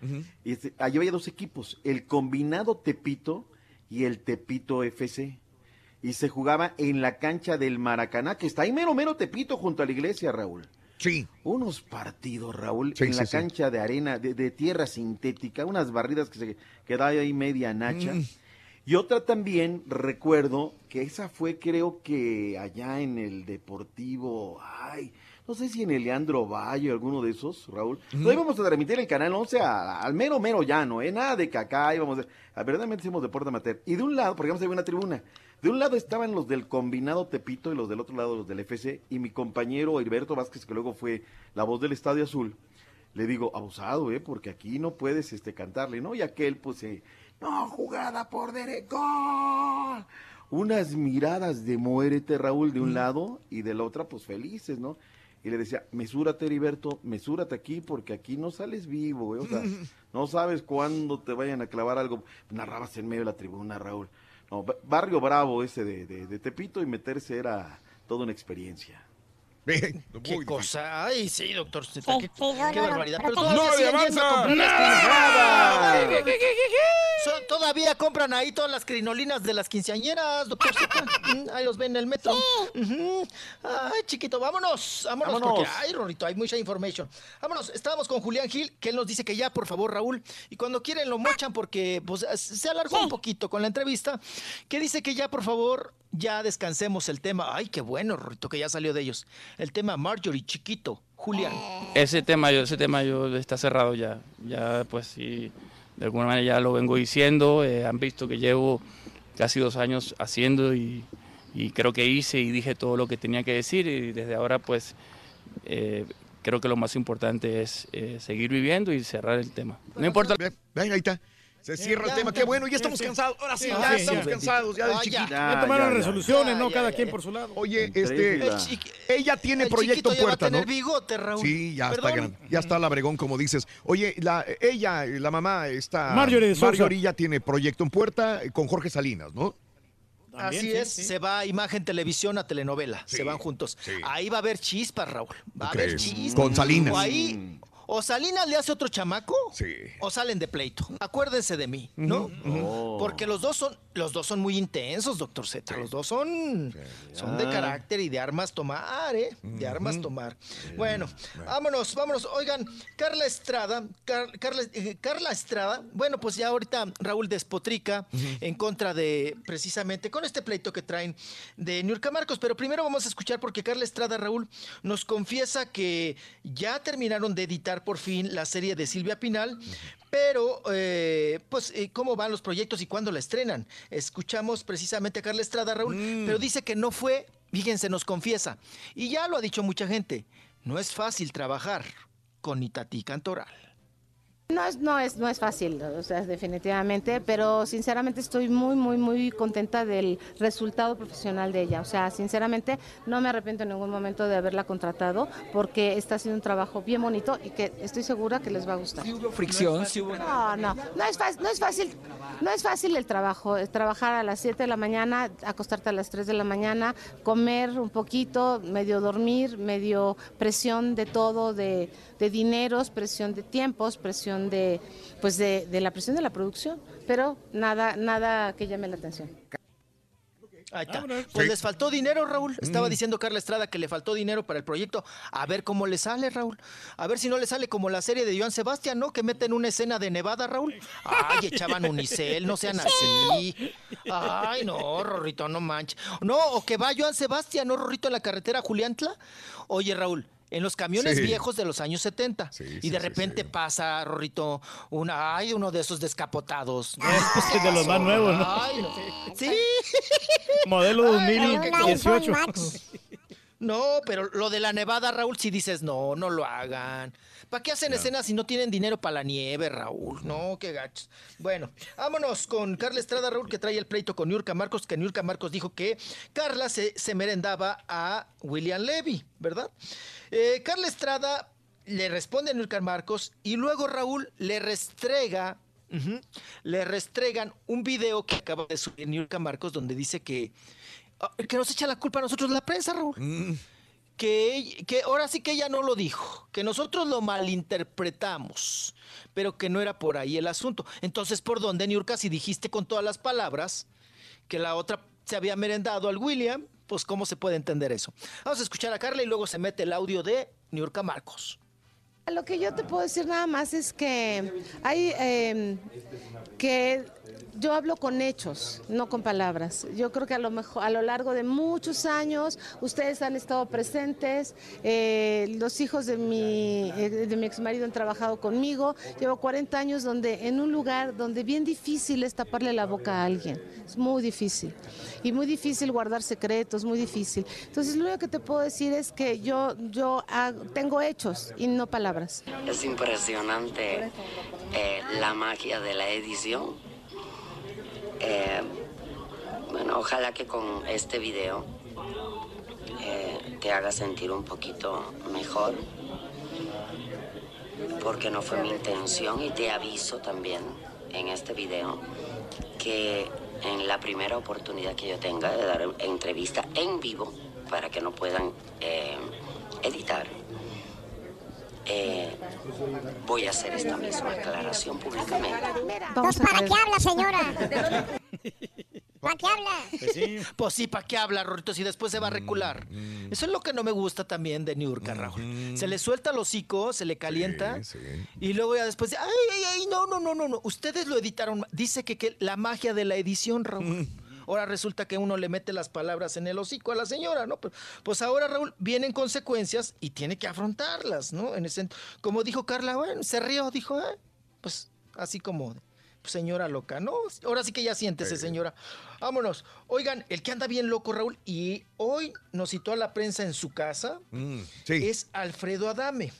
S34: y este, allí había dos equipos, el combinado Tepito y el Tepito FC. Y se jugaba en la cancha del Maracaná, que está ahí mero, mero Tepito, junto a la iglesia, Raúl.
S1: Sí.
S34: Unos partidos, Raúl,
S1: Sí,
S34: en
S1: sí,
S34: la cancha de arena, de, de tierra sintética, unas barridas que se quedaba ahí media nacha.
S1: Mm.
S34: Y otra también, recuerdo, que esa fue creo que allá en el Deportivo, ay, no sé si en el Leandro Valle o alguno de esos, Raúl. Lo íbamos a transmitir el Canal 11 a- al mero, mero llano, ¿eh? Nada de cacá, íbamos a, a verdaderamente hicimos deporte amateur. Y de un lado, porque había una tribuna, de un lado estaban los del combinado Tepito y los del otro lado los del FC, y mi compañero Heriberto Vázquez, que luego fue la voz del Estadio Azul, le digo, abusado, ¿eh? Porque aquí no puedes este, cantarle, ¿no? Y aquel, pues, eh, no, jugada por derecho. ¡Gol! Unas miradas de muérete, Raúl, de un lado y de la otra, pues felices, ¿no? Y le decía, mesúrate, Heriberto, mesúrate aquí porque aquí no sales vivo, ¿eh? O sea, no sabes cuándo te vayan a clavar algo. Narrabas en medio de la tribuna, Raúl. No, ba- barrio bravo ese de, de- de Tepito y meterse era toda una experiencia.
S54: Qué cosa. Ay, sí, doctor.
S2: Sí,
S54: qué,
S2: sí, no,
S54: qué
S2: no, no,
S54: barbaridad.
S2: pero
S54: todavía
S2: ¡No,
S54: siguen yendo a. So- Todavía compran ahí todas las crinolinas de las quinceañeras, doctor. Mm, Ahí los ven en el metro. Ujú. Ay, chiquito, vámonos. Vámonos,
S34: Vámonos.
S54: porque, ay, Rorrito, hay mucha información. Vámonos, estábamos con Julián Gil, que él nos dice que ya, por favor, Raúl. Y cuando quieren lo mochan porque pues, se alargó un poquito con la entrevista. Que dice que ya, por favor, ya descansemos el tema. Ay, qué bueno, Rorrito, que ya salió de ellos. El tema Marjorie, chiquito. Julián.
S68: Ese tema, yo, ese tema yo está cerrado ya. Ya, pues sí, de alguna manera ya lo vengo diciendo. eh, han visto que llevo casi dos años haciendo y, y creo que hice y dije todo lo que tenía que decir y desde ahora, pues, eh, creo que lo más importante es eh, seguir viviendo y cerrar el tema. No importa.
S1: Ven, ahí está. Se cierra el tema. Qué bueno, ya estamos cansados. Ahora sí, ya estamos cansados. Ya del
S5: Ah, ya.
S1: chiquito.
S5: Ya tomaron resoluciones, ¿no? Cada quien por su lado.
S1: Oye, este, ella tiene proyecto en puerta, ¿no?
S54: bigote, Raúl.
S1: Sí, ya está grande. Ya está la Bregón, como dices. Oye, la, ella, la mamá, está.
S5: Marjorie de.
S1: Marjorie ya tiene proyecto en puerta con Jorge Salinas, ¿no?
S54: Así es,
S5: sí,
S54: se va a imagen televisión a telenovela, se van juntos. Ahí va a haber chispas, Raúl. Va a haber chispas.
S1: Con Salinas.
S54: O ahí, o Salinas le hace otro chamaco, o salen de pleito. Acuérdense de mí, ¿no?
S34: Oh.
S54: Porque los dos son, los dos son muy intensos, doctor Z. Los dos son, son de carácter y de armas tomar, ¿eh? De armas tomar. Bueno, vámonos, vámonos. Oigan, Carla Estrada, Car- Carla, eh, Carla Estrada, bueno, pues ya ahorita Raúl despotrica en contra de, precisamente, con este pleito que traen de Niurka Marcos. Pero primero vamos a escuchar porque Carla Estrada, Raúl, nos confiesa que ya terminaron de editar por fin la serie de Silvia Pinal, pero, eh, pues, eh, ¿cómo van los proyectos y cuándo la estrenan? Escuchamos precisamente a Carla Estrada, Raúl, pero dice que no fue, fíjense, nos confiesa, y ya lo ha dicho mucha gente, no es fácil trabajar con Itatí Cantoral.
S69: No es, no es, no es fácil, o sea, definitivamente, pero sinceramente estoy muy, muy, muy contenta del resultado profesional de ella. O sea, sinceramente no me arrepiento en ningún momento de haberla contratado porque está haciendo un trabajo bien bonito y que estoy segura que les va a gustar.
S70: fricción, sí hubo-
S69: No, no, no es, fácil, no es fácil, no es fácil el trabajo, es trabajar a las 7 de la mañana, acostarte a las 3 de la mañana, comer un poquito, medio dormir, medio presión de todo, de, de dineros, presión de tiempos, presión de, pues de, de la presión de la producción, pero nada, nada que llame la atención.
S54: Ahí está. Pues
S5: Sí.
S54: les faltó dinero, Raúl. Estaba
S5: Mm.
S54: diciendo Carla Estrada que le faltó dinero para el proyecto. A ver cómo le sale, Raúl. A ver si no le sale como la serie de Joan Sebastián, ¿no? Que meten una escena de Nevada, Raúl. Ay, echaban unicel, no sean así. Ay, no, Rorrito, no manches. No, o que va Joan Sebastián, ¿no, Rorrito, en la carretera Juliantla? Oye, Raúl. En los camiones
S1: Sí.
S54: viejos de los años 70.
S1: sí,
S54: y de repente pasa, Rorrito, una, ay, uno de esos descapotados.
S5: Este es de los más nuevos, ¿no?
S54: Ay, no. Sí.
S5: Modelo
S54: Ay, no, que-
S5: 2018.
S54: No, pero lo de la nevada, Raúl, si dices, no, no lo hagan. ¿Para qué hacen escenas si no tienen dinero para la nieve, Raúl? No, qué gachos. Bueno, vámonos con Carla Estrada, Raúl, que trae el pleito con Niurka Marcos, que Niurka Marcos dijo que Carla se, se merendaba a William Levy, ¿verdad? Eh, Carla Estrada le responde a Niurka Marcos y luego Raúl le restrega. Le restregan un video que acaba de subir Niurka Marcos donde dice que, que nos echa la culpa a nosotros la prensa, Raúl. Que, ell- que ahora sí que ella no lo dijo, que nosotros lo malinterpretamos, pero que no era por ahí el asunto. Entonces, ¿por dónde, Niurka, si dijiste con todas las palabras que la otra se había merendado al William? Pues, ¿cómo se puede entender eso? Vamos a escuchar a Carla y luego se mete el audio de Niurka Marcos.
S69: Lo que yo te puedo decir nada más es que hay eh, que yo hablo con hechos, no con palabras. Yo creo que a lo mejor a lo largo de muchos años ustedes han estado presentes, eh, los hijos de mi eh, de mi exmarido han trabajado conmigo. Llevo 40 años donde en un lugar donde bien difícil es taparle la boca a alguien. Es muy difícil y muy difícil guardar secretos, muy difícil. Entonces lo único que te puedo decir es que yo yo tengo hechos y no palabras.
S71: Es impresionante eh, la magia de la edición. Eh, bueno, ojalá que con este video eh, te haga sentir un poquito mejor, porque no fue mi intención y te aviso también en este video que en la primera oportunidad que yo tenga de dar entrevista en vivo para que no puedan eh, editar, eh, voy a hacer esta misma aclaración públicamente.
S2: Entonces, ¿para qué habla, señora? ¿Para qué habla?
S54: Pues sí, ¿para qué habla, Rorito? Si después se va a recular. Eso es lo que no me gusta también de Niurka, Raúl. Se le suelta el hocico, se le calienta. Y luego ya después, ay, ay, ay, no, no, no, no, no. Ustedes lo editaron. Dice que, que la magia de la edición, Raúl. Ahora resulta que uno le mete las palabras en el hocico a la señora, ¿no? Pero, Pues ahora, Raúl, vienen consecuencias y tiene que afrontarlas, ¿no? En ese, como dijo Carla, bueno, se rió, dijo, "Ah, pues así como, pues, señora loca, ¿no? Ahora sí que ya siéntese, señora. Vámonos. Oigan, el que anda bien loco, Raúl, y hoy nos citó a la prensa en su casa, es Alfredo Adame.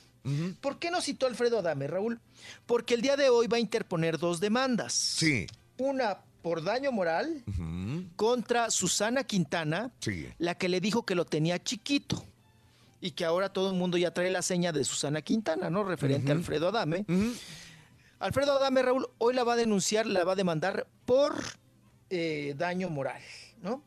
S54: ¿Por qué nos citó Alfredo Adame, Raúl? Porque el día de hoy va a interponer dos demandas.
S1: Sí.
S54: Una por daño moral contra Susana Quintana, la que le dijo que lo tenía chiquito. Y que ahora todo el mundo ya trae la seña de Susana Quintana, ¿no? Referente a. Alfredo Adame. Alfredo Adame, Raúl, hoy la va a denunciar, la va a demandar por eh, daño moral, ¿no?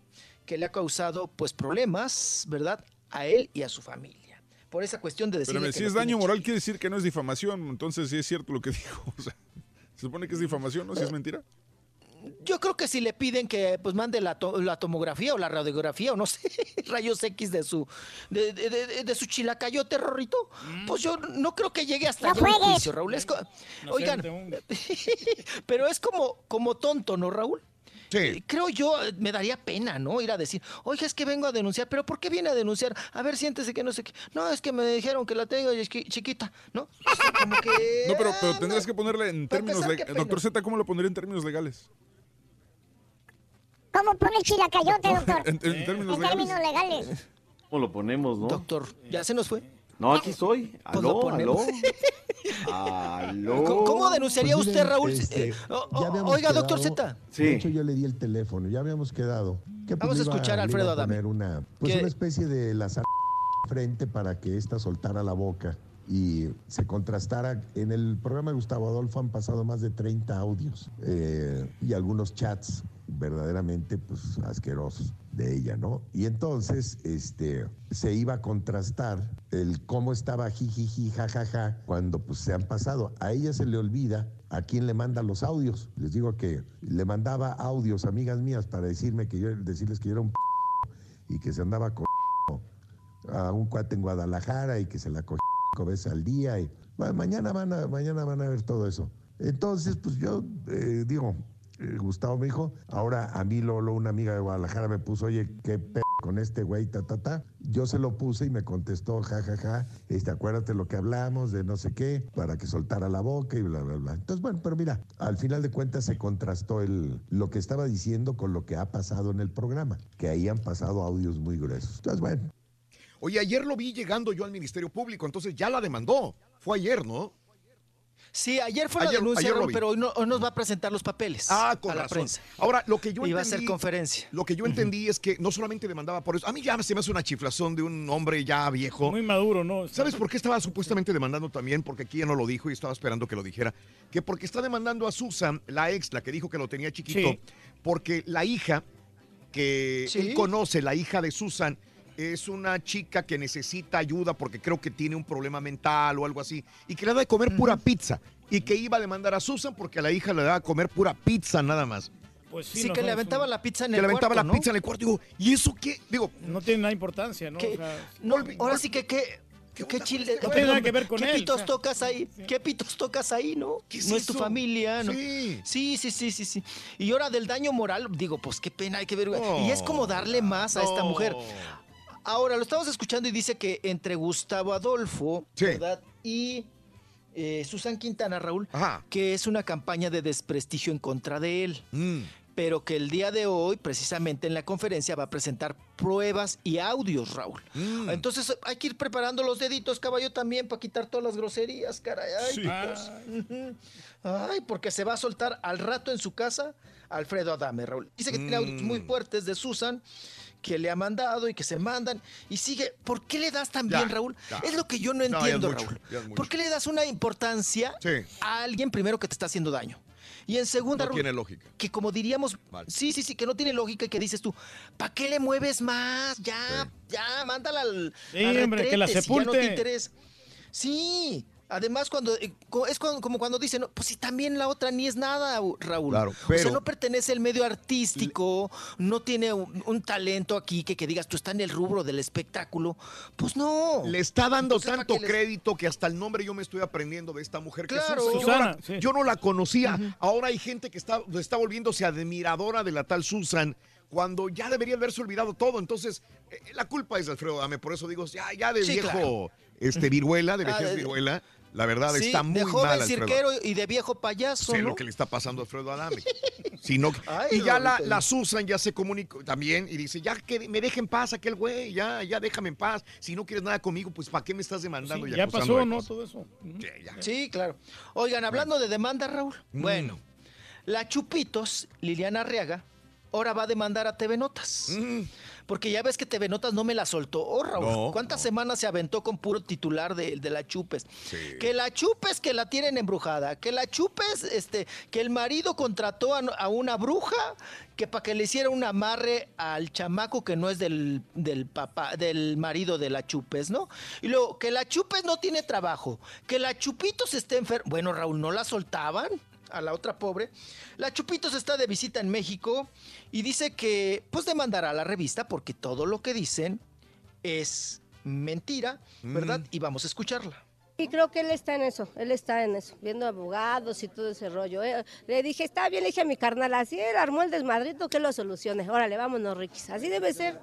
S54: Que le ha causado, pues, problemas, ¿verdad? A él y a su familia. Por esa cuestión de decir
S3: Pero si es daño moral, quiere decir que no es difamación. Entonces sí es cierto lo que dijo. O sea, se supone que es difamación, ¿no? Si es mentira.
S54: Yo creo que si le piden que pues mande la, to- la tomografía o la radiografía o no sé, rayos X de su de, de- de- de su chilacayote, Rorrito, pues yo no creo que llegue hasta
S2: No
S54: allá un juicio, Raúl. Es
S2: No
S54: Oigan, pero es como, como tonto, ¿no, Raúl? Eh, Creo yo, eh, me daría pena, ¿no? Ir a decir, oiga, es que vengo a denunciar, pero ¿por qué viene a denunciar? A ver, siéntese que no sé qué. No, es que me dijeron que la tengo chiqui- chiquita, ¿no? O sea, como que...
S3: No, pero, pero tendrías que ponerle en términos legales. Doctor Z, ¿cómo lo pondría en términos legales?
S2: ¿Cómo pone el chilacayote, doctor?
S3: En, en términos
S2: En
S3: legales.
S2: términos legales.
S34: ¿Cómo lo ponemos, no?
S54: Doctor, ya se nos fue.
S34: No, aquí estoy.
S54: Pues
S34: Aló, aló. Aló.
S54: ¿Cómo- cómo denunciaría
S8: Pues
S54: usted, Raúl?
S8: este,
S54: Eh, o- oiga, doctor Z.
S8: De hecho, yo le di el teléfono, ya habíamos quedado. que pues
S54: Vamos a
S8: iba-
S54: escuchar a Alfredo Adame.
S8: poner una, pues
S54: ¿Qué?
S8: una especie de la frente para que ésta soltara la boca y se contrastara. En el programa de Gustavo Adolfo han pasado más de 30 audios eh, y algunos chats verdaderamente pues asquerosos de ella, ¿no? Y entonces este se iba a contrastar el cómo estaba jijiji jajaja cuando pues se han pasado. A ella se le olvida a quién le manda los audios. Les digo que le mandaba audios amigas mías para decirme que yo decirles que yo era un p y que se andaba con a un cuate en Guadalajara y que se la cogió cinco veces al día y bueno, mañana van a mañana van a ver todo eso. Entonces, pues yo eh, digo, Gustavo me dijo, ahora a mí Lolo, una amiga de Guadalajara me puso, oye, qué p con este güey, ta, ta, ta. Yo se lo puse y me contestó, ja, ja, ja, este, acuérdate lo que hablamos de no sé qué, para que soltara la boca y bla, bla, bla. Entonces, bueno, pero mira, al final de cuentas se contrastó el, lo que estaba diciendo con lo que ha pasado en el programa, que ahí han pasado audios muy gruesos. Entonces, bueno,
S1: Oye, ayer lo vi llegando yo al Ministerio Público, entonces ya la demandó. Fue ayer, ¿no?
S54: Sí, ayer fue la
S1: Ayer-
S54: denuncia,
S1: ayer
S54: pero hoy, no- hoy nos va a presentar los papeles
S1: Ah, con
S54: a la
S1: razón.
S54: prensa.
S1: Ahora, lo que yo
S54: Y va a
S1: entendí-
S54: ser conferencia.
S1: Lo que yo entendí es que no solamente demandaba por eso. A mí ya se me hace una chiflazón de un hombre ya viejo.
S5: Muy maduro, ¿no?
S1: ¿Sabes por qué estaba supuestamente demandando también? Porque aquí ya no lo dijo y estaba esperando que lo dijera. Que porque está demandando a Susan, la ex, la que dijo que lo tenía chiquito,
S5: Sí.
S1: porque la hija que
S54: Sí.
S1: él conoce, la hija de Susan, es una chica que necesita ayuda porque creo que tiene un problema mental o algo así, y que le da de comer pura pizza. Y que iba a demandar a Susan porque a la hija le daba a comer pura pizza nada más.
S5: Pues
S54: Sí,
S5: no,
S54: que
S5: no,
S54: le aventaba la pizza en
S1: Que
S54: el
S1: le aventaba
S54: cuarto,
S1: la
S54: ¿no?
S1: pizza en el cuarto. Digo, ¿y eso qué? Digo,
S5: No tiene nada de importancia, ¿no?
S54: ¿Qué?
S5: O sea,
S54: No, ahora sí que qué. ¿Qué, chile?
S5: No tiene nada que ver con
S54: ¿Qué
S5: él,
S54: pitos
S5: o sea.
S54: tocas ahí? ¿Qué pitos tocas ahí, no?
S1: ¿Qué es
S54: no es tu familia, ¿no?
S1: Sí.
S54: Sí, sí, sí, sí, sí. Y ahora del daño moral, digo, pues qué pena, hay que ver. y es como darle más a esta mujer. Ahora, lo estamos escuchando y dice que entre Gustavo Adolfo,
S1: Sí.
S54: ¿verdad? Y eh, Susan Quintana, Raúl,
S1: Ajá.
S54: que es una campaña de desprestigio en contra de él.
S1: Mm.
S54: Pero que el día de hoy, precisamente en la conferencia, va a presentar pruebas y audios, Raúl.
S1: Mm.
S54: Entonces hay que ir preparando los deditos, caballo, también para quitar todas las groserías, caray. Ay,
S3: Sí.
S54: Ujú. Ay, porque se va a soltar al rato en su casa Alfredo Adame, Raúl. Dice que tiene audios
S1: Mm.
S54: muy fuertes de Susan que le ha mandado y que se mandan y sigue. ¿Por qué le das tan bien,
S1: Ya,
S54: Raúl?
S1: ya.
S54: Es lo que yo no entiendo,
S1: mucho,
S54: Raúl. ¿Por qué le das una importancia
S1: Sí.
S54: a alguien primero que te está haciendo daño? Y en segunda,
S1: No
S54: Raúl,
S1: tiene lógica.
S54: que como diríamos, sí, sí, sí, que no tiene lógica y que dices tú, ¿para qué le mueves más? Ya, ya, mándala al,
S5: Sí,
S54: al
S5: hombre, que la
S54: retrete, si ya no te
S5: sepulte.
S54: interesa. Sí, además cuando eh, es como cuando dicen, no, pues si también la otra ni es nada, Raúl.
S1: Claro,
S54: O sea,
S1: pero-
S54: no pertenece al medio artístico, no tiene un, un talento aquí que, que digas, tú estás en el rubro del espectáculo. Pues no.
S1: Le está dando
S54: Entonces, ¿para
S1: tanto
S54: les-
S1: crédito que hasta el nombre yo me estoy aprendiendo de esta mujer que es
S54: Claro.
S1: Susan. Yo,
S5: Susana,
S1: no la,
S5: sí.
S1: yo no la conocía. Ahora hay gente que está, está volviéndose admiradora de la tal Susan cuando ya debería haberse olvidado todo. Entonces, eh, la culpa es de Alfredo Dame. Por eso digo, ya, ya de
S54: Sí,
S1: viejo
S54: claro.
S1: este, viruela, de
S54: Ah,
S1: vejez
S54: de-
S1: viruela, la verdad
S54: Sí,
S1: está muy
S54: de joven
S1: mal Alfredo.
S54: cirquero y de viejo payaso,
S1: Sé
S54: ¿no?
S1: lo que le está pasando a Alfredo Adame. Si no-
S54: Ay,
S1: y ya la, la Susan ya se comunicó también y dice, ya que me deje en paz aquel güey, ya, ya déjame en paz. Si no quieres nada conmigo, pues ¿para qué me estás demandando?
S5: sí,
S1: y
S5: ya pasó, ¿no? Todo eso. Ujú.
S1: Sí, ya.
S54: Sí, claro. Oigan, hablando de demanda, Raúl.
S1: Mm.
S54: Bueno, la Chupitos, Liliana Arriaga, ahora va a demandar a TV Notas.
S1: Mm.
S54: Porque ya ves que TV Notas no me la soltó, oh, Raúl.
S1: No,
S54: ¿Cuántas semanas se aventó con puro titular de, de la Chupes?
S1: Sí.
S54: Que la Chupes que la tienen embrujada, que la Chupes, este, que el marido contrató a, a una bruja que para que le hiciera un amarre al chamaco que no es del, del papá, del marido de la Chupes, ¿no? Y luego, que la Chupes no tiene trabajo, que la Chupitos esté enferma. Bueno, Raúl, ¿no la soltaban? A la otra pobre. La Chupitos está de visita en México y dice que pues demandará a la revista porque todo lo que dicen es mentira, ¿verdad? Y vamos a escucharla.
S72: Y creo que él está en eso, él está en eso, viendo abogados y todo ese rollo. eh. Le dije, está bien, le dije a mi carnal, así él armó el desmadrito, que lo solucione. Órale, vámonos, Riquis, así debe ser.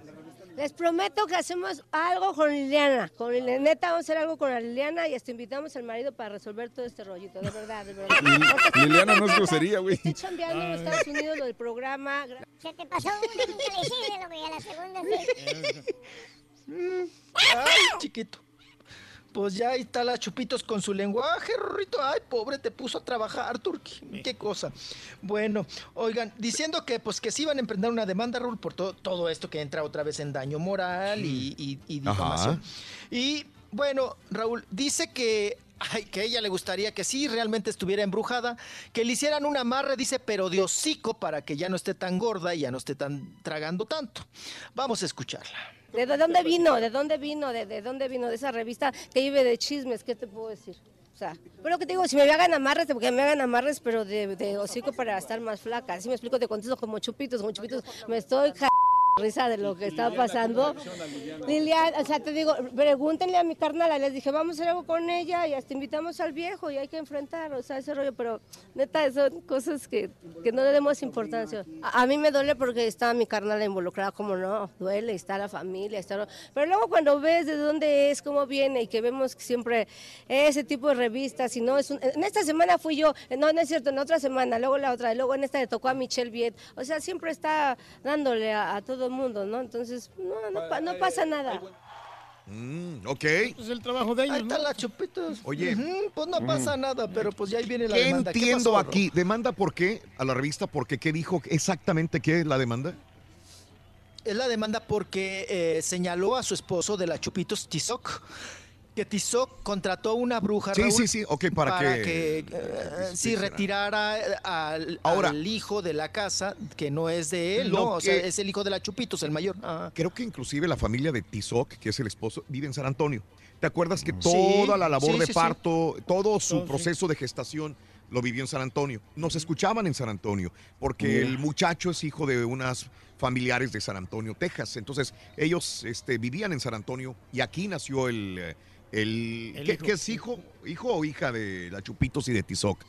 S72: Les prometo que hacemos algo con Liliana, con Liliana. Neta, vamos a hacer algo con la Liliana y hasta invitamos al marido para resolver todo este rollito, de verdad, de verdad.
S3: Li- Liliana no es grosería, güey.
S72: Estoy chambeando en Estados Unidos lo del programa.
S2: Se te pasó una, nunca le hiciste, loco, y a la segunda sí.
S54: Ay, chiquito. Pues ya ahí está la Chupitos con su lenguaje, Rorrito. Ay, pobre, te puso a trabajar, Turki. Qué cosa. Bueno, oigan, diciendo que pues que sí iban a emprender una demanda, Raúl, por todo, todo esto que entra otra vez en daño moral y, y, y
S1: Ajá.
S54: difamación. Y bueno, Raúl, dice que Ay, que a ella le gustaría que sí, realmente estuviera embrujada, que le hicieran un amarre, dice, pero de hocico para que ya no esté tan gorda y ya no esté tan tragando tanto. Vamos a escucharla.
S72: ¿De dó- dónde vino? ¿De dónde vino? ¿De, de dónde vino? De esa revista que vive de chismes, ¿qué te puedo decir? O sea, pero que te digo, si me hagan amarres, porque me hagan amarres, pero de, de hocico para estar más flaca. Así me explico, te contesto como chupitos, como chupitos. Me estoy ja- risa de lo que está pasando. Lilian, o sea, te digo, pregúntenle a mi carnala, les dije, vamos a hacer algo con ella y hasta invitamos al viejo y hay que enfrentar, o sea, ese rollo, pero neta, son cosas que, que no le demos importancia. A, a mí me duele porque está mi carnala involucrada, como no, duele, está la familia, está... Pero luego cuando ves de dónde es, cómo viene y que vemos que siempre ese tipo de revistas, y no es un... En esta semana fui yo, no, no es cierto, en otra semana, luego la otra, luego en esta le tocó a Michelle Viet, o sea, siempre está dándole a, a todo el mundo, ¿no? Entonces, no, no, pa- no pasa nada.
S1: Mm, ok.
S5: Es el trabajo de ellos,
S54: Ahí está la chupitos.
S1: Oye.
S54: Ujú, pues no pasa nada, pero pues ya ahí viene la
S1: ¿Qué
S54: demanda. ¿Qué
S1: entiendo
S54: pasó,
S1: aquí? ¿Demanda por qué? A la revista, porque qué dijo exactamente qué es la demanda?
S54: Es la demanda porque eh, señaló a su esposo de la Chupitos, Tizoc, que Tizoc contrató una bruja.
S1: Sí,
S54: Raúl,
S1: sí, sí, ok, para que-
S54: que, eh, sí, retirara eh, al,
S1: Ahora-
S54: al hijo de la casa, que no es de él, ¿no? O sea, es el hijo de la Chupitos, el mayor. Ah.
S1: Creo que inclusive la familia de Tizoc, que es el esposo, vive en San Antonio. ¿Te acuerdas que
S54: Sí,
S1: toda la labor
S54: sí,
S1: de
S54: sí, sí.
S1: parto, todo su proceso de gestación lo vivió en San Antonio? Nos escuchaban en San Antonio, porque
S54: Mira.
S1: el muchacho es hijo de unas familiares de San Antonio, Texas. Entonces, ellos este, vivían en San Antonio y aquí nació el... eh, el,
S5: El
S1: ¿qué,
S5: hijo.
S1: qué es hijo? ¿Hijo o hija de la Chupitos y de Tizoc?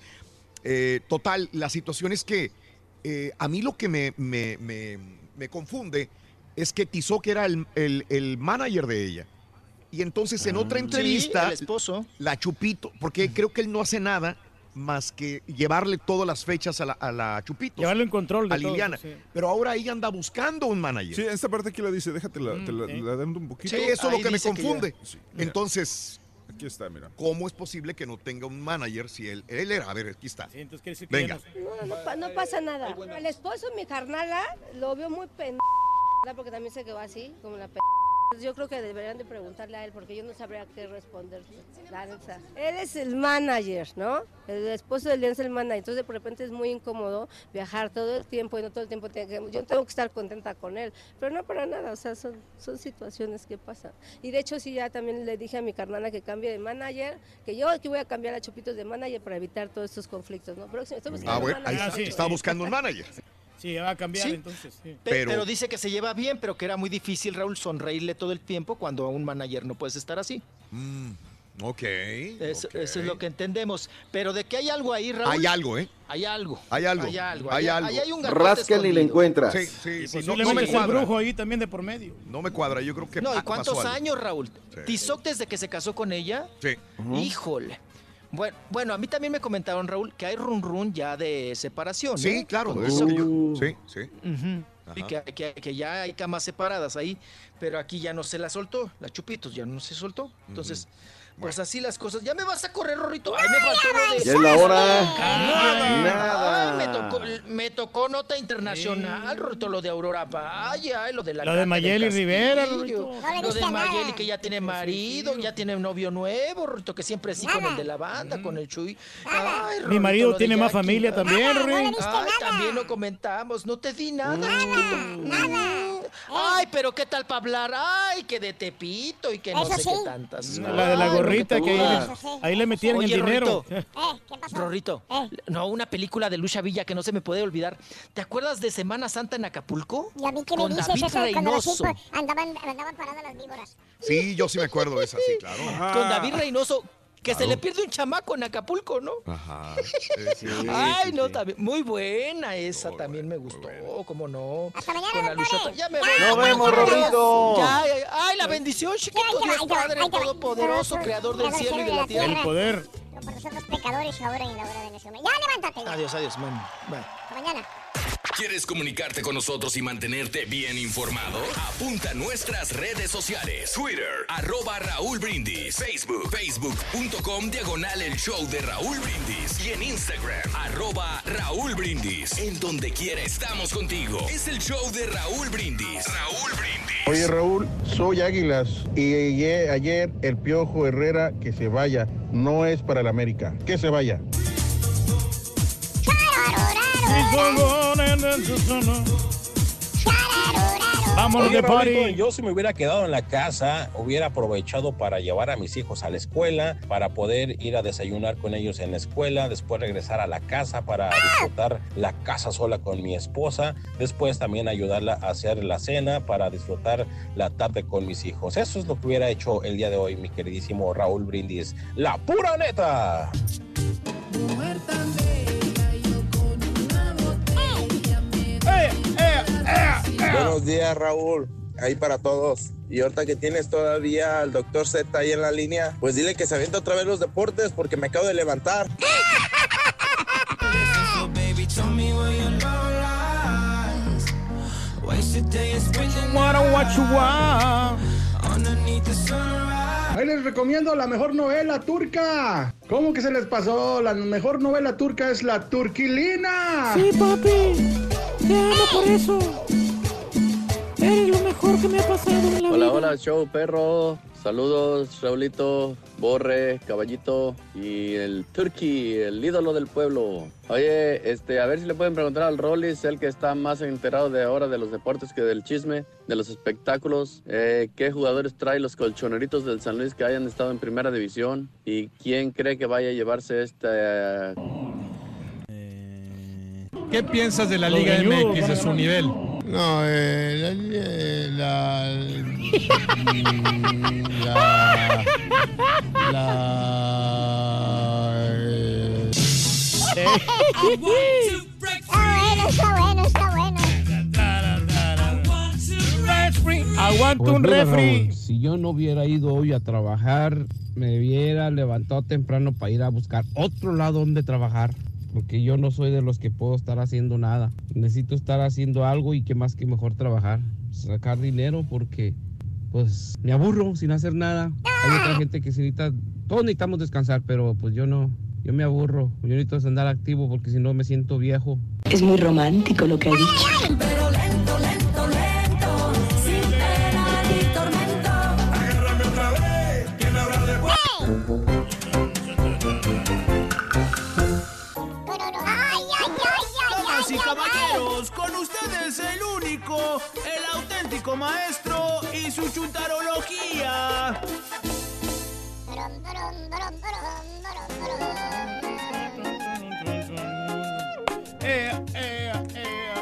S1: Eh, total, la situación es que eh, a mí lo que me, me- me- me confunde es que Tizoc era el, el- el manager de ella. Y entonces en otra
S54: Sí,
S1: entrevista,
S54: el esposo.
S1: la Chupito, porque creo que él no hace nada más que llevarle todas las fechas a la, a la Chupito.
S5: Llevarlo en control de
S1: a
S5: todo,
S1: Liliana.
S5: sí.
S1: Pero ahora ella anda buscando un manager.
S3: Sí, esta parte aquí la dice, déjate la, te la,
S5: Mm,
S3: la dando un poquito.
S1: Sí, eso es lo que me
S54: que
S1: confunde.
S3: Sí.
S1: Entonces,
S3: Aquí está, mira.
S1: ¿cómo es posible que no tenga un manager si él, él era? A ver, aquí está.
S5: Sí, entonces quiere decir que
S1: Venga.
S5: no-
S72: No, no, pa- no pasa nada. El esposo, mi carnala, lo vio muy pendejo, porque también se quedó así, como la p. Yo creo que deberían de preguntarle a él, porque yo no sabría qué responder. La neta. Él es el manager, ¿no? El esposo de él es el manager. Entonces, de repente es muy incómodo viajar todo el tiempo y no todo el tiempo tiene que... Yo tengo que estar contenta con él, pero no para nada, o sea, son, son situaciones que pasan. Y de hecho, sí, ya también le dije a mi carnala que cambie de manager, que yo aquí voy a cambiar a Chupitos de manager para evitar todos estos conflictos, ¿no? Próximo, estoy buscando
S1: Ah, bueno, ahí está, está buscando un manager.
S5: Sí, va a cambiar
S54: Sí.
S5: entonces. sí.
S1: Pero-
S54: Pero, dice que se lleva bien, pero que era muy difícil, Raúl, sonreírle todo el tiempo cuando a un manager no puedes estar así.
S1: Mm, ok.
S54: Eso,
S1: ok.
S54: eso es lo que entendemos. Pero de que hay algo ahí, Raúl.
S1: Hay algo, ¿eh?
S54: Hay algo.
S1: Hay algo,
S54: Hay algo.
S1: hay algo.
S54: ahí hay un
S66: Ráscale y le encuentras.
S1: Sí, sí, sí. No, no me
S5: es el
S1: cuadra.
S5: brujo ahí también de por medio.
S1: No me cuadra. Yo creo que
S54: No, ¿y cuántos años, Raúl?
S1: Sí.
S54: Tizoc desde que se casó con ella.
S1: Sí.
S54: Híjole. Bueno, bueno, a mí también me comentaron, Raúl, que hay run run ya de separación.
S1: Sí,
S54: ¿eh?
S1: claro. Yo- Sí, sí.
S54: Que, que- que ya hay camas separadas ahí, pero aquí ya no se la soltó, la chupitos ya no se soltó. Entonces, pues así las cosas. Ya me vas a correr, Rorrito. Ay, me faltó lo de.
S66: Ya es la hora.
S54: Ay,
S66: Nada.
S54: ay, me tocó, me tocó nota internacional, Rorrito, lo de Aurora Valle, ay, lo de la
S5: Lo de Mayeli Rivera, Rorrito.
S2: No
S54: Lo de. Mayeli que ya tiene marido, ya tiene novio nuevo, Rorrito, que siempre sí con
S2: Nada.
S54: el de la banda, con el Chuy. Ay,
S5: Mi
S54: Rorrito,
S5: marido
S54: lo de
S5: tiene más familia también,
S2: no diste
S54: Ay, también lo comentamos. No te di nada, chiquito.
S2: nada.
S54: Ay, pero ¿qué tal para hablar? Ay, que de Tepito y que no
S2: Eso
S54: sé
S2: sí.
S54: qué tantas.
S5: La de la
S54: Ay,
S5: gorrita que ahí,
S2: Eso sí.
S5: le- ahí le metieron
S54: Oye,
S5: el dinero.
S54: Rorrito.
S2: Eh, ¿qué pasó?
S54: Rorrito,
S2: Eh.
S54: no, una película de Lucha Villa que no se me puede olvidar. ¿Te acuerdas de Semana Santa en Acapulco?
S2: ¿Y a mí qué me
S54: Con
S2: dices
S54: David
S2: eso de cuando los
S54: Reynoso.
S2: andaban, andaban paradas las víboras?
S1: Sí, yo sí me acuerdo de esa, sí, claro.
S54: Con David Reynoso, que se
S1: Claro.
S54: le pierde un chamaco en Acapulco, ¿no?
S1: Ajá. Sí,
S54: Ay,
S1: sí,
S54: no,
S1: sí.
S54: también. Muy buena esa,
S1: Muy
S54: también
S1: buena,
S54: me gustó, cómo no.
S2: Hasta mañana,
S54: Con la luchota. Ya me voy.
S66: Nos vemos,
S54: ya, ay, la bendición, chiquito, Dios Padre. Todopoderoso, Creador del cielo y de la
S5: El
S54: tierra.
S5: poder.
S2: Por nosotros pecadores ahora y en la hora de nuestra muerte. Ya levántate. ya.
S54: Adiós, adiós, man. Bye.
S2: Hasta mañana.
S10: ¿Quieres comunicarte con nosotros y mantenerte bien informado? Apunta a nuestras redes sociales. Twitter, arroba Raúl Brindis. Facebook, facebook.com, diagonal el show de Raúl Brindis. Y en Instagram, arroba Raúl Brindis. En donde quiera estamos contigo. Es el show de Raúl Brindis. Raúl Brindis.
S73: Oye Raúl, soy Águilas y ayer, el Piojo Herrera que se vaya, no es para el América, que se vaya.
S74: Oye,
S5: de party.
S74: Yo si me hubiera quedado en la casa, hubiera aprovechado para llevar a mis hijos a la escuela, para poder ir a desayunar con ellos en la escuela, después regresar a la casa para disfrutar la casa sola con mi esposa, después también ayudarla a hacer la cena para disfrutar la tarde con mis hijos. Eso es lo que hubiera hecho el día de hoy, mi queridísimo Raúl Brindis. La pura neta.
S75: Buenos días, Raúl. Ahí para todos. Y ahorita que tienes todavía al doctor Z ahí en la línea, pues dile que se avienta otra vez los deportes porque me acabo de levantar.
S76: Ahí les recomiendo la mejor novela turca. ¿Cómo que se les pasó? La mejor novela turca es La Turquilina.
S5: Sí, papi. Te amo por eso. Eres lo mejor que me ha pasado en la
S77: Hola,
S5: vida.
S77: hola, show perro. Saludos, Raulito, Borre, Caballito y el Turkey, el ídolo del pueblo. Oye, este, a ver si le pueden preguntar al Rollis, el que está más enterado de ahora de los deportes que del chisme, de los espectáculos, eh, qué jugadores trae los colchoneritos del San Luis que hayan estado en primera división y quién cree que vaya a llevarse esta...
S78: ¿Qué piensas de la Liga MX, de su
S5: ¿cómo se
S78: nivel?
S79: No, eh, la, eh, la, la, la, eh,
S2: Está bueno, está bueno, está bueno.
S5: Aguanta
S80: Pues
S5: un
S80: mira,
S5: refri.
S80: Raúl, si yo no hubiera ido hoy a trabajar, me hubiera levantado temprano para ir a buscar otro lado donde trabajar. Porque yo no soy de los que puedo estar haciendo nada. Necesito estar haciendo algo y que más que mejor trabajar. Sacar dinero porque pues me aburro sin hacer nada. Hay otra gente que se necesita, todos necesitamos descansar, pero pues yo no. Yo me aburro. Yo necesito andar activo porque si no me siento viejo.
S81: Es muy romántico lo que ha dicho.
S48: Pero lento, lento, lento,
S25: el auténtico maestro y su chuntarología.
S5: Eh, eh, eh.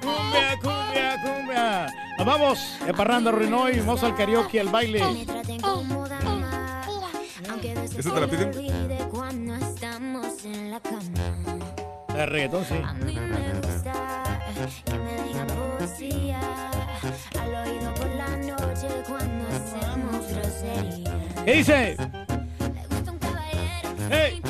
S5: Cumbia, cumbia, cumbia. Nos vamos, de parranda Rinoy, vamos al karaoke, al baile.
S3: ¿Esa te la piden?
S48: Cuando estamos en la cama.
S5: El reggaetón, sí.
S48: Al oído por la noche cuando hacemos grosería.
S5: ¿Qué dice? Hey.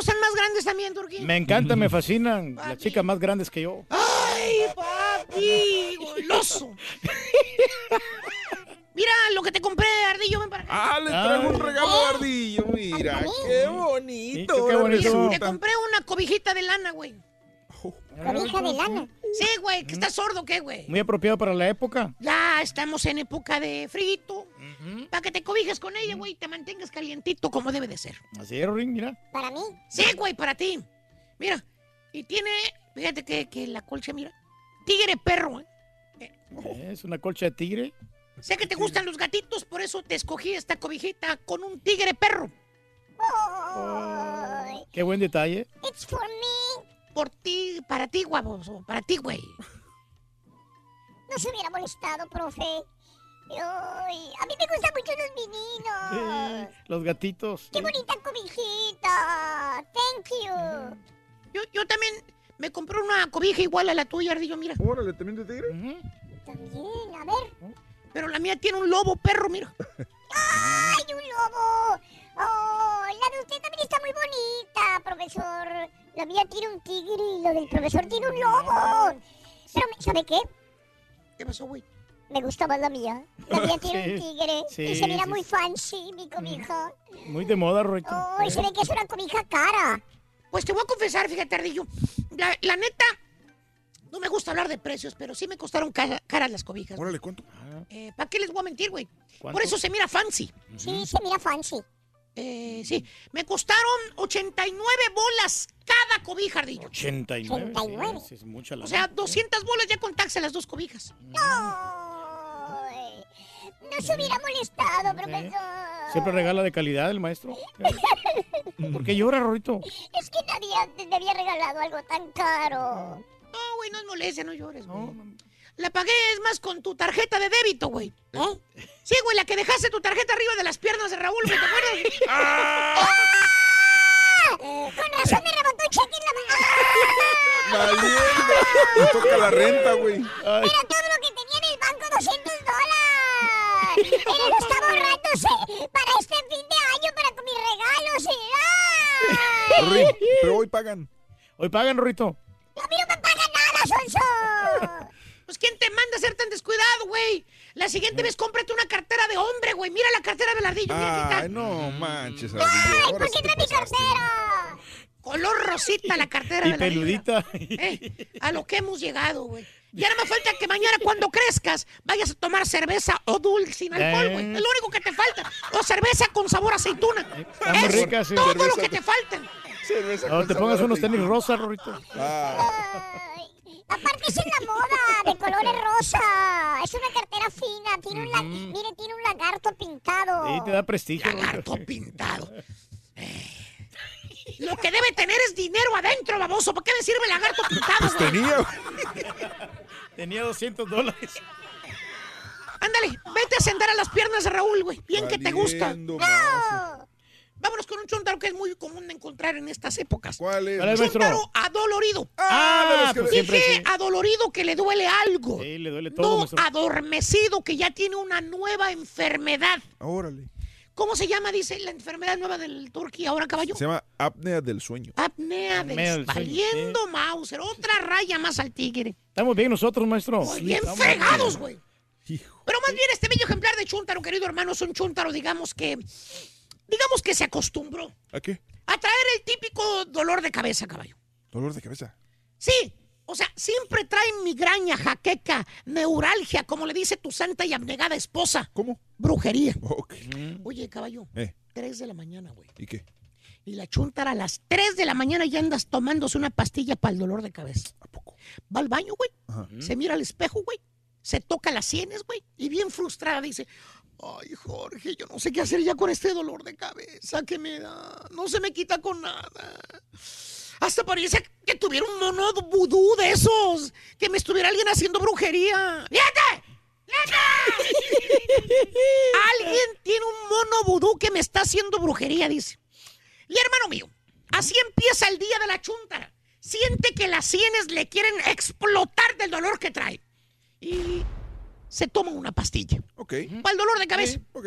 S6: Gustan más grandes también, Turquía?
S5: Me encanta, me fascinan. Las chicas más grandes que yo.
S6: ¡Ay, papi! ¡Goloso! Mira lo que te compré, Ardillo, ven para acá.
S3: Ah, le traigo un regalo de ardillo, mira, qué bonito.
S5: qué
S3: ahora
S5: bonito.
S6: Te compré una cobijita de lana, güey.
S2: ¿Cobija de lana?
S6: Sí, güey, que estás sordo, ¿qué, güey?
S5: Muy apropiado para la época.
S6: Ya estamos en época de frito. Para que te cobijes con ella, güey, y te mantengas calientito como debe de ser.
S5: Así es, Ring, mira.
S2: ¿Para mí?
S6: Sí, güey, para ti. Mira, y tiene, fíjate que, que la colcha, mira, tigre perro. ¿eh?
S5: Es una colcha de tigre.
S6: Sé que te gustan los gatitos, por eso te escogí esta cobijita con un tigre perro.
S5: Qué buen detalle.
S2: It's for me.
S6: Por ti, para ti, guaboso, para ti, güey.
S2: No se hubiera molestado, profe. Ay, a mí me gustan mucho los meninos.
S5: Los gatitos.
S2: ¡Qué bonita cobijita! Thank you.
S6: Yo, yo también me compré una cobija igual a la tuya, Ardillo, mira.
S3: Órale, ¿también de tigre?
S2: También, a ver.
S6: Pero la mía tiene un lobo perro, mira.
S2: ¡Ay, un lobo! ¡Oh, la de usted también está muy bonita, profesor! La mía tiene un tigre y la del profesor tiene un lobo. Pero, ¿sabe qué?
S6: ¿Qué pasó, güey?
S2: Me gusta más la mía. La mía tiene un tigre
S5: Sí,
S2: y se mira
S5: sí,
S2: muy fancy, mi cobija.
S5: Muy de moda, Rorito.
S2: ¡Oh, y se ve que es una cobija cara!
S6: Pues te voy a confesar, fíjate, Ardillo. La, la neta, no me gusta hablar de precios, pero sí me costaron cara- caras las cobijas.
S3: Órale, ¿cuánto?
S6: Eh, ¿Para qué les voy a mentir, güey? Por eso se mira fancy.
S2: Sí, se mira fancy.
S6: Eh, sí, me costaron 89 bolas cada cobija, Ardillo.
S5: 89.
S2: 89.
S5: Sí, es mucha la
S6: O sea, 200 bolas ya con taxa las dos cobijas.
S2: ¡Ay! No se hubiera molestado, profesor.
S5: Siempre regala de calidad el maestro. ¿Por qué llora, Rorito?
S2: Es que nadie me había regalado algo tan caro.
S6: No, güey, no es molestia, no llores, güey. La pagué, es más, con tu tarjeta de débito, güey.
S2: ¿Eh?
S6: Sí, güey, la que dejaste tu tarjeta arriba de las piernas de Raúl, güey, ¿te acuerdas?
S2: ¡Ah! Con razón me rebotó un cheque en la mano.
S3: ¡Valiendo! Y toca la renta, güey.
S2: Era todo lo que tenía en el banco, 200 dólares. Él lo estaba ahorrándose para este fin de año, para con mis regalos. y- ¡Ay!
S3: Rorín, pero hoy pagan.
S5: Hoy pagan, Rorito.
S2: ¡A mí no me paga nada, Sonso!
S6: Pues, ¿quién te manda a ser tan descuidado, güey? La siguiente vez cómprate una cartera de hombre, güey. Mira la cartera del ardillo, mira qué
S3: Ay,
S6: tal.
S3: no manches,
S2: ¡Ay,
S3: Ardillo.
S2: Por qué trae mi
S3: pasaste.
S2: cartera!
S6: Color rosita la cartera
S5: Y
S6: ardillo.
S5: peludita.
S6: Eh, a lo que hemos llegado, güey. Ya no me falta que mañana cuando crezcas vayas a tomar cerveza o dulce sin alcohol, güey.
S5: Eh.
S6: Es lo único que te falta. O cerveza con sabor a aceituna.
S5: Está
S6: Es
S5: rica, sí.
S6: todo lo que te falta.
S3: Cerveza
S5: No,
S3: con
S5: te pongas unos tenis rosas, Rorito.
S3: Ah,
S2: Ay, Aparte es en la moda, de colores rosa. Es una cartera fina. Tiene un, la- mire, tiene un lagarto pintado.
S5: Sí, te da prestigio.
S6: Lagarto
S5: Rorito.
S6: pintado. Eh, Lo que debe tener es dinero adentro, baboso. ¿Para qué me sirve el lagarto pintado,
S3: pues
S6: güey?
S3: tenía, güey.
S5: Tenía 200 dólares.
S6: Ándale, vete a sentar a las piernas de Raúl, güey. Bien que te gusta.
S3: Más.
S6: Vámonos con un chuntaro que es muy común de encontrar en estas épocas.
S3: ¿Cuál es?
S5: ¿Cuál es, maestro?
S6: Chuntaro adolorido.
S5: Ah, pues siempre
S6: Dije
S5: sí.
S6: adolorido que le duele algo.
S5: Sí, le duele todo,
S6: No
S5: maestro.
S6: adormecido que ya tiene una nueva enfermedad.
S3: Órale.
S6: ¿Cómo se llama, dice, la enfermedad nueva del turqui ahora, caballo?
S3: Se llama apnea del sueño.
S6: Apnea del
S5: Apnea del sueño,
S6: valiendo Mauser. Otra raya más al tigre.
S5: Estamos bien nosotros, maestro.
S6: Muy bien
S5: Estamos
S6: fregados, güey. Pero más bien este bello ejemplar de chúntaro, querido hermano, es un chúntaro, digamos que... Digamos que se acostumbró
S3: ¿A qué?
S6: a traer el típico dolor de cabeza, caballo.
S3: Dolor de cabeza.
S6: Sí, o sea, siempre trae migraña, jaqueca, neuralgia, como le dice tu santa y abnegada esposa.
S3: ¿Cómo?
S6: Brujería.
S3: Ok.
S6: Oye, caballo,
S3: Eh,
S6: 3 de la mañana, güey.
S3: ¿y qué?
S6: Y la chuntara a las 3 de la mañana ya andas tomándose una pastilla para el dolor de cabeza.
S3: ¿A poco?
S6: Va al baño, güey.
S3: Ajá.
S6: Se mira al espejo, güey. Se toca las sienes, güey. Y bien frustrada dice, ay, Jorge, yo no sé qué hacer ya con este dolor de cabeza que me da. No se me quita con nada. Hasta parece que tuviera un mono vudú de esos. Que me estuviera alguien haciendo brujería. ¡Fíjate! Alguien tiene un mono vudú que me está haciendo brujería, dice. Y hermano mío, así empieza el día de la chuntara. Siente que las sienes le quieren explotar del dolor que trae. Y se toma una pastilla
S3: Ok.
S6: para el dolor de cabeza.
S3: Sí, ok.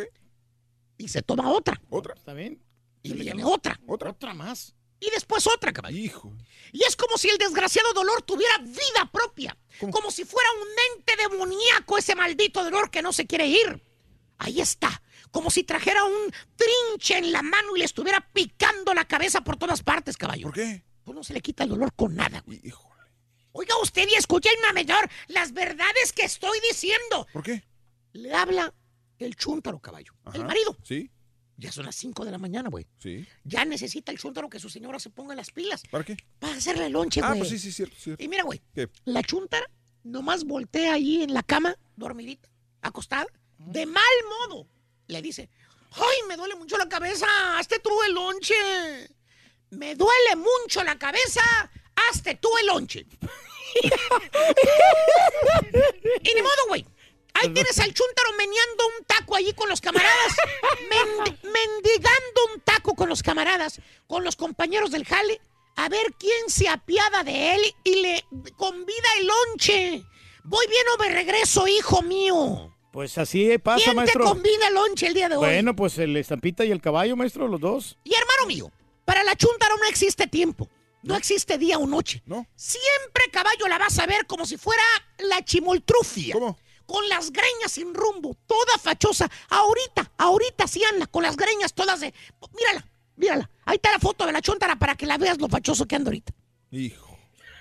S6: Y se toma otra.
S3: ¿Otra?
S5: ¿Está bien?
S6: Y viene otra.
S3: ¿Otra?
S5: Otra más.
S6: Y después otra, caballo.
S3: Hijo.
S6: Y es como si el desgraciado dolor tuviera vida propia. Como si fuera un ente demoníaco ese maldito dolor que no se quiere ir. Ahí está. Como si trajera un trinche en la mano y le estuviera picando la cabeza por todas partes, caballo.
S3: ¿Por qué?
S6: Pues no se le quita el dolor con nada, güey.
S3: Híjole.
S6: Oiga usted y escúchenme mejor las verdades que estoy diciendo.
S3: ¿Por qué?
S6: Le habla el chúntaro, caballo. El marido.
S3: Sí,
S6: Ya son las 5 de la mañana, güey.
S3: sí.
S6: Ya necesita el chúntaro que su señora se ponga las pilas
S3: ¿Para qué?
S6: para hacerle lonche,
S3: Ah,
S6: güey.
S3: pues sí, sí, cierto, cierto.
S6: Y mira, güey, la chuntara nomás voltea ahí en la cama, dormidita, acostada, de mal modo. Le dice, ¡ay, me duele mucho la cabeza! ¡Hazte tú el lonche! Me duele mucho la cabeza, hazte tú el lonche. y ni modo, güey. Ahí tienes al chúntaro meneando un taco allí con los camaradas. mendi- mendigando un taco con los camaradas, con los compañeros del jale. A ver quién se apiada de él y le convida el lonche. Voy bien o me regreso, hijo mío.
S5: Pues así pasa,
S6: ¿Quién
S5: maestro.
S6: te convida el lonche el día de hoy?
S5: Bueno, pues el estampita y el caballo, maestro, los dos.
S6: Y hermano mío, para la chuntaro no existe tiempo. No existe día o noche.
S3: No.
S6: Siempre caballo la vas a ver como si fuera la chimoltrufia.
S3: ¿Cómo?
S6: Con las greñas sin rumbo, toda fachosa. Ahorita, ahorita sí anda, con las greñas todas de. Mírala, mírala. Ahí está la foto de la chuntara para que la veas lo fachoso que anda ahorita.
S3: Hijo.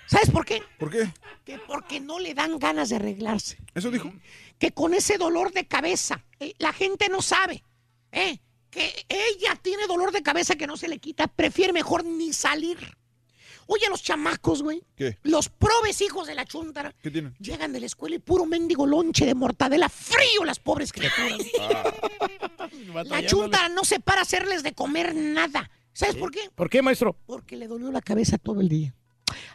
S6: ¿Sabes por qué?
S3: ¿Por qué?
S6: Que porque no le dan ganas de arreglarse.
S3: Eso dijo.
S6: Que con ese dolor de cabeza, eh, la gente no sabe, ¿eh? Que ella tiene dolor de cabeza que no se le quita, prefiere mejor ni salir. Oye, los chamacos, güey,
S3: ¿Qué?
S6: los probes hijos de la chuntara,
S3: ¿Qué tienen?
S6: llegan de la escuela y puro mendigo lonche de mortadela frío las pobres criaturas. La chuntara no se para a hacerles de comer nada. ¿Sabes por qué?
S5: ¿Por qué, maestro?
S6: Porque le dolió la cabeza todo el día.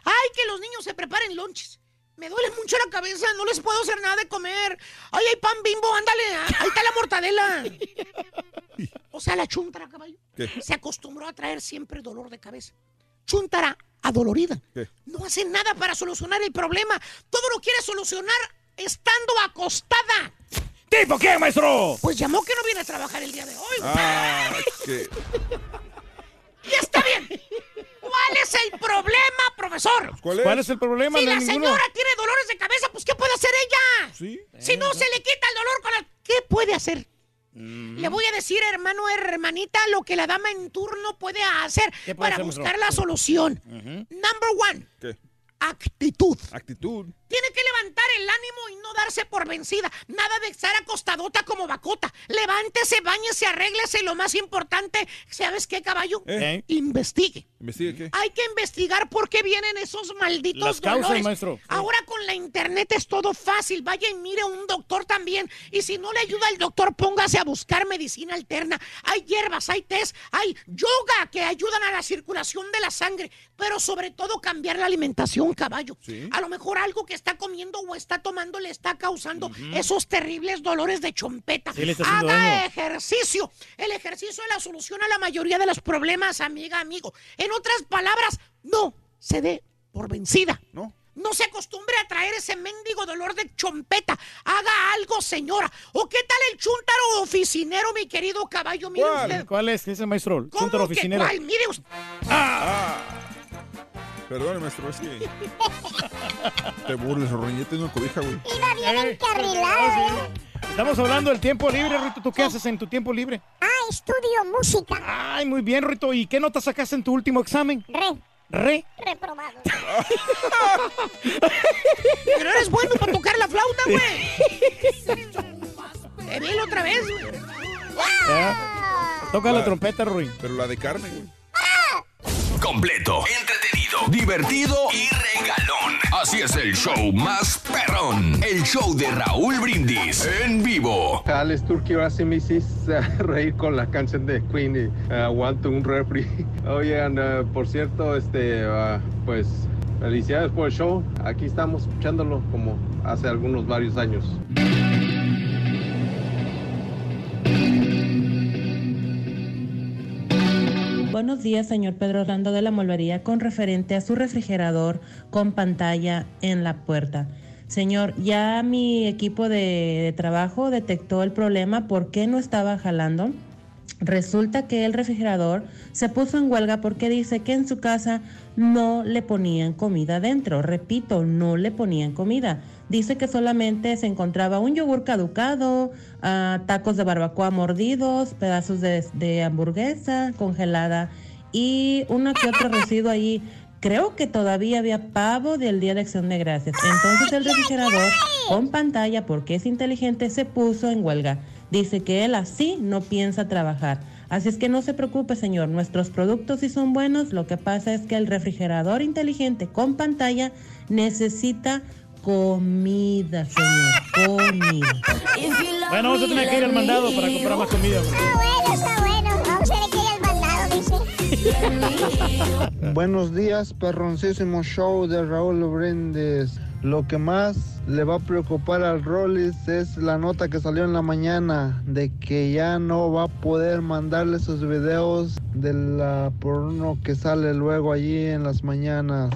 S6: Ay, que los niños se preparen lonches. Me duele mucho la cabeza, no les puedo hacer nada de comer. Ay, hay pan bimbo, ándale, ahí está la mortadela. O sea, la chuntara, caballo,
S3: ¿Qué?
S6: se acostumbró a traer siempre dolor de cabeza. Chuntara adolorida.
S3: ¿Qué?
S6: No hace nada para solucionar el problema. Todo lo quiere solucionar estando acostada.
S5: ¿Tipo qué, maestro?
S6: Pues llamó que no viene a trabajar el día de hoy.
S3: Ah.
S6: Y está bien. ¿Cuál es el problema, profesor?
S3: ¿Cuál es?
S5: ¿Cuál es el problema?
S6: Si
S5: No
S6: la
S5: ninguno.
S6: señora tiene dolores de cabeza, pues ¿qué puede hacer ella?
S3: Sí.
S6: Si no se le quita el dolor con la... ¿Qué puede hacer? Le voy a decir, hermano, hermanita, lo que la dama en turno puede hacer
S5: ¿Qué puede
S6: para
S5: hacer,
S6: buscar
S5: maestro?
S6: la solución. Number one,
S3: ¿Qué?
S6: actitud.
S3: Actitud.
S6: Tiene que levantar el ánimo y no darse por vencida. Nada de estar acostadota como bacota. Levántese, bañese, arréglese lo más importante, ¿sabes qué, caballo?
S3: ¿Eh?
S6: Investigue.
S3: ¿Investiga qué?
S6: Hay que investigar por qué vienen esos malditos
S5: Las causas,
S6: dolores.
S5: maestro.
S6: Ahora con la internet es todo fácil. Vaya y mire a un doctor también. Y si no le ayuda el doctor, póngase a buscar medicina alterna. Hay hierbas, hay test, hay yoga que ayudan a la circulación de la sangre. Pero sobre todo cambiar la alimentación, caballo.
S3: Sí.
S6: A lo mejor algo que está comiendo o está tomando le está causando esos terribles dolores de chompeta.
S5: Sí,
S6: Haga
S5: daño.
S6: ejercicio. El ejercicio es la solución a la mayoría de los problemas, amiga, amigo. En otras palabras, no se dé por vencida.
S3: ¿No?
S6: No se acostumbre a traer ese mendigo dolor de chompeta. Haga algo, señora. ¿O qué tal el chúntaro oficinero, mi querido caballo? Mire
S3: ¿Cuál?
S6: usted.
S5: ¿Cuál es ese maestro? El
S6: ¿Cómo
S5: chúntaro
S6: que
S5: oficinero.
S6: cuál? Mire usted.
S3: Perdón, maestro, es que. Te burles, Roñete, tiene una cobija, güey.
S2: Iba bien
S5: Eh,
S2: encarrilado, ¿eh?
S5: Estamos hablando del tiempo libre, Rito. ¿Tú qué haces en tu tiempo libre?
S2: Ah, estudio música.
S5: Ay, muy bien, Rito. ¿Y qué nota sacaste en tu último examen?
S2: Re,
S5: Re.
S2: reprobado.
S6: Pero eres bueno para tocar la flauta, güey. Te vi la otra vez, güey.
S5: ¿Eh? Toca la trompeta, Rui.
S3: Pero la de carne, güey.
S82: Completo, entretenido, divertido y regalón. Así es el show más perrón. El show de Raúl Brindis en vivo.
S63: Alex Turkey ahora sí me hiciste reír con la canción de Queen y eh, aguanto un refri. Oigan, eh, por cierto, este, ah, pues felicidades por el show. Aquí estamos escuchándolo como hace algunos varios años.
S83: Buenos días, señor Pedro Orlando de la Molvería, con referente a su refrigerador con pantalla en la puerta. Señor, ya mi equipo de, de trabajo detectó el problema, ¿por qué no estaba jalando? Resulta que el refrigerador se puso en huelga porque dice que en su casa no le ponían comida dentro. Repito, no le ponían comida. Dice que solamente se encontraba un yogur caducado, ah, tacos de barbacoa mordidos, pedazos de, de hamburguesa congelada y uno que otro residuo ahí. Creo que todavía había pavo del Día de Acción de Gracias. Entonces el refrigerador con pantalla, porque es inteligente, se puso en huelga. Dice que él así no piensa trabajar. Así es que no se preocupe, señor. Nuestros productos sí son buenos. Lo que pasa es que el refrigerador inteligente con pantalla necesita comida, señor. Comida.
S5: Bueno, vamos a tener que ir al mandado para comprar más comida. güey.
S2: Bueno, está bueno. Vamos a ver que ir al mandado, dice.
S66: Buenos días, perroncísimo show de Raúl Brindes. Lo que más
S84: le va a preocupar al Rollis es la nota que salió en la mañana de que ya no va a poder mandarle sus videos de la porno que sale luego allí en las mañanas.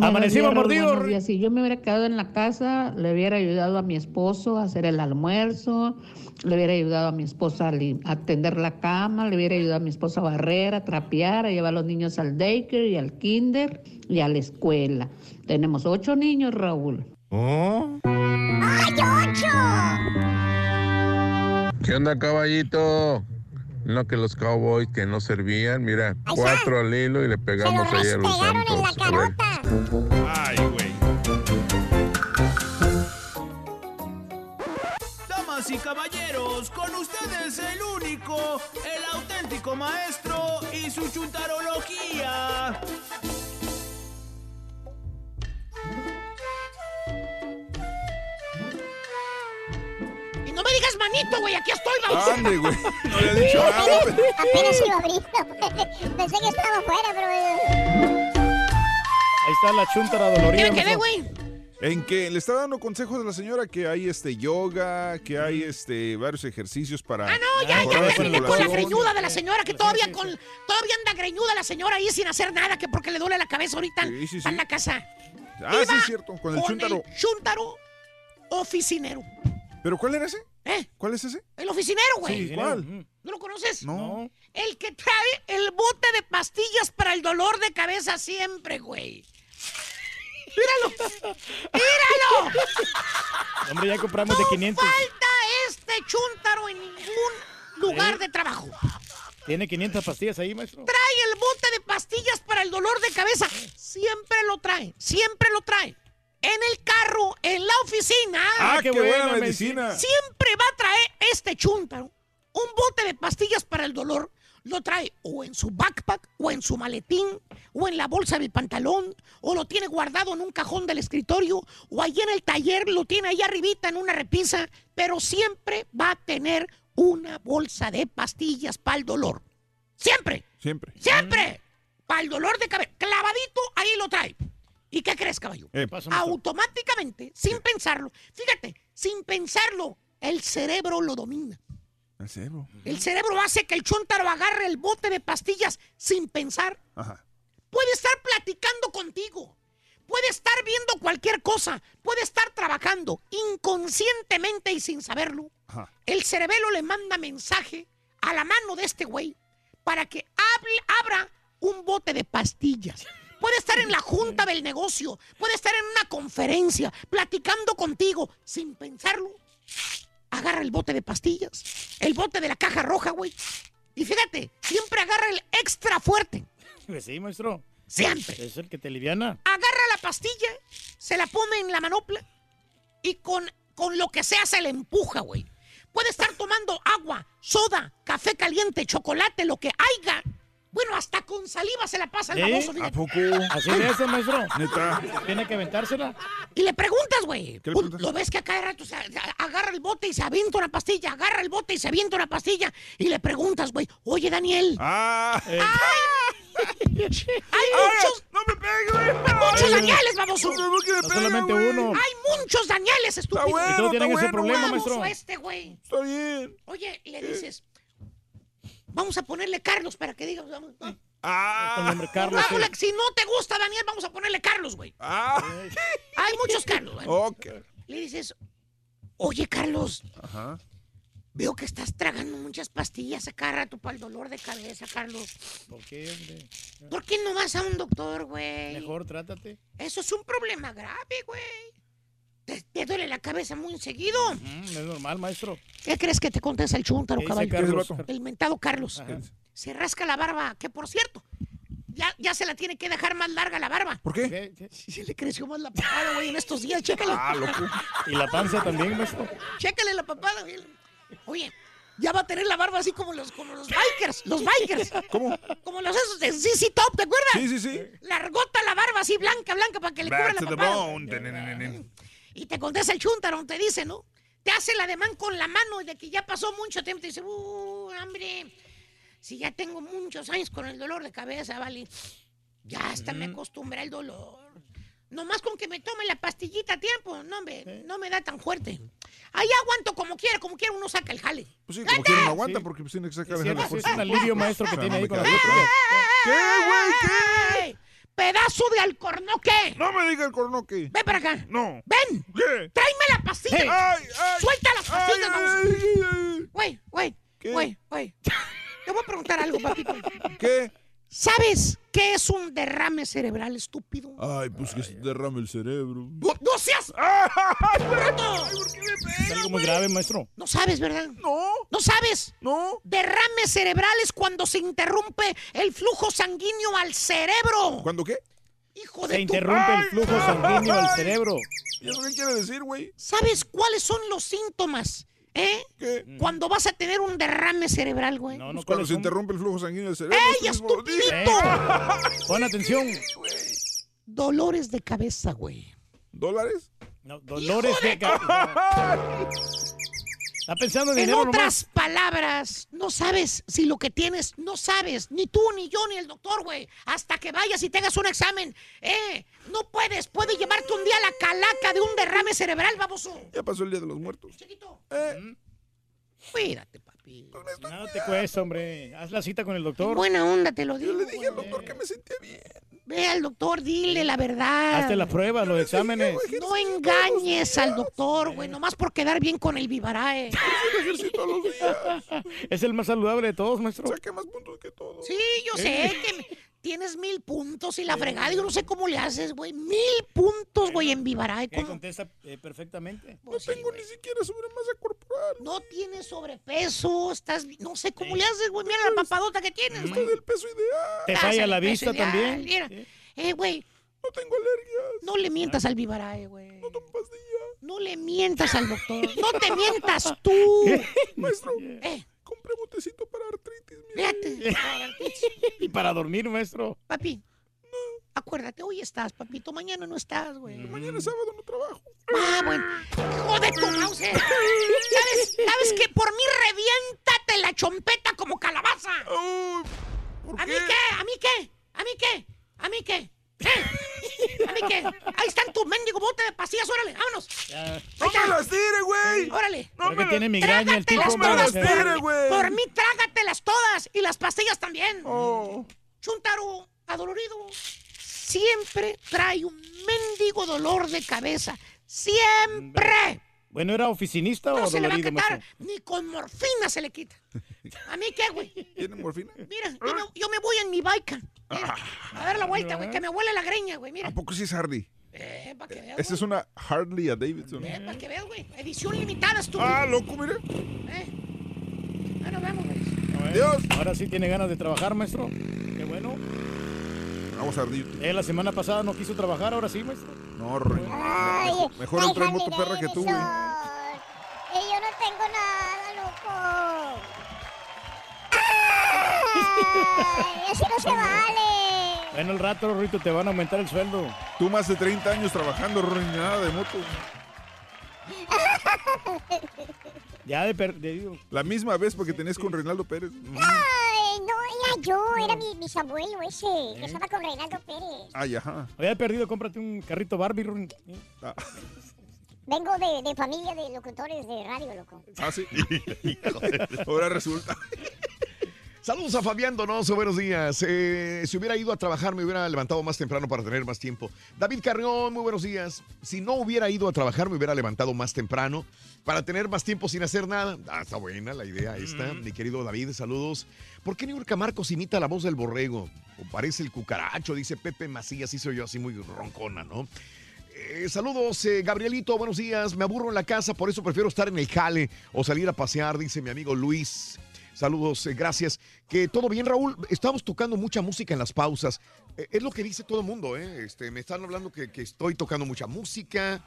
S5: Amanecimos mordidos.
S85: Si yo me hubiera quedado en la casa, le hubiera ayudado a mi esposo a hacer el almuerzo, le hubiera ayudado a mi esposa a, lim- a tender la cama, le hubiera ayudado a mi esposa a barrer, a trapear, a llevar a los niños al daycare y al kinder y a la escuela. Tenemos ocho niños, Raúl.
S2: ¡Ay, ocho!
S86: ¿Qué onda, caballito? No, que los cowboys que no servían, mira, cuatro al hilo y le pegamos ahí a los santos. A ver.
S3: Ay, güey.
S87: Damas y caballeros, con ustedes el único, el auténtico maestro y su chuntarología.
S6: Y no me digas manito, güey, aquí estoy, Raúl.
S3: Ande, güey. No le he dicho nada.
S2: Apenas, apenas iba abriendo. Pensé que estaba afuera, pero...
S5: Ahí está la chuntara dolorida.
S6: ¿Qué me quedé, güey?
S3: En que le está dando consejos a la señora que hay este yoga, que hay este varios ejercicios para
S6: Ah, no, ya, ya me con la greñuda de la señora, que todavía con todavía anda greñuda la señora ahí sin hacer nada, que porque le duele la cabeza ahorita
S3: Sí, sí, sí.
S6: en la casa.
S3: Ah, sí, es cierto, con el
S6: con
S3: chúntaro.
S6: el chúntaro oficinero.
S3: ¿Pero cuál era ese?
S6: ¿Eh?
S3: ¿Cuál es ese?
S6: El oficinero, güey.
S3: Sí, ¿cuál?
S6: ¿No lo conoces?
S3: No.
S6: El que trae el bote de pastillas para el dolor de cabeza siempre, güey. ¡Míralo! ¡Míralo!
S5: Hombre, ya compramos de 500.
S6: Falta este chúntaro en ningún lugar
S5: ¿Eh?
S6: de trabajo.
S5: Tiene 500 pastillas ahí, maestro.
S6: Trae el bote de pastillas para el dolor de cabeza. Siempre lo trae, siempre lo trae. En el carro, en la oficina.
S3: Ah, qué buena medicina.
S6: Siempre va a traer este chúntaro. Un bote de pastillas para el dolor. Lo trae o en su backpack, o en su maletín, o en la bolsa del pantalón, o lo tiene guardado en un cajón del escritorio, o allí en el taller lo tiene ahí arribita en una repisa, pero siempre va a tener una bolsa de pastillas para el dolor. Siempre.
S3: Siempre.
S6: Siempre. Para el dolor de cabeza. Clavadito, ahí lo trae. ¿Y qué crees, caballo?
S3: Eh,
S6: Automáticamente, sin pensarlo. Fíjate, sin pensarlo, el cerebro lo domina. El cerebro hace que el chúntaro agarre el bote de pastillas sin pensar.
S3: Ajá.
S6: Puede estar platicando contigo. Puede estar viendo cualquier cosa. Puede estar trabajando inconscientemente y sin saberlo.
S3: Ajá.
S6: El cerebelo le manda mensaje a la mano de este güey para que hable, abra un bote de pastillas. Puede estar en la junta del negocio, puede estar en una conferencia, platicando contigo, sin pensarlo. Agarra el bote de pastillas, el bote de la caja roja, güey. Y fíjate, siempre agarra el extra fuerte.
S5: Pues sí, maestro.
S6: Siempre.
S5: Es el que te liviana.
S6: Agarra la pastilla, se la pone en la manopla y con, con lo que sea se le empuja, güey. Puede estar tomando agua, soda, café caliente, chocolate, lo que haya. Bueno, hasta con saliva se la pasa el
S5: ¿Eh?
S6: baboso.
S3: ¿A poco?
S5: Así de eso, maestro.
S3: Neta.
S5: Tiene que aventársela.
S6: Y le preguntas, güey.
S3: ¿Qué le?
S6: Lo ves que a cada rato se agarra el bote y se avienta una pastilla, agarra el bote y se avienta una pastilla. Y le preguntas, güey, oye, Daniel.
S3: Ah.
S6: ¡Ay! Hay muchos.
S3: ¡No me pegue, güey!
S6: Muchos Danieles, baboso.
S3: No, ¿por qué me
S5: No
S3: pega,
S5: solamente uno.
S6: Hay muchos Danieles, estúpido.
S3: Está bueno,
S5: Y todos tienen
S3: está
S5: ese
S3: bueno,
S5: problema, maestro.
S6: Baboso este, güey.
S3: Está bien.
S6: Oye, y le dices, vamos a ponerle Carlos para que digas. vamos, ¿no?
S5: El
S3: Ah.
S5: nombre Carlos. Sí.
S6: si no te gusta Daniel, vamos a ponerle Carlos, güey.
S3: Ah.
S6: Hay muchos Carlos. güey.
S3: Ok.
S6: Le dices, oye, Carlos,
S3: Ajá.
S6: veo que estás tragando muchas pastillas a cada rato para el dolor de cabeza, Carlos.
S5: ¿Por qué, hombre?
S6: ¿Por qué no vas a un doctor, güey?
S5: Mejor trátate.
S6: Eso es un problema grave, güey. ¿Te, te duele la cabeza muy seguido?
S5: Mm, es normal, maestro.
S6: ¿Qué crees que te contesta el chúntaro,
S5: ¿Qué dice
S6: caballo? El mentado Carlos.
S5: Ajá.
S6: Se rasca la barba, que por cierto, ya, ya se la tiene que dejar más larga la barba.
S3: ¿Por qué?
S5: ¿Qué? ¿Qué?
S6: Sí, se le creció más la papada, güey, en estos días. Chécale.
S3: Ah, loco.
S5: Y la panza también, maestro.
S6: Chécale la papada, güey. Oye, ya va a tener la barba así como los, como los bikers, los bikers.
S3: ¿Cómo?
S6: Como los esos de ZZ Top, ¿te acuerdas?
S3: Sí, sí, sí.
S6: Largota la barba así blanca, blanca, para que le cubra
S3: Back
S6: la
S3: to the
S6: papada. Y te contesta el chúntaro, te dice, ¿no? Te hace el ademán con la mano de que ya pasó mucho tiempo. Te dice, uh, hombre, si ya tengo muchos años con el dolor de cabeza, vale. Ya hasta me acostumbré al dolor. Nomás con que me tome la pastillita a tiempo, no me, no me da tan fuerte. Ahí aguanto como quiera, como quiera uno saca el jale.
S3: Pues sí, como quiera no aguanta porque pues tiene que sacar
S5: Sí,
S3: el
S5: sí,
S3: jale
S5: es un alivio maestro que tiene ahí con la
S3: ¿Qué, güey?
S6: ¡Ey! ¡Pedazo de alcornoque!
S3: No me diga el cornoque.
S6: Ven para acá.
S3: No.
S6: ¡Ven!
S3: ¿Qué?
S6: ¡Tráeme la pastilla!
S3: Hey. Ay, ay.
S6: ¡Suelta las pastillas,
S3: Ay.
S6: Güey, güey, güey, güey. Te voy a preguntar algo, papito.
S3: ¿Qué?
S6: ¿Sabes qué es un derrame cerebral, estúpido?
S3: Ay, pues que se derrame el cerebro.
S6: ¡No, no seas! ¡Bruto!
S5: Es algo muy grave, maestro.
S6: No sabes, ¿verdad?
S3: No.
S6: ¿No sabes?
S3: No.
S6: Derrame cerebral es cuando se interrumpe el flujo sanguíneo al cerebro.
S3: ¿Cuándo qué?
S6: Hijo de
S5: Se
S6: tu-
S5: interrumpe el
S6: ¡Ay!
S5: flujo sanguíneo al cerebro.
S3: ¿Y eso qué quiere decir, güey?
S6: ¿Sabes cuáles son los síntomas? ¿Eh?
S3: ¿Qué?
S6: Cuando vas a tener un derrame cerebral, güey.
S5: No, no,
S3: Pues cuando
S5: ¿cuáles
S3: se interrumpe el flujo sanguíneo del cerebro.
S6: ¡Ey, estupidito!
S5: Pon atención.
S6: Dolores de cabeza, güey.
S3: ¿Dólares?
S5: No, dolores
S6: ¡Hijo de
S5: de cabeza. Está pensando en
S6: En
S5: dinero
S6: otras
S5: nomás.
S6: palabras, no sabes si lo que tienes, no sabes, ni tú, ni yo, ni el doctor, güey. Hasta que vayas y tengas un examen. Eh, no puedes, puede llevarte un día a la calaca de un derrame cerebral, baboso.
S3: Ya pasó el día de los muertos.
S6: Chiquito,
S3: Eh,
S6: cuídate, papi.
S5: No te cuesta, hombre. Haz la cita con el doctor.
S6: Buena onda, te lo digo.
S3: yo le dije al
S6: güey.
S3: doctor que me sentía bien.
S6: Ve al doctor, dile la verdad.
S5: Hazte la prueba, los exámenes.
S6: No engañes al doctor, güey, nomás por quedar bien con el Vivarae.
S3: Ejercito todos los días.
S5: Es el más saludable de todos, maestro.
S3: Saqué más puntos que todos.
S6: Sí, yo sé que me- tienes mil puntos y la fregada. Yo no sé cómo le haces, güey. Mil puntos, güey, en Vivarae.
S5: Que
S6: ¿Cómo?
S5: contesta eh, perfectamente.
S3: No tengo ni siquiera sobremasa corporal.
S6: No tienes sobrepeso, estás... No sé cómo le haces, güey. Mira la papadota que tienes, güey.
S3: del peso ideal.
S5: Te falla
S6: al
S5: la vista
S6: ideal,
S5: también.
S6: Mira.
S5: Sí.
S6: Eh, güey,
S3: No tengo alergias.
S6: no le mientas al Vivarae, güey.
S3: No tomo pastillas.
S6: No le mientas al doctor. No te mientas tú.
S3: Maestro,
S6: Eh,
S3: compré botecito para artritis. mira.
S6: fíjate.
S5: Y para dormir, maestro.
S6: Papi, acuérdate, hoy estás, papito. Mañana no estás, güey.
S3: Mañana es sábado no trabajo.
S6: Ah, bueno. Hijo de tu mouse. ¿Sabes, ¿Sabes que por mí reviéntate la chompeta como calabaza?
S3: Uy, ¿Por
S6: ¿A mí
S3: qué?
S6: qué? ¿A mí qué? ¿A mí qué? ¿A mí qué? ¿Eh? ¿A mí qué? Ahí están tu mendigo bote de pastillas, órale, vámonos.
S5: Ya.
S3: ¡No me las tire, güey!
S6: Órale.
S3: No me
S5: tiene migraña el tipo.
S3: Me las tire,
S6: por, mí-
S3: güey.
S6: por mí, trágatelas todas. Y las pastillas también.
S3: Oh.
S6: Chuntaro, adolorido, siempre trae un mendigo dolor de cabeza. Siempre.
S5: Bueno, ¿era oficinista
S6: No
S5: o
S6: se le va a
S5: dolorido,
S6: quitar,
S5: maestro?
S6: ni con morfina se le quita. ¿A mí qué, güey?
S3: ¿Tiene morfina?
S6: Mira, yo me, yo me voy en mi bike. Mira, a dar la vuelta, güey, que me huele la greña, güey, mira.
S3: ¿A poco sí es Harley?
S6: Eh, para que veas,
S3: Esa es una Harley a Davidson.
S6: Eh, para que veas, güey. Edición limitada, estúpido.
S3: Ah, loco, mire.
S6: Eh. Ah, nos vemos, güey.
S5: Eh.
S3: Dios.
S5: Ahora sí tiene ganas de trabajar, maestro. Qué bueno.
S3: Vamos a ardir.
S5: Eh, la semana pasada no quiso trabajar, ahora sí, maestro.
S3: No.
S2: Ay,
S3: Mejor, entró en moto perra que tú, güey.
S2: Yo no tengo nada, loco. Ay, así no se vale.
S5: Bueno, el rato, Rito, te van a aumentar el sueldo.
S3: Tú más de 30 años trabajando, ni nada de moto.
S5: Ya de perdido.
S3: La misma vez porque tenías con Reinaldo Pérez.
S2: No era yo, era mi bisabuelo ese, que estaba con Reinaldo Pérez.
S3: Ay, ajá.
S5: Había perdido, cómprate un carrito Barbie, Ruin.
S3: Ah,
S2: Vengo de, de familia de locutores de radio, loco.
S3: ah, sí. Ahora resulta.
S1: Saludos a Fabián Donoso, buenos días. Eh, si hubiera ido a trabajar, me hubiera levantado más temprano para tener más tiempo. David Carrión, muy buenos días. Si no hubiera ido a trabajar, me hubiera levantado más temprano para tener más tiempo sin hacer nada. Ah, está buena la idea esta, mi querido David, saludos. ¿Por qué Niurka Marcos imita la voz del borrego? O parece el cucaracho, dice Pepe Macías, soy yo así muy roncona, ¿no? Eh, saludos, eh, Gabrielito, buenos días. Me aburro en la casa, por eso prefiero estar en el jale o salir a pasear, dice mi amigo Luis. Saludos, eh, gracias. Que todo bien, Raúl. Estamos tocando mucha música en las pausas. Es lo que dice todo el mundo, ¿eh? Este, me están hablando que, que estoy tocando mucha música.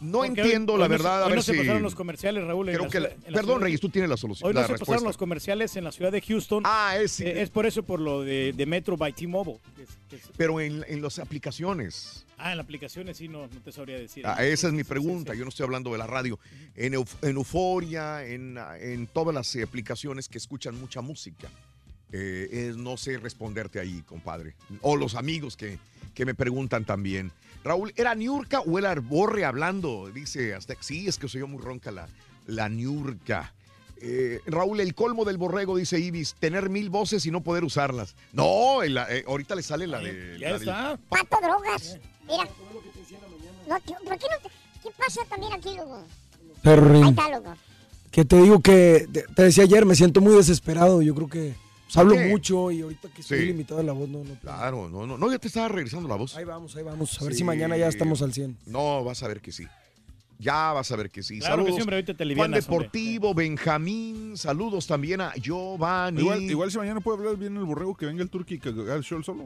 S1: No
S5: Porque
S1: entiendo,
S5: hoy-
S1: la
S5: hoy no
S1: verdad. a ver
S5: no se pasaron los comerciales, Raúl.
S1: Creo que la-
S5: la
S1: Perdón, Reyes, tú tienes la solución.
S5: Hoy no
S1: la
S5: se
S1: respuesta.
S5: pasaron los comerciales en la ciudad de Houston.
S1: Ah, es,
S5: Eh, es por eso, por lo de, de Metro by T-Mobile.
S1: Pero en, en las aplicaciones.
S5: Ah, en la aplicación sí no, no te sabría decir.
S1: Ah, esa es mi pregunta. Yo no estoy hablando de la radio. En, en Euforia, en, en todas las aplicaciones que escuchan mucha música. Eh, es- no sé responderte ahí, compadre. O los amigos que, que me preguntan también. Raúl, ¿era Niurka o era Borre hablando? Dice hasta sí, es que soy yo muy ronca la, la Niurka. Eh, Raúl, el colmo del borrego, dice Ibis, tener mil voces y no poder usarlas. No, el- eh, ahorita le sale la de.
S5: Ya
S1: la del-
S5: está.
S2: Pato drogas. Mira. No, ¿qué- ¿Por qué no te- ¿Qué pasa también aquí, loco? Ahí
S24: Perrín.
S2: está, loco.
S24: Que te digo que, te, te decía ayer, me siento muy desesperado. Yo creo que pues, hablo
S1: qué?
S24: mucho y ahorita que estoy
S1: Sí.
S24: limitado en la voz, no, no.
S1: Claro, no, no, no, ya te estaba regresando la voz.
S24: Ahí vamos, ahí vamos. A ver
S1: Sí.
S24: si mañana ya estamos al 100.
S1: No, vas a ver que sí. Ya vas a ver que sí.
S5: Claro que
S1: saludos.
S5: sí, hombre, ahorita te
S1: Juan
S5: alivianas, hombre.
S1: Deportivo, Benjamín, saludos también a Giovanni.
S3: Igual, igual si mañana puede hablar bien el borrego, que venga el turqui y que haga el show solo.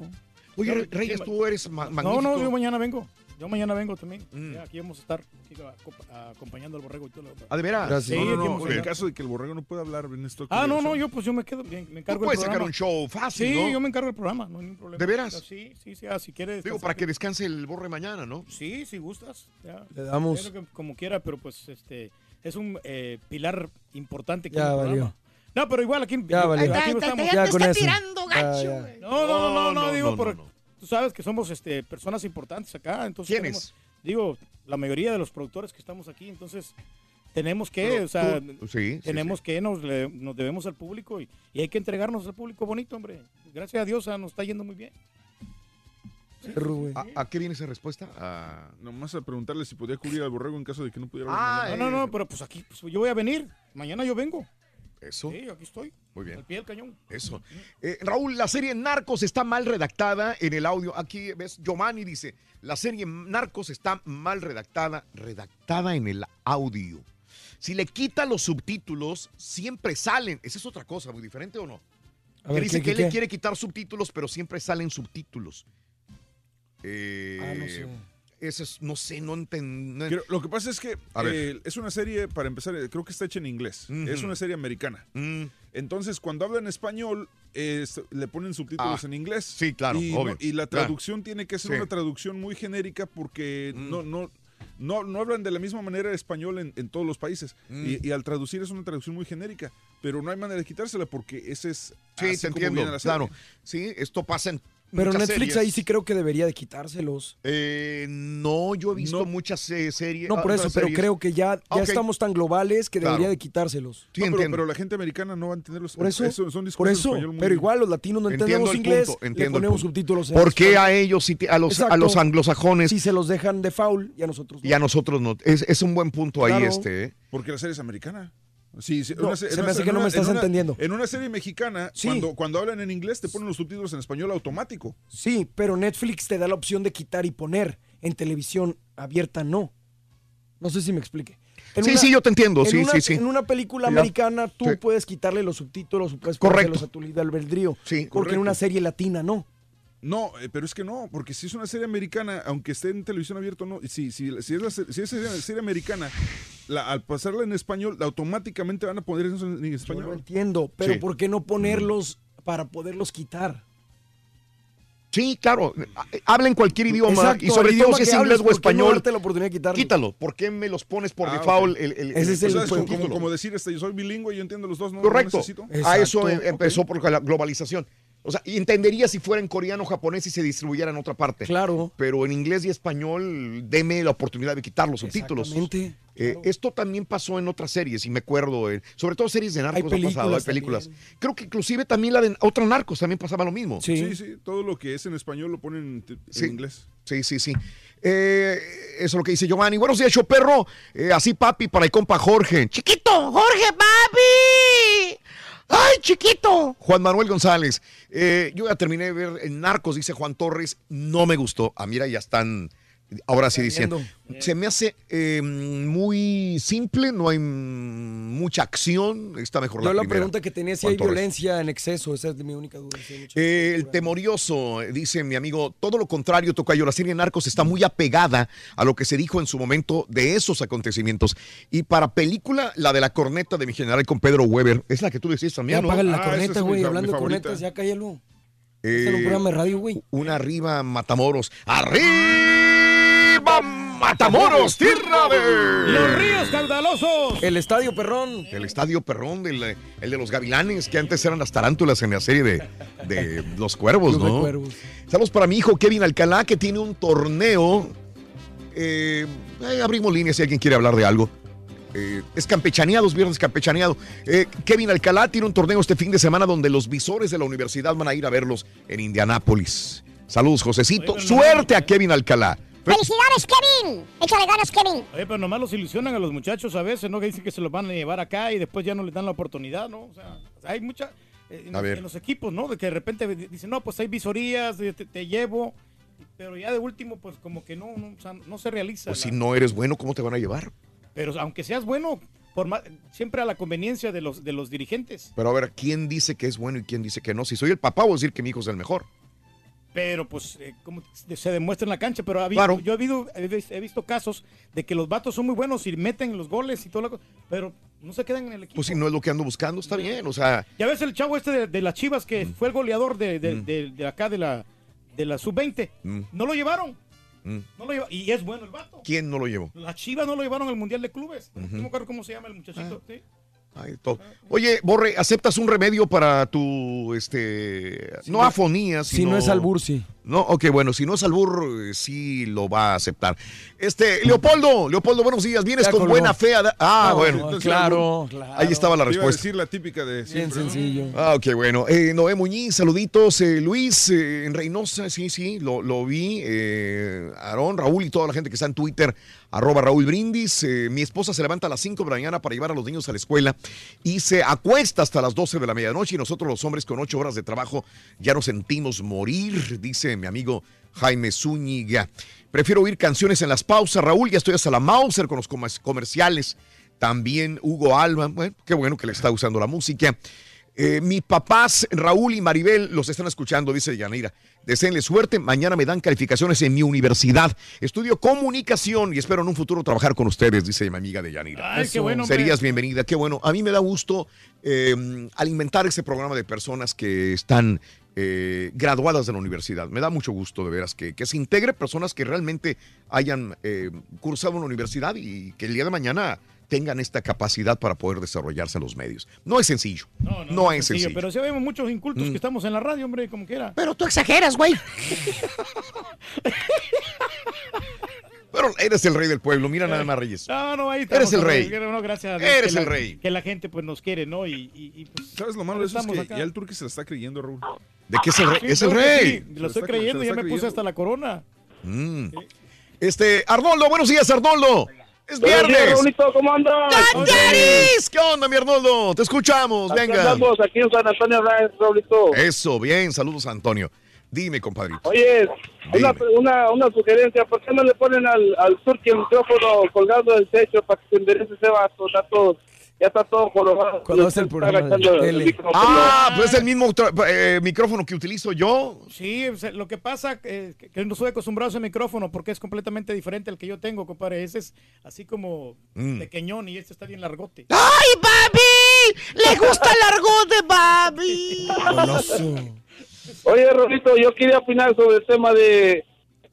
S1: Oye, Re- Reyes, tú eres ma- magnífico.
S5: No, no, yo mañana vengo. Yo mañana vengo también.
S1: Mm.
S5: Ya, aquí vamos a estar aquí, a- a- acompañando al borrego y todo lo.
S1: ¿Ah, de veras?
S5: Sí,
S3: no, no,
S5: aquí
S3: no,
S5: vamos a
S3: en el caso de que el borrego no pueda hablar en esto.
S5: Ah, no, no, yo pues yo me quedo, me, me encargo
S1: Tú puedes sacar un show fácil,
S5: Sí,
S1: ¿no?
S5: yo me encargo del programa, no hay ningún problema.
S1: ¿De veras?
S5: Sí, sí, sí, ah, si quieres.
S1: Digo, para que descanse el borre mañana, ¿no?
S5: Sí, si gustas. ya.
S24: Le damos.
S5: Que como quiera, pero pues este es un eh, pilar importante aquí
S24: Ya valió.
S5: programa. No, pero igual aquí,
S24: Ya valió.
S5: aquí
S24: Ay,
S5: estamos.
S24: ya con eso.
S2: tirando
S24: Ya,
S2: gacho,
S24: ya.
S5: No, no, no, no, no,
S1: No,
S5: digo,
S1: no,
S5: por-. Tú sabes que somos este, personas importantes acá, entonces
S1: ¿Quiénes?
S5: tenemos- digo, la mayoría de los productores que estamos aquí, entonces tenemos que,
S1: Pero
S5: o sea,
S1: tú- sí, sí,
S5: tenemos que nos, le- nos debemos al público y, y hay que entregarnos al público bonito, hombre. Gracias a Dios ah, nos está yendo muy bien.
S1: ¿A, a qué viene esa respuesta? A-
S3: Nomás a preguntarle si podía cubrir al borrego en caso de que no pudiera
S1: Ah.
S5: No, no, no, pero pues aquí pues, yo voy a venir. Mañana yo vengo.
S1: Eso.
S5: Sí, aquí estoy.
S1: Muy bien.
S5: Al pie del cañón.
S1: Eso. Eh, Raúl, la serie Narcos está mal redactada en el audio. Aquí ves, Giovanni dice, la serie Narcos está mal redactada, redactada en el audio. Si le quita los subtítulos, siempre salen. Esa es otra cosa, muy diferente o no.
S24: A ver,
S1: dice
S24: ¿qué,
S1: que
S24: qué,
S1: él le
S24: qué?
S1: quiere quitar subtítulos, pero siempre salen subtítulos. Eh,
S24: Ah, no sé.
S1: Eso es, no sé, no entiendo.
S3: Lo que pasa es que eh, es una serie, para empezar, eh, creo que está hecha en inglés. Es una serie americana.
S1: Mm,
S3: Entonces, cuando habla en español, es- le ponen subtítulos
S1: Ah,
S3: en inglés.
S1: sí, claro,
S3: y,
S1: obvio,
S3: no- y la
S1: claro.
S3: traducción tiene que ser
S1: Sí.
S3: una traducción muy genérica porque
S1: Mm.
S3: no, no, no, no hablan de la misma manera español en, en todos los países.
S1: Mm.
S3: Y, y al traducir es una traducción muy genérica. Pero no hay manera de quitársela porque ese es.
S1: sí,
S3: así
S1: te entiendo. Claro. Sí, esto pasa en.
S24: Pero
S1: muchas
S24: Netflix
S1: series.
S24: ahí sí creo que debería de quitárselos.
S1: Eh, no, yo he visto
S3: No.
S1: muchas eh, series.
S24: No, por
S1: ah,
S24: eso, pero
S1: series.
S24: creo que ya, ya
S1: Ok.
S24: estamos tan globales que
S1: Claro.
S24: debería de quitárselos.
S1: Sí,
S3: No, pero,
S1: entiendo.
S3: pero la gente americana no va a entender los
S24: Por eso,
S3: son
S24: por
S3: discursos
S24: eso,
S3: muy-
S24: pero igual los latinos no
S1: Entiendo
S24: entendemos
S1: el
S24: inglés,
S1: punto,
S24: le
S1: entiendo el
S24: ponemos
S1: punto.
S24: subtítulos en
S1: ¿Por qué a ellos, te- a los, a los anglosajones
S24: Si se los dejan de foul y a nosotros no.
S1: y a nosotros no? Es, es un buen punto ahí este. ¿eh?
S3: Porque la serie es americana. Sí, sí,
S24: No,
S3: una se-
S24: me hace que no me estás
S3: en una-
S24: entendiendo.
S3: En una serie mexicana,
S24: Sí.
S3: cuando, cuando hablan en inglés, te ponen los subtítulos en español automático.
S24: Sí, pero Netflix te da la opción de quitar y poner. En televisión abierta no. No sé si me explique. En
S1: Sí,
S24: una-
S1: sí, yo te entiendo.
S24: en
S1: Sí,
S24: una,
S1: sí, sí.
S24: En una película
S1: ya.
S24: americana tú
S1: Sí.
S24: puedes quitarle los subtítulos puedes
S1: Correcto.
S24: tu libre albedrío.
S1: Sí,
S24: porque en una serie latina no.
S3: No, eh, pero es que no, porque si es una serie americana, aunque esté en televisión abierta, no. Si, si, si es, la, si es serie, serie americana, la- al pasarla en español, automáticamente van a poner eso en, en
S24: Yo lo
S3: español.
S24: entiendo, pero
S1: Sí.
S24: ¿por qué no ponerlos para poderlos quitar?
S1: Sí, claro. Hablen cualquier idioma
S24: Exacto,
S1: y sobre todo si es inglés o
S24: ¿por qué no
S1: español.
S24: darte la oportunidad de quitarlo?
S1: Quítalo. ¿Por qué me los pones por
S3: Ah,
S1: default? el, el-
S24: Ese es el
S3: como,
S24: punto.
S3: como- como decir, este, yo soy bilingüe, yo entiendo los dos, no, no
S1: Correcto.
S3: necesito.
S1: A eso em- empezó por la globalización. O sea, y entendería si fuera en coreano o japonés y se distribuyera en otra parte.
S24: Claro.
S1: Pero en inglés y español, deme la oportunidad de quitar los subtítulos.
S24: Exactamente.
S1: Eh, Esto también pasó en otras series, y me acuerdo, eh, sobre todo series de narcos
S24: Hay
S1: ha pasado, hay
S24: películas.
S1: Creo que inclusive también la de otra narcos también pasaba lo mismo.
S24: Sí.
S3: Sí, sí, todo lo que es en español lo ponen en, t- en
S1: Sí.
S3: inglés.
S1: Sí, sí, sí. Eh, eso es lo que dice Giovanni. Buenos días, show perro. Eh, así, papi, para el compa Jorge. Chiquito, Jorge, papi. ¡Ay, chiquito! Juan Manuel González. Eh, yo ya terminé de ver Narcos, dice Juan Torres. No me gustó. Ah, mira, ya están. Ahora sí diciendo. Se me hace eh, muy simple, no hay mucha acción. Está mejor
S24: Yo
S1: la
S24: la
S1: primera.
S24: pregunta que tenía si hay violencia en exceso, esa es mi única duda. si
S1: Eh, el temorioso, dice mi amigo, todo lo contrario, Tocayo, la serie Narcos está muy apegada a lo que se dijo en su momento de esos acontecimientos. Y para película, la de la corneta de mi general con Pedro Weber, es la que tú decís
S24: Ya
S1: también, ¿no?
S24: apágale la
S3: Ah,
S24: corneta, güey. Hablando de cornetas, ya cállalo.
S1: Eh,
S24: Este es un programa de radio, güey.
S1: una arriba, Matamoros. ¡Arriba, Matamoros, tierra de...
S5: Los ríos caudalosos.
S24: El Estadio Perrón.
S1: El Estadio Perrón, el, el de los gavilanes, que antes eran las tarántulas en la serie de, de Los Cuervos, ¿no?
S24: Cuervos.
S1: Saludos para mi hijo Kevin Alcalá, que tiene un torneo. Eh, eh, abrimos líneas si alguien quiere hablar de algo. Eh, es campechaneados, viernes campechaneado. Eh, Kevin Alcalá tiene un torneo este fin de semana donde los visores de la universidad van a ir a verlos en Indianápolis. Saludos, Josecito. Suerte a Kevin Alcalá.
S6: ¡Felicidades, Kevin! Échale ganas, Kevin.
S5: Oye, pero nomás los ilusionan a los muchachos a veces, ¿no? Que dicen que se los van a llevar acá y después ya no les dan la oportunidad, ¿no? O sea, hay mucha... eh, En,
S1: A
S5: los-
S1: ver.
S5: en los equipos, ¿no? De que de repente dicen, no, pues hay visorías, eh, te, te llevo. Pero ya de último, pues como que no, no, o sea, no se realiza.
S1: Pues
S5: la-
S1: si no eres bueno, ¿cómo te van a llevar?
S5: Pero aunque seas bueno, por ma- siempre a la conveniencia de los, de los dirigentes.
S1: Pero a ver, ¿quién dice que es bueno y quién dice que no? Si soy el papá, voy a decir que mi hijo es el mejor.
S5: Pero pues eh, como se demuestra en la cancha, pero ha habido-
S1: Claro.
S5: yo he, habido- he vis- he visto casos de que los vatos son muy buenos y meten los goles y todo lo. Pero no se quedan en el equipo.
S1: Pues si no es lo que ando buscando, está bien. O sea,
S5: Ya ves el chavo este de, de las Chivas que
S1: Mm.
S5: fue el goleador de, de- de- de acá de la, de la sub-20.
S1: mm,
S5: No lo llevaron.
S1: mm.
S5: No lo lleva- y es bueno el vato.
S1: ¿quién no lo llevó?
S5: Las Chivas no lo llevaron al Mundial de Clubes.
S1: Ujú.
S5: No me acuerdo cómo se llama el muchachito.
S1: Ah.
S5: sí.
S1: Ay, todo. Oye, Borre, ¿aceptas un remedio para tu, este, no
S24: no-
S1: afonía,
S24: Si no es albur, sí.
S1: No, ok, bueno, si no es albur, eh, sí lo va a aceptar. Este, Leopoldo, Leopoldo, buenos días, vienes
S24: Ya
S1: con
S24: colgó.
S1: buena fe. a da- Ah,
S24: No,
S1: bueno.
S24: no, claro.
S1: Ahí estaba la
S3: Te iba a
S1: respuesta.
S3: decir la típica de
S24: Bien sencillo.
S1: Ah, ok, bueno. Eh, Noé Muñiz, saluditos. Eh, Luis eh, en Reynosa, sí, sí, lo, lo vi. Eh, Aarón, Raúl y toda la gente que está en Twitter, arroba Raúl Brindis. Eh, mi esposa se levanta a las 5 de la mañana para llevar a los niños a la escuela y se acuesta hasta las 12 de la medianoche y nosotros los hombres con 8 horas de trabajo ya nos sentimos morir, dice mi amigo Jaime Zúñiga. Prefiero oír canciones en las pausas, Raúl, ya estoy hasta la Mauser con los comer- comerciales. También Hugo Alba, bueno, qué bueno que le está usando la música. Eh, mis papás, Raúl y Maribel, los están escuchando, dice Yanira. Deseenle suerte. Mañana me dan calificaciones en mi universidad. Estudio comunicación y espero en un futuro trabajar con ustedes, dice mi amiga de Yanira.
S5: Ay, qué bueno, hombre.
S1: Serías bienvenida, qué bueno. A mí me da gusto eh, alimentar ese programa de personas que están eh, graduadas de la universidad. Me da mucho gusto de veras que, que se integre personas que realmente hayan eh, cursado una universidad y que el día de mañana tengan esta capacidad para poder desarrollarse en los medios. No es sencillo. No,
S5: no
S1: es sencillo.
S5: Pero sí vemos muchos incultos
S1: Mm.
S5: que estamos en la radio, hombre, como quiera.
S6: Pero tú exageras, güey.
S1: Pero eres el rey del pueblo. Mira nada más, Reyes.
S5: No, no, ahí
S1: Eres el rey.
S5: que no, gracias a Dios
S1: Eres el
S5: la-
S1: rey.
S5: Que la gente pues nos quiere, ¿no? Y, y- y, pues,
S3: ¿Sabes lo malo de eso? Es
S5: estamos
S3: que
S5: acá.
S3: ya el turqui se la está creyendo, Raúl.
S1: ¿De qué es el rey?
S5: Sí,
S1: es el rey.
S5: sí, Lo estoy creyendo, ya me puse hasta la corona.
S1: Mm. Este, Arnoldo, buenos días, Arnoldo. Es
S88: Buenos días,
S1: viernes.
S88: Raulito, ¿cómo andas?
S1: ¿Qué onda, mi Arnoldo? Te escuchamos,
S88: Aquí
S1: venga.
S88: andamos, aquí en San Antonio, Raulito.
S1: Eso, bien, saludos Antonio. Dime, compadrito.
S88: Oye, una, una, una sugerencia, ¿por qué no le ponen al, al turqui el micrófono colgando del techo para que se enderece ese? Está todo, ya está todo jorobado.
S24: Cuando hace el tele.
S88: micrófono.
S1: Ah, pues es el mismo eh, micrófono que utilizo yo.
S5: Sí, lo que pasa es que, que no estoy acostumbrado a ese micrófono porque es completamente diferente al que yo tengo, compadre. Ese es así como
S1: Mm.
S5: pequeñón y este está bien largote.
S6: ¡Ay, papi! ¡Le gusta el argot de papi!
S88: Oye, Rolito, yo quería opinar sobre el tema de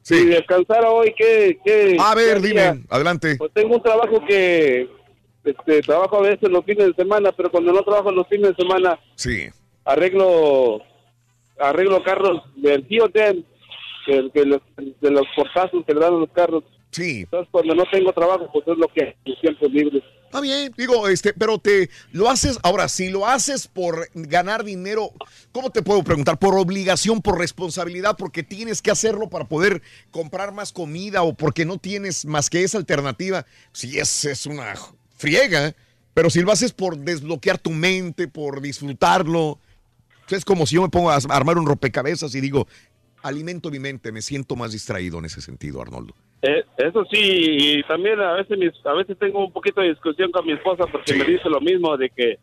S88: si descansara hoy, ¿qué, qué
S1: A ver,
S88: qué
S1: dime, adelante.
S88: Pues tengo un trabajo que este, trabajo a veces los fines de semana, pero cuando no trabajo los fines de semana
S1: Sí.
S88: arreglo arreglo carros del Hyundai, que, que los, de los portazos que le dan a los carros.
S1: Sí.
S88: Entonces, cuando no tengo trabajo, pues es lo que mis tiempos libres.
S1: Está bien, digo, este, pero te lo haces, ahora, si lo haces por ganar dinero, ¿cómo te puedo preguntar? Por obligación, por responsabilidad, porque tienes que hacerlo para poder comprar más comida o porque no tienes más que esa alternativa. Si es, es una friega, pero si lo haces por desbloquear tu mente, por disfrutarlo, es como si yo me pongo a armar un rompecabezas y digo, alimento mi mente, me siento más distraído en ese sentido, Arnoldo.
S88: Eh, eso sí, y también a veces mis- a veces tengo un poquito de discusión con mi esposa porque me dice lo mismo de que,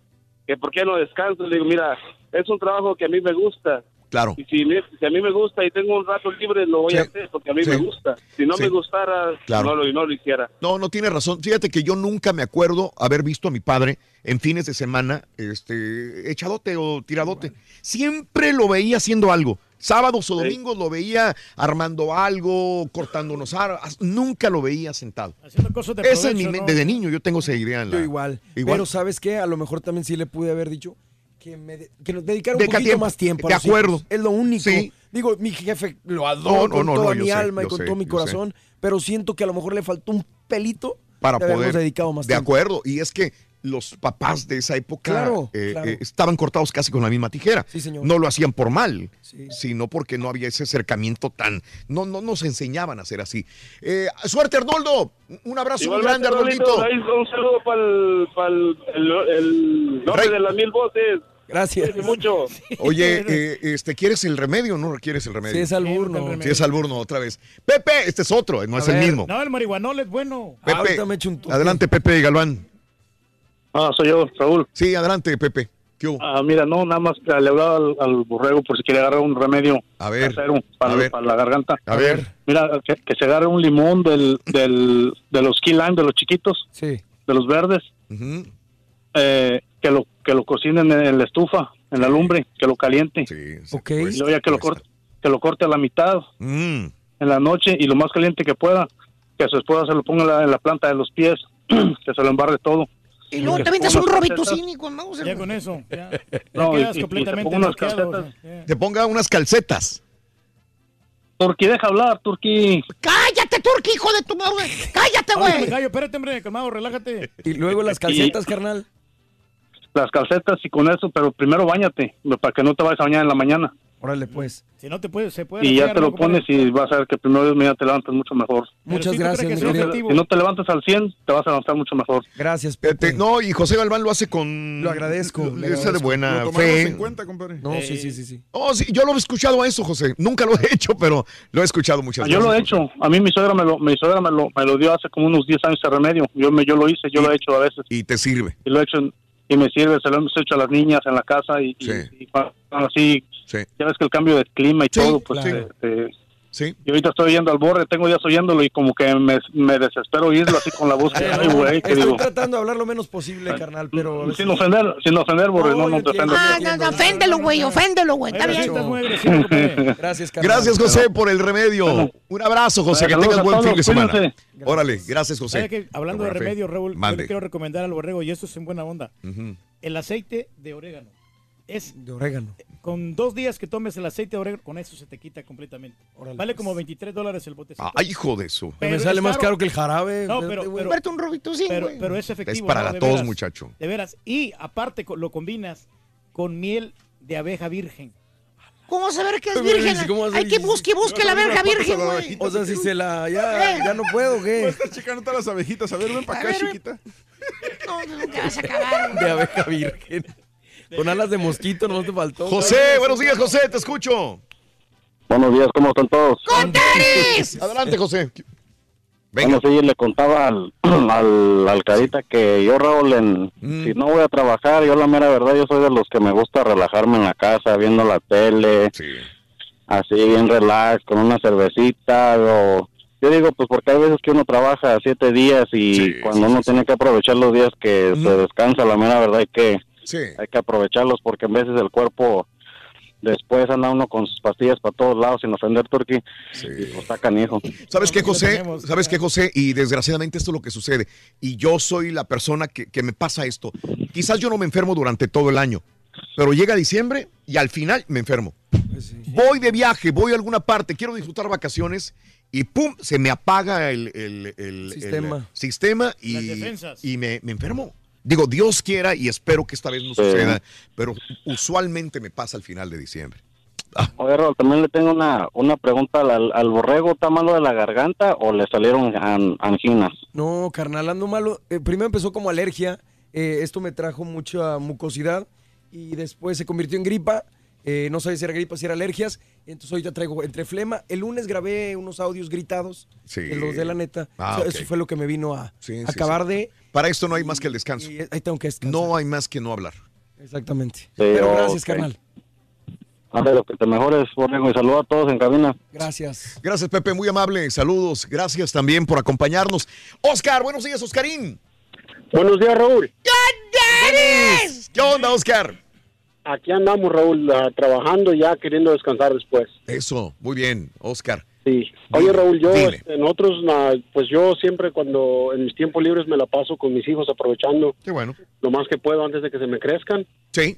S88: que por qué no descanso. Le digo, mira, es un trabajo que a mí me gusta.
S1: Claro.
S88: Y si, me- si a mí me gusta y tengo un rato libre, lo voy a hacer porque a mí
S1: Sí.
S88: me gusta. Si no
S1: Sí.
S88: me gustara,
S1: Claro.
S88: no, lo, no lo hiciera.
S1: No, no tiene razón. Fíjate que yo nunca me acuerdo haber visto a mi padre en fines de semana, este, echadote o tiradote. Siempre lo veía haciendo algo. Sábados o domingos lo veía armando algo, cortando unos árboles. Nunca lo veía sentado.
S5: Haciendo cosas de
S1: es mi. Desde niño yo tengo esa idea. En la,
S24: Yo igual. Pero ¿sabes qué? A lo mejor también sí le pude haber dicho que, me de- que nos dedicara un poquito
S1: tiempo.
S24: más tiempo.
S1: De acuerdo.
S24: Es lo único.
S1: Sí.
S24: Digo, mi jefe lo adoro
S1: No, no,
S24: con
S1: no,
S24: toda mi
S1: sé,
S24: alma y con
S1: sé,
S24: todo mi corazón, pero siento que a lo mejor le faltó un pelito
S1: para
S24: de
S1: poder.
S24: dedicado más
S1: de
S24: tiempo.
S1: acuerdo. Y es que los papás de esa época
S24: Claro,
S1: eh,
S24: claro.
S1: eh, estaban cortados casi con la misma tijera.
S24: Sí, señor.
S1: No lo hacían por mal,
S24: Sí.
S1: sino porque no había ese acercamiento tan. No, no nos enseñaban a hacer así. Eh, suerte, Arnoldo. Un abrazo muy grande, Arnoldito.
S88: Un saludo para el, el, el nombre
S1: Rey.
S88: de las mil voces.
S24: Gracias.
S88: Mucho.
S1: Oye, eh, este, ¿quieres el remedio o no quieres el remedio?
S24: Sí, es alburno.
S1: Sí, es alburno, otra vez. Pepe, este es otro, no
S5: A
S1: es el mismo.
S5: No, el marihuanol es bueno.
S1: Pepe, adelante, Pepe Galván.
S89: Ah, soy yo, Raúl.
S1: Sí, adelante, Pepe. ¿Qué hubo?
S89: Ah, mira, no, nada más que le hablaba al, al borrego por si quiere agarrar un remedio
S1: A ver,
S89: casero para,
S1: a ver.
S89: para la garganta.
S1: A ver.
S89: Mira, que, que se agarre un limón del, del, de los key lime, de los chiquitos,
S24: Sí.
S89: de los verdes, eh, que lo que lo cocinen en la estufa, en la lumbre, que lo caliente.
S24: Ok.
S89: Y luego ya que lo corte, que lo corte a la mitad
S1: Mm.
S89: en la noche y lo más caliente que pueda, que a su esposa se lo ponga en la, en la planta de los pies, que se lo embarre todo.
S6: Y luego te
S89: ponga
S6: un
S89: unas
S6: robito cínico, Mauser.
S5: Ya con eso. Ya, ya
S89: No,
S5: quedas
S89: y- y te
S5: completamente
S89: pongo unas
S5: noqueado,
S89: calcetas.
S5: o sea,
S1: Te ponga unas calcetas.
S89: Turqui, deja hablar, Turqui.
S6: Cállate, Turki, hijo de tu madre. Cállate, güey.
S5: callo, espérate, hombre, calmado, relájate.
S24: Y luego las calcetas, carnal.
S89: Las calcetas y con eso, pero primero bañate, para que no te vayas a bañar en la mañana.
S24: Órale, pues.
S5: Si no te puedes, se puede.
S89: Y ya te lo pones y vas a ver que primero Dios mío te levantas mucho mejor.
S24: Muchas
S5: sí, ¿tú
S24: gracias, mi querido.
S89: Si no te levantas al 100, te vas a levantar mucho mejor.
S24: Gracias, Pepe.
S1: no, y José Galván lo hace con.
S24: Lo agradezco,
S1: Lo-
S24: le
S1: Esa de buena
S3: Lo
S1: fe.
S3: en cuenta, compadre.
S24: No, sí, sí, sí, sí.
S1: Oh, sí, yo lo he escuchado a eso, José. Nunca lo he hecho, pero lo he escuchado muchas veces.
S89: Yo lo he hecho. A mí mi suegra me lo, mi suegra me lo, me lo dio hace como unos 10 años ese remedio. Yo, me, yo lo hice, yo lo he hecho a veces.
S1: Y te sirve.
S89: Y lo he hecho en- y me sirve, se lo hemos hecho a las niñas en la casa y, y-
S1: Sí.
S89: y cuando así,
S1: Sí.
S89: ya ves que el cambio de clima y
S1: Sí,
S89: todo, pues
S1: claro.
S89: te- te-
S1: Sí.
S89: y ahorita estoy oyendo al borre, tengo días oyéndolo y como que me, me desespero oírlo así con la voz ay, güey, que
S24: Estoy
S89: digo,
S24: tratando de hablar lo menos posible, carnal, pero... veces-
S89: sin ofender, sin ofender, borre,
S24: No,
S89: no, te ofendo.
S6: Ah, no, no, oféndelo, güey, oféndelo, güey. Está bien.
S24: Gracias, carnal.
S1: Gracias, José, por el remedio. Un abrazo, José. Que tengas buen fin de semana.
S89: cuídense.
S1: Órale, gracias, José.
S5: ¿Sabe que, hablando de remedio, Raúl, yo quiero recomendar al borrego, y esto es en buena onda. El aceite de orégano. Es
S24: De orégano.
S5: Con dos días que tomes el aceite de orégano, con eso se te quita completamente.
S24: Órale,
S5: vale
S24: pues.
S5: como 23 dólares el botecito.
S1: Ay, hijo de eso.
S5: Pero
S24: me sale más
S5: caro.
S24: caro que el jarabe.
S5: No, pero-
S24: güey.
S5: pero-
S6: Comprarte un robito sí,
S5: pero, pero es efectivo.
S1: Es para
S5: ¿no?
S1: la
S5: De
S1: tos,
S5: veras.
S1: muchacho.
S5: De veras. Y aparte lo combinas con miel de abeja virgen.
S6: ¿Cómo saber que es
S24: Pero,
S6: virgen? Hay que busque, busque la verga virgen, güey.
S24: O sea, si se la... Ya, ya no puedo, ¿qué?
S3: Estás checando todas las abejitas. A ver, ven para
S6: A
S3: acá,
S6: ver,
S3: chiquita.
S6: No, no te vas a acabar.
S24: De abeja virgen. Con alas de mosquito, no te faltó.
S1: José, buenos días, José, te escucho.
S89: Buenos días, ¿cómo están todos?
S6: ¡Con tenis!
S1: Adelante, José. Venga.
S89: Bueno, sí, le contaba al, al, al Carita que yo, Raúl, en,
S1: Mm.
S89: si no voy a trabajar, yo la mera verdad, yo soy de los que me gusta relajarme en la casa, viendo la tele,
S1: Sí.
S89: así bien relax, con una cervecita, o... Yo digo, pues porque hay veces que uno trabaja siete días y
S1: Sí,
S89: cuando
S1: sí,
S89: uno
S1: sí,
S89: tiene que aprovechar los días que se descansa, la mera verdad hay que,
S1: Sí.
S89: hay que aprovecharlos porque en veces el cuerpo después anda uno con sus pastillas para todos lados sin ofender Turqui
S1: Sí.
S89: y pues está canijo.
S1: ¿Sabes qué, José? ¿Sabes qué, José? Y desgraciadamente esto es lo que sucede. Y yo soy la persona que, que me pasa esto. Quizás yo no me enfermo durante todo el año, pero llega diciembre y al final me enfermo.
S24: Pues sí.
S1: Voy de viaje, voy a alguna parte, quiero disfrutar vacaciones y ¡pum! Se me apaga el, el- el-
S24: Sistema.
S1: el sistema y,
S5: Las defensas.
S1: y me, me enfermo. Digo, Dios quiera y espero que esta vez no
S89: Sí.
S1: suceda, pero usualmente me pasa al final de diciembre.
S89: Oye, Raúl, también le tengo una, una pregunta al, al borrego, ¿está malo de la garganta o le salieron an- anginas?
S24: No, carnal, ando malo. Eh, primero empezó como alergia. eh, esto me trajo mucha mucosidad. Y después se convirtió en gripa. eh, no sabía si era gripa, si era alergias. Entonces ahorita traigo entre flema. El lunes grabé unos audios gritados.
S1: Sí.
S24: de los de la neta.
S1: Ah,
S24: O sea. Eso fue lo que me vino a
S1: Sí, sí,
S24: acabar
S1: sí.
S24: de.
S1: Para esto no hay más que el descanso.
S24: Y ahí tengo que descansar.
S1: No hay más que no hablar.
S24: Exactamente. Pero gracias,
S89: ok.
S24: carnal.
S89: Ándale, que te mejores, borrego, y saludo a todos en cabina.
S24: Gracias.
S1: Gracias, Pepe, muy amable. Saludos. Gracias también por acompañarnos. Oscar, buenos días, Oscarín.
S89: Buenos días, Raúl.
S1: ¿Qué onda, Oscar?
S90: aquí andamos, Raúl, ah, trabajando ya, queriendo descansar después.
S1: Eso, muy bien, Oscar.
S90: Sí. Oye, Raúl, yo,
S1: Dile.
S90: este, nosotros, ah, pues yo siempre cuando en mis tiempos libres me la paso con mis hijos aprovechando
S1: Qué bueno.
S90: lo más que puedo antes de que se me crezcan.
S1: Sí,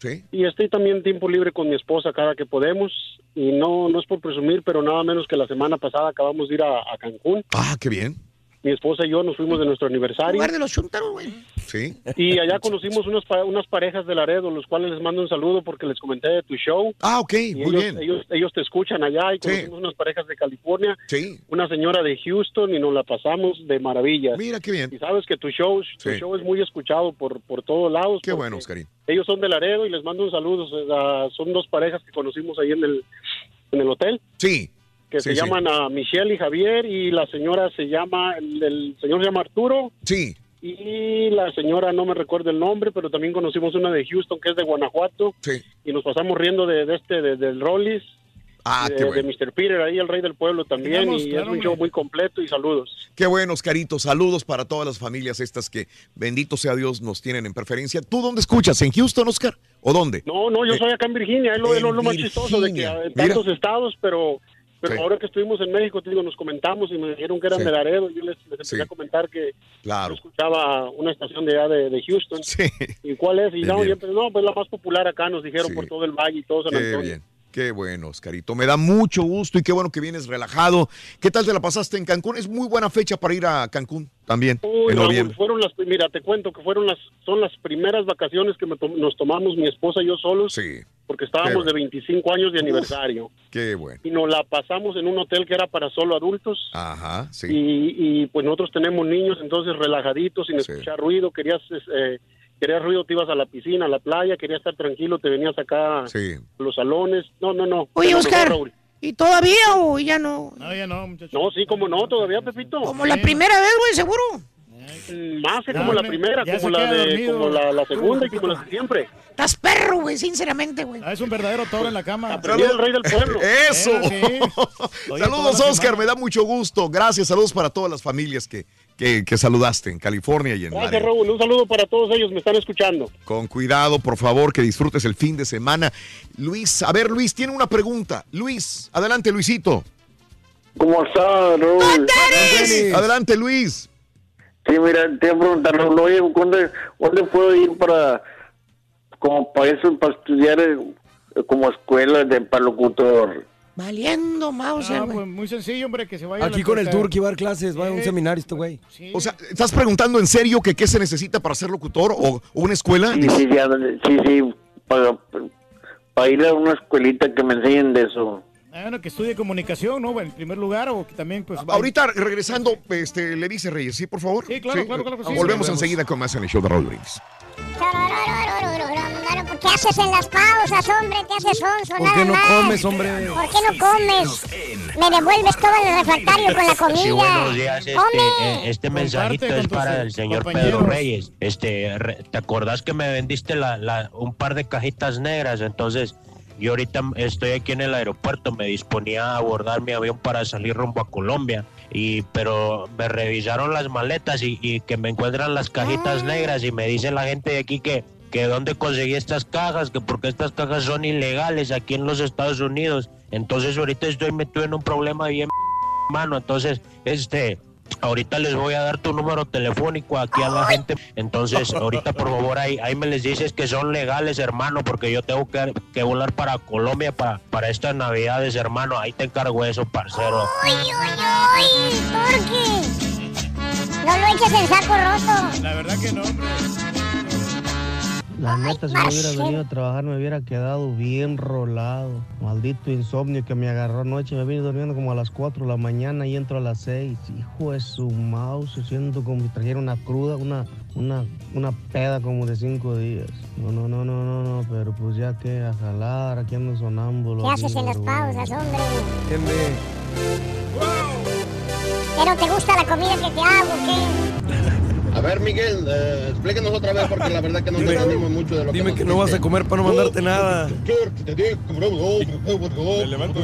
S1: sí.
S90: Y estoy también tiempo libre con mi esposa cada que podemos. Y no, no es por presumir, pero nada menos que la semana pasada acabamos de ir a, a Cancún.
S1: Ah, qué bien.
S90: Mi esposa y yo nos fuimos de nuestro aniversario.
S6: lugar de los chúntaros, güey.
S1: Sí.
S90: Y allá conocimos unas, pa- unas parejas de Laredo, los cuales les mando un saludo porque les comenté de tu show.
S1: Ah, ok,
S90: Y
S1: muy
S90: ellos,
S1: bien.
S90: Ellos, ellos te escuchan allá y
S1: Sí.
S90: conocimos unas parejas de California,
S1: Sí.
S90: una señora de Houston y nos la pasamos de maravilla.
S1: Mira qué bien.
S90: Y sabes que tu show, tu
S1: Sí.
S90: show es muy escuchado por, por todos lados.
S1: Qué bueno, Oscarín.
S90: Ellos son de Laredo y les mando un saludo. O sea, son dos parejas que conocimos ahí en el, en el hotel.
S1: Sí.
S90: Que
S1: Sí,
S90: se
S1: sí.
S90: llaman a Michelle y Javier y la señora se llama, el, el señor se llama Arturo.
S1: Sí.
S90: Y la señora, no me recuerdo el nombre, pero también conocimos una de Houston que es de Guanajuato.
S1: Sí.
S90: Y nos pasamos riendo de, de este, de- del Rollis.
S1: Ah,
S90: de,
S1: qué bueno.
S90: de Mr. Peter, ahí el rey del pueblo también. Y
S1: claro,
S90: es un show muy completo y saludos.
S1: Qué bueno, Oscarito. Saludos para todas las familias estas que, bendito sea Dios, nos tienen en preferencia. ¿Tú dónde escuchas? ¿En Houston, Oscar? ¿O dónde?
S90: No, no, yo
S1: Eh,
S90: soy acá en Virginia, es lo, es lo- más chistoso de que en
S1: Mira.
S90: tantos estados, pero pero
S1: Sí.
S90: ahora que estuvimos en México, te digo, nos comentamos y me dijeron que eran
S1: Sí.
S90: de Laredo. Yo les, les empecé
S1: Sí.
S90: a comentar que
S1: Claro.
S90: escuchaba una estación de allá de, de Houston. ¿Y cuál es? Y no, y empecé, no, pues la más popular acá, nos dijeron por todo el valle y todo San Antonio.
S1: bien. Qué bueno, Oscarito. Me da mucho gusto y qué bueno que vienes relajado. ¿Qué tal te la pasaste en Cancún? Es muy buena fecha para ir a Cancún también,
S90: Uy,
S1: en
S90: Raúl,
S1: noviembre.
S90: fueron las, mira, te cuento que fueron las, son las primeras vacaciones que me nos tomamos mi esposa y yo solos.
S1: Sí.
S90: Porque estábamos de 25 años de aniversario.
S1: Qué bueno.
S90: Y nos la pasamos en un hotel que era para solo adultos.
S1: Ajá, sí.
S90: Y, y, pues nosotros tenemos niños, entonces relajaditos, sin escuchar ruido. Querías, eh, querías ruido, te ibas a la piscina, a la playa. Querías estar tranquilo, te venías acá
S1: Sí.
S90: a los salones. No, no, no.
S6: Oye,
S90: Pero
S6: Oscar,
S90: mejor.
S6: ¿y todavía o ya no?
S5: No, ya no, muchachos.
S90: No, sí, como no, todavía, Pepito.
S6: Como la primera vez, güey, seguro.
S90: Más que como la primera, como la, de, como la, la segunda y como la de siempre.
S6: Estás perro, güey, sinceramente, güey.
S5: Ah, es un verdadero toro en la cama.
S90: Aprendió el rey del pueblo.
S1: Eso.
S5: Eh, sí.
S1: Saludos, Oscar. Me da mucho gusto. Gracias. Saludos para todas las familias que, que, que saludaste en California y en
S90: Gracias. Raúl. Un saludo para todos ellos, me están escuchando.
S1: Con cuidado, por favor, que disfrutes el fin de semana. Luis, a ver, Luis, tiene una pregunta. Luis, adelante, Luisito.
S91: ¿Cómo está, Raúl?
S1: Adelante, Luis.
S91: Sí, mira, te iba a preguntar, oye, ¿dónde, ¿dónde puedo ir para, como para eso, para estudiar eh, como escuela de para locutor?
S6: Valiendo, Mauser,
S5: Ah, pues muy sencillo, hombre, que se vaya a
S24: Aquí
S5: la
S24: con el
S5: escuela.
S24: Turqui va a dar clases, va a un seminario este güey.
S1: O sea, ¿estás preguntando en serio que qué se necesita para ser locutor o, o una escuela?
S91: Sí, sí, sí, ándale, sí, sí, para, para ir a una escuelita que me enseñen de eso.
S5: Ah, bueno, que estudie comunicación, ¿no? En primer lugar, o que también, pues... vaya-
S1: Ahorita regresando, este, le dice Reyes, ¿sí, por favor?
S5: Sí, claro, claro, claro que sí.
S1: Volvemos
S5: Volvemos.
S1: enseguida con más en el show de Raúl Brindis.
S2: ¿Qué haces en las pausas, hombre? ¿Qué haces sonso?
S24: ¿Por qué no
S2: más.
S24: comes, hombre?
S2: ¿Por qué no comes? Me devuelves todo el refractario con la comida.
S92: Sí, buenos días. Este,
S2: ¡Come!
S92: eh, este mensajito es para el señor Pedro Reyes. Este, re- ¿te acordás que me vendiste la, la- un par de cajitas negras? Entonces, yo ahorita estoy aquí en el aeropuerto, me disponía a abordar mi avión para salir rumbo a Colombia. Y, pero me revisaron las maletas y, y que me encuentran las cajitas negras y me dice la gente de aquí que que dónde conseguí estas cajas, que porque estas cajas son ilegales aquí en los Estados Unidos. Entonces ahorita estoy metido en un problema bien mano, entonces este ahorita les voy a dar tu número telefónico aquí a la gente. Entonces, ahorita por favor ahí, ahí me les dices que son legales, hermano, porque yo tengo que, que volar para Colombia para, para estas navidades, hermano. Ahí te encargo eso, parcero.
S2: ¡Uy, uy, uy! Turqui. No lo eches en saco roto.
S5: La verdad que no, hombre.
S93: La neta, si no hubiera venido a trabajar, me hubiera quedado bien rolado. Maldito insomnio que me agarró anoche. Me vine durmiendo como a las 4 de la mañana y entro a las 6. Hijo de su mouse, siento como si trajera una cruda, una, una, una peda como de 5 días. No, no, no, no, no, no, pero pues ya que a jalar, aquí ando sonámbulo.
S2: ¿Qué haces en las pausas, hombre?
S93: ¿Qué me-
S2: ¿Que no te gusta la comida que te hago, qué?
S94: A ver, Miguel, eh, explíquenos otra vez porque la verdad que no
S24: Dime-
S94: entendimos mucho de lo
S24: Dime
S94: que
S24: que no vas a comer para no mandarte nada.
S94: Me levanto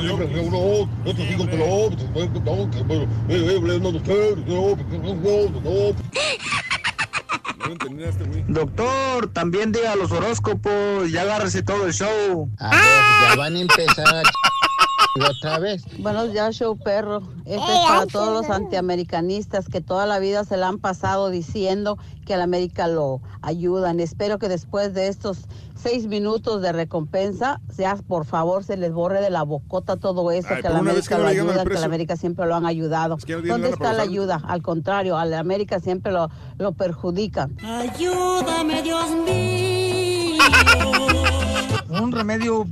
S63: Doctor, también diga los horóscopos, ya agárrese todo el show.
S95: ya van a empezar otra vez.
S96: Buenos días, show perro. Este
S6: Eh,
S96: es para
S6: ay,
S96: todos los antiamericanistas que toda la vida se la han pasado diciendo que a la América lo ayudan. Espero que después de estos seis minutos de recompensa, sea por favor se les borre de la bocota todo eso,
S3: Ay,
S96: que a la América
S3: que
S96: lo
S3: al
S96: ayudan, que a la América siempre lo han ayudado.
S3: que no tienen
S96: ¿Dónde
S3: para
S96: está la ayuda? Al contrario, a la América siempre lo, lo perjudican.
S97: Ayúdame, Dios mío.
S95: Un remedio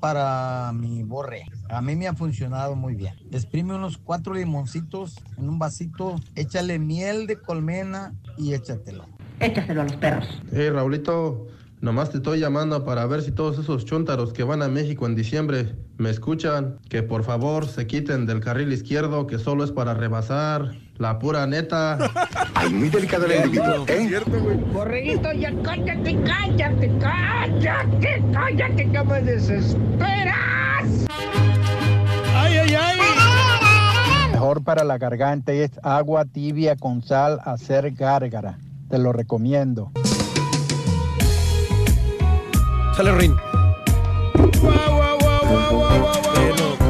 S95: para mi borre. A mí me ha funcionado muy bien. Exprime unos cuatro limoncitos en un vasito, échale miel de colmena y échatelo.
S97: Échaselo a los perros.
S91: Hey, Raulito, nomás te estoy llamando para ver si todos esos chuntaros que van a México en diciembre me escuchan. Que por favor se quiten del carril izquierdo, que solo es para rebasar. La pura neta. Ay, muy delicado el individuo, ¿eh?
S97: Borreguito, ya cállate, cállate, cállate, cállate, que me desesperas.
S5: ¡Ay, ay, ay!
S92: Mejor para la garganta es agua tibia con sal, hacer gárgara. Te lo recomiendo.
S24: Sale Rin.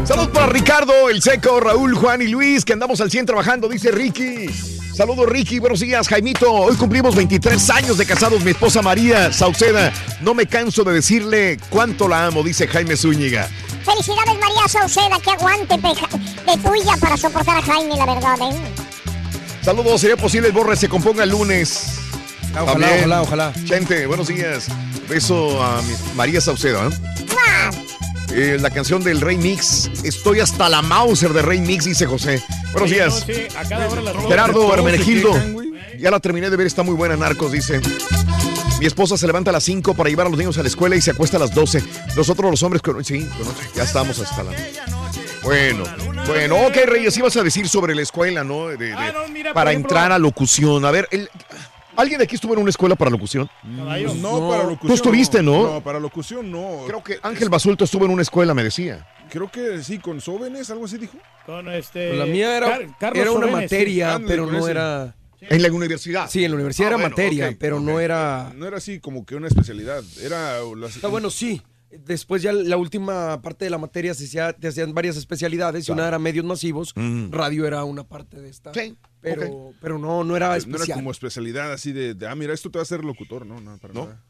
S1: Saludos para Ricardo, el Seco, Raúl, Juan y Luis, que andamos al 100 trabajando, dice Ricky. Saludos Ricky, buenos días Jaimito. Hoy cumplimos 23 años de casados, mi esposa María Sauceda. No me canso de decirle cuánto la amo, dice Jaime Zúñiga.
S6: Felicidades, María Sauceda, que aguante de tuya para soportar a Jaime, la verdad, ¿eh?
S1: Saludos, sería posible el borre se componga el lunes.
S24: Ojalá,
S1: También.
S24: ojalá, ojalá.
S1: Gente, buenos días. Beso a María Sauceda. ¿eh? Eh, la canción del Rey Mix. Estoy hasta la Mauser de Rey Mix, dice José. Buenos
S5: Sí,
S1: días.
S5: no, sí, a cada hora las
S1: Gerardo. Hermenegildo. Ya la terminé de ver, está muy buena, Narcos, dice. Mi esposa se levanta a las 5 para llevar a los niños a la escuela y se acuesta a las 12. Nosotros los hombres, con... sí, ya estamos hasta la... Bueno, bueno, ok, Reyes, ibas a decir sobre la escuela, ¿no? De- de-
S5: Ah, no, mira,
S1: para
S5: ejemplo-
S1: entrar a locución. A ver, el- ¿alguien de aquí estuvo en una escuela para locución?
S5: Caballo.
S3: No, para locución.
S1: Tú estuviste, ¿no?
S3: No, para locución no.
S1: Creo que Ángel Basulto estuvo en una escuela, me decía.
S3: Creo que sí, con Sobenes, algo así dijo.
S5: Con este.
S24: Pues La mía era,
S5: Car- Carlos
S24: era una
S5: Sobenes,
S24: materia, pero no era...
S1: En la universidad.
S24: Sí, en la universidad
S3: Ah,
S24: era
S3: bueno,
S24: materia, pero no era...
S3: No era así como que una especialidad. Era.
S24: Está bueno, sí. Después ya la última parte de la materia se hacía, te hacían varias especialidades y una era medios masivos,
S1: Mm.
S24: radio era una parte de esta.
S1: Sí,
S24: Pero, pero no, no era
S3: No era
S24: especial.
S3: como especialidad así de, de, ah, mira, esto te va a hacer locutor. No, no, para nada.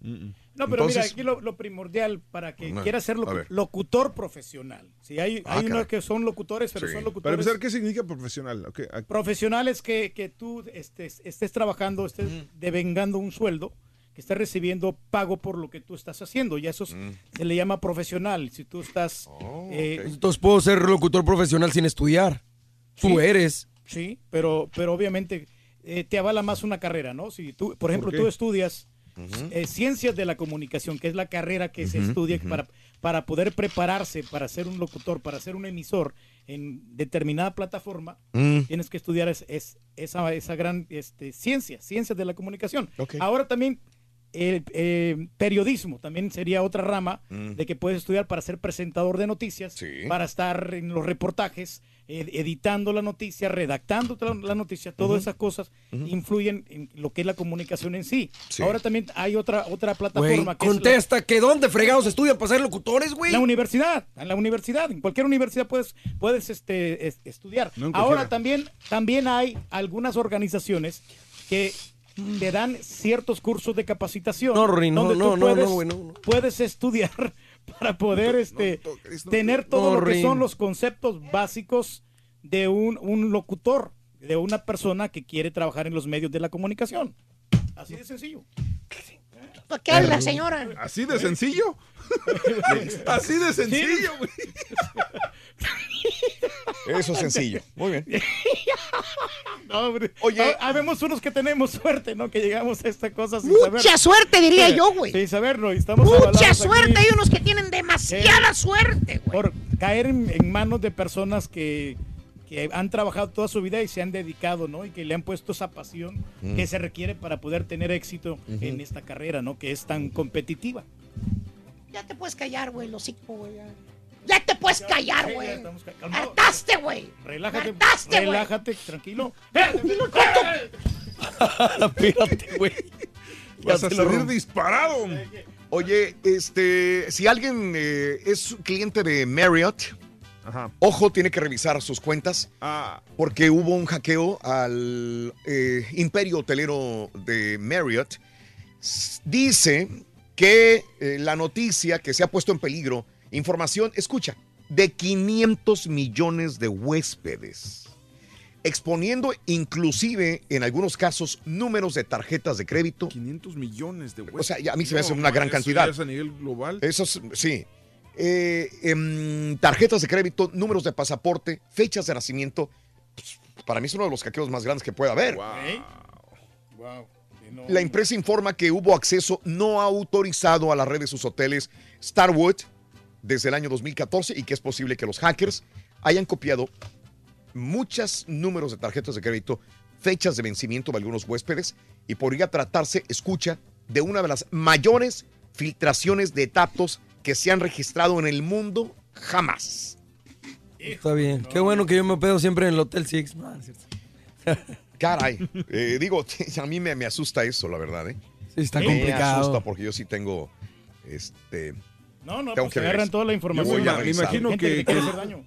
S3: Mm, mm.
S5: No, pero mira, aquí lo, lo primordial para que
S3: No,
S5: quiera ser locu- locutor profesional. Si hay,
S3: Ah,
S5: hay unos que son locutores, pero
S3: Sí.
S5: son
S3: Para
S5: locutores
S3: empezar, ¿qué significa profesional? Ok, ah,
S5: profesionales que, que tú estés, estés trabajando, estés devengando un sueldo, que estés recibiendo pago por lo que tú estás haciendo. Y eso es- se le llama profesional. Si tú estás... eh,
S24: Entonces puedo ser locutor profesional sin estudiar. Tú
S5: Sí.
S24: eres.
S5: Sí, pero, pero obviamente eh, te avala más una carrera, ¿no? Si tú, por ejemplo,
S24: qué?
S5: tú estudias eh, ciencias de la comunicación, que es la carrera que se estudia para, para poder prepararse para ser un locutor, para ser un emisor en determinada plataforma,
S1: Mm.
S5: tienes que estudiar es, es- esa, esa gran este, ciencia, ciencias de la comunicación. Ahora también el eh, periodismo también sería otra rama
S1: Mm.
S5: de que puedes estudiar para ser presentador de noticias, para estar en los reportajes, ed- editando la noticia, redactando la, la noticia, todas esas cosas influyen en lo que es la comunicación en sí.
S24: Sí.
S5: Ahora también hay otra otra plataforma que es la-
S24: contesta que dónde fregados estudian para ser locutores, güey.
S5: la universidad, en la universidad, en cualquier universidad puedes, puedes este, es- estudiar.
S24: No
S5: Ahora también, también hay algunas organizaciones que te dan ciertos cursos de capacitación.
S24: No, Rory, no,
S5: donde
S24: no,
S5: tú
S24: no,
S5: puedes,
S24: no, no.
S5: puedes estudiar para poder este, tener todo
S24: No,
S5: lo que son los conceptos básicos de un, un locutor, de una persona que quiere trabajar en los medios de la comunicación. Así de sencillo.
S6: ¿Por qué la señora?
S3: ¿Así de sencillo? Así de sencillo, güey.
S1: Eso es sencillo. Muy bien.
S5: No, hombre. Oye, habemos unos que tenemos suerte, ¿no? Que llegamos a esta cosa sin saber.
S6: Mucha suerte, diría yo, güey.
S5: Sin saberlo. y Estamos
S6: Mucha suerte.
S5: aquí
S6: Hay unos que tienen demasiada suerte, güey.
S5: Por caer en, en manos de personas que, que han trabajado toda su vida y se han dedicado, ¿no? Y que le han puesto esa pasión
S6: Mm.
S5: que se requiere para poder tener éxito en esta carrera, ¿no? Que es tan competitiva.
S6: Ya te puedes callar, güey, los hocico, güey. ya. Te puedes callar, güey. Hartaste, güey.
S5: Relájate,
S6: Hartaste, güey.
S5: relájate, tranquilo.
S6: Tranquilo, tonto.
S24: Espérate, güey.
S3: Vas a salir disparado.
S1: Oye, este, si alguien eh, es cliente de Marriott, ojo, tiene que revisar sus cuentas.
S3: Ah.
S1: Porque hubo un hackeo al eh, imperio hotelero de Marriott. Dice que eh, la noticia que se ha puesto en peligro, información, escucha, de 500 millones de huéspedes, exponiendo inclusive en algunos casos números de tarjetas de crédito.
S3: 500 millones de
S1: O sea, a mí se me hace
S3: No,
S1: una gran cantidad.
S3: es a nivel global.
S1: Eso es- sí. Eh, em, tarjetas de crédito, números de pasaporte, fechas de nacimiento. Pues, para mí es uno de los hackeos más grandes que puede haber.
S5: Wow.
S1: La empresa informa que hubo acceso no autorizado a la red de sus hoteles Starwood desde el año 2014 y que es posible que los hackers hayan copiado muchos números de tarjetas de crédito, fechas de vencimiento de algunos huéspedes y podría tratarse, escucha, de una de las mayores filtraciones de datos que se han registrado en el mundo jamás.
S24: Está bien. Qué bueno que yo me pedo siempre en el Hotel Six. No, es.
S1: Caray, eh, digo, a mí me, me asusta eso, la verdad, ¿eh?
S24: Sí, está
S1: Me
S24: complicado.
S1: asusta porque yo sí tengo, este...
S5: No, no, pues agarran toda la
S3: Yo
S5: información.
S3: me, me imagino que,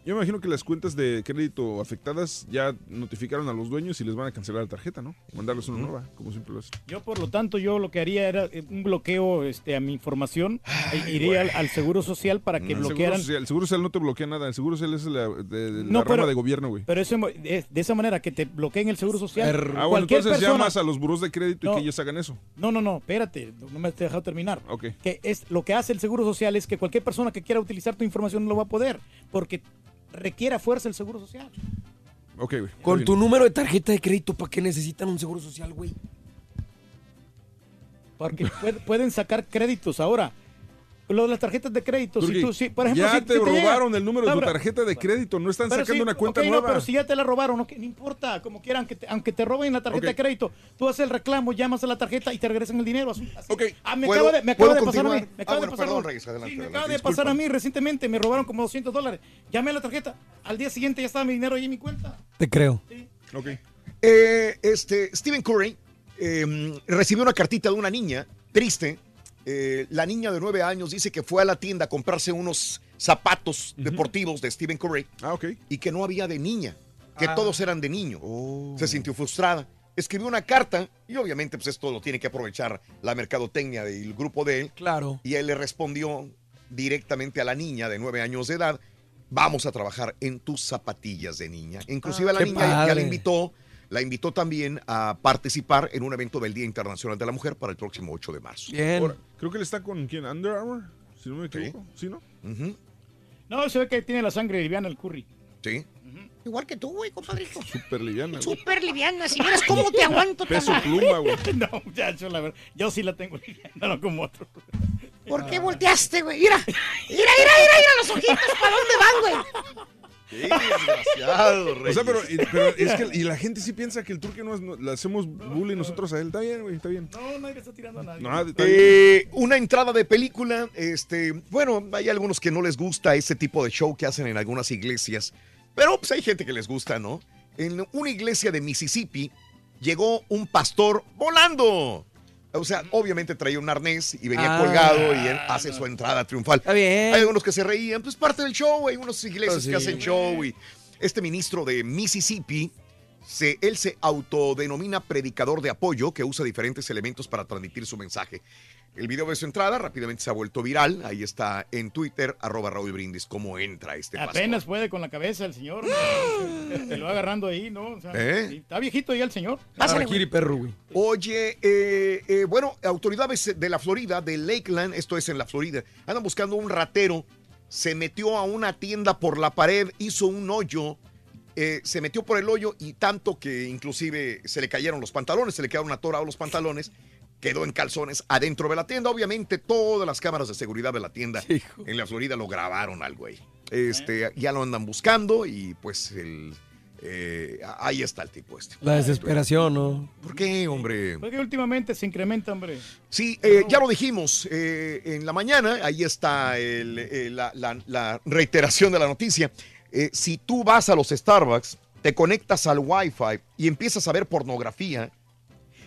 S3: yo imagino que las cuentas de crédito afectadas ya notificaron a los dueños y les van a cancelar la tarjeta, ¿no? Mandarles una nueva, como siempre lo hacen.
S5: Yo, por lo tanto, yo lo que haría era eh, un bloqueo este, a mi información. E iría al, al Seguro Social para que
S3: seguro
S5: bloquearan.
S3: social, el Seguro Social no te bloquea nada. El Seguro Social es la, de, de
S5: No,
S3: la
S5: pero-
S3: rama de gobierno, güey.
S5: Pero eso, es de esa manera, que te bloqueen el Seguro Social.
S3: Ah, bueno,
S5: Cualquier
S3: entonces
S5: persona-
S3: llamas a los buros de crédito y que ellos hagan eso.
S5: No, no, no, espérate, no me has dejado terminar.
S3: Ok.
S5: Que es lo que hace el Seguro Social es que cualquier persona que quiera utilizar tu información no lo va a poder, porque requiere a fuerza el Seguro Social.
S3: Ok, güey.
S24: Con tu número de tarjeta de crédito, ¿para qué necesitan un seguro social, güey?
S5: Porque puede- pueden sacar créditos ahora. Lo de las tarjetas de crédito, si tú, si, por ejemplo,
S3: ya
S5: si-
S3: te
S5: si
S3: robaron el número de tu tarjeta de crédito. No están
S5: Pero
S3: sacando
S5: sí,
S3: una cuenta
S5: ok, no,
S3: nueva.
S5: pero si ya te la robaron, no, no importa, como quieran, aunque te, aunque te roben la tarjeta de crédito, tú haces el reclamo, llamas a la tarjeta y te regresan el dinero. así- así. Ah, me
S1: ¿Puedo-
S5: acaba de, me acaba
S1: puedo
S5: de pasar a mí. Me
S1: Ah,
S5: acaba
S1: bueno,
S5: de pasar a
S1: perdón,
S5: mí.
S1: Reyes, adelante,
S5: Sí, me
S1: adelante.
S5: acaba de pasar a mí recientemente, me robaron como 200 dólares. Llamé a la tarjeta, al día siguiente ya estaba mi dinero ahí en mi cuenta.
S24: Te creo.
S3: Ok.
S1: Eh, este, Stephen Curry eh, recibió una cartita de una niña triste. Eh, la niña de nueve años dice que fue a la tienda a comprarse unos zapatos deportivos de Stephen Curry
S3: Ah, ok.
S1: y que no había de niña, que
S5: Ah.
S1: todos eran de niño.
S3: Oh.
S1: Se sintió frustrada. Escribió una carta y obviamente pues esto lo tiene que aprovechar la mercadotecnia del grupo de él.
S24: Claro.
S1: Y él le respondió directamente a la niña de nueve años de edad, vamos a trabajar en tus zapatillas de niña. Inclusive
S24: Ah,
S1: a la
S24: qué
S1: niña ya- la invitó, la invitó también a participar en un evento del Día Internacional de la Mujer para el próximo 8 de marzo.
S3: Ahora, creo que él está con quién? Under Armour, si no me equivoco. ¿Sí, no?
S5: No, se ve que tiene la sangre liviana el curry.
S1: Sí.
S6: Igual que tú, güey, compadrito.
S3: Súper liviana. güey.
S6: Súper liviana. Si vieras cómo te aguanto.
S3: Peso
S6: tan-
S3: pluma, güey.
S5: No, muchacho, la verdad. Yo sí la tengo liviana, no como otro.
S6: ¿Por qué volteaste, güey? Mira, mira, mira, mira, mira los ojitos. ¿Para dónde van, güey?
S1: Qué desgraciado,
S3: O sea, pero, es que y la gente sí piensa que el turque no es, no- le hacemos bullying nosotros a él. Está bien, güey, está bien.
S5: No, nadie está tirando a nadie.
S3: No.
S1: Eh, una entrada de película, este, bueno, hay algunos que no les gusta ese tipo de show que hacen en algunas iglesias, pero pues hay gente que les gusta, ¿no? En una iglesia de Mississippi llegó un pastor volando. O sea, obviamente traía un arnés y venía
S24: Ah.
S1: colgado y él hace su entrada triunfal.
S24: Está bien.
S1: Hay algunos que se reían, pues parte del show, hay unas iglesias
S24: Pues sí.
S1: que hacen show y este ministro de Mississippi, se, él se autodenomina predicador de apoyo que usa diferentes elementos para transmitir su mensaje. El video de su entrada rápidamente se ha vuelto viral, ahí está en Twitter, arroba Raúl Brindis, cómo entra este pastor.
S5: Apenas puede con la cabeza el señor. ¿no? Te lo va agarrando ahí, ¿no? O sea,
S1: ¿Eh?
S5: Está viejito ya el señor.
S24: Perro, güey.
S1: Oye, eh, eh, bueno, autoridades de la Florida, de Lakeland, esto es en la Florida, andan buscando un ratero, se metió a una tienda por la pared, hizo un hoyo, eh, se metió por el hoyo y tanto que inclusive se le cayeron los pantalones, se le quedaron atorados los pantalones, quedó en calzones adentro de la tienda. Obviamente todas las cámaras de seguridad de la tienda en la Florida lo grabaron al güey. Este, ya lo andan buscando y pues el, eh, ahí está el tipo este.
S24: La desesperación, ¿no?
S1: ¿Por qué, hombre?
S5: Porque últimamente se incrementa, hombre.
S1: Sí, eh, ya lo dijimos eh, en la mañana, ahí está el, eh, la, la- la reiteración de la noticia. Eh, si tú vas a los Starbucks, te conectas al Wi-Fi y empiezas a ver pornografía,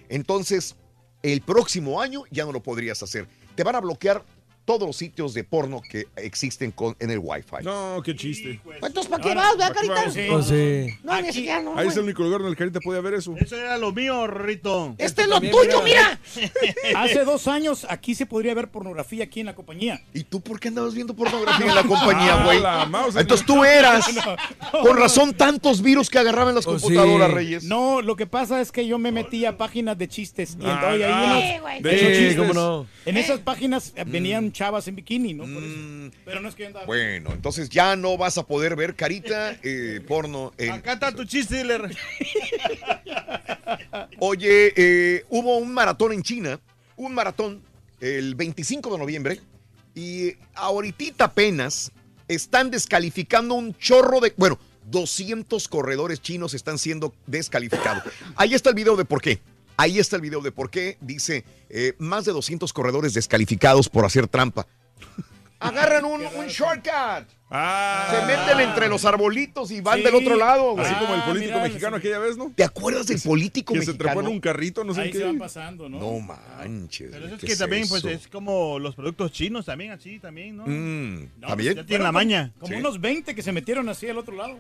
S1: Entonces, el próximo año ya no lo podrías hacer. Te van a bloquear todos los sitios de porno que existen con, en el Wi-Fi.
S3: No, qué chiste.
S6: Entonces, ¿para qué vas, vea, carita?
S3: Oh, sí.
S6: No, ni siquiera no,
S3: Ahí es
S6: güey.
S3: el único lugar donde el carita podía ver eso.
S25: Eso era lo mío, Rito.
S6: Este es lo tuyo, mira.
S5: Hace dos años aquí se podría ver pornografía aquí en la compañía.
S1: ¿Y tú por qué andabas viendo pornografía en la compañía, güey?
S5: Ah, mouse.
S1: Entonces tú eras. Con razón, tantos virus que agarraban las computadoras, Reyes.
S5: No, lo que pasa es que yo me metí a páginas de chistes. Y entonces ahí
S1: Ah, güey.
S5: de esos
S1: Sí,
S5: chistes,
S1: cómo no.
S5: en esas páginas eh, venían chavas en bikini, ¿no? Por eso. Pero no es que yo andaba.
S1: Bueno, entonces ya no vas a poder ver carita eh, porno en.
S25: Acá está tu chiste, dealer.
S1: Oye, eh, hubo un maratón en China, un maratón el 25 de noviembre, y ahorita apenas están descalificando un chorro de. Bueno, 200 corredores chinos están siendo descalificados. Ahí está el video de por qué. Ahí está el video de por qué. Dice eh, más de 200 corredores descalificados por hacer trampa. Agarran un, un shortcut. Se meten entre los arbolitos y van
S3: Sí.
S1: del otro lado. güey.
S3: Así como el político mexicano aquella vez, ¿no?
S1: ¿Te acuerdas del político
S3: que se
S1: mexicano?
S3: trepó en un carrito, no sé
S25: Ahí
S3: qué.
S25: se van pasando, ¿no?
S1: No manches.
S25: Pero eso es
S1: ¿qué
S25: que también, pues, es como los productos chinos también, así también, ¿no?
S1: Mm,
S25: No,
S1: ¿También?
S25: Ya tienen la maña.
S5: Como
S1: Sí.
S5: unos 20 que se metieron así al otro lado.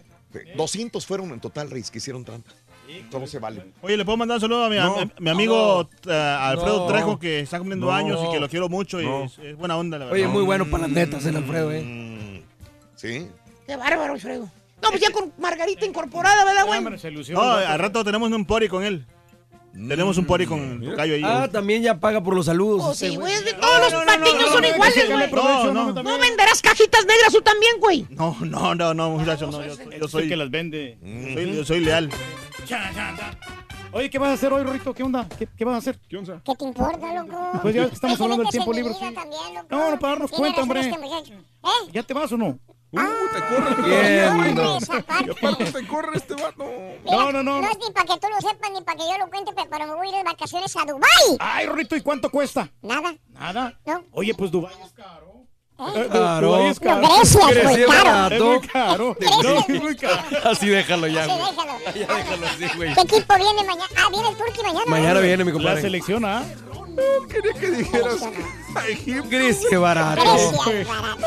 S1: 200 fueron en total, Reyes, que hicieron trampa. Esto no se vale.
S25: Oye, le puedo mandar un saludo a mi,
S1: No.
S25: a mi amigo eh, Alfredo
S24: No.
S25: Trejo, que está cumpliendo
S24: No.
S25: años y que lo quiero mucho
S24: No.
S25: y es, es buena onda, la verdad.
S24: Oye, muy bueno para las netas, el Alfredo, ¿eh?
S1: ¿Sí?
S6: Qué bárbaro, Alfredo. No, pues ya con Margarita incorporada, ¿verdad, güey?
S25: No, al rato tenemos un pori con él. Tenemos un pori con el tocayo ahí.
S24: Ah, también ya paga por los saludos.
S6: Oh, sí,
S24: güey.
S6: todos los patiños son iguales, güey.
S25: No, no.
S6: No venderás cajitas negras tú también, güey.
S25: No, no, no, no, muchacho, no. Yo, yo soy
S5: que las vende.
S25: Soy, yo soy leal.
S5: Oye, ¿qué vas a hacer hoy, Rorito? ¿Qué onda? ¿Qué, qué vas a hacer?
S3: ¿Qué onda?
S2: ¿Qué te importa, loco?
S5: Pues ya ves que estamos hablando del tiempo libre,
S2: también, loco.
S5: No, no, para darnos cuenta, hombre.
S2: este. ¿Eh?
S5: ¿Ya te vas o no?
S3: Uh, te corre.
S24: Viendo.
S2: Esa parte.
S3: Y aparte te corre este vato.
S5: No, no, no.
S2: No es ni para que tú lo sepas ni para que yo lo cuente, pe- pero me voy a ir de vacaciones a Dubái.
S5: Ay, Rorito, ¿y cuánto cuesta?
S2: Nada.
S5: Nada.
S2: No.
S5: Oye, pues Dubái es caro. Eh,
S24: Claro.
S5: Dubái es caro.
S2: No, Grecia es muy caro.
S5: Es muy caro. No, es muy caro.
S24: Así déjalo ya,
S2: Sí,
S24: güey.
S2: déjalo.
S24: Ya déjalo así, güey.
S2: ¿Qué equipo viene mañana? Ah, viene el Turqui mañana.
S24: Mañana viene mi
S5: La
S24: compadre.
S5: selección, ¿ah?
S3: Quería que dijeras.
S24: Grecia barato.
S2: Grecia barato.